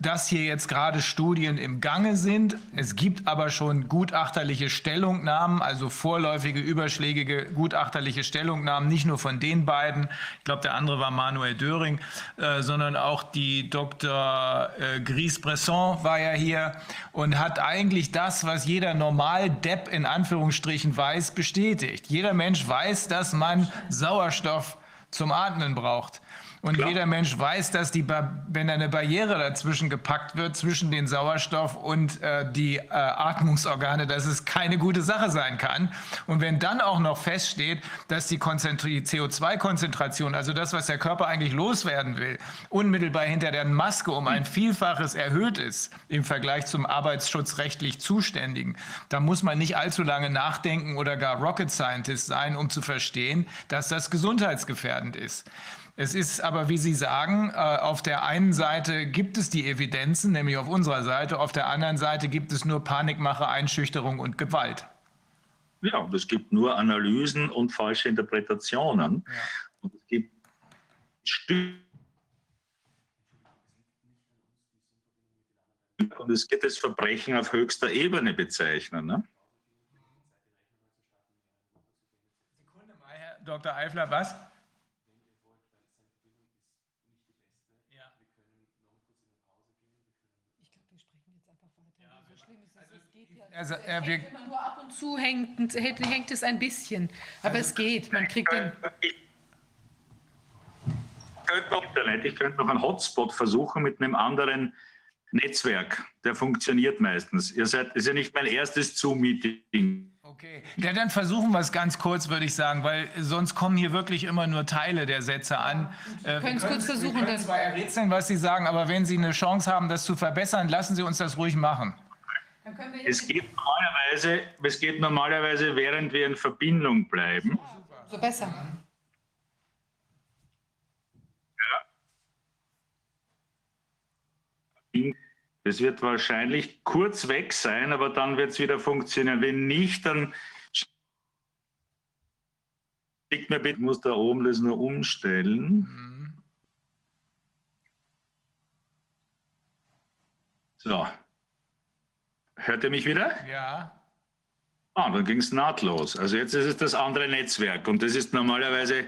dass hier jetzt gerade Studien im Gange sind. Es gibt aber schon gutachterliche Stellungnahmen, also vorläufige, überschlägige gutachterliche Stellungnahmen, nicht nur von den beiden, ich glaube, der andere war Manuel Döring, äh, sondern auch die Dr. Äh, Gries-Bresson war ja hier und hat eigentlich das, was jeder Normal-Depp in Anführungsstrichen weiß, bestätigt. Jeder Mensch weiß, dass man Sauerstoff zum Atmen braucht. Und Klar. jeder Mensch weiß, dass die, wenn eine Barriere dazwischen gepackt wird, zwischen den Sauerstoff und äh, die äh, Atmungsorgane, dass es keine gute Sache sein kann. Und wenn dann auch noch feststeht, dass die, die CO2-Konzentration, also das, was der Körper eigentlich loswerden will, unmittelbar hinter der Maske um ein Vielfaches erhöht ist im Vergleich zum arbeitsschutzrechtlich Zuständigen, da muss man nicht allzu lange nachdenken oder gar Rocket Scientist sein, um zu verstehen, dass das gesundheitsgefährdend ist. Es ist aber, wie Sie sagen, äh, auf der einen Seite gibt es die Evidenzen, nämlich auf unserer Seite, auf der anderen Seite gibt es nur Panikmache, Einschüchterung und Gewalt. Ja, es gibt nur Analysen und falsche Interpretationen. Ja. Und es gibt Stück und es geht das Verbrechen auf höchster Ebene bezeichnen. Ne? Sekunde mal, Herr Dr. Eifler, was? Also, äh, wir, Immer nur ab und zu hängt, hängt, hängt es ein bisschen. Aber es geht. Man kriegt den. Ich könnte noch Internet, ich könnte noch einen Hotspot versuchen mit einem anderen Netzwerk. Der funktioniert meistens. Ihr seid, ist ja nicht mein erstes Zoom-Meeting. okay, ja, dann versuchen wir es ganz kurz, würde ich sagen, weil sonst kommen hier wirklich immer nur Teile der Sätze an. Äh, können es kurz versuchen, Wir können zwar errätseln, was Sie sagen, aber wenn Sie eine Chance haben, das zu verbessern, lassen Sie uns das ruhig machen. Es geht normalerweise, es geht normalerweise, während wir in Verbindung bleiben. so besser. Es wird wahrscheinlich kurz weg sein, aber dann wird es wieder funktionieren. Wenn nicht, dann schickt mir bitte, ich muss da oben das nur umstellen. So. Hört ihr mich wieder? Ja. Ah, dann ging es nahtlos. Also jetzt ist es das andere Netzwerk und das ist normalerweise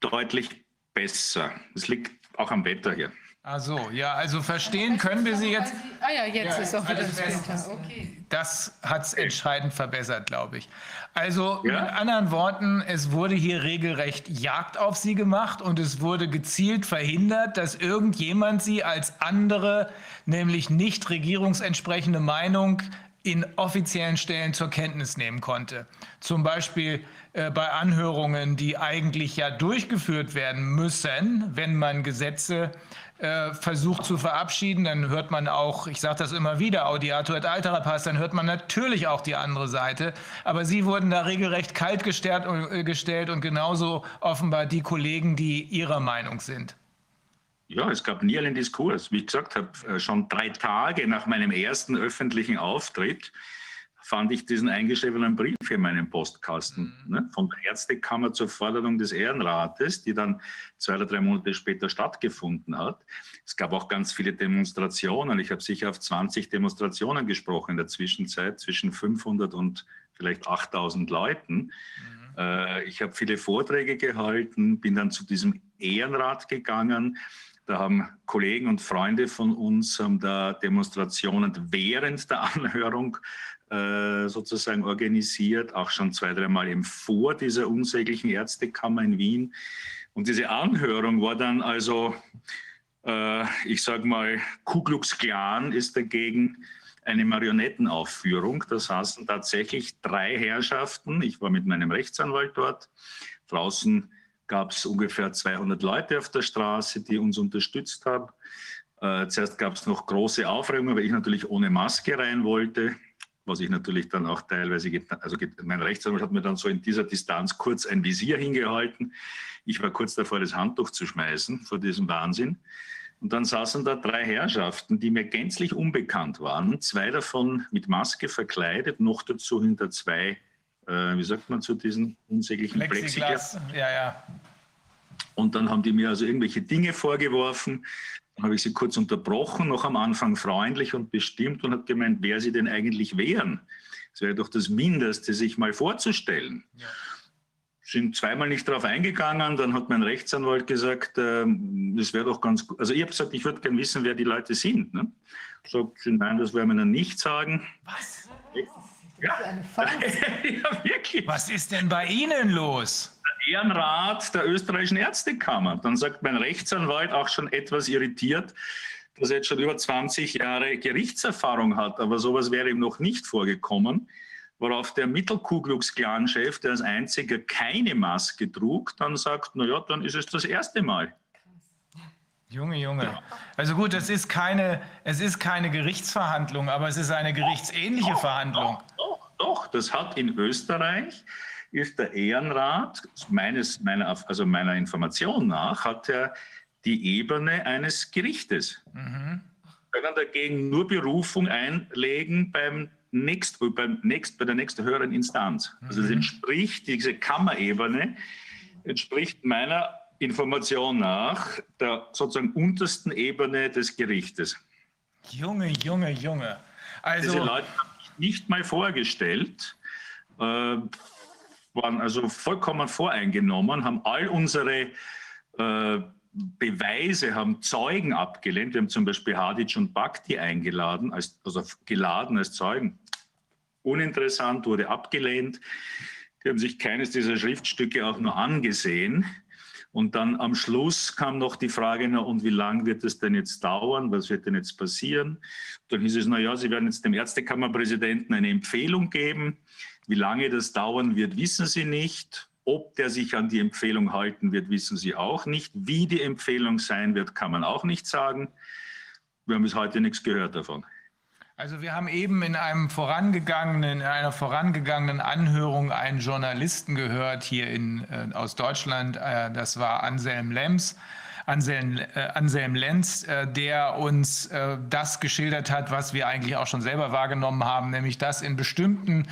deutlich besser. Das liegt auch am Wetter hier. Ach so, ja, also verstehen können wir Sie jetzt. Ah ja, jetzt Ja, ist auch wieder alles das. Okay. Das hat es entscheidend verbessert, glaube ich. Also Ja? mit anderen Worten, es wurde hier regelrecht Jagd auf sie gemacht und es wurde gezielt verhindert, dass irgendjemand sie als andere, nämlich nicht regierungsentsprechende Meinung in offiziellen Stellen zur Kenntnis nehmen konnte. Zum Beispiel äh, bei Anhörungen, die eigentlich ja durchgeführt werden müssen, wenn man Gesetze äh, versucht zu verabschieden, dann hört man auch, ich sage das immer wieder, Audiatur et altera pars, dann hört man natürlich auch die andere Seite. Aber sie wurden da regelrecht kalt gestellt, äh, gestellt und genauso offenbar die Kollegen, die ihrer Meinung sind. Ja, es gab nie einen Diskurs. Wie ich gesagt habe, äh, schon drei Tage nach meinem ersten öffentlichen Auftritt fand ich diesen eingeschriebenen Brief in meinem Postkasten ne, von der Ärztekammer zur Forderung des Ehrenrates, die dann zwei oder drei Monate später stattgefunden hat. Es gab auch ganz viele Demonstrationen. Ich habe sicher auf 20 Demonstrationen gesprochen in der Zwischenzeit, zwischen 500 und vielleicht 8000 Leuten. Äh, ich habe viele Vorträge gehalten, bin dann zu diesem Ehrenrat gegangen. Da haben Kollegen und Freunde von uns haben da Demonstrationen während der Anhörung äh, sozusagen organisiert, auch schon zwei, dreimal eben vor dieser unsäglichen Ärztekammer in Wien. Und diese Anhörung war dann also, äh, ich sage mal, Ku Klux Klan ist dagegen eine Marionettenaufführung. Da saßen tatsächlich drei Herrschaften. Ich war mit meinem Rechtsanwalt dort. Draußen gab es ungefähr 200 Leute auf der Straße, die uns unterstützt haben. Äh, zuerst gab es noch große Aufregung, weil ich natürlich ohne Maske rein wollte, was ich natürlich dann auch teilweise, also mein Rechtsanwalt hat mir dann so in dieser Distanz kurz ein Visier hingehalten. Ich war kurz davor, das Handtuch zu schmeißen vor diesem Wahnsinn. Und dann saßen da drei Herrschaften, die mir gänzlich unbekannt waren. Zwei davon mit Maske verkleidet, noch dazu hinter zwei, äh, wie sagt man zu diesen unsäglichen Plexiglas. Plexiglas, ja, ja. Und dann haben die mir also irgendwelche Dinge vorgeworfen. Dann habe ich sie kurz unterbrochen, noch am Anfang freundlich und bestimmt und habe gemeint, wer sie denn eigentlich wären. Es wäre doch das Mindeste, sich mal vorzustellen. Sind zweimal nicht darauf eingegangen, dann hat mein Rechtsanwalt gesagt, ähm, das wäre doch ganz gut. Also ich habe gesagt, ich würde gerne wissen, wer die Leute sind. Ne? Sagt sie, nein, das werden wir Ihnen nicht sagen. Was? Ja. Ja, wirklich. Was ist denn bei Ihnen los? Ehrenrat der österreichischen Ärztekammer. Dann sagt mein Rechtsanwalt auch schon etwas irritiert, dass er jetzt schon über 20 Jahre Gerichtserfahrung hat, aber sowas wäre ihm noch nicht vorgekommen. Worauf der Mittelkuglux-Clan-Chef, der als einziger keine Maske trug, dann sagt, na ja, dann ist es das erste Mal. Junge, Junge. Also gut, es ist keine, es ist keine Gerichtsverhandlung, aber es ist eine gerichtsähnliche Verhandlung. Doch, doch, das hat in Österreich, ist der Ehrenrat, meines, meiner, also meiner Information nach, hat er die Ebene eines Gerichtes. können dagegen nur Berufung einlegen beim nächst, beim nächst, bei der nächsten höheren Instanz. Also es entspricht, diese Kammerebene entspricht meiner Information nach der sozusagen untersten Ebene des Gerichtes. Junge, Junge, Junge. Also, Diese Leute habe ich nicht mal vorgestellt, äh, waren also vollkommen voreingenommen, haben all unsere äh, Beweise, haben Zeugen abgelehnt. Wir haben zum Beispiel Hadic und Bhakti eingeladen, als, also geladen als Zeugen. Uninteressant, wurde abgelehnt. Die haben sich keines dieser Schriftstücke auch nur angesehen. Und dann am Schluss kam noch die Frage, na, und wie lange wird es denn jetzt dauern? Was wird denn jetzt passieren? Dann hieß es, na ja, Sie werden jetzt dem Ärztekammerpräsidenten eine Empfehlung geben. Wie lange das dauern wird, wissen Sie nicht. Ob der sich an die Empfehlung halten wird, wissen Sie auch nicht. Wie die Empfehlung sein wird, kann man auch nicht sagen. Wir haben bis heute nichts gehört davon. Also wir haben eben in einem vorangegangenen, in einer vorangegangenen Anhörung einen Journalisten gehört hier in, äh, aus Deutschland. Äh, das war Anselm Lems. Anselm, äh, Anselm Lenz, äh, der uns äh, das geschildert hat, was wir eigentlich auch schon selber wahrgenommen haben, nämlich dass in bestimmten,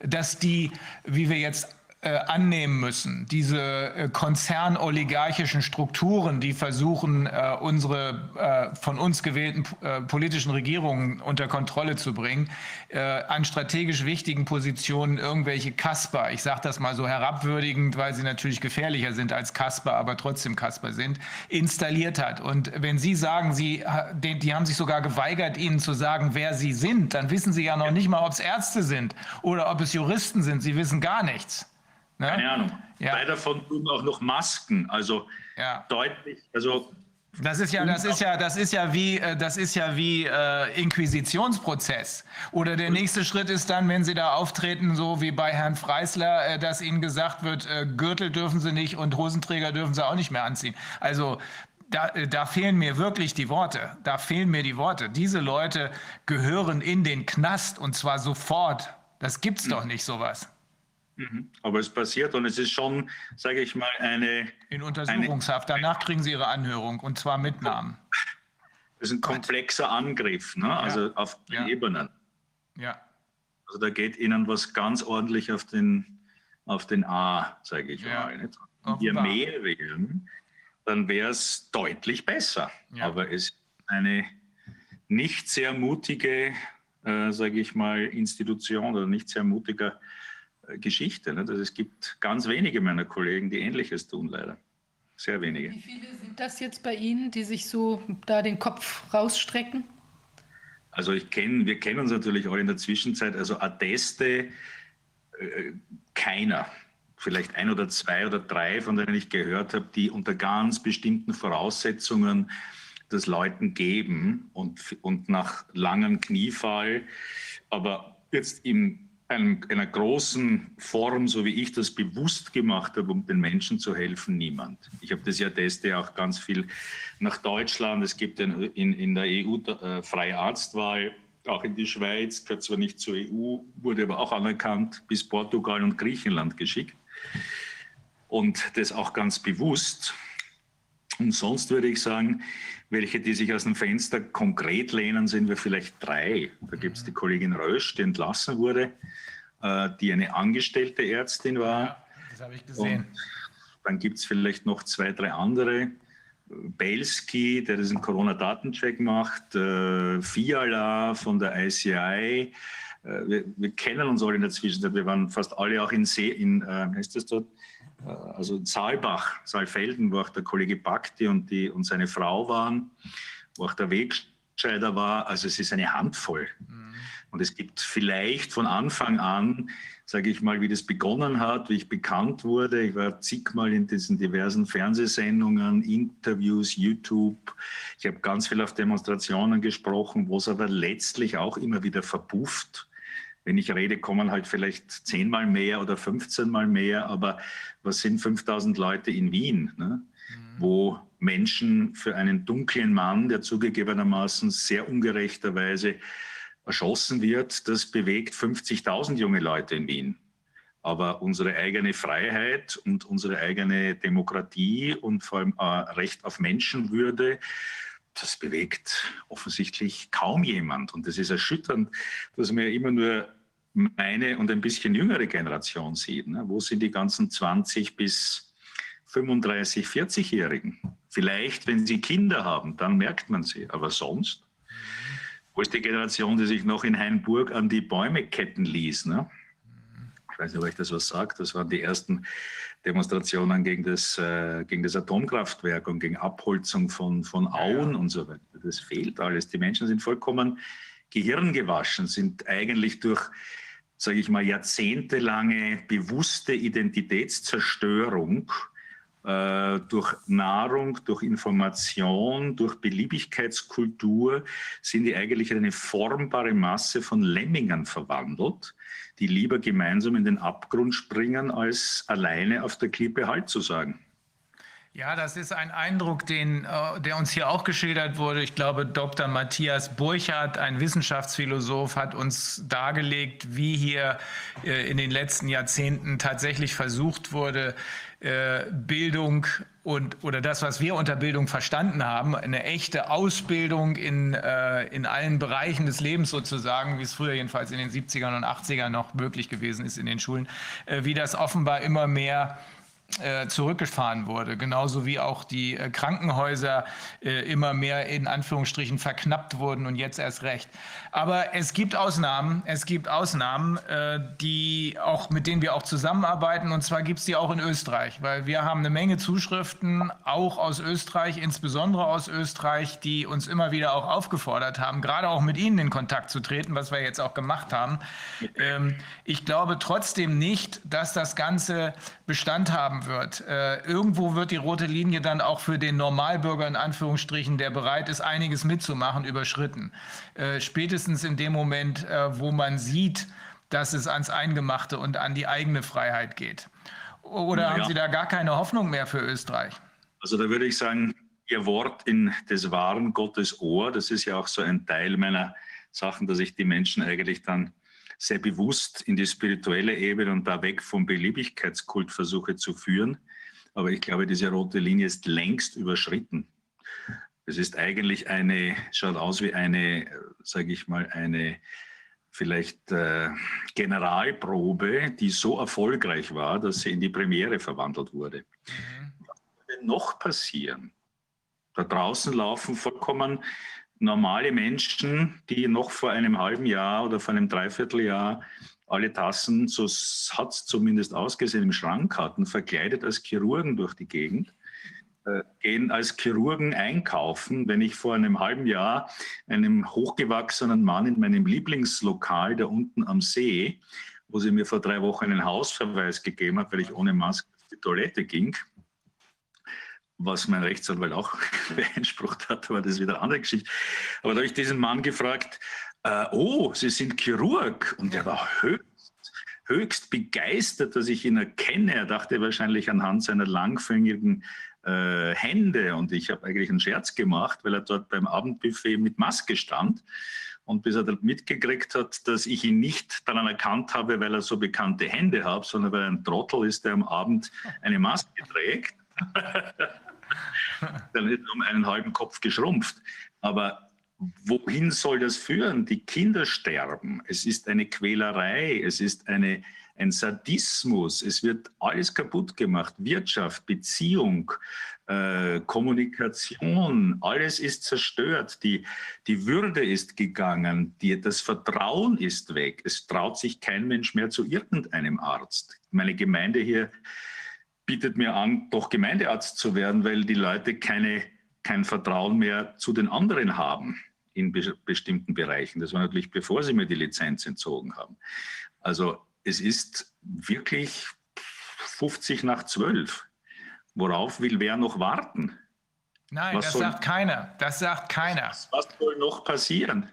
dass die, wie wir jetzt annehmen müssen. Diese äh, konzernoligarchischen Strukturen, die versuchen, äh, unsere äh, von uns gewählten äh, politischen Regierungen unter Kontrolle zu bringen, äh, an strategisch wichtigen Positionen irgendwelche Kasper, ich sage das mal so herabwürdigend, weil sie natürlich gefährlicher sind als Kasper, aber trotzdem Kasper sind, installiert hat. Und wenn Sie sagen, Sie, die haben sich sogar geweigert, Ihnen zu sagen, wer Sie sind, dann wissen Sie ja noch nicht mal, ob es Ärzte sind oder ob es Juristen sind. Sie wissen gar nichts. Ne? Keine Ahnung. Ja. Zwei davon tun auch noch Masken, also ja. deutlich, also das ist ja, das ist ja, das ist ja wie, äh, das ist ja wie äh, Inquisitionsprozess. Oder der nächste Schritt ist dann, wenn Sie da auftreten, so wie bei Herrn Freisler, äh, dass Ihnen gesagt wird, äh, Gürtel dürfen Sie nicht und Hosenträger dürfen Sie auch nicht mehr anziehen. Also da, äh, da fehlen mir wirklich die Worte. Da fehlen mir die Worte. Diese Leute gehören in den Knast und zwar sofort. Das gibt's hm. doch nicht, sowas. Mhm. Aber es passiert und es ist schon, sage ich mal, eine. In Untersuchungshaft. Eine, Danach kriegen Sie Ihre Anhörung und zwar mit Namen. Das ist ein komplexer Angriff, ne? also ja. auf den ja. Ebenen. Ja. Also da geht Ihnen was ganz ordentlich auf den, auf den A, sage ich ja. mal. Nicht? Wenn wir mehr wählen, dann wäre es deutlich besser. Ja. Aber es ist eine nicht sehr mutige, äh, sage ich mal, Institution oder nicht sehr mutiger Geschichte. Ne? Also es gibt ganz wenige meiner Kollegen, die Ähnliches tun, leider. Sehr wenige. Wie viele sind das jetzt bei Ihnen, die sich so da den Kopf rausstrecken? Also ich kenne, wir kennen uns natürlich auch in der Zwischenzeit, also Atteste, äh, keiner. Vielleicht ein oder zwei oder drei, von denen ich gehört habe, die unter ganz bestimmten Voraussetzungen das Leuten geben und, und nach langem Kniefall, aber jetzt im einem, einer großen Form, so wie ich das bewusst gemacht habe, um den Menschen zu helfen, niemand. Ich habe das ja teste auch ganz viel nach Deutschland. Es gibt in, in, in der EU äh, freie Arztwahl, auch in die Schweiz, gehört zwar nicht zur EU, wurde aber auch anerkannt, bis Portugal und Griechenland geschickt. Und das auch ganz bewusst. Und sonst würde ich sagen, welche, die sich aus dem Fenster konkret lehnen, sind wir vielleicht drei. Da gibt es die Kollegin Rösch, die entlassen wurde, äh, die eine angestellte Ärztin war. Ja, das habe ich gesehen. Und dann gibt es vielleicht noch zwei, drei andere. Belski, der diesen Corona-Datencheck macht, äh, Fiala von der ICI. Äh, wir, wir, kennen uns alle in der Zwischenzeit. Wir waren fast alle auch in, See, in äh, heißt das dort? Äh, also Saalbach, Saalfelden, wo auch der Kollege Bakti und, die, und seine Frau waren, wo auch der Wegscheider war. Also es ist eine Handvoll. Mhm. Und es gibt vielleicht von Anfang an, sage ich mal, wie das begonnen hat, wie ich bekannt wurde. Ich war zigmal in diesen diversen Fernsehsendungen, Interviews, YouTube. Ich habe ganz viel auf Demonstrationen gesprochen, wo es aber letztlich auch immer wieder verpufft wenn ich rede, kommen halt vielleicht zehnmal mehr oder 15 mal mehr, aber was sind 5000 Leute in Wien, ne? mhm. wo Menschen für einen dunklen Mann, der zugegebenermaßen sehr ungerechterweise erschossen wird, das bewegt 50.000 junge Leute in Wien. Aber unsere eigene Freiheit und unsere eigene Demokratie und vor allem äh, Recht auf Menschenwürde, das bewegt offensichtlich kaum jemand. Und das ist erschütternd, dass man ja immer nur meine und ein bisschen jüngere Generation sieht. Ne? Wo sind die ganzen 20 bis 35, 40-Jährigen? Vielleicht, wenn sie Kinder haben, dann merkt man sie. Aber sonst Wo ist die Generation, die sich noch in Hainburg an die Bäume ketten ließ? Ne? Ich weiß nicht, ob euch das was sagt. Das waren die ersten Demonstrationen gegen das, äh, gegen das Atomkraftwerk und gegen Abholzung von, von Auen und so weiter. Das fehlt alles. Die Menschen sind vollkommen gehirngewaschen, sind eigentlich durch, sage ich mal, jahrzehntelange bewusste Identitätszerstörung äh, durch Nahrung, durch Information, durch Beliebigkeitskultur sind die eigentlich in eine formbare Masse von Lemmingen verwandelt, die lieber gemeinsam in den Abgrund springen, als alleine auf der Klippe Halt zu sagen. Ja, das ist ein Eindruck, den, äh, der uns hier auch geschildert wurde. Ich glaube, Dr. Matthias Burchardt, ein Wissenschaftsphilosoph, hat uns dargelegt, wie hier äh, in den letzten Jahrzehnten tatsächlich versucht wurde, äh, Bildung und oder das, was wir unter Bildung verstanden haben, eine echte Ausbildung in, in allen Bereichen des Lebens sozusagen, wie es früher jedenfalls in den 70ern und 80ern noch möglich gewesen ist in den Schulen, wie das offenbar immer mehr äh, zurückgefahren wurde, genauso wie auch die äh, Krankenhäuser äh, immer mehr in Anführungsstrichen verknappt wurden und jetzt erst recht. Aber es gibt Ausnahmen, es gibt Ausnahmen, die auch, mit denen wir auch zusammenarbeiten und zwar gibt es die auch in Österreich, weil wir haben eine Menge Zuschriften, auch aus Österreich, insbesondere aus Österreich, die uns immer wieder auch aufgefordert haben, gerade auch mit Ihnen in Kontakt zu treten, was wir jetzt auch gemacht haben. Ähm, ich glaube trotzdem nicht, dass das Ganze Bestand haben wird. Äh, irgendwo wird die rote Linie dann auch für den Normalbürger in Anführungsstrichen, der bereit ist, einiges mitzumachen, überschritten. Äh, spätestens in dem Moment, äh, wo man sieht, dass es ans Eingemachte und an die eigene Freiheit geht. Oder ja. haben Sie da gar keine Hoffnung mehr für Österreich? Also da würde ich sagen, Ihr Wort in des wahren Gottes Ohr, das ist ja auch so ein Teil meiner Sachen, dass ich die Menschen eigentlich dann sehr bewusst in die spirituelle Ebene und da weg vom Beliebigkeitskult versuche zu führen. Aber ich glaube, diese rote Linie ist längst überschritten. Es ist eigentlich eine, schaut aus wie eine, sage ich mal, eine vielleicht äh, Generalprobe, die so erfolgreich war, dass sie in die Premiere verwandelt wurde. Mhm. Was würde noch passieren? Da draußen laufen vollkommen normale Menschen, die noch vor einem halben Jahr oder vor einem Dreivierteljahr alle Tassen, so hat es zumindest ausgesehen, im Schrank hatten, verkleidet als Chirurgen durch die Gegend, äh, gehen als Chirurgen einkaufen. Wenn ich vor einem halben Jahr einem hochgewachsenen Mann in meinem Lieblingslokal da unten am See, wo sie mir vor drei Wochen einen Hausverweis gegeben hat, weil ich ohne Maske auf die Toilette ging, was mein Rechtsanwalt auch beansprucht hat, aber das ist wieder eine andere Geschichte. Aber da habe ich diesen Mann gefragt, äh, oh, Sie sind Chirurg. Und er war höchst, höchst begeistert, dass ich ihn erkenne. Er dachte wahrscheinlich anhand seiner langfingigen äh, Hände. Und ich habe eigentlich einen Scherz gemacht, weil er dort beim Abendbuffet mit Maske stand. Und bis er mitgekriegt hat, dass ich ihn nicht daran erkannt habe, weil er so bekannte Hände hat, sondern weil er ein Trottel ist, der am Abend eine Maske trägt. dann ist er um einen halben Kopf geschrumpft. Aber wohin soll das führen? Die Kinder sterben. Es ist eine Quälerei. Es ist eine, ein Sadismus. Es wird alles kaputt gemacht. Wirtschaft, Beziehung, äh, Kommunikation, alles ist zerstört. Die, die Würde ist gegangen. Die, das Vertrauen ist weg. Es traut sich kein Mensch mehr zu irgendeinem Arzt. Meine Gemeinde hier bietet mir an, doch Gemeindearzt zu werden, weil die Leute keine, kein Vertrauen mehr zu den anderen haben in be bestimmten Bereichen. Das war natürlich bevor sie mir die Lizenz entzogen haben. Also es ist wirklich 50 nach 12. Worauf will wer noch warten? Nein, was das soll, sagt keiner. Das sagt keiner. Was, was soll noch passieren?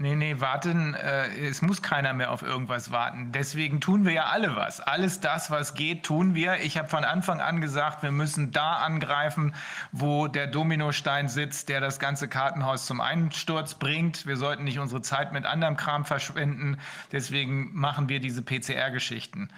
Nee, nee, warten, äh, es muss keiner mehr auf irgendwas warten. Deswegen tun wir ja alle was. Alles das, was geht, tun wir. Ich habe von Anfang an gesagt, wir müssen da angreifen, wo der Dominostein sitzt, der das ganze Kartenhaus zum Einsturz bringt. Wir sollten nicht unsere Zeit mit anderem Kram verschwenden. Deswegen machen wir diese PCR-Geschichten.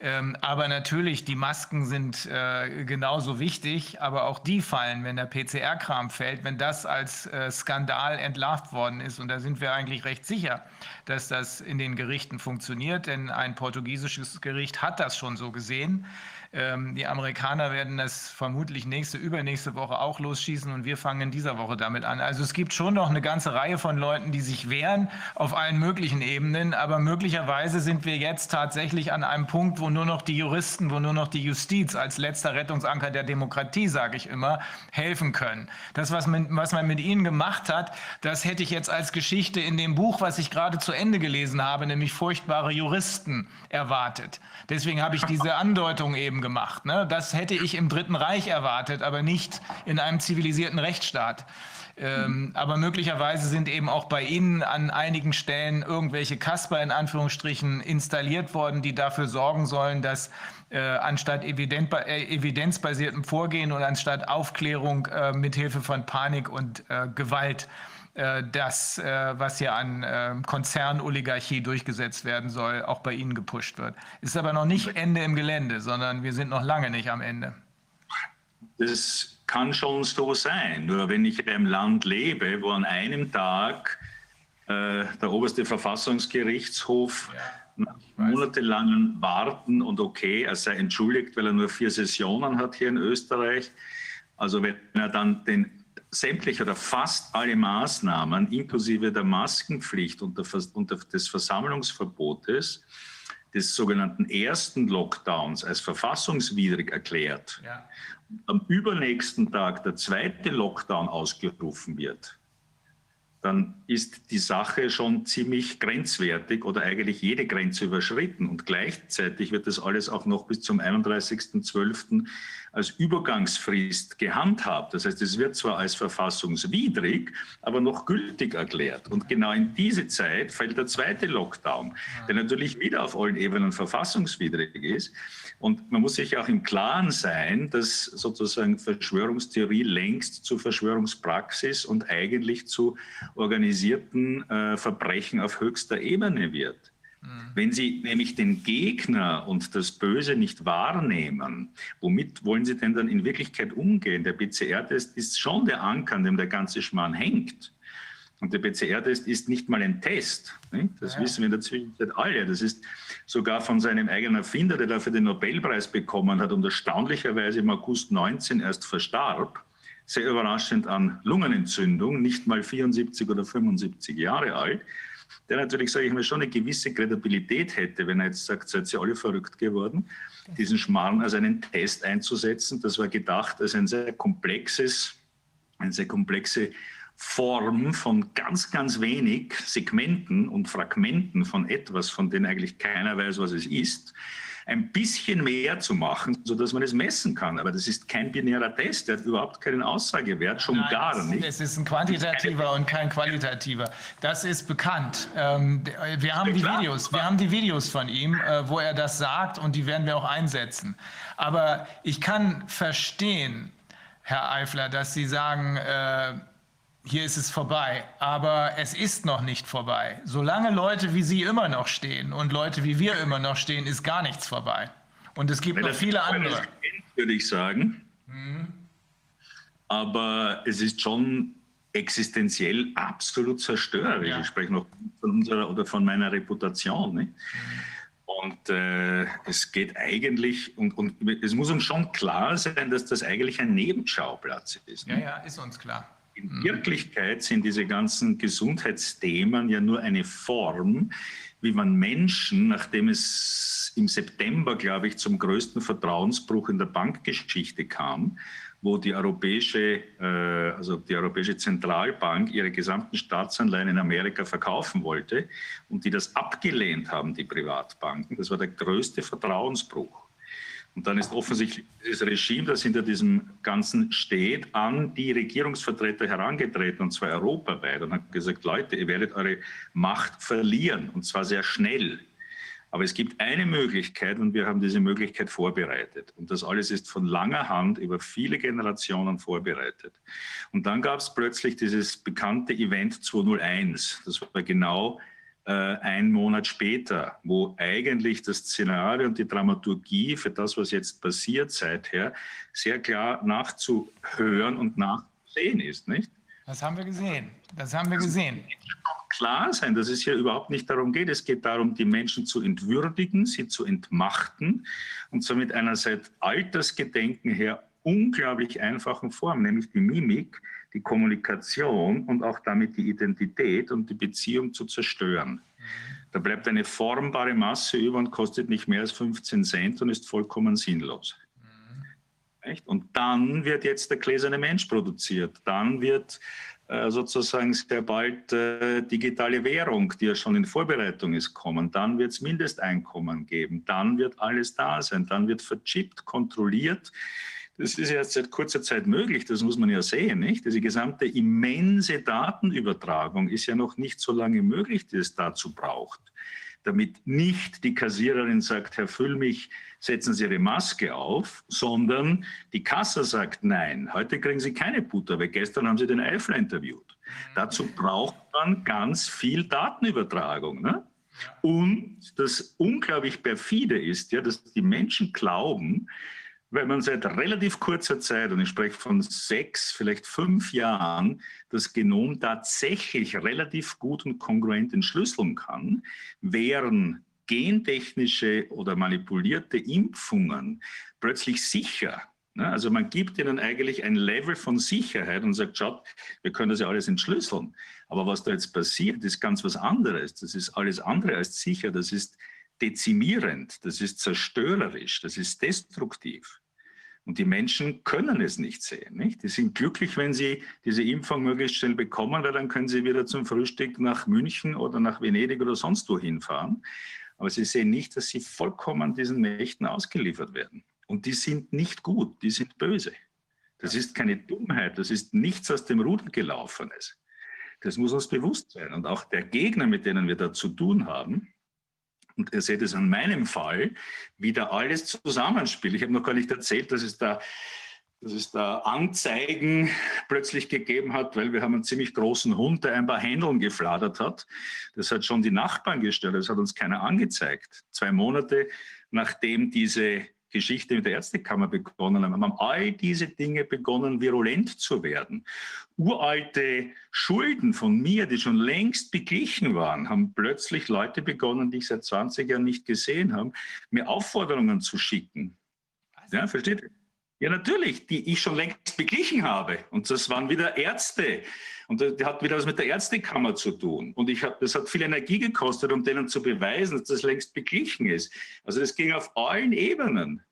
Ähm, aber natürlich, die Masken sind äh, genauso wichtig, aber auch die fallen, wenn der PCR-Kram fällt, wenn das als äh, Skandal entlarvt worden ist. Und da sind wir eigentlich recht sicher, dass das in den Gerichten funktioniert, denn ein portugiesisches Gericht hat das schon so gesehen. Ähm, die Amerikaner werden das vermutlich nächste, übernächste Woche auch losschießen und wir fangen in dieser Woche damit an. Also es gibt schon noch eine ganze Reihe von Leuten, die sich wehren auf allen möglichen Ebenen, aber möglicherweise sind wir jetzt tatsächlich an einem Punkt, wo nur noch die Juristen, wo nur noch die Justiz als letzter Rettungsanker der Demokratie, sage ich immer, helfen können. Das, was man, was man mit ihnen gemacht hat, das hätte ich jetzt als Geschichte in dem Buch, was ich gerade zu Ende gelesen habe, nämlich Furchtbare Juristen, erwartet. Deswegen habe ich diese Andeutung eben gemacht. Ne? Das hätte ich im Dritten Reich erwartet, aber nicht in einem zivilisierten Rechtsstaat. Ähm, aber möglicherweise sind eben auch bei Ihnen an einigen Stellen irgendwelche Kasper in Anführungsstrichen installiert worden, die dafür sorgen sollen, dass äh, anstatt evident, äh, evidenzbasiertem Vorgehen und anstatt Aufklärung äh, mithilfe von Panik und äh, Gewalt das, äh, was hier an Konzernoligarchie durchgesetzt werden soll, auch bei Ihnen gepusht wird. Ist aber noch nicht Ende im Gelände, sondern wir sind noch lange nicht am Ende. Das kann schon so sein. Nur wenn ich in einem Land lebe, wo an einem Tag äh, der oberste Verfassungsgerichtshof ja, nach monatelangen Warten und okay, er sei entschuldigt, weil er nur vier Sessionen hat hier in Österreich. Also wenn er dann den sämtliche oder fast alle Maßnahmen inklusive der Maskenpflicht und, der, und des Versammlungsverbotes des sogenannten ersten Lockdowns als verfassungswidrig erklärt, ja. am übernächsten Tag der zweite Lockdown ausgerufen wird, dann ist die Sache schon ziemlich grenzwertig oder eigentlich jede Grenze überschritten. Und gleichzeitig wird das alles auch noch bis zum 31.12 als Übergangsfrist gehandhabt. Das heißt, es wird zwar als verfassungswidrig, aber noch gültig erklärt. Und genau in diese Zeit fällt der zweite Lockdown, der natürlich wieder auf allen Ebenen verfassungswidrig ist. Und man muss sich auch im Klaren sein, dass sozusagen Verschwörungstheorie längst zu Verschwörungspraxis und eigentlich zu organisierten äh, Verbrechen auf höchster Ebene wird. Mhm. Wenn Sie nämlich den Gegner und das Böse nicht wahrnehmen, womit wollen Sie denn dann in Wirklichkeit umgehen? Der PCR-Test ist schon der Anker, an dem der ganze Schmarrn hängt. Und der PCR-Test ist nicht mal ein Test. Nicht? Das ja. wissen wir in der Zwischenzeit alle. Das ist sogar von seinem eigenen Erfinder, der dafür den Nobelpreis bekommen hat und erstaunlicherweise im August 19 erst verstarb, sehr überraschend an Lungenentzündung, nicht mal 74 oder 75 Jahre alt der natürlich, sage ich mal, schon eine gewisse Kredibilität hätte, wenn er jetzt sagt, seid ihr alle verrückt geworden, diesen Schmarrn als einen Test einzusetzen. Das war gedacht als ein sehr komplexes, eine sehr komplexe Form von ganz, ganz wenig Segmenten und Fragmenten von etwas, von denen eigentlich keiner weiß, was es ist ein bisschen mehr zu machen, sodass man es messen kann. Aber das ist kein binärer Test, der hat überhaupt keinen Aussagewert, schon Nein, gar nicht. Es ist ein quantitativer und kein qualitativer. Das ist bekannt. Ähm, wir haben die Videos, wir haben die Videos von ihm, äh, wo er das sagt und die werden wir auch einsetzen. Aber ich kann verstehen, Herr Eifler, dass Sie sagen, äh, hier ist es vorbei. Aber es ist noch nicht vorbei. Solange Leute wie Sie immer noch stehen und Leute wie wir immer noch stehen, ist gar nichts vorbei. Und es gibt Weil noch viele andere. Würde ich sagen. Mhm. Aber es ist schon existenziell absolut zerstörerisch. Ja. Ich spreche noch von unserer oder von meiner Reputation. Mhm. Und äh, es geht eigentlich, und, und es muss uns schon klar sein, dass das eigentlich ein Nebenschauplatz ist. Ja, ja, ist uns klar. In mhm. Wirklichkeit sind diese ganzen Gesundheitsthemen ja nur eine Form, wie man Menschen, nachdem es im September, glaube ich, zum größten Vertrauensbruch in der Bankgeschichte kam, wo die europäische, äh, also die Europäische Zentralbank ihre gesamten Staatsanleihen in Amerika verkaufen wollte und die das abgelehnt haben, die Privatbanken. Das war der größte Vertrauensbruch. Und dann ist offensichtlich das Regime, das hinter diesem Ganzen steht, an die Regierungsvertreter herangetreten, und zwar europaweit, und hat gesagt, Leute, ihr werdet eure Macht verlieren, und zwar sehr schnell. Aber es gibt eine Möglichkeit und wir haben diese Möglichkeit vorbereitet. Und das alles ist von langer Hand über viele Generationen vorbereitet. Und dann gab es plötzlich dieses bekannte Event 201. Das war genau äh, einen Monat später, wo eigentlich das Szenario und die Dramaturgie für das, was jetzt passiert seither, sehr klar nachzuhören und nachzusehen ist, nicht? Das haben wir gesehen. Das haben wir gesehen. Klar sein, dass es hier überhaupt nicht darum geht. Es geht darum, die Menschen zu entwürdigen, sie zu entmachten und zwar mit einer seit Altersgedenken her unglaublich einfachen Form, nämlich die Mimik, die Kommunikation und auch damit die Identität und die Beziehung zu zerstören. Da bleibt eine formbare Masse über und kostet nicht mehr als 15 Cent und ist vollkommen sinnlos. Echt? Und dann wird jetzt der gläserne Mensch produziert. Dann wird äh, sozusagen sehr bald äh, digitale Währung, die ja schon in Vorbereitung ist, kommen. Dann wird es Mindesteinkommen geben. Dann wird alles da sein. Dann wird verchippt, kontrolliert. Das ist jetzt seit kurzer Zeit möglich, das muss man ja sehen, nicht? Diese gesamte immense Datenübertragung ist ja noch nicht so lange möglich, die es dazu braucht. Damit nicht die Kassiererin sagt, Herr Füllmich, setzen Sie Ihre Maske auf, sondern die Kasse sagt, nein, heute kriegen Sie keine Butter, weil gestern haben Sie den Eifler interviewt. Dazu braucht man ganz viel Datenübertragung. Ne? Und das unglaublich perfide ist ja, dass die Menschen glauben, weil man seit relativ kurzer Zeit, und ich spreche von sechs, vielleicht fünf Jahren, das Genom tatsächlich relativ gut und kongruent entschlüsseln kann, wären gentechnische oder manipulierte Impfungen plötzlich sicher. Ne? Also man gibt ihnen eigentlich ein Level von Sicherheit und sagt, schaut, wir können das ja alles entschlüsseln. Aber was da jetzt passiert, ist ganz was anderes. Das ist alles andere als sicher. Das ist dezimierend, das ist zerstörerisch, das ist destruktiv. Und die Menschen können es nicht sehen. Nicht? Die sind glücklich, wenn sie diese Impfung möglichst schnell bekommen, weil dann können sie wieder zum Frühstück nach München oder nach Venedig oder sonst wo hinfahren. Aber sie sehen nicht, dass sie vollkommen diesen Mächten ausgeliefert werden. Und die sind nicht gut, die sind böse. Das ist keine Dummheit, das ist nichts aus dem Ruder gelaufenes. Das muss uns bewusst sein. Und auch der Gegner, mit denen wir da zu tun haben, und ihr seht es an meinem Fall, wie da alles zusammenspielt. Ich habe noch gar nicht erzählt, dass es da dass es da Anzeigen plötzlich gegeben hat, weil wir haben einen ziemlich großen Hund, der ein paar Händeln gefladert hat. Das hat schon die Nachbarn gestellt, das hat uns keiner angezeigt. Zwei Monate nachdem diese Geschichte mit der Ärztekammer begonnen haben, haben all diese Dinge begonnen, virulent zu werden. Uralte Schulden von mir, die schon längst beglichen waren, haben plötzlich Leute begonnen, die ich seit 20 Jahren nicht gesehen habe, mir Aufforderungen zu schicken. Ja, versteht ihr? Ja, natürlich, die ich schon längst beglichen habe. Und das waren wieder Ärzte. Und das hat wieder was mit der Ärztekammer zu tun. Und ich hab, das hat viel Energie gekostet, um denen zu beweisen, dass das längst beglichen ist. Also das ging auf allen Ebenen.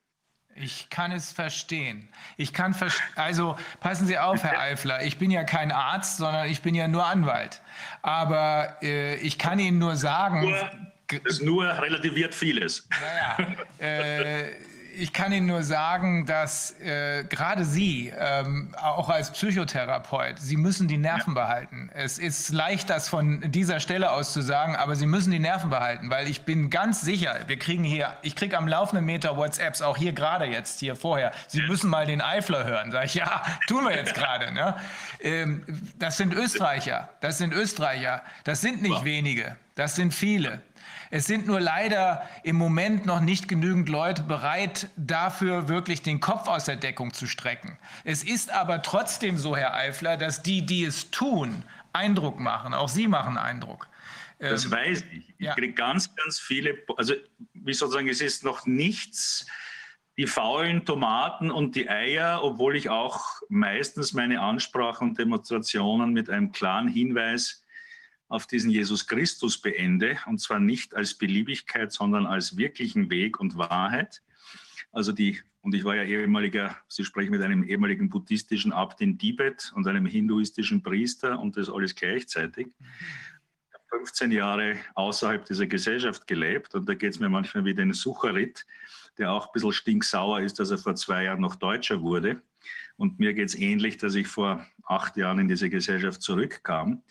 Ich kann es verstehen. Ich kann ver also passen Sie auf, Herr Eifler. Ich bin ja kein Arzt, sondern ich bin ja nur Anwalt. Aber äh, ich kann Ihnen nur sagen. Nur, das nur relativiert vieles. Naja, äh, ich kann Ihnen nur sagen, dass äh, gerade Sie, ähm, auch als Psychotherapeut, Sie müssen die Nerven ja. behalten. Es ist leicht, das von dieser Stelle aus zu sagen, aber Sie müssen die Nerven behalten, weil ich bin ganz sicher, wir kriegen hier, ich kriege am laufenden Meter WhatsApps, auch hier gerade jetzt, hier vorher, Sie müssen mal den Eifler hören. Sag ich, ja, tun wir jetzt gerade. Ne? Ähm, das sind Österreicher, das sind Österreicher, das sind nicht wenige, das sind viele. Es sind nur leider im Moment noch nicht genügend Leute bereit, dafür wirklich den Kopf aus der Deckung zu strecken. Es ist aber trotzdem so, Herr Eifler, dass die, die es tun, Eindruck machen. Auch Sie machen Eindruck. Das ähm, weiß ich. Ich ja. kriege ganz, ganz viele, also wie sozusagen, es ist noch nichts, die faulen Tomaten und die Eier, obwohl ich auch meistens meine Ansprachen und Demonstrationen mit einem klaren Hinweis auf diesen Jesus Christus beende, und zwar nicht als Beliebigkeit, sondern als wirklichen Weg und Wahrheit. Also die, und ich war ja ehemaliger, Sie sprechen mit einem ehemaligen buddhistischen Abt in Tibet und einem hinduistischen Priester und das alles gleichzeitig. 15 Jahre außerhalb dieser Gesellschaft gelebt und da geht es mir manchmal wie den Sucharit, der auch ein bisschen stinksauer ist, dass er vor zwei Jahren noch Deutscher wurde. Und mir geht es ähnlich, dass ich vor acht Jahren in diese Gesellschaft zurückkam.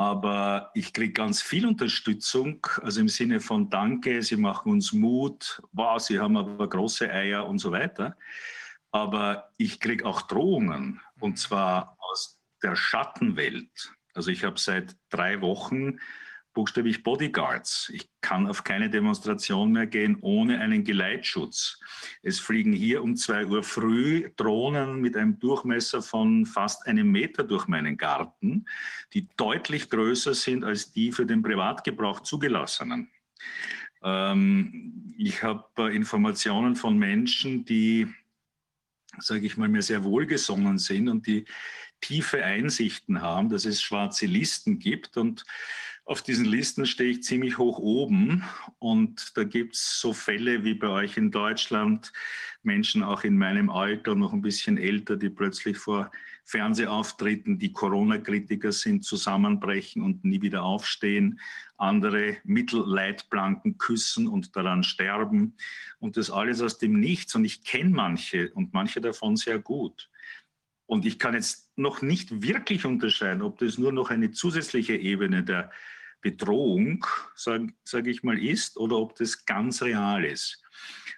Aber ich kriege ganz viel Unterstützung, also im Sinne von Danke, Sie machen uns Mut, wow, Sie haben aber große Eier und so weiter. Aber ich kriege auch Drohungen und zwar aus der Schattenwelt. Also ich habe seit drei Wochen buchstäblich Bodyguards. Ich kann auf keine Demonstration mehr gehen ohne einen Geleitschutz. Es fliegen hier um zwei Uhr früh Drohnen mit einem Durchmesser von fast einem Meter durch meinen Garten, die deutlich größer sind als die für den Privatgebrauch zugelassenen. Ähm, ich habe äh, Informationen von Menschen, die, sage ich mal, mir sehr wohlgesonnen sind und die tiefe Einsichten haben, dass es schwarze Listen gibt und auf diesen Listen stehe ich ziemlich hoch oben und da gibt es so Fälle wie bei euch in Deutschland, Menschen auch in meinem Alter, noch ein bisschen älter, die plötzlich vor Fernsehauftritten, die Corona-Kritiker sind, zusammenbrechen und nie wieder aufstehen, andere Mittelleitplanken küssen und daran sterben und das alles aus dem Nichts. Und ich kenne manche und manche davon sehr gut. Und ich kann jetzt noch nicht wirklich unterscheiden, ob das nur noch eine zusätzliche Ebene der Bedrohung, sage sag ich mal, ist oder ob das ganz real ist.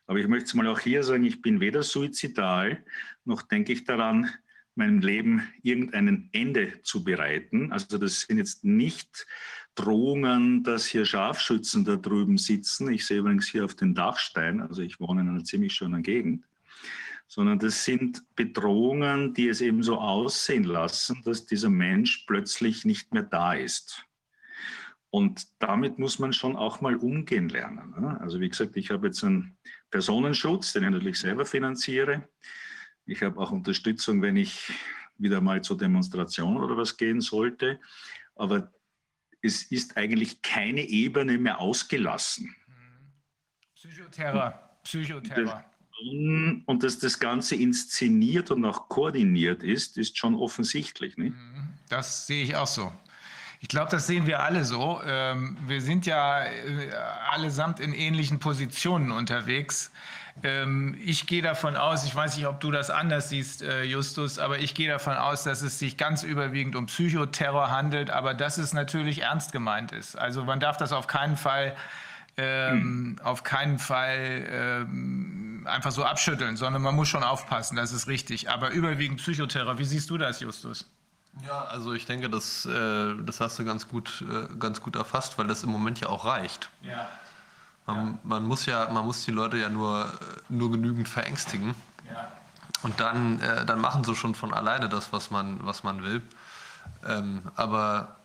Aber ich möchte es mal auch hier sagen, ich bin weder suizidal, noch denke ich daran, meinem Leben irgendein Ende zu bereiten. Also das sind jetzt nicht Drohungen, dass hier Scharfschützen da drüben sitzen. Ich sehe übrigens hier auf den Dachstein, also ich wohne in einer ziemlich schönen Gegend, sondern das sind Bedrohungen, die es eben so aussehen lassen, dass dieser Mensch plötzlich nicht mehr da ist. Und damit muss man schon auch mal umgehen lernen. Ne? Also wie gesagt, ich habe jetzt einen Personenschutz, den ich natürlich selber finanziere. Ich habe auch Unterstützung, wenn ich wieder mal zur Demonstration oder was gehen sollte. Aber es ist eigentlich keine Ebene mehr ausgelassen. Psychoterror, Psychoterror. Und dass das Ganze inszeniert und auch koordiniert ist, ist schon offensichtlich. Nicht? Das sehe ich auch so. Ich glaube, das sehen wir alle so. Ähm, wir sind ja äh, allesamt in ähnlichen Positionen unterwegs. Ähm, ich gehe davon aus, ich weiß nicht, ob du das anders siehst, äh, Justus, aber ich gehe davon aus, dass es sich ganz überwiegend um Psychoterror handelt, aber dass es natürlich ernst gemeint ist. Also man darf das auf keinen Fall ähm, hm. auf keinen Fall ähm, einfach so abschütteln, sondern man muss schon aufpassen, das ist richtig. Aber überwiegend Psychoterror, wie siehst du das, Justus? Ja, also ich denke, das, äh, das hast du ganz gut, äh, ganz gut erfasst, weil das im Moment ja auch reicht. Ja. Man, ja. man muss ja, man muss die Leute ja nur, nur genügend verängstigen. Ja. Und dann, äh, dann machen sie schon von alleine das, was man, was man will. Ähm, aber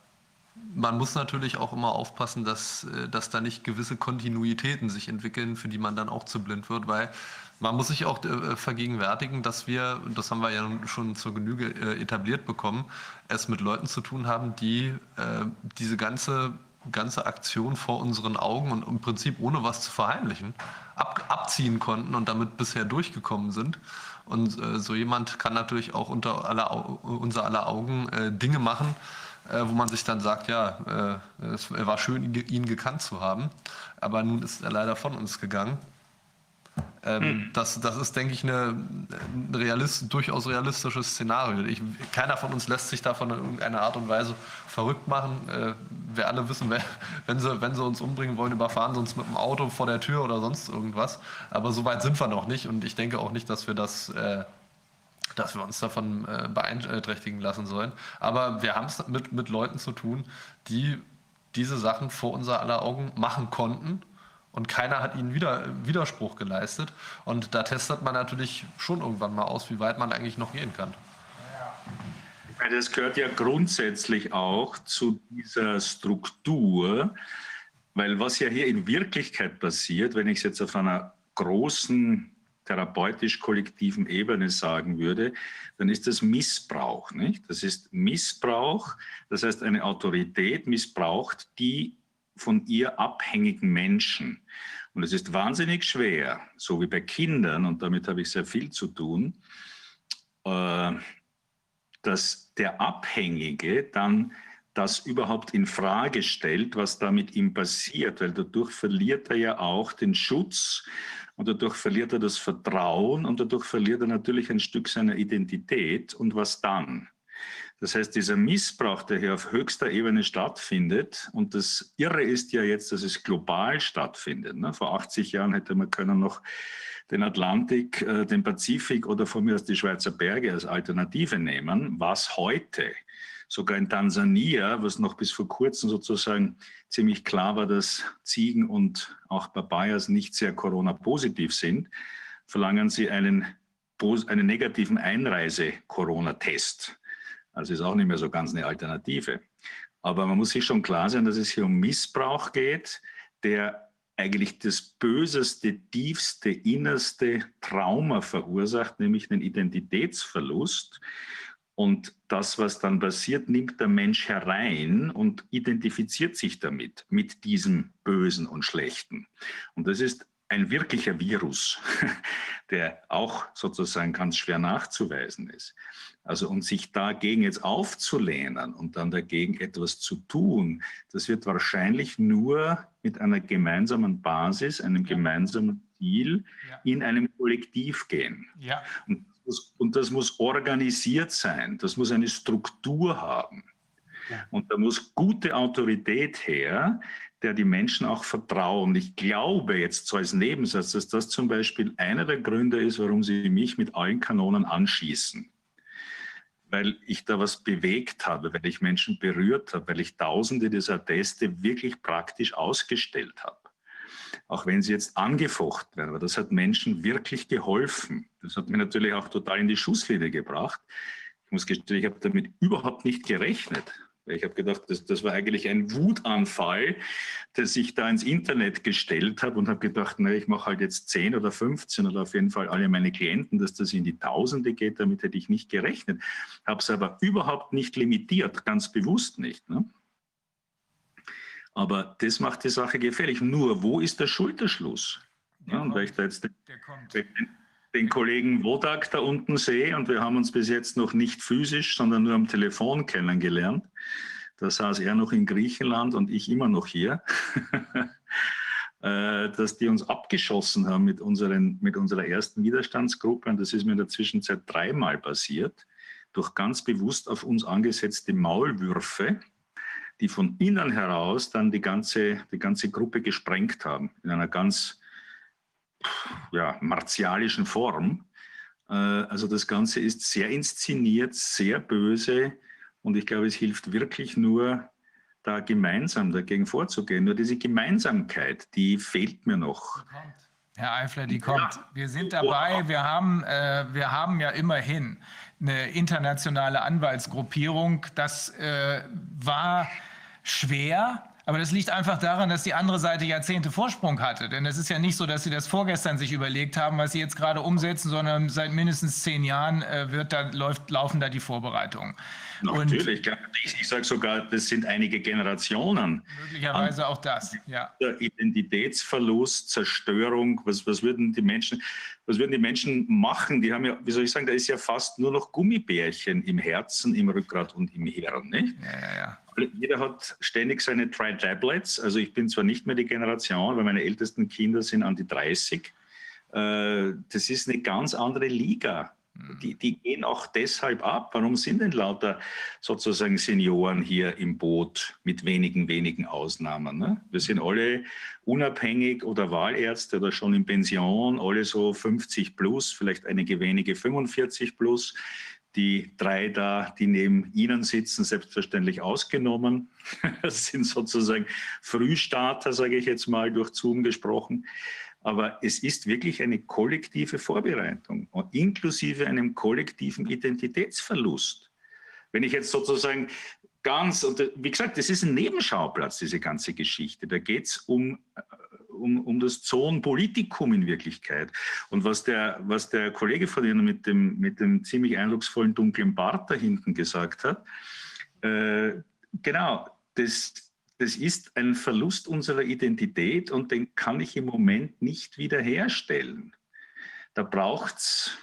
man muss natürlich auch immer aufpassen, dass, äh, dass da nicht gewisse Kontinuitäten sich entwickeln, für die man dann auch zu blind wird, weil man muss sich auch äh, vergegenwärtigen, dass wir, das haben wir ja schon zur Genüge äh, etabliert bekommen, es mit Leuten zu tun haben, die äh, diese ganze, ganze Aktion vor unseren Augen und im Prinzip ohne was zu verheimlichen ab, abziehen konnten und damit bisher durchgekommen sind. Und äh, so jemand kann natürlich auch unter aller, unser aller Augen äh, Dinge machen, äh, wo man sich dann sagt, ja, es war schön, ihn gekannt zu haben, aber nun ist er leider von uns gegangen. Ähm, hm. das, das ist, denke ich, eine, ein realist, durchaus realistisches Szenario. Ich, keiner von uns lässt sich davon in irgendeiner Art und Weise verrückt machen. Äh, wir alle wissen, wenn sie, wenn sie uns umbringen wollen, überfahren sie uns mit dem Auto vor der Tür oder sonst irgendwas. Aber so weit sind wir noch nicht und ich denke auch nicht, dass wir das. Äh, dass wir uns davon äh, beeinträchtigen lassen sollen. Aber wir haben es mit, mit Leuten zu tun, die diese Sachen vor unser aller Augen machen konnten und keiner hat ihnen wieder, Widerspruch geleistet. Und da testet man natürlich schon irgendwann mal aus, wie weit man eigentlich noch gehen kann. Das gehört ja grundsätzlich auch zu dieser Struktur, weil was ja hier in Wirklichkeit passiert, wenn ich es jetzt auf einer großen therapeutisch-kollektiven Ebene sagen würde, dann ist das Missbrauch. Nicht? Das ist Missbrauch, das heißt eine Autorität missbraucht die von ihr abhängigen Menschen. Und es ist wahnsinnig schwer, so wie bei Kindern, und damit habe ich sehr viel zu tun, äh, dass der Abhängige dann das überhaupt in Frage stellt, was da mit ihm passiert, weil dadurch verliert er ja auch den Schutz und dadurch verliert er das Vertrauen und dadurch verliert er natürlich ein Stück seiner Identität. Und was dann? Das heißt, dieser Missbrauch, der hier auf höchster Ebene stattfindet, und das Irre ist ja jetzt, dass es global stattfindet. Ne? Vor 80 Jahren hätte man können noch den Atlantik, äh, den Pazifik oder von mir aus die Schweizer Berge als Alternative nehmen. Was heute? sogar in Tansania, was noch bis vor kurzem sozusagen ziemlich klar war, dass Ziegen und auch Papayas nicht sehr Corona-positiv sind, verlangen sie einen, einen negativen Einreise-Corona-Test. Also ist auch nicht mehr so ganz eine Alternative. Aber man muss sich schon klar sein, dass es hier um Missbrauch geht, der eigentlich das böseste, tiefste, innerste Trauma verursacht, nämlich einen Identitätsverlust. Und das, was dann passiert, nimmt der Mensch herein und identifiziert sich damit, mit diesem Bösen und Schlechten. Und das ist ein wirklicher Virus, der auch sozusagen ganz schwer nachzuweisen ist. Also und sich dagegen jetzt aufzulehnen und dann dagegen etwas zu tun, das wird wahrscheinlich nur mit einer gemeinsamen Basis, einem gemeinsamen Ziel Ja. in einem Kollektiv gehen. Ja. Und das, und das muss organisiert sein, das muss eine Struktur haben. Und da muss gute Autorität her, der die Menschen auch vertrauen. Ich glaube jetzt so als Nebensatz, dass das zum Beispiel einer der Gründe ist, warum sie mich mit allen Kanonen anschießen. Weil ich da was bewegt habe, weil ich Menschen berührt habe, weil ich tausende dieser Teste wirklich praktisch ausgestellt habe. Auch wenn sie jetzt angefochten werden, aber das hat Menschen wirklich geholfen. Das hat mir natürlich auch total in die Schusslinie gebracht. Ich muss gestehen, ich habe damit überhaupt nicht gerechnet. Ich habe gedacht, das, das war eigentlich ein Wutanfall, dass ich da ins Internet gestellt habe und habe gedacht, na, ich mache halt jetzt 10 oder 15 oder auf jeden Fall alle meine Klienten, dass das in die Tausende geht. Damit hätte ich nicht gerechnet. Habe es aber überhaupt nicht limitiert, ganz bewusst nicht. Ne? Aber das macht die Sache gefährlich. Nur, wo ist der Schulterschluss? Ja, und weil ich da jetzt den, Der kommt. Den, Kollegen Wodak da unten sehe und wir haben uns bis jetzt noch nicht physisch, sondern nur am Telefon kennengelernt. Da saß er noch in Griechenland und ich immer noch hier. Äh, dass die uns abgeschossen haben mit, unseren, mit unserer ersten Widerstandsgruppe. Und das ist mir in der Zwischenzeit dreimal passiert, durch ganz bewusst auf uns angesetzte Maulwürfe, die von innen heraus dann die ganze, die ganze Gruppe gesprengt haben, in einer ganz ja, martialischen Form. Äh, Also das Ganze ist sehr inszeniert, sehr böse und ich glaube, es hilft wirklich nur, da gemeinsam dagegen vorzugehen. Nur diese Gemeinsamkeit, die fehlt mir noch. Herr Eifler, die kommt. Wir sind dabei. Wir haben, äh, wir haben ja immerhin eine internationale Anwaltsgruppierung. Das äh, war schwer. Aber das liegt einfach daran, dass die andere Seite Jahrzehnte Vorsprung hatte. Denn es ist ja nicht so, dass sie das vorgestern sich überlegt haben, was sie jetzt gerade umsetzen, sondern seit mindestens zehn Jahren äh, wird da, läuft, laufen da die Vorbereitungen. Natürlich, klar. ich, ich sage sogar, das sind einige Generationen. möglicherweise auch das. Ja. Der Identitätsverlust, Zerstörung, was, was würden die Menschen, was würden die Menschen machen? Die haben ja, wie soll ich sagen, da ist ja fast nur noch Gummibärchen im Herzen, im Rückgrat und im Hirn. Nicht? Ja, ja, ja. Jeder hat ständig seine Tri-Tablets. Also ich bin zwar nicht mehr die Generation, weil meine ältesten Kinder sind an die 30. Äh, Das ist eine ganz andere Liga. Die, die gehen auch deshalb ab. Warum sind denn lauter sozusagen Senioren hier im Boot mit wenigen, wenigen Ausnahmen? Ne? Wir sind alle unabhängig oder Wahlärzte oder schon in Pension, alle so 50 plus, vielleicht einige wenige 45 plus. Die drei da, die neben Ihnen sitzen, selbstverständlich ausgenommen. Das sind sozusagen Frühstarter, sage ich jetzt mal, durch Zoom gesprochen. Aber es ist wirklich eine kollektive Vorbereitung, inklusive einem kollektiven Identitätsverlust. Wenn ich jetzt sozusagen ganz, und wie gesagt, das ist ein Nebenschauplatz, diese ganze Geschichte. Da geht es um, um, um das Zoon Politikum in Wirklichkeit. Und was der, was der Kollege von Ihnen mit dem, mit dem ziemlich eindrucksvollen dunklen Bart da hinten gesagt hat, äh, genau, das, das ist ein Verlust unserer Identität und den kann ich im Moment nicht wiederherstellen. Da braucht es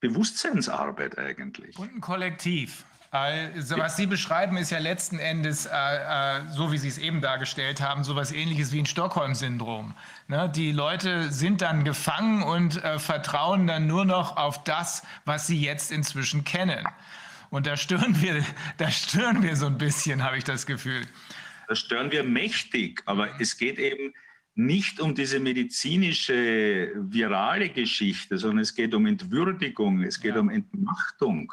Bewusstseinsarbeit eigentlich. Und ein Kollektiv. Also, was Sie beschreiben, ist ja letzten Endes, äh, äh, so wie Sie es eben dargestellt haben, so etwas ähnliches wie ein Stockholm-Syndrom. Ne? Die Leute sind dann gefangen und äh, vertrauen dann nur noch auf das, was sie jetzt inzwischen kennen. Und da stören wir, da stören wir so ein bisschen, habe ich das Gefühl. Da stören wir mächtig, aber es geht eben nicht um diese medizinische, virale Geschichte, sondern es geht um Entwürdigung, es geht Ja. um Entmachtung.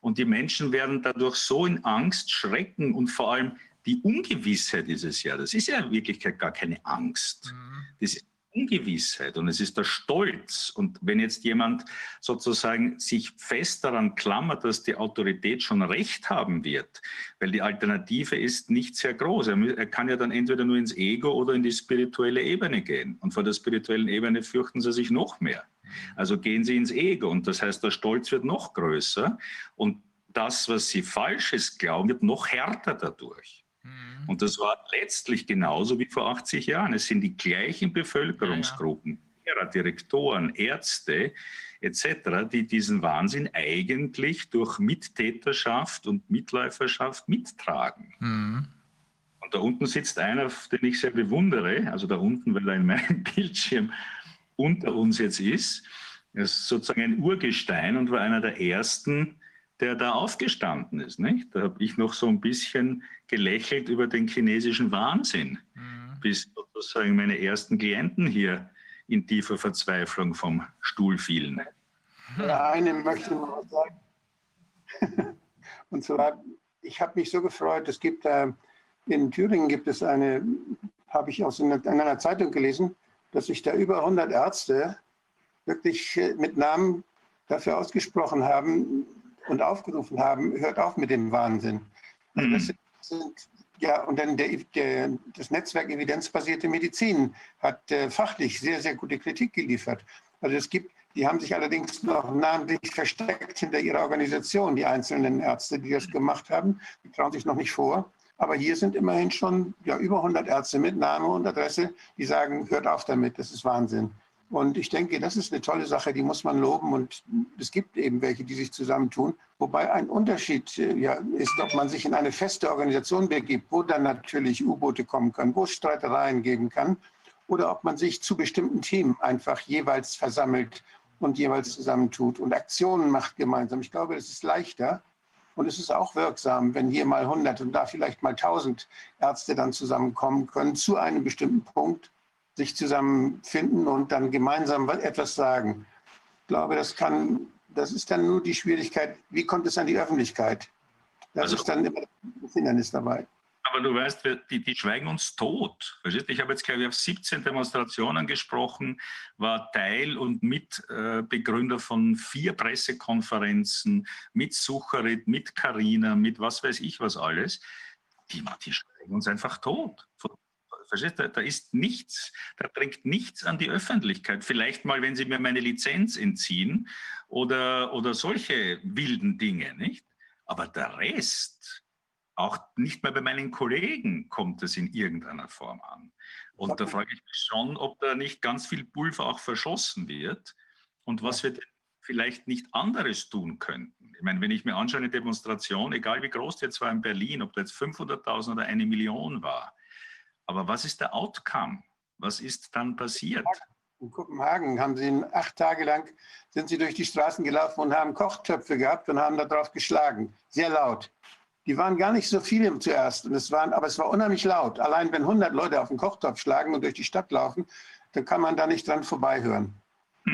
Und die Menschen werden dadurch so in Angst, Schrecken und vor allem die Ungewissheit dieses Jahr, das ist ja in Wirklichkeit gar keine Angst. Das ist Ungewissheit und es ist der Stolz. Und wenn jetzt jemand sozusagen sich fest daran klammert, dass die Autorität schon recht haben wird, weil die Alternative ist nicht sehr groß. Er, kann ja dann entweder nur ins Ego oder in die spirituelle Ebene gehen. Und vor der spirituellen Ebene fürchten sie sich noch mehr. Also gehen sie ins Ego und das heißt, der Stolz wird noch größer und das, was sie Falsches glauben, wird noch härter dadurch. Und das war letztlich genauso wie vor 80 Jahren. Es sind die gleichen Bevölkerungsgruppen, Lehrer, Direktoren, Ärzte etc., die diesen Wahnsinn eigentlich durch Mittäterschaft und Mitläuferschaft mittragen. Und da unten sitzt einer, den ich sehr bewundere, also da unten, weil er in meinem Bildschirm unter uns jetzt ist. Er ist sozusagen ein Urgestein und war einer der ersten, der da aufgestanden ist. Nicht? Da habe ich noch so ein bisschen gelächelt über den chinesischen Wahnsinn, bis sozusagen meine ersten Klienten hier in tiefer Verzweiflung vom Stuhl fielen. Ja, einem möchte ich noch was sagen. Und zwar, ich habe mich so gefreut, es gibt äh, in Thüringen gibt es eine, habe ich aus einer, in einer Zeitung gelesen, dass sich da über 100 Ärzte wirklich äh, mit Namen dafür ausgesprochen haben und aufgerufen haben, hört auf mit dem Wahnsinn. Also das sind, sind, ja, und dann der, der, das Netzwerk Evidenzbasierte Medizin hat äh, fachlich sehr, sehr gute Kritik geliefert. Also es gibt, die haben sich allerdings noch namentlich versteckt hinter ihrer Organisation, die einzelnen Ärzte, die das gemacht haben. Die trauen sich noch nicht vor. Aber hier sind immerhin schon ja, über 100 Ärzte mit Name und Adresse, die sagen, hört auf damit, das ist Wahnsinn. Und ich denke, das ist eine tolle Sache, die muss man loben. Und es gibt eben welche, die sich zusammentun. Wobei ein Unterschied äh, ja, ist, ob man sich in eine feste Organisation begibt, wo dann natürlich U-Boote kommen können, wo es Streitereien geben kann, oder ob man sich zu bestimmten Themen einfach jeweils versammelt und jeweils zusammentut und Aktionen macht gemeinsam. Ich glaube, es ist leichter, und es ist auch wirksam, wenn hier mal 100 und da vielleicht mal 1000 Ärzte dann zusammenkommen können zu einem bestimmten Punkt, sich zusammenfinden und dann gemeinsam etwas sagen. Ich glaube, das kann, das ist dann nur die Schwierigkeit, wie kommt es an die Öffentlichkeit? Das Also- ist dann immer das Hindernis dabei. Aber du weißt, die, die schweigen uns tot. Ich habe jetzt, glaube ich, auf 17 Demonstrationen gesprochen, war Teil und Mitbegründer von vier Pressekonferenzen mit Sucharit, mit Karina, mit was weiß ich was alles. Die, die schweigen uns einfach tot. Verstehst? du? Da, da ist nichts, da dringt nichts an die Öffentlichkeit. Vielleicht mal, wenn sie mir meine Lizenz entziehen oder, oder solche wilden Dinge, nicht? Aber der Rest, auch nicht mehr bei meinen Kollegen kommt es in irgendeiner Form an. Und da frage ich mich schon, ob da nicht ganz viel Pulver auch verschossen wird und was wir denn vielleicht nicht anderes tun könnten. Ich meine, wenn ich mir anschaue, eine Demonstration, egal wie groß die jetzt war in Berlin, ob da jetzt 500.000 oder eine Million war, aber was ist der Outcome? Was ist dann passiert? In Kopenhagen haben sie acht Tage lang sind sie durch die Straßen gelaufen und haben Kochtöpfe gehabt und haben darauf geschlagen, sehr laut. Die waren gar nicht so viele zuerst, und es waren, aber es war unheimlich laut. Allein wenn 100 Leute auf den Kochtopf schlagen und durch die Stadt laufen, dann kann man da nicht dran vorbeihören.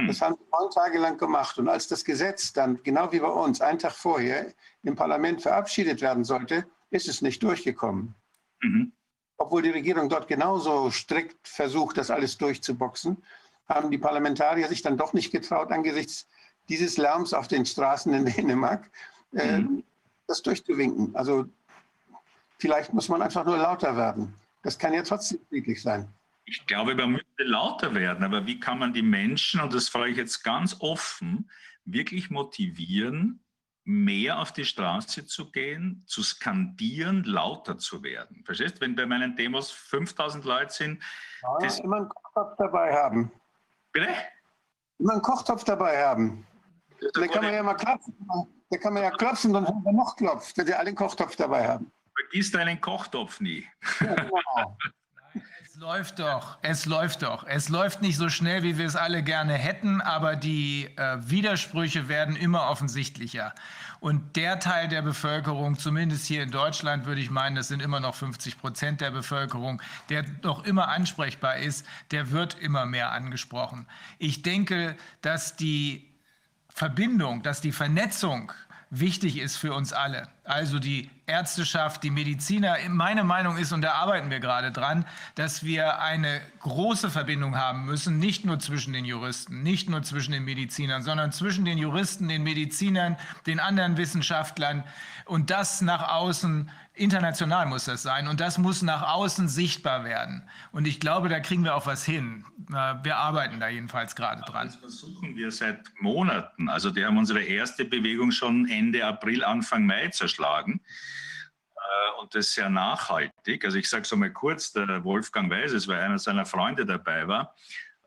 Das haben sie neun Tage lang gemacht. Und als das Gesetz dann, genau wie bei uns, einen Tag vorher im Parlament verabschiedet werden sollte, ist es nicht durchgekommen. Mhm. Obwohl die Regierung dort genauso strikt versucht, das alles durchzuboxen, haben die Parlamentarier sich dann doch nicht getraut, angesichts dieses Lärms auf den Straßen in Dänemark, äh, das durchzuwinken. Also vielleicht muss man einfach nur lauter werden. Das kann ja trotzdem friedlich sein. Ich glaube, man müsste lauter werden, aber wie kann man die Menschen, und das frage ich jetzt ganz offen, wirklich motivieren, mehr auf die Straße zu gehen, zu skandieren, lauter zu werden? Verstehst du? Wenn bei meinen Demos 5000 Leute sind, Ja, Das- immer einen Kochtopf dabei haben. bitte? Immer einen Kochtopf dabei haben. Da kann man ja mal klopfen. Da kann man ja klopfen, dann haben wir noch klopft, wenn sie alle einen Kochtopf dabei haben. Vergiss deinen Kochtopf nie. Ja, genau. Es läuft doch, es läuft doch. Es läuft nicht so schnell, wie wir es alle gerne hätten, aber die äh, Widersprüche werden immer offensichtlicher. Und der Teil der Bevölkerung, zumindest hier in Deutschland, würde ich meinen, das sind immer noch 50 Prozent der Bevölkerung, der noch immer ansprechbar ist, der wird immer mehr angesprochen. Ich denke, dass die Verbindung, dass die Vernetzung wichtig ist für uns alle. Also die Ärzteschaft, die Mediziner. Meine Meinung ist, und da arbeiten wir gerade dran, dass wir eine große Verbindung haben müssen, nicht nur zwischen den Juristen, nicht nur zwischen den Medizinern, sondern zwischen den Juristen, den Medizinern, den anderen Wissenschaftlern und das nach außen International muss das sein und das muss nach außen sichtbar werden. Und ich glaube, da kriegen wir auch was hin. Wir arbeiten da jedenfalls gerade dran. Das versuchen wir seit Monaten. Also die haben unsere erste Bewegung schon Ende April, Anfang Mai zerschlagen. Äh, und das sehr nachhaltig. Also ich sage es einmal kurz, der Wolfgang Weises, weil einer seiner Freunde dabei war,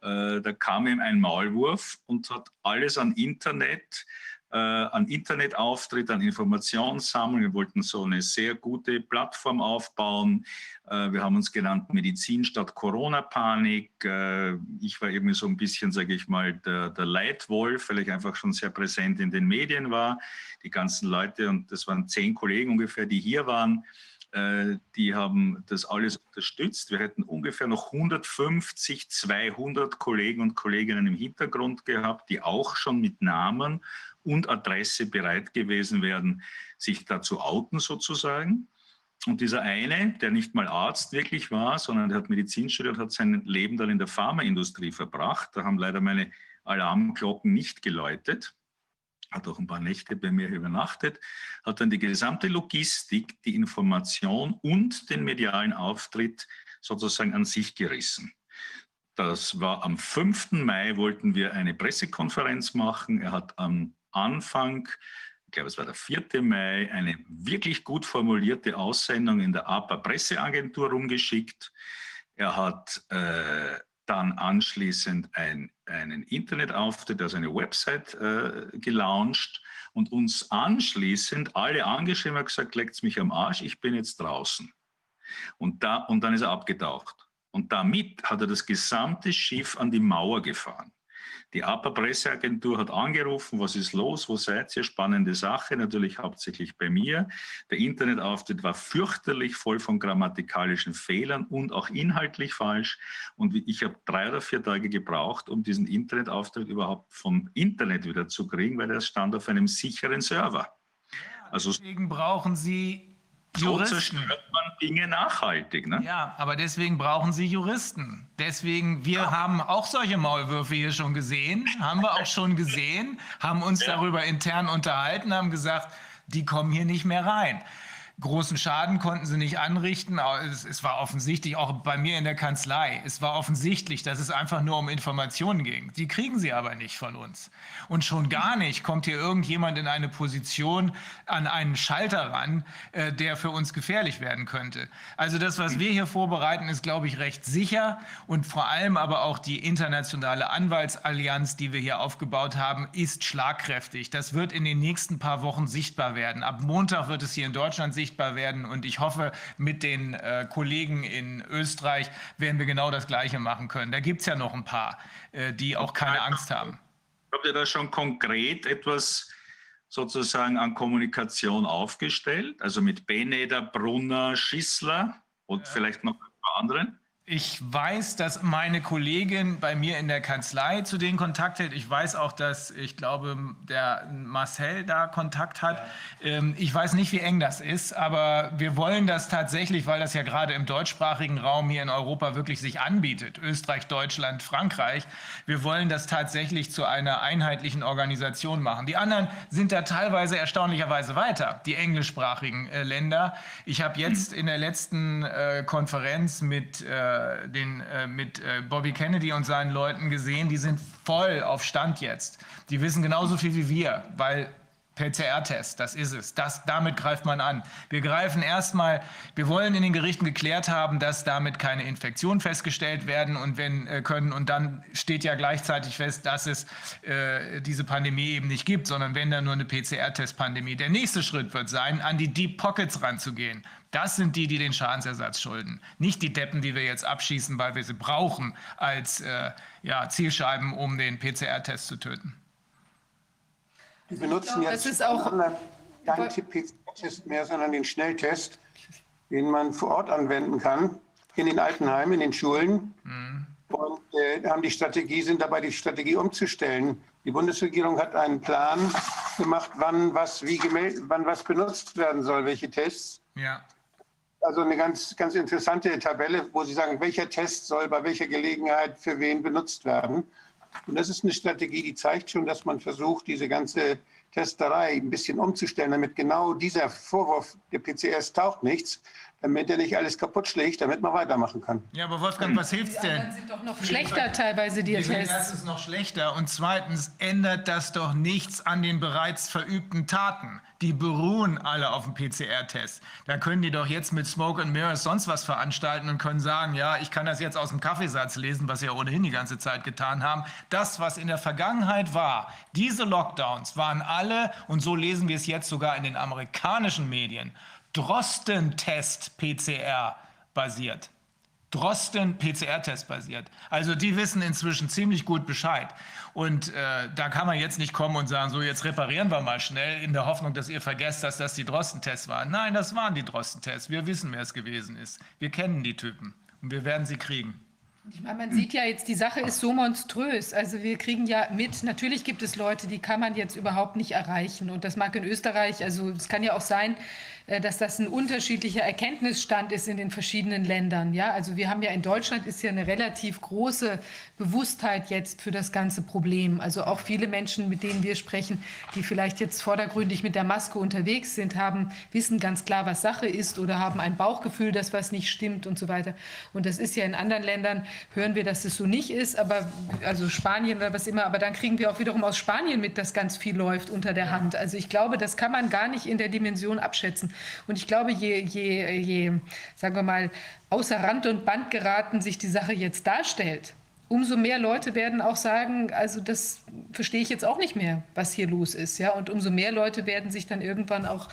äh, da kam ihm ein Maulwurf und hat alles an Internet äh, an Internetauftritt, an Informationssammlung. Wir wollten so eine sehr gute Plattform aufbauen. Äh, wir haben uns genannt Medizin statt Corona-Panik. Äh, ich war eben so ein bisschen, sage ich mal, der, der Leitwolf, weil ich einfach schon sehr präsent in den Medien war. Die ganzen Leute, und das waren zehn Kollegen ungefähr, die hier waren, äh, die haben das alles unterstützt. Wir hätten ungefähr noch 150, 200 Kollegen und Kolleginnen im Hintergrund gehabt, die auch schon mit Namen und Adresse bereit gewesen wären, sich da zu outen sozusagen. Und dieser eine, der nicht mal Arzt wirklich war, sondern der hat Medizin studiert, hat sein Leben dann in der Pharmaindustrie verbracht. Da haben leider meine Alarmglocken nicht geläutet. Hat auch ein paar Nächte bei mir übernachtet, hat dann die gesamte Logistik, die Information und den medialen Auftritt sozusagen an sich gerissen. Das war am 5. Mai, wollten wir eine Pressekonferenz machen. Er hat am Anfang, ich glaube es war der 4. Mai, eine wirklich gut formulierte Aussendung in der APA Presseagentur rumgeschickt. Er hat äh, dann anschließend ein, einen Internetauftritt, also eine Website äh, gelauncht und uns anschließend alle angeschrieben und gesagt, leckt mich am Arsch, ich bin jetzt draußen. Und, da, und dann ist er abgetaucht. Und damit hat er das gesamte Schiff an die Mauer gefahren. Die APA Presseagentur hat angerufen, was ist los, wo seid ihr? Spannende Sache, natürlich hauptsächlich bei mir. Der Internetauftritt war fürchterlich voll von grammatikalischen Fehlern und auch inhaltlich falsch. Und ich habe drei oder vier Tage gebraucht, um diesen Internetauftritt überhaupt vom Internet wieder zu kriegen, weil er stand auf einem sicheren Server. Also deswegen brauchen Sie so zerstört man Dinge nachhaltig. Ne? Ja, aber deswegen brauchen Sie Juristen. Deswegen, wir ja. haben auch solche Maulwürfe hier schon gesehen, haben wir auch schon gesehen, haben uns ja. darüber intern unterhalten, haben gesagt, die kommen hier nicht mehr rein. Großen Schaden konnten sie nicht anrichten. Es, es, war offensichtlich, auch bei mir in der Kanzlei, es war offensichtlich, dass es einfach nur um Informationen ging. Die kriegen sie aber nicht von uns. Und schon gar nicht kommt hier irgendjemand in eine Position an einen Schalter ran, äh, der für uns gefährlich werden könnte. Also das, was wir hier vorbereiten, ist, glaube ich, recht sicher. Und vor allem aber auch die internationale Anwaltsallianz, die wir hier aufgebaut haben, ist schlagkräftig. Das wird in den nächsten paar Wochen sichtbar werden. Ab Montag wird es hier in Deutschland sichtbar sichtbar werden. Und ich hoffe, mit den äh, Kollegen in Österreich werden wir genau das Gleiche machen können. Da gibt es ja noch ein paar, äh, die auch keine Angst haben. Habt ihr da schon konkret etwas sozusagen an Kommunikation aufgestellt? Also mit Beneder, Brunner, Schissler und ja. vielleicht noch ein paar anderen? Ich weiß, dass meine Kollegin bei mir in der Kanzlei zu denen Kontakt hat. Ich weiß auch, dass ich glaube, der Marcel da Kontakt hat. Ja. Ähm, ich weiß nicht, wie eng das ist, aber wir wollen das tatsächlich, weil das ja gerade im deutschsprachigen Raum hier in Europa wirklich sich anbietet. Österreich, Deutschland, Frankreich. Wir wollen das tatsächlich zu einer einheitlichen Organisation machen. Die anderen sind da teilweise erstaunlicherweise weiter, die englischsprachigen äh, Länder. Ich habe jetzt in der letzten äh, Konferenz mit äh, den, äh, mit äh, Bobby Kennedy und seinen Leuten gesehen, die sind voll auf Stand jetzt. Die wissen genauso viel wie wir, weil PCR-Test, das ist es. Das, damit greift man an. Wir greifen erstmal, wir wollen in den Gerichten geklärt haben, dass damit keine Infektionen festgestellt werden und wenn äh, können. Und dann steht ja gleichzeitig fest, dass es äh, diese Pandemie eben nicht gibt, sondern wenn dann nur eine PCR-Test-Pandemie. Der nächste Schritt wird sein, an die Deep Pockets ranzugehen. Das sind die, die den Schadensersatz schulden. Nicht die Deppen, die wir jetzt abschießen, weil wir sie brauchen als äh, ja, Zielscheiben, um den PCR-Test zu töten. Die benutzen glaube, jetzt auch keinen PCR-Test mehr, sondern den Schnelltest, den man vor Ort anwenden kann, in den Altenheimen, in den Schulen. Mhm. Und äh, haben die Strategie, sind dabei, die Strategie umzustellen. Die Die Bundesregierung hat einen Plan gemacht, wann was, wie gemeldet, wann was benutzt werden soll, welche Tests. Ja. Also eine ganz, ganz interessante Tabelle, wo Sie sagen, welcher Test soll bei welcher Gelegenheit für wen benutzt werden. Und das ist eine Strategie, die zeigt schon, dass man versucht, diese ganze Testerei ein bisschen umzustellen, damit genau dieser Vorwurf der PCRs taucht nichts, damit er nicht alles kaputt schlägt, damit man weitermachen kann. Ja, aber Wolfgang, was hilft's Die denn? sind doch noch schlechter teilweise, die Die sind Tests. erstens noch schlechter und zweitens ändert das doch nichts an den bereits verübten Taten. Die beruhen alle auf dem PCR-Test. Da können die doch jetzt mit Smoke and Mirrors sonst was veranstalten und können sagen, ja, ich kann das jetzt aus dem Kaffeesatz lesen, was sie ja ohnehin die ganze Zeit getan haben. Das, was in der Vergangenheit war, diese Lockdowns waren alle, und so lesen wir es jetzt sogar in den amerikanischen Medien, Drosten-Test PCR basiert. Drosten PCR-Test basiert. Also die wissen inzwischen ziemlich gut Bescheid. Und äh, da kann man jetzt nicht kommen und sagen, so jetzt reparieren wir mal schnell in der Hoffnung, dass ihr vergesst, dass das die Drosten-Tests waren. Nein, das waren die Drosten-Tests. Wir wissen, wer es gewesen ist. Wir kennen die Typen und wir werden sie kriegen. Ich meine, man sieht ja jetzt, die Sache ist so monströs. Also wir kriegen ja mit, natürlich gibt es Leute, die kann man jetzt überhaupt nicht erreichen. Und das mag in Österreich, also es kann ja auch sein, dass das ein unterschiedlicher Erkenntnisstand ist in den verschiedenen Ländern. Ja, also wir haben ja in Deutschland ist ja eine relativ große Bewusstheit jetzt für das ganze Problem. Also auch viele Menschen, mit denen wir sprechen, die vielleicht jetzt vordergründig mit der Maske unterwegs sind, haben, wissen ganz klar, was Sache ist oder haben ein Bauchgefühl, dass was nicht stimmt und so weiter. Und das ist ja in anderen Ländern, hören wir, dass es so nicht ist, aber also Spanien oder was immer, aber dann kriegen wir auch wiederum aus Spanien mit, dass ganz viel läuft unter der Hand. Also ich glaube, das kann man gar nicht in der Dimension abschätzen. Und ich glaube, je, je, je sagen wir mal, außer Rand und Band geraten sich die Sache jetzt darstellt, umso mehr Leute werden auch sagen, also das verstehe ich jetzt auch nicht mehr, was hier los ist, ja. Und umso mehr Leute werden sich dann irgendwann auch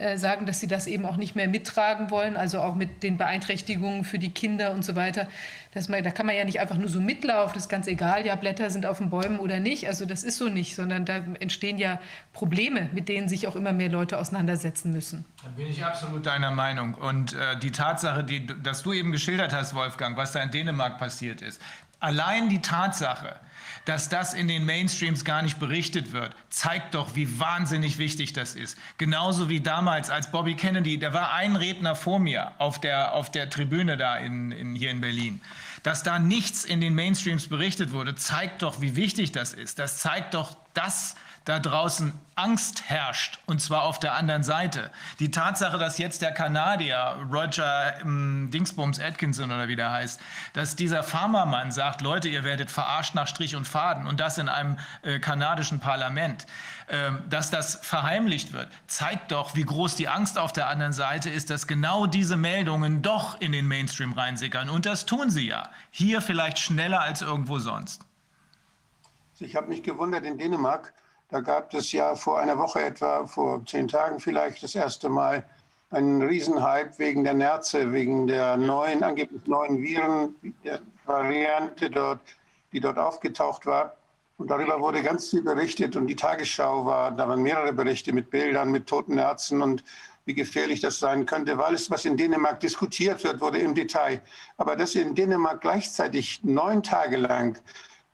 äh, sagen, dass sie das eben auch nicht mehr mittragen wollen, also auch mit den Beeinträchtigungen für die Kinder und so weiter. Dass da kann man ja nicht einfach nur so mitlaufen, das ist ganz egal, ja, Blätter sind auf den Bäumen oder nicht. Also das ist so nicht, sondern da entstehen ja Probleme, mit denen sich auch immer mehr Leute auseinandersetzen müssen. Da bin ich absolut deiner Meinung. Und äh, die Tatsache, die, dass du eben geschildert hast, Wolfgang, was da in Dänemark passiert ist, allein die Tatsache, dass das in den Mainstreams gar nicht berichtet wird, zeigt doch, wie wahnsinnig wichtig das ist. Genauso wie damals, als Bobby Kennedy, da war ein Redner vor mir auf der, auf der Tribüne da in, in, hier in Berlin. Dass da nichts in den Mainstreams berichtet wurde, zeigt doch, wie wichtig das ist. Das zeigt doch, dass da draußen Angst herrscht, und zwar auf der anderen Seite. Die Tatsache, dass jetzt der Kanadier Roger ähm, Dingsbums Atkinson oder wie der heißt, dass dieser Pharmamann sagt, Leute, ihr werdet verarscht nach Strich und Faden und das in einem äh, kanadischen Parlament, ähm, dass das verheimlicht wird, zeigt doch, wie groß die Angst auf der anderen Seite ist, dass genau diese Meldungen doch in den Mainstream reinsickern. Und das tun sie ja. Hier vielleicht schneller als irgendwo sonst. Ich habe mich gewundert, in Dänemark, da gab es ja vor einer Woche etwa, vor zehn Tagen vielleicht, das erste Mal einen Riesenhype wegen der Nerze, wegen der neuen, angeblich neuen Viren, der Variante dort, die dort aufgetaucht war. Und darüber wurde ganz viel berichtet und die Tagesschau war, da waren mehrere Berichte mit Bildern, mit toten Ärzten und wie gefährlich das sein könnte, weil alles, was in Dänemark diskutiert wird, wurde im Detail. Aber dass in Dänemark gleichzeitig neun Tage lang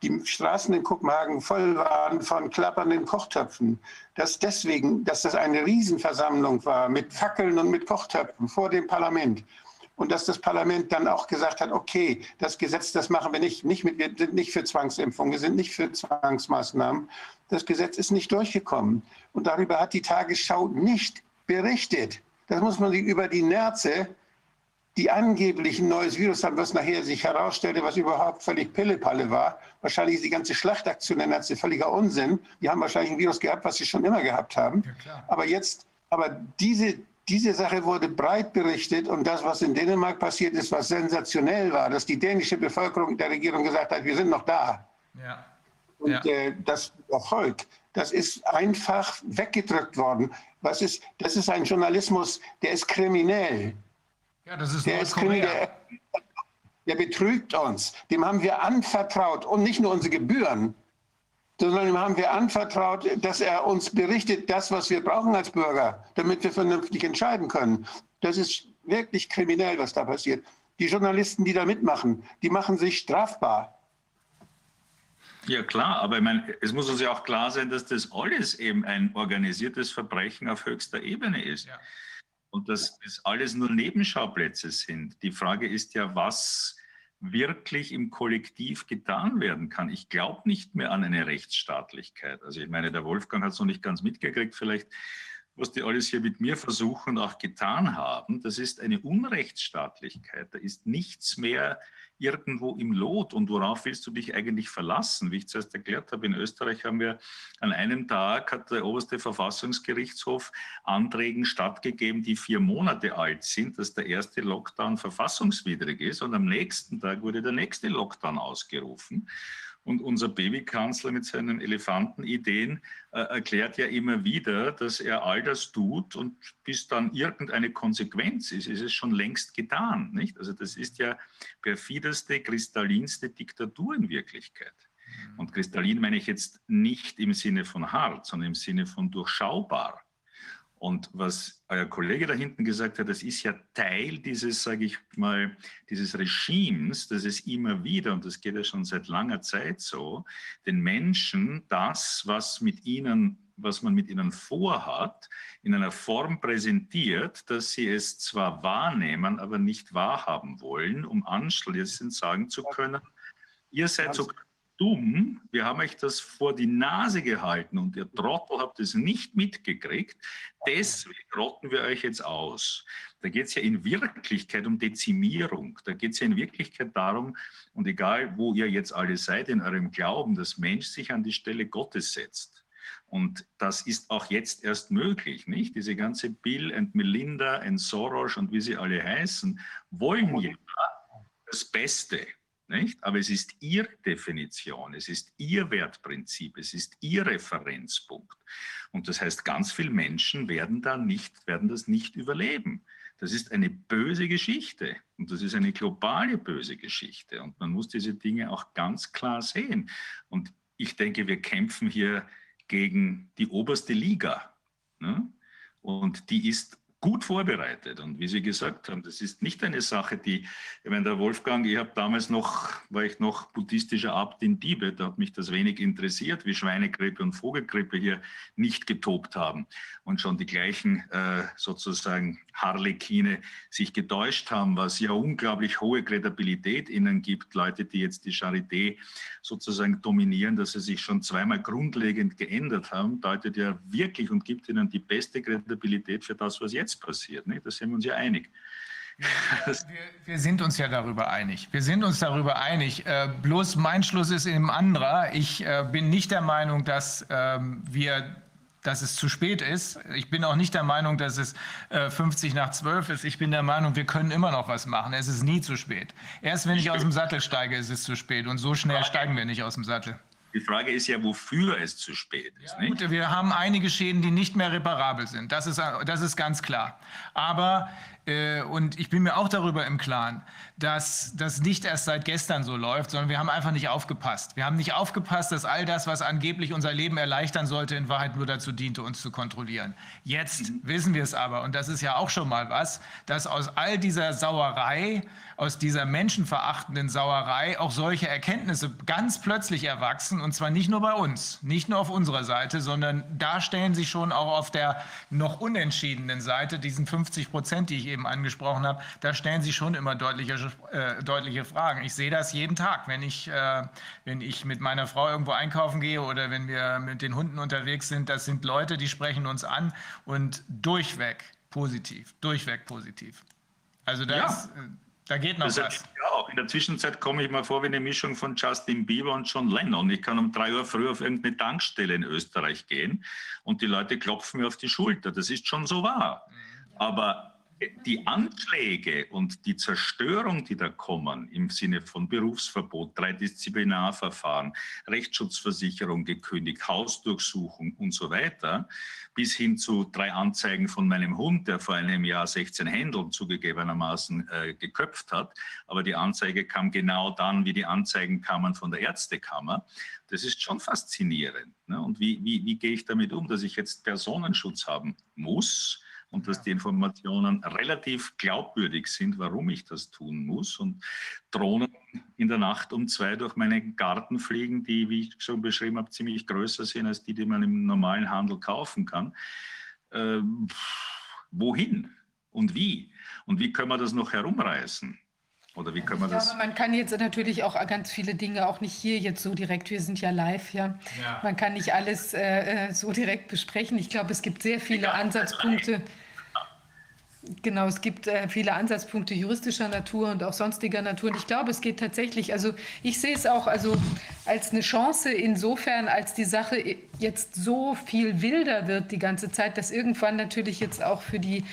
die Straßen in Kopenhagen voll waren von klappernden Kochtöpfen, dass deswegen, dass das eine Riesenversammlung war mit Fackeln und mit Kochtöpfen vor dem Parlament und dass das Parlament dann auch gesagt hat, okay, das Gesetz, das machen wir nicht, nicht mit, wir sind nicht für Zwangsimpfung, wir sind nicht für Zwangsmaßnahmen. Das Gesetz ist nicht durchgekommen und darüber hat die Tagesschau nicht berichtet. Das muss man über die Nerze die angeblich ein neues Virus haben, was nachher sich herausstellte, was überhaupt völlig Pillepalle war. Wahrscheinlich ist die ganze Schlachtaktion der Nazi völliger Unsinn. Die haben wahrscheinlich ein Virus gehabt, was sie schon immer gehabt haben. Ja, aber jetzt, aber diese, diese Sache wurde breit berichtet und das, was in Dänemark passiert ist, was sensationell war, dass die dänische Bevölkerung der Regierung gesagt hat, wir sind noch da. Ja. Und Ja. äh, das Erfolg, das ist einfach weggedrückt worden. Was ist, das ist ein Journalismus, der ist kriminell. Ja, das ist Der ist Nordkorea. kriminell. Der betrügt uns. Dem haben wir anvertraut und nicht nur unsere Gebühren, sondern dem haben wir anvertraut, dass er uns berichtet, das, was wir brauchen als Bürger, damit wir vernünftig entscheiden können. Das ist wirklich kriminell, was da passiert. Die Journalisten, die da mitmachen, die machen sich strafbar. Ja klar, aber ich meine, es muss uns ja auch klar sein, dass das alles eben ein organisiertes Verbrechen auf höchster Ebene ist. Ja. Und dass das alles nur Nebenschauplätze sind. Die Frage ist ja, was wirklich im Kollektiv getan werden kann. Ich glaube nicht mehr an eine Rechtsstaatlichkeit. Also ich meine, der Wolfgang hat es noch nicht ganz mitgekriegt, vielleicht was die alles hier mit mir versuchen und auch getan haben, das ist eine Unrechtsstaatlichkeit. Da ist nichts mehr irgendwo im Lot. Und worauf willst du dich eigentlich verlassen? Wie ich zuerst erklärt habe, in Österreich haben wir an einem Tag, hat der oberste Verfassungsgerichtshof Anträgen stattgegeben, die vier Monate alt sind, dass der erste Lockdown verfassungswidrig ist. Und am nächsten Tag wurde der nächste Lockdown ausgerufen. Und unser Babykanzler mit seinen Elefantenideen äh, erklärt ja immer wieder, dass er all das tut und bis dann irgendeine Konsequenz ist, ist es schon längst getan. Nicht? Also das ist ja perfideste, kristallinste Diktatur in Wirklichkeit. Mhm. Und kristallin meine ich jetzt nicht im Sinne von hart, sondern im Sinne von durchschaubar. Und was euer Kollege da hinten gesagt hat, das ist ja Teil dieses, sage ich mal, dieses Regimes, dass es immer wieder, und das geht ja schon seit langer Zeit so, den Menschen das, was mit ihnen was man mit ihnen vorhat, in einer Form präsentiert, dass sie es zwar wahrnehmen, aber nicht wahrhaben wollen, um anschließend sagen zu können, ihr seid so dumm, wir haben euch das vor die Nase gehalten und ihr Trottel habt es nicht mitgekriegt, deswegen rotten wir euch jetzt aus. Da geht es ja in Wirklichkeit um Dezimierung, da geht es ja in Wirklichkeit darum, und egal wo ihr jetzt alle seid in eurem Glauben, dass Mensch sich an die Stelle Gottes setzt. Und das ist auch jetzt erst möglich, nicht? Diese ganze Bill and Melinda and Soros und wie sie alle heißen, wollen ja das Beste. Nicht? Aber es ist Ihre Definition, es ist Ihr Wertprinzip, es ist Ihr Referenzpunkt. Und das heißt, ganz viele Menschen werden, da nicht, werden das nicht überleben. Das ist eine böse Geschichte und das ist eine globale böse Geschichte. Und man muss diese Dinge auch ganz klar sehen. Und ich denke, wir kämpfen hier gegen die oberste Liga. Ne? Und die ist gut vorbereitet. Und wie Sie gesagt haben, das ist nicht eine Sache, die, ich meine, der Wolfgang, ich habe damals noch, war ich noch buddhistischer Abt in Tibet, da hat mich das wenig interessiert, wie Schweinegrippe und Vogelgrippe hier nicht getobt haben und schon die gleichen äh, sozusagen Harlekine sich getäuscht haben, was ja unglaublich hohe Kredibilität ihnen gibt, Leute, die jetzt die Charité sozusagen dominieren, dass sie sich schon zweimal grundlegend geändert haben, deutet ja wirklich und gibt ihnen die beste Kredibilität für das, was jetzt passiert. Nicht? Da sind wir uns ja einig. Wir, wir, sind uns ja darüber einig. Wir sind uns darüber einig. Äh, bloß mein Schluss ist eben anderer. Ich äh, bin nicht der Meinung, dass ähm, wir dass es zu spät ist. Ich bin auch nicht der Meinung, dass es äh, 50 nach 12 ist. Ich bin der Meinung, wir können immer noch was machen. Es ist nie zu spät. Erst wenn ich aus dem Sattel steige, ist es zu spät. Und so schnell steigen wir nicht aus dem Sattel. Die Frage ist ja, wofür es zu spät ist. Ja, gut, wir haben einige Schäden, die nicht mehr reparabel sind. Das ist, das ist ganz klar. Aber äh, und ich bin mir auch darüber im Klaren, dass das nicht erst seit gestern so läuft, sondern wir haben einfach nicht aufgepasst. Wir haben nicht aufgepasst, dass all das, was angeblich unser Leben erleichtern sollte, in Wahrheit nur dazu diente, uns zu kontrollieren. Jetzt mhm. wissen wir es aber, und das ist ja auch schon mal was, dass aus all dieser Sauerei, aus dieser menschenverachtenden Sauerei auch solche Erkenntnisse ganz plötzlich erwachsen, und zwar nicht nur bei uns, nicht nur auf unserer Seite, sondern da stellen sich schon auch auf der noch unentschiedenen Seite, diesen 50 Prozent, die ich eben angesprochen habe, da stellen sich schon immer deutliche, äh, deutliche Fragen. Ich sehe das jeden Tag, wenn ich, äh, wenn ich mit meiner Frau irgendwo einkaufen gehe oder wenn wir mit den Hunden unterwegs sind. Das sind Leute, die sprechen uns an und durchweg positiv, durchweg positiv. Also da, ja. ist, äh, da geht noch das was. Ja, in der Zwischenzeit komme ich mir vor wie eine Mischung von Justin Bieber und John Lennon. Ich kann um drei Uhr früh auf irgendeine Tankstelle in Österreich gehen und die Leute klopfen mir auf die Schulter. Das ist schon so wahr. Mhm. Aber die Anschläge und die Zerstörung, die da kommen, im Sinne von Berufsverbot, Dreidisziplinarverfahren, Rechtsschutzversicherung gekündigt, Hausdurchsuchung und so weiter, bis hin zu drei Anzeigen von meinem Hund, der vor einem Jahr 16 Händel zugegebenermaßen äh, geköpft hat. Aber die Anzeige kam genau dann, wie die Anzeigen kamen von der Ärztekammer. Das ist schon faszinierend. Ne? Und wie, wie, wie gehe ich damit um, dass ich jetzt Personenschutz haben muss? Und dass die Informationen relativ glaubwürdig sind, warum ich das tun muss. Und Drohnen in der Nacht um zwei durch meinen Garten fliegen, die, wie ich schon beschrieben habe, ziemlich größer sind als die, die man im normalen Handel kaufen kann. Ähm, wohin und wie? Und wie können wir das noch herumreißen? Oder wie können wir das? Man kann jetzt natürlich auch ganz viele Dinge auch nicht hier jetzt so direkt. Wir sind ja live, ja. ja. Man kann nicht alles äh, äh so direkt besprechen. Ich glaube, es gibt sehr viele Ansatzpunkte. Genau, es gibt äh, viele Ansatzpunkte juristischer Natur und auch sonstiger Natur. Und ich glaube, es geht tatsächlich, also ich sehe es auch also als eine Chance insofern, als die Sache jetzt so viel wilder wird die ganze Zeit, dass irgendwann natürlich jetzt auch für die,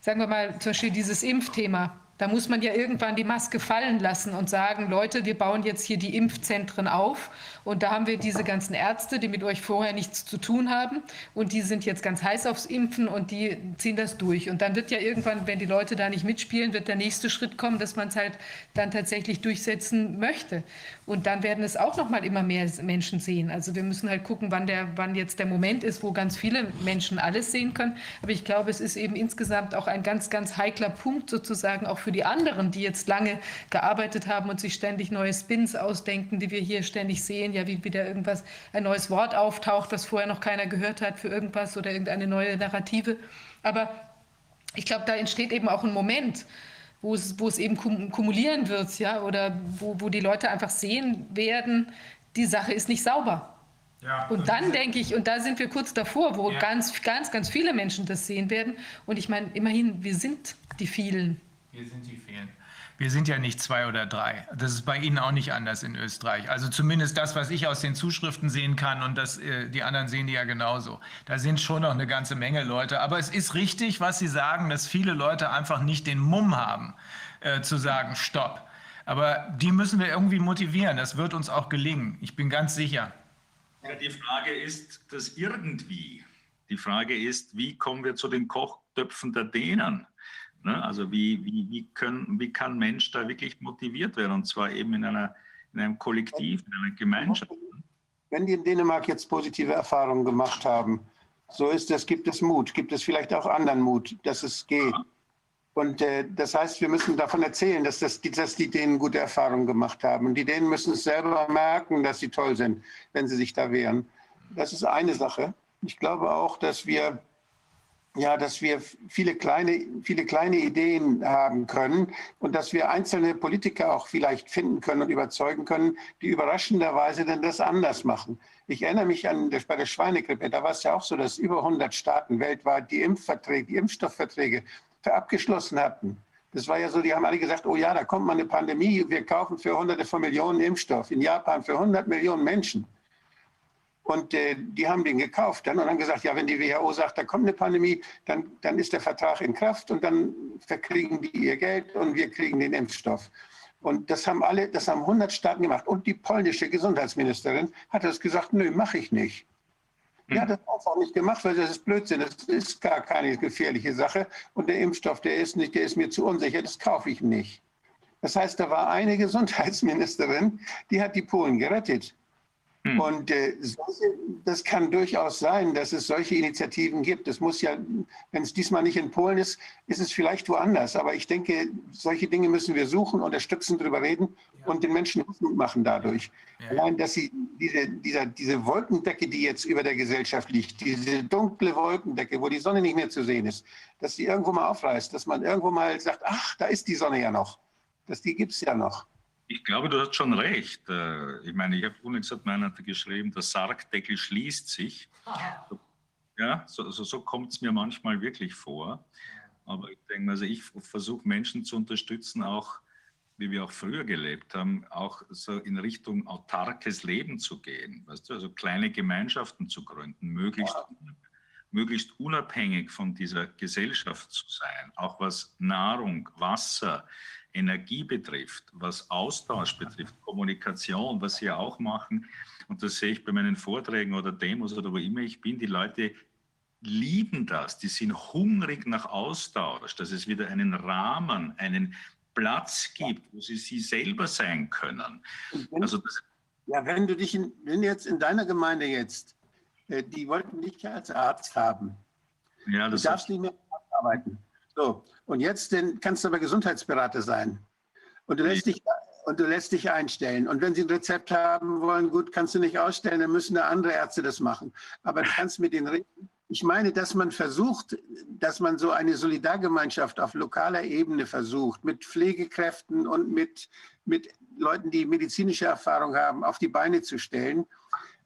sagen wir mal, zum Beispiel dieses Impfthema, da muss man ja irgendwann die Maske fallen lassen und sagen, Leute, wir bauen jetzt hier die Impfzentren auf und da haben wir diese ganzen Ärzte, die mit euch vorher nichts zu tun haben und die sind jetzt ganz heiß aufs Impfen und die ziehen das durch. Und dann wird ja irgendwann, wenn die Leute da nicht mitspielen, wird der nächste Schritt kommen, dass man es halt dann tatsächlich durchsetzen möchte. Und dann werden es auch noch mal immer mehr Menschen sehen. Also wir müssen halt gucken, wann, der, wann jetzt der Moment ist, wo ganz viele Menschen alles sehen können. Aber ich glaube, es ist eben insgesamt auch ein ganz, ganz heikler Punkt sozusagen auch für die anderen, die jetzt lange gearbeitet haben und sich ständig neue Spins ausdenken, die wir hier ständig sehen, ja, wie wieder irgendwas, ein neues Wort auftaucht, was vorher noch keiner gehört hat für irgendwas oder irgendeine neue Narrative. Aber ich glaube, da entsteht eben auch ein Moment, wo es, wo es eben kumulieren wird, ja, oder wo, wo die Leute einfach sehen werden, die Sache ist nicht sauber. Ja, und dann denke ich, und da sind wir kurz davor, wo ja. ganz, ganz, ganz viele Menschen das sehen werden. Und ich meine, immerhin, wir sind die vielen. Wir sind die vielen. Wir sind ja nicht zwei oder drei. Das ist bei Ihnen auch nicht anders in Österreich. Also zumindest das, was ich aus den Zuschriften sehen kann und das, äh, die anderen sehen die ja genauso. Da sind schon noch eine ganze Menge Leute. Aber es ist richtig, was Sie sagen, dass viele Leute einfach nicht den Mumm haben, äh, zu sagen, stopp. Aber die müssen wir irgendwie motivieren. Das wird uns auch gelingen. Ich bin ganz sicher. Ja, die Frage ist das irgendwie. Die Frage ist, wie kommen wir zu den Kochtöpfen der Dänen? Ne? Also wie, wie, wie, können, wie kann Mensch da wirklich motiviert werden und zwar eben in, einer, in einem Kollektiv, in einer Gemeinschaft. Wenn die in Dänemark jetzt positive Erfahrungen gemacht haben, so ist es, gibt es Mut, gibt es vielleicht auch anderen Mut, dass es geht. Und äh, das heißt, wir müssen davon erzählen, dass, das, dass die Dänen gute Erfahrungen gemacht haben. Und die Dänen müssen es selber merken, dass sie toll sind, wenn sie sich da wehren. Das ist eine Sache. Ich glaube auch, dass wir ja, dass wir viele kleine, viele kleine Ideen haben können und dass wir einzelne Politiker auch vielleicht finden können und überzeugen können, die überraschenderweise dann das anders machen. Ich erinnere mich an das, bei der Schweinegrippe, da war es ja auch so, dass über 100 Staaten weltweit die Impfverträge, die Impfstoffverträge abgeschlossen hatten. Das war ja so, die haben alle gesagt, oh ja, da kommt mal eine Pandemie, wir kaufen für hunderte von Millionen Impfstoff. In Japan für 100 Millionen Menschen. Und äh, die haben den gekauft dann und haben gesagt, ja, wenn die WHO sagt, da kommt eine Pandemie, dann, dann ist der Vertrag in Kraft und dann verkriegen die ihr Geld und wir kriegen den Impfstoff. Und das haben alle, das haben 100 Staaten gemacht. Und die polnische Gesundheitsministerin hat das gesagt, nö, mache ich nicht. Die hat das auch nicht gemacht, weil das ist Blödsinn. Das ist gar keine gefährliche Sache. Und der Impfstoff, der ist nicht, der ist mir zu unsicher, das kaufe ich nicht. Das heißt, da war eine Gesundheitsministerin, die hat die Polen gerettet. Hm. Und äh, das kann durchaus sein, dass es solche Initiativen gibt. Es muss ja, wenn es diesmal nicht in Polen ist, ist es vielleicht woanders. Aber ich denke, solche Dinge müssen wir suchen, unterstützen, darüber reden ja. und den Menschen Hoffnung machen dadurch. Ja. Allein, dass sie diese, dieser, diese Wolkendecke, die jetzt über der Gesellschaft liegt, diese dunkle Wolkendecke, wo die Sonne nicht mehr zu sehen ist, dass sie irgendwo mal aufreißt, dass man irgendwo mal sagt, ach, da ist die Sonne ja noch. Dass die gibt es ja noch. Ich glaube, du hast schon recht. Äh, ich meine, ich habe übrigens hat meiner geschrieben, der Sargdeckel schließt sich. Ja, so, so, so kommt es mir manchmal wirklich vor. Aber ich denke, also ich versuche Menschen zu unterstützen, auch wie wir auch früher gelebt haben, auch so in Richtung autarkes Leben zu gehen. Weißt du, also kleine Gemeinschaften zu gründen, möglichst, möglichst unabhängig von dieser Gesellschaft zu sein, auch was Nahrung, Wasser, Energie betrifft, was Austausch betrifft, Kommunikation, was Sie auch machen. Und das sehe ich bei meinen Vorträgen oder Demos oder wo immer ich bin. Die Leute lieben das. Die sind hungrig nach Austausch, dass es wieder einen Rahmen, einen Platz gibt, wo sie sie selber sein können. Also ja, wenn du dich, in, wenn jetzt in deiner Gemeinde jetzt, äh, die wollten dich als Arzt haben. Ja, das du darfst nicht mehr arbeiten. So, und jetzt den, kannst du aber Gesundheitsberater sein. Und du lässt dich und du lässt dich einstellen. Und wenn sie ein Rezept haben wollen, gut, kannst du nicht ausstellen, dann müssen da andere Ärzte das machen. Aber du kannst mit denen reden. Ich meine, dass man versucht, dass man so eine Solidargemeinschaft auf lokaler Ebene versucht, mit Pflegekräften und mit, mit Leuten, die medizinische Erfahrung haben, auf die Beine zu stellen.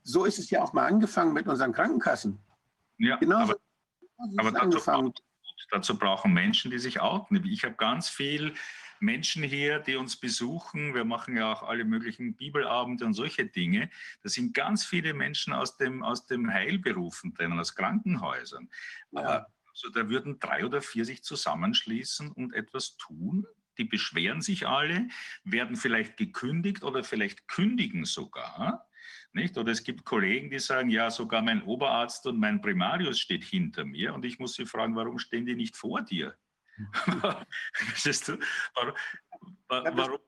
So ist es ja auch mal angefangen mit unseren Krankenkassen. Ja, Genauso aber, ist aber dazu, angefangen. Dazu brauchen Menschen, die sich outen. Ich habe ganz viel Menschen hier, die uns besuchen. Wir machen ja auch alle möglichen Bibelabende und solche Dinge. Da sind ganz viele Menschen aus dem, aus dem Heilberufen drinnen, aus Krankenhäusern. Ja. Aber also, da würden drei oder vier sich zusammenschließen und etwas tun. Die beschweren sich alle, werden vielleicht gekündigt oder vielleicht kündigen sogar. Nicht? Oder es gibt Kollegen, die sagen, ja, sogar mein Oberarzt und mein Primarius steht hinter mir. Und ich muss sie fragen, warum stehen die nicht vor dir? Verstehst du? Warum? warum?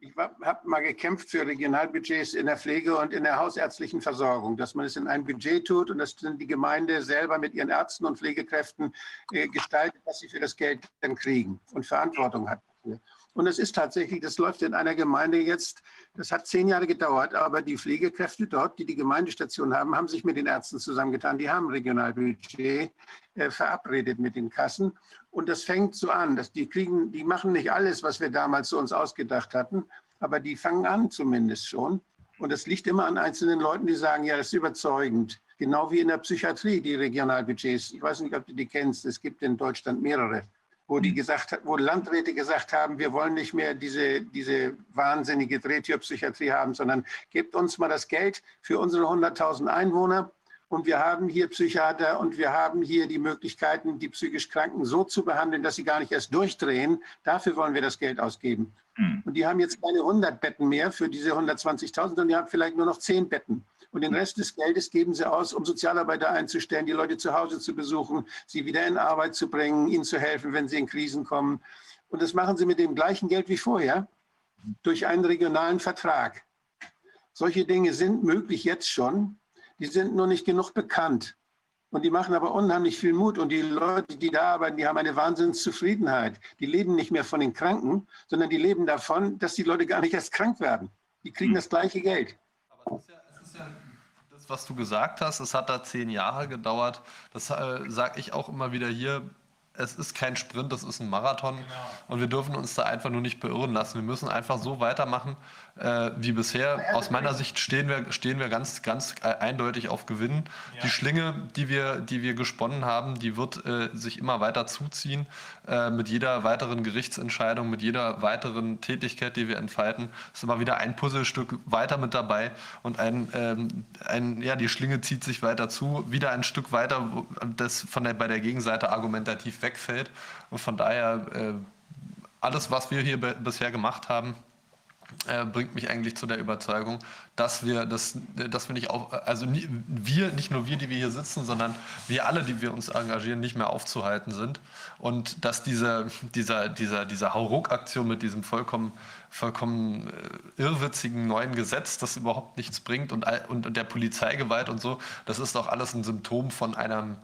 Ich habe mal gekämpft für Regionalbudgets in der Pflege und in der hausärztlichen Versorgung, dass man es in ein Budget tut und dass dann die Gemeinde selber mit ihren Ärzten und Pflegekräften äh, gestaltet, was sie für das Geld dann kriegen und Verantwortung hat. Und es ist tatsächlich, das läuft in einer Gemeinde jetzt, das hat zehn Jahre gedauert, aber die Pflegekräfte dort, die die Gemeindestation haben, haben sich mit den Ärzten zusammengetan, die haben Regionalbudget äh, verabredet mit den Kassen. Und das fängt so an, dass die kriegen, die machen nicht alles, was wir damals so uns ausgedacht hatten, aber die fangen an zumindest schon. Und das liegt immer an einzelnen Leuten, die sagen, ja, das ist überzeugend. Genau wie in der Psychiatrie, die Regionalbudgets. Ich weiß nicht, ob du die kennst. Es gibt in Deutschland mehrere, wo die gesagt, wo Landräte gesagt haben, wir wollen nicht mehr diese, diese wahnsinnige Drehtürpsychiatrie haben, sondern gebt uns mal das Geld für unsere 100.000 Einwohner und wir haben hier Psychiater und wir haben hier die Möglichkeiten, die psychisch Kranken so zu behandeln, dass sie gar nicht erst durchdrehen. Dafür wollen wir das Geld ausgeben. Hm. Und die haben jetzt keine 100 Betten mehr für diese 120.000, sondern die haben vielleicht nur noch 10 Betten. Und den Rest des Geldes geben sie aus, um Sozialarbeiter einzustellen, die Leute zu Hause zu besuchen, sie wieder in Arbeit zu bringen, ihnen zu helfen, wenn sie in Krisen kommen. Und das machen sie mit dem gleichen Geld wie vorher, durch einen regionalen Vertrag. Solche Dinge sind möglich jetzt schon. Die sind nur nicht genug bekannt. Und die machen aber unheimlich viel Mut. Und die Leute, die da arbeiten, die haben eine Wahnsinnszufriedenheit. Die leben nicht mehr von den Kranken, sondern die leben davon, dass die Leute gar nicht erst krank werden. Die kriegen das gleiche Geld. Aber es ist ja, das, was du gesagt hast, es hat da zehn Jahre gedauert. Das äh, sage ich auch immer wieder hier. Es ist kein Sprint, das ist ein Marathon. Und wir dürfen uns da einfach nur nicht beirren lassen. Wir müssen einfach so weitermachen äh, wie bisher. Aus meiner Sicht stehen wir, stehen wir ganz, ganz äh, eindeutig auf Gewinn. Die Schlinge, die wir, die wir gesponnen haben, die wird äh, sich immer weiter zuziehen. Äh, mit jeder weiteren Gerichtsentscheidung, mit jeder weiteren Tätigkeit, die wir entfalten, ist immer wieder ein Puzzlestück weiter mit dabei. Und ein, ähm, ein, ja, die Schlinge zieht sich weiter zu, wieder ein Stück weiter, das von der, bei der Gegenseite argumentativ wegfällt. Und von daher, äh, alles, was wir hier bisher gemacht haben, äh, bringt mich eigentlich zu der Überzeugung, dass wir das, dass wir nicht auf, also wir, nicht nur wir, die wir hier sitzen, sondern wir alle, die wir uns engagieren, nicht mehr aufzuhalten sind. Und dass diese, dieser, dieser, dieser Hauruck-Aktion mit diesem vollkommen, vollkommen äh, irrwitzigen neuen Gesetz, das überhaupt nichts bringt und, und, und der Polizeigewalt und so, das ist doch alles ein Symptom von einem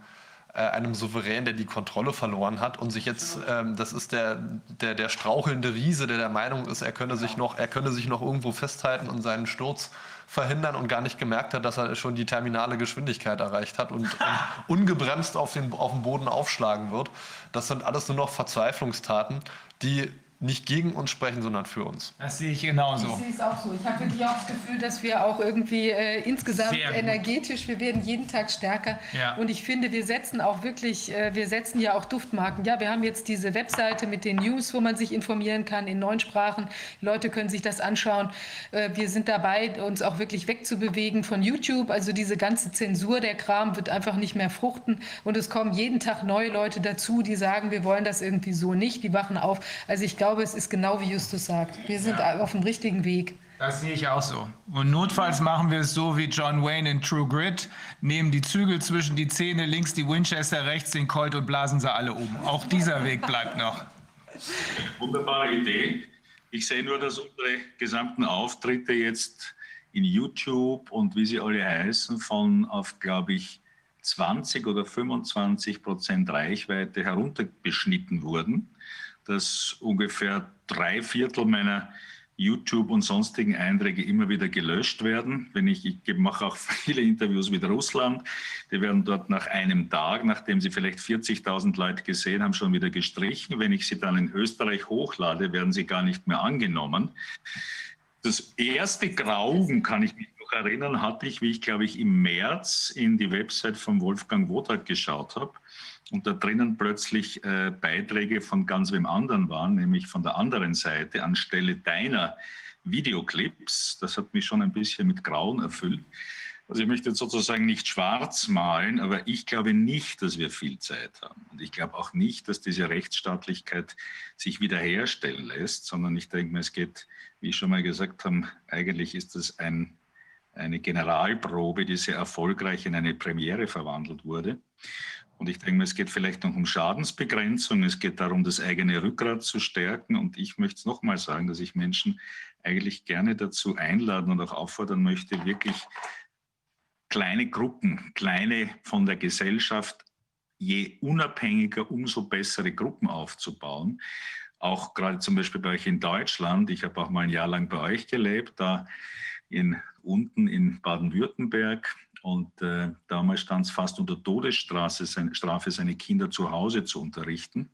einem Souverän, der die Kontrolle verloren hat und sich jetzt, ähm, das ist der, der, der strauchelnde Riese, der der Meinung ist, er könne sich noch, er könne sich noch irgendwo festhalten und seinen Sturz verhindern und gar nicht gemerkt hat, dass er schon die terminale Geschwindigkeit erreicht hat und, und ungebremst auf den, auf den Boden aufschlagen wird. Das sind alles nur noch Verzweiflungstaten, die nicht gegen uns sprechen, sondern für uns. Das sehe ich Ich genauso. sehe es auch so. Ich habe wirklich auch das Gefühl, dass wir auch irgendwie äh, insgesamt Sehr gut. energetisch, wir werden jeden Tag stärker. Ja. Und ich finde, wir setzen auch wirklich, äh, wir setzen ja auch Duftmarken. Ja, wir haben jetzt diese Webseite mit den News, wo man sich informieren kann in neun Sprachen. Die Leute können sich das anschauen. Äh, wir sind dabei, uns auch wirklich wegzubewegen von YouTube. Also diese ganze Zensur, der Kram wird einfach nicht mehr fruchten. Und es kommen jeden Tag neue Leute dazu, die sagen, wir wollen das irgendwie so nicht. Die wachen auf. Also ich glaube, es ist genau wie Justus sagt. Wir sind auf dem richtigen Weg. Das sehe ich auch so. Und notfalls machen wir es so wie John Wayne in True Grit, nehmen die Zügel zwischen die Zähne, links die Winchester, rechts den Colt und blasen sie alle um. Auch dieser Weg bleibt noch. Wunderbare Idee. Ich sehe nur, dass unsere gesamten Auftritte jetzt in YouTube und wie sie alle heißen, von auf, glaube ich, 20 oder 25 Prozent Reichweite herunterbeschnitten wurden, dass ungefähr drei Viertel meiner YouTube und sonstigen Einträge immer wieder gelöscht werden. Wenn ich, ich mache auch viele Interviews mit Russland, die werden dort nach einem Tag, nachdem sie vielleicht 40.000 Leute gesehen haben, schon wieder gestrichen. Wenn ich sie dann in Österreich hochlade, werden sie gar nicht mehr angenommen. Das erste Grauben, kann ich mich noch erinnern, hatte ich, wie ich glaube ich im März in die Website von Wolfgang Wodak geschaut habe und da drinnen plötzlich äh, Beiträge von ganz wem anderen waren, nämlich von der anderen Seite anstelle deiner Videoclips. Das hat mich schon ein bisschen mit Grauen erfüllt. Also ich möchte jetzt sozusagen nicht schwarz malen, aber ich glaube nicht, dass wir viel Zeit haben. Und ich glaube auch nicht, dass diese Rechtsstaatlichkeit sich wiederherstellen lässt, sondern ich denke mir, es geht, wie ich schon mal gesagt habe, eigentlich ist das ein, eine Generalprobe, die sehr erfolgreich in eine Premiere verwandelt wurde. Und ich denke, es geht vielleicht noch um Schadensbegrenzung. Es geht darum, das eigene Rückgrat zu stärken. Und ich möchte es nochmal sagen, dass ich Menschen eigentlich gerne dazu einladen und auch auffordern möchte, wirklich kleine Gruppen, kleine von der Gesellschaft, je unabhängiger, umso bessere Gruppen aufzubauen. Auch gerade zum Beispiel bei euch in Deutschland. Ich habe auch mal ein Jahr lang bei euch gelebt, da in, unten in Baden-Württemberg und äh, damals stand es fast unter Todesstrafe, seine, Kinder zu Hause zu unterrichten.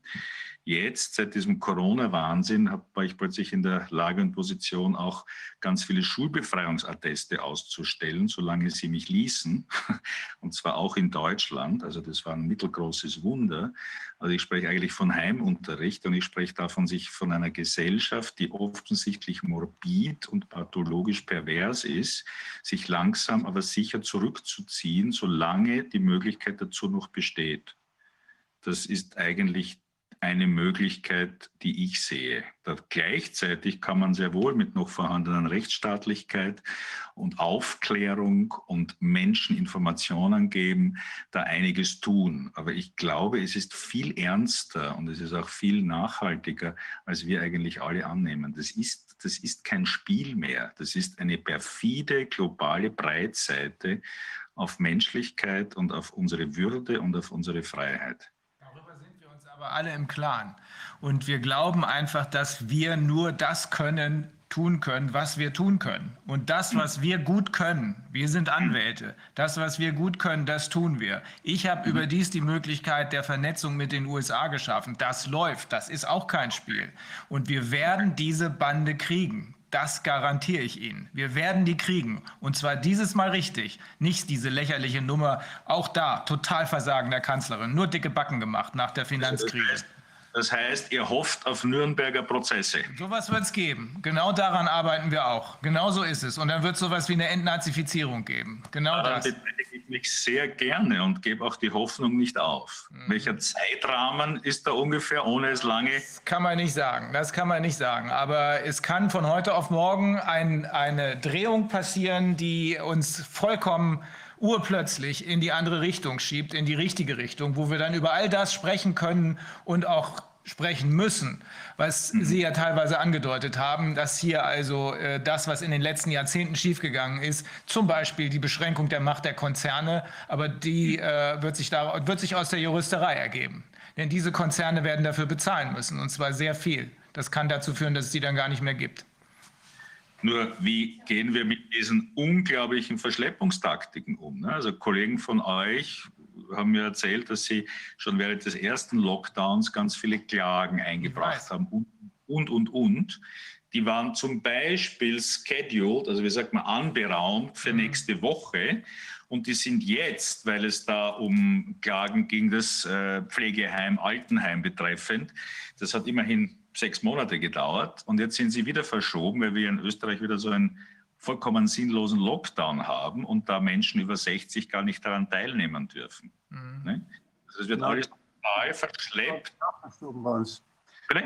Jetzt, seit diesem Corona-Wahnsinn, war ich plötzlich in der Lage und Position, auch ganz viele Schulbefreiungsatteste auszustellen, solange sie mich ließen. Und zwar auch in Deutschland. Also das war ein mittelgroßes Wunder. Also ich spreche eigentlich von Heimunterricht und ich spreche davon sich von einer Gesellschaft, die offensichtlich morbid und pathologisch pervers ist, sich langsam aber sicher zurückzuziehen, solange die Möglichkeit dazu noch besteht. Das ist eigentlich eine Möglichkeit, die ich sehe. Da gleichzeitig kann man sehr wohl mit noch vorhandenen Rechtsstaatlichkeit und Aufklärung und Menschen Informationen geben, da einiges tun. Aber ich glaube, es ist viel ernster und es ist auch viel nachhaltiger, als wir eigentlich alle annehmen. Das ist, das ist kein Spiel mehr. Das ist eine perfide globale Breitseite auf Menschlichkeit und auf unsere Würde und auf unsere Freiheit aber alle im Klaren. Und wir glauben einfach, dass wir nur das können, tun können, was wir tun können. Und das, was wir gut können, wir sind Anwälte, das, was wir gut können, das tun wir. Ich habe überdies die Möglichkeit der Vernetzung mit den USA geschaffen. Das läuft, das ist auch kein Spiel. Und wir werden diese Bande kriegen. Das garantiere ich Ihnen. Wir werden die kriegen. Und zwar dieses Mal richtig. Nicht diese lächerliche Nummer. Auch da, total Versagen der Kanzlerin. Nur dicke Backen gemacht nach der Finanzkrise. Das heißt, ihr hofft auf Nürnberger Prozesse. Sowas wird es geben. Genau daran arbeiten wir auch. Genau so ist es. Und dann wird es sowas wie eine Entnazifizierung geben. Genau Daran das. beteilige ich mich sehr gerne und gebe auch die Hoffnung nicht auf. Mhm. Welcher Zeitrahmen ist da ungefähr, ohne es lange? Das kann man nicht sagen. Das kann man nicht sagen. Aber es kann von heute auf morgen ein, eine Drehung passieren, die uns vollkommen urplötzlich in die andere Richtung schiebt, in die richtige Richtung, wo wir dann über all das sprechen können und auch sprechen müssen, was Sie ja teilweise angedeutet haben, dass hier also äh, das, was in den letzten Jahrzehnten schiefgegangen ist, zum Beispiel die Beschränkung der Macht der Konzerne, aber die äh, wird, sich da, wird sich aus der Juristerei ergeben. Denn diese Konzerne werden dafür bezahlen müssen, und zwar sehr viel. Das kann dazu führen, dass es sie dann gar nicht mehr gibt. Nur wie gehen wir mit diesen unglaublichen Verschleppungstaktiken um? ne? Also Kollegen von euch haben mir erzählt, dass sie schon während des ersten Lockdowns ganz viele Klagen eingebracht haben und, und, und, und. Die waren zum Beispiel scheduled, also wie sagt man, anberaumt für nächste Woche. Und die sind jetzt, weil es da um Klagen gegen das äh, Pflegeheim, Altenheim betreffend, das hat immerhin sechs Monate gedauert. Und jetzt sind sie wieder verschoben, weil wir in Österreich wieder so einen vollkommen sinnlosen Lockdown haben und da Menschen über 60 gar nicht daran teilnehmen dürfen. Ne? Also es wird Ja. alles total verschleppt. Verschoben bei uns. Bitte?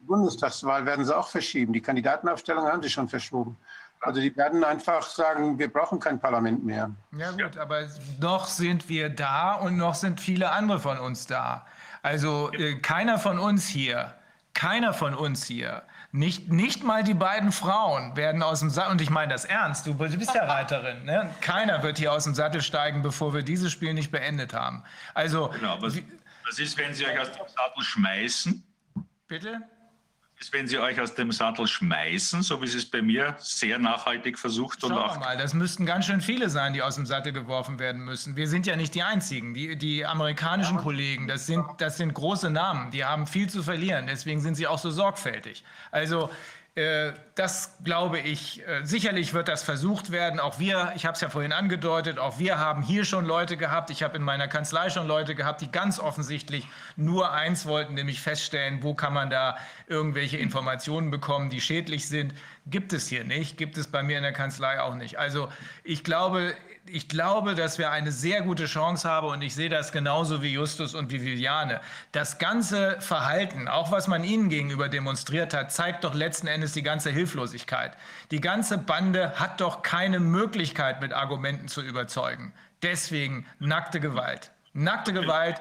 Die Bundestagswahl werden sie auch verschieben. Die Kandidatenaufstellung haben sie schon verschoben. Also die werden einfach sagen, wir brauchen kein Parlament mehr. Ja gut, aber noch sind wir da und noch sind viele andere von uns da. Also äh, keiner von uns hier keiner von uns hier, nicht, nicht mal die beiden Frauen werden aus dem Sattel, und ich meine das ernst, du bist ja Reiterin, ne? keiner wird hier aus dem Sattel steigen, bevor wir dieses Spiel nicht beendet haben. Also, Genau, was, was ist, wenn Sie euch aus dem Sattel schmeißen? bitte? Ist, wenn Sie euch aus dem Sattel schmeißen, so wie Sie es bei mir sehr nachhaltig versucht und Schauen auch wir mal, das müssten ganz schön viele sein, die aus dem Sattel geworfen werden müssen. Wir sind ja nicht die Einzigen. Die, die amerikanischen Kollegen, das sind, das sind große Namen, die haben viel zu verlieren. Deswegen sind sie auch so sorgfältig. Also das glaube ich, äh, sicherlich wird das versucht werden. Auch wir, ich habe es ja vorhin angedeutet, auch wir haben hier schon Leute gehabt. Ich habe in meiner Kanzlei schon Leute gehabt, die ganz offensichtlich nur eins wollten, nämlich feststellen, wo kann man da irgendwelche Informationen bekommen, die schädlich sind. Gibt es hier nicht, gibt es bei mir in der Kanzlei auch nicht. Also ich glaube, ich glaube, dass wir eine sehr gute Chance haben und ich sehe das genauso wie Justus und wie Viviane. Das ganze Verhalten, auch was man ihnen gegenüber demonstriert hat, zeigt doch letzten Endes die ganze Hilflosigkeit. Die ganze Bande hat doch keine Möglichkeit, mit Argumenten zu überzeugen. Deswegen nackte Gewalt. Nackte Gewalt.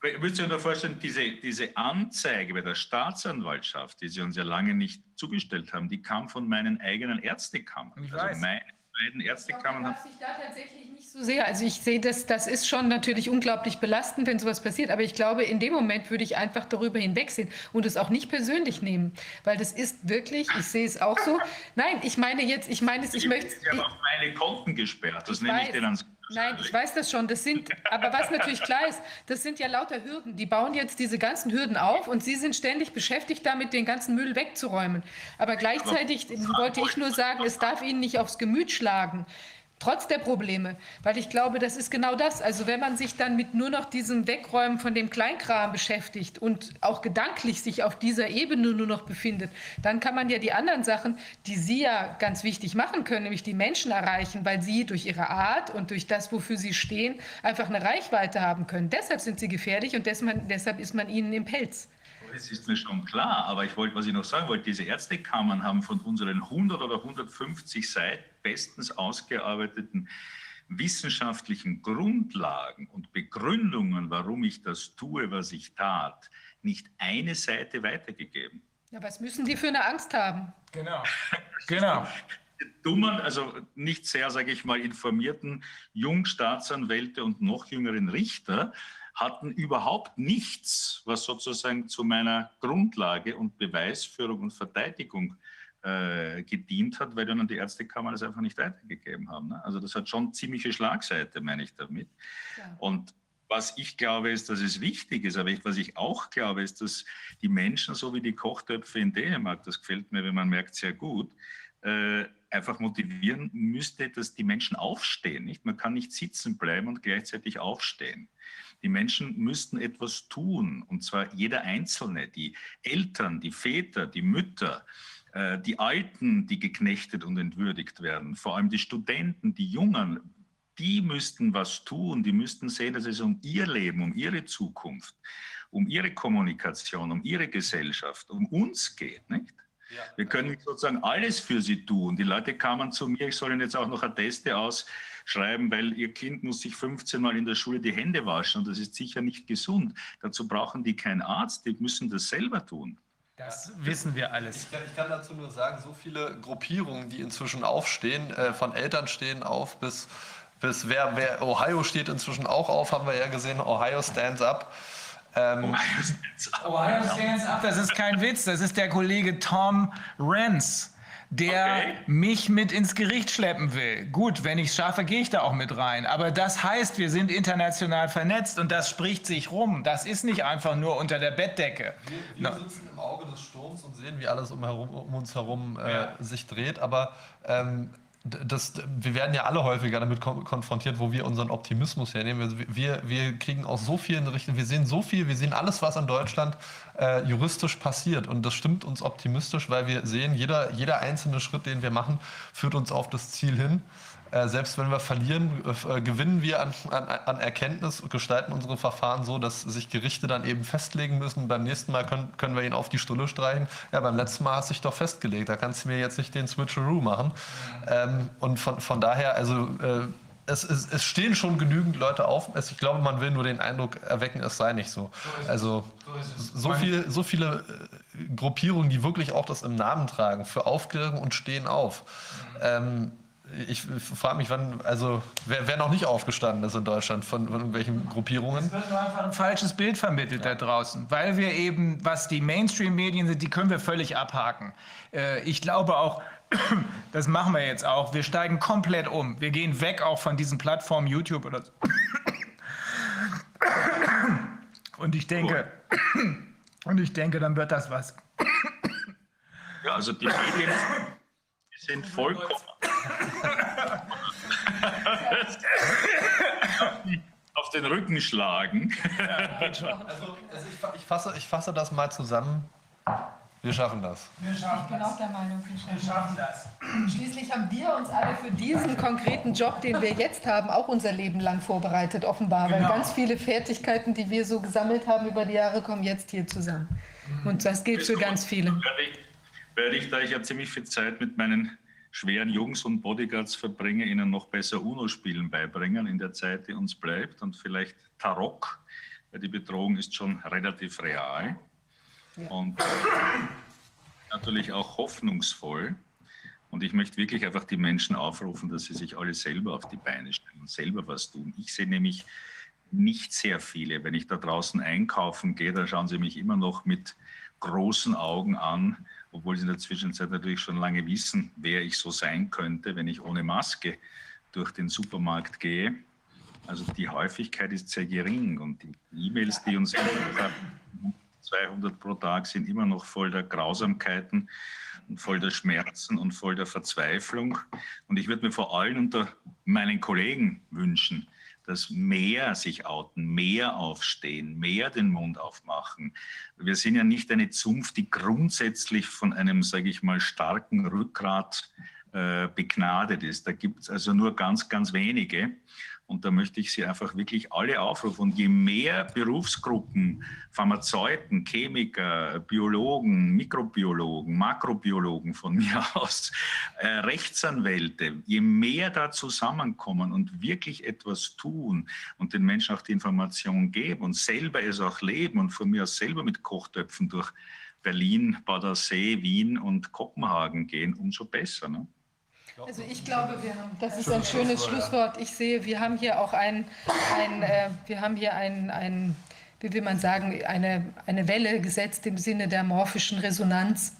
Würdest du dir vorstellen, diese, diese Anzeige bei der Staatsanwaltschaft, die sie uns ja lange nicht zugestellt haben, die kam von meinen eigenen Ärztekammern. Ich also weiß. meine beiden Ärztekammern haben ich da tatsächlich so sehr. Also ich sehe das, das ist schon natürlich unglaublich belastend, wenn sowas passiert. Aber ich glaube, in dem Moment würde ich einfach darüber hinwegsehen und es auch nicht persönlich nehmen, weil das ist wirklich. Ich sehe es auch so. Nein, ich meine jetzt, ich meine es, ich möchte. Sie haben auch meine Konten gesperrt. Das Ich nehme ich denen ans Nein, ich weiß das schon. Das sind, aber was natürlich klar ist, das sind ja lauter Hürden. Die bauen jetzt diese ganzen Hürden auf und Sie sind ständig beschäftigt damit, den ganzen Müll wegzuräumen. Aber gleichzeitig wollte ich nur sagen, es darf Ihnen nicht aufs Gemüt schlagen. Trotz der Probleme, weil ich glaube, das ist genau das. Also wenn man sich dann mit nur noch diesem Wegräumen von dem Kleinkram beschäftigt und auch gedanklich sich auf dieser Ebene nur noch befindet, dann kann man ja die anderen Sachen, die Sie ja ganz wichtig machen können, nämlich die Menschen erreichen, weil sie durch ihre Art und durch das, wofür sie stehen, einfach eine Reichweite haben können. Deshalb sind sie gefährlich und deshalb, ist man ihnen im Pelz. Das ist mir schon klar, aber ich wollte, was ich noch sagen wollte, diese Ärztekammern haben von unseren 100 oder 150 Seiten bestens ausgearbeiteten wissenschaftlichen Grundlagen und Begründungen, warum ich das tue, was ich tat, nicht eine Seite weitergegeben. Ja, was müssen die für eine Angst haben? genau. Genau. dummen, also nicht sehr, sage ich mal, informierten Jungstaatsanwälte und noch jüngeren Richter hatten überhaupt nichts, was sozusagen zu meiner Grundlage und Beweisführung und Verteidigung äh, gedient hat, weil dann die Ärztekammer das einfach nicht weitergegeben haben. Ne? Also das hat schon ziemliche Schlagseite, meine ich damit. Ja. Und was ich glaube, ist, dass es wichtig ist, aber ich, was ich auch glaube, ist, dass die Menschen, so wie die Kochtöpfe in Dänemark, das gefällt mir, wenn man merkt, sehr gut, äh, einfach motivieren müsste, dass die Menschen aufstehen. Nicht? Man kann nicht sitzen bleiben und gleichzeitig aufstehen. Die Menschen müssten etwas tun, und zwar jeder Einzelne, die Eltern, die Väter, die Mütter, äh, die Alten, die geknechtet und entwürdigt werden, vor allem die Studenten, die Jungen, die müssten was tun, die müssten sehen, dass es um ihr Leben, um ihre Zukunft, um ihre Kommunikation, um ihre Gesellschaft, um uns geht. Nicht? Wir können sozusagen alles für sie tun. Die Leute kamen zu mir, ich soll ihnen jetzt auch noch Atteste ausschreiben, weil ihr Kind muss sich 15 Mal in der Schule die Hände waschen und das ist sicher nicht gesund. Dazu brauchen die keinen Arzt, die müssen das selber tun. Das wissen wir alles. Ich kann, ich kann dazu nur sagen, so viele Gruppierungen, die inzwischen aufstehen, äh, von Eltern stehen auf bis, bis wer, wer, Ohio steht inzwischen auch auf, haben wir ja gesehen, Ohio stands up. Ähm, Ohio Stands Up, das ist kein Witz, das ist der Kollege Tom Renz, der Okay. mich mit ins Gericht schleppen will. Gut, wenn ich es schaffe, gehe ich da auch mit rein. Aber das heißt, wir sind international vernetzt und das spricht sich rum. Das ist nicht einfach nur unter der Bettdecke. Wir, wir sitzen im Auge des Sturms und sehen, wie alles um, herum, um uns herum äh, sich dreht. Aber ähm, das, wir werden ja alle häufiger damit kon konfrontiert, wo wir unseren Optimismus hernehmen. Wir, wir, wir kriegen aus so vielen Richtungen, wir sehen so viel, wir sehen alles, was in Deutschland äh, juristisch passiert. Und das stimmt uns optimistisch, weil wir sehen, jeder, jeder einzelne Schritt, den wir machen, führt uns auf das Ziel hin. Äh, selbst wenn wir verlieren, äh, gewinnen wir an, an, an Erkenntnis und gestalten unsere Verfahren so, dass sich Gerichte dann eben festlegen müssen. Beim nächsten Mal können, können wir ihn auf die Stulle streichen. Ja, beim letzten Mal hast du dich doch festgelegt. Da kannst du mir jetzt nicht den Switcheroo machen. Ähm, und von, von daher, also äh, es, es, es stehen schon genügend Leute auf. Es, ich glaube, man will nur den Eindruck erwecken, es sei nicht so. Also so, viel, so viele äh, Gruppierungen, die wirklich auch das im Namen tragen, für Aufklärung und stehen auf. Ähm, ich frage mich, wann, also wer, wer, noch nicht aufgestanden ist in Deutschland von, von irgendwelchen Gruppierungen. Es wird einfach ein falsches Bild vermittelt ja. da draußen, weil wir eben, was die Mainstream-Medien sind, die können wir völlig abhaken. Äh, ich glaube auch, das machen wir jetzt auch. Wir steigen komplett um. Wir gehen weg auch von diesen Plattformen YouTube oder so. Und ich denke, und ich denke, dann wird das was. Ja, also die Medien sind vollkommen auf den Rücken schlagen. also, also ich, ich, fasse, ich fasse das mal zusammen. Wir schaffen das. Wir schaffen ich bin auch der Meinung, wir schaffen, wir schaffen das. Schließlich haben wir uns alle für diesen konkreten Job, den wir jetzt haben, auch unser Leben lang vorbereitet, offenbar. Genau. Weil ganz viele Fertigkeiten, die wir so gesammelt haben über die Jahre, kommen jetzt hier zusammen. Und das gilt für ganz viele. Werde werde ich, da ich ja ziemlich viel Zeit mit meinen schweren Jungs und Bodyguards verbringe, ihnen noch besser UNO-Spielen beibringen in der Zeit, die uns bleibt und vielleicht Tarok, weil die Bedrohung ist schon relativ real ja. und natürlich auch hoffnungsvoll. Und ich möchte wirklich einfach die Menschen aufrufen, dass sie sich alle selber auf die Beine stellen und selber was tun. Ich sehe nämlich nicht sehr viele. Wenn ich da draußen einkaufen gehe, da schauen sie mich immer noch mit großen Augen an obwohl sie in der Zwischenzeit natürlich schon lange wissen, wer ich so sein könnte, wenn ich ohne Maske durch den Supermarkt gehe. Also die Häufigkeit ist sehr gering und die E-Mails, die uns 200 pro Tag sind immer noch voll der Grausamkeiten und voll der Schmerzen und voll der Verzweiflung. Und ich würde mir vor allem unter meinen Kollegen wünschen, dass mehr sich outen, mehr aufstehen, mehr den Mund aufmachen. Wir sind ja nicht eine Zunft, die grundsätzlich von einem, sage ich mal, starken Rückgrat äh, begnadet ist. Da gibt es also nur ganz, ganz wenige. Und da möchte ich Sie einfach wirklich alle aufrufen. Und je mehr Berufsgruppen, Pharmazeuten, Chemiker, Biologen, Mikrobiologen, Makrobiologen von mir aus, äh, Rechtsanwälte, je mehr da zusammenkommen und wirklich etwas tun und den Menschen auch die Information geben und selber es auch leben und von mir aus selber mit Kochtöpfen durch Berlin, Badersee, Wien und Kopenhagen gehen, umso besser. Ne? Also ich glaube, wir haben, das ist ein schönes Schlusswort. Ich sehe, wir haben hier auch ein, ein äh, wir haben hier ein, ein, wie will man sagen, eine, eine Welle gesetzt im Sinne der morphischen Resonanz.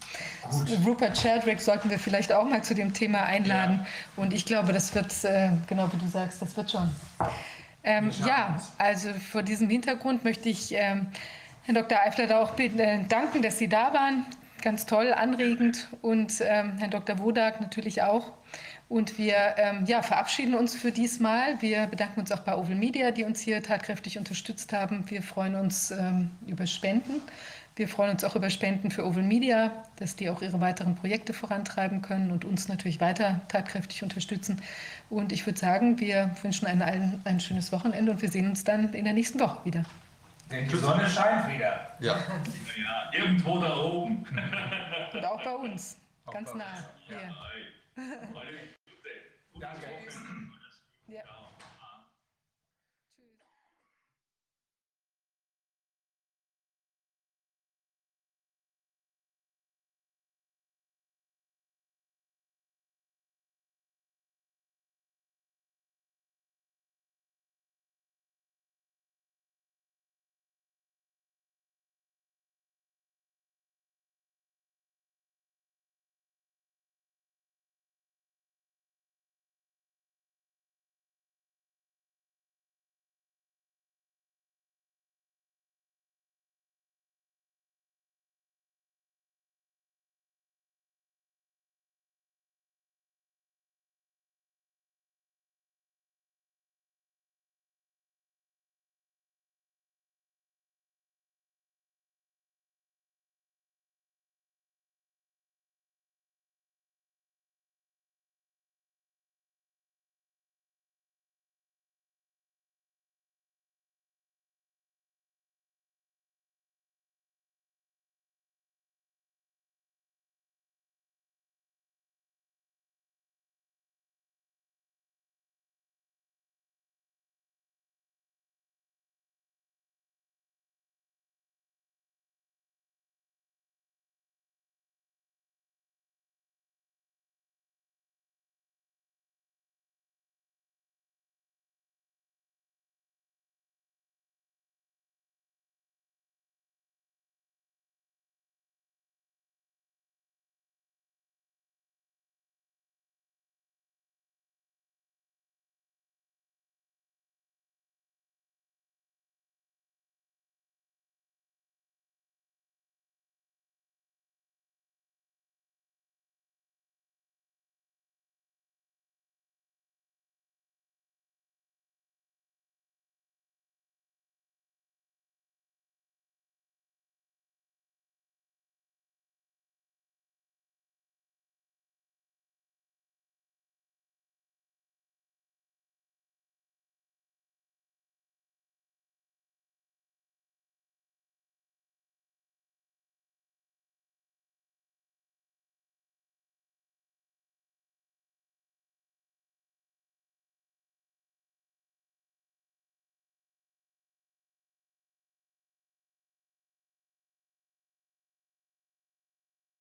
Gut. Rupert Sheldrake sollten wir vielleicht auch mal zu dem Thema einladen. Ja. Und ich glaube, das wird, äh, genau wie du sagst, das wird schon. Ähm, ja, also vor diesem Hintergrund möchte ich ähm, Herrn Dr. Eifler auch bitten, äh, danken, dass Sie da waren ganz toll, anregend und ähm, Herrn Dr. Wodak natürlich auch. Und wir ähm, ja, verabschieden uns für diesmal. Wir bedanken uns auch bei Oval Media, die uns hier tatkräftig unterstützt haben. Wir freuen uns ähm, über Spenden. Wir freuen uns auch über Spenden für Oval Media, dass die auch ihre weiteren Projekte vorantreiben können und uns natürlich weiter tatkräftig unterstützen. Und ich würde sagen, wir wünschen allen ein schönes Wochenende und wir sehen uns dann in der nächsten Woche wieder. Denn die Sonne scheint wieder. Ja. ja irgendwo da oben. Und auch bei uns. Ganz nah. Hier. Ja, Danke. Ja.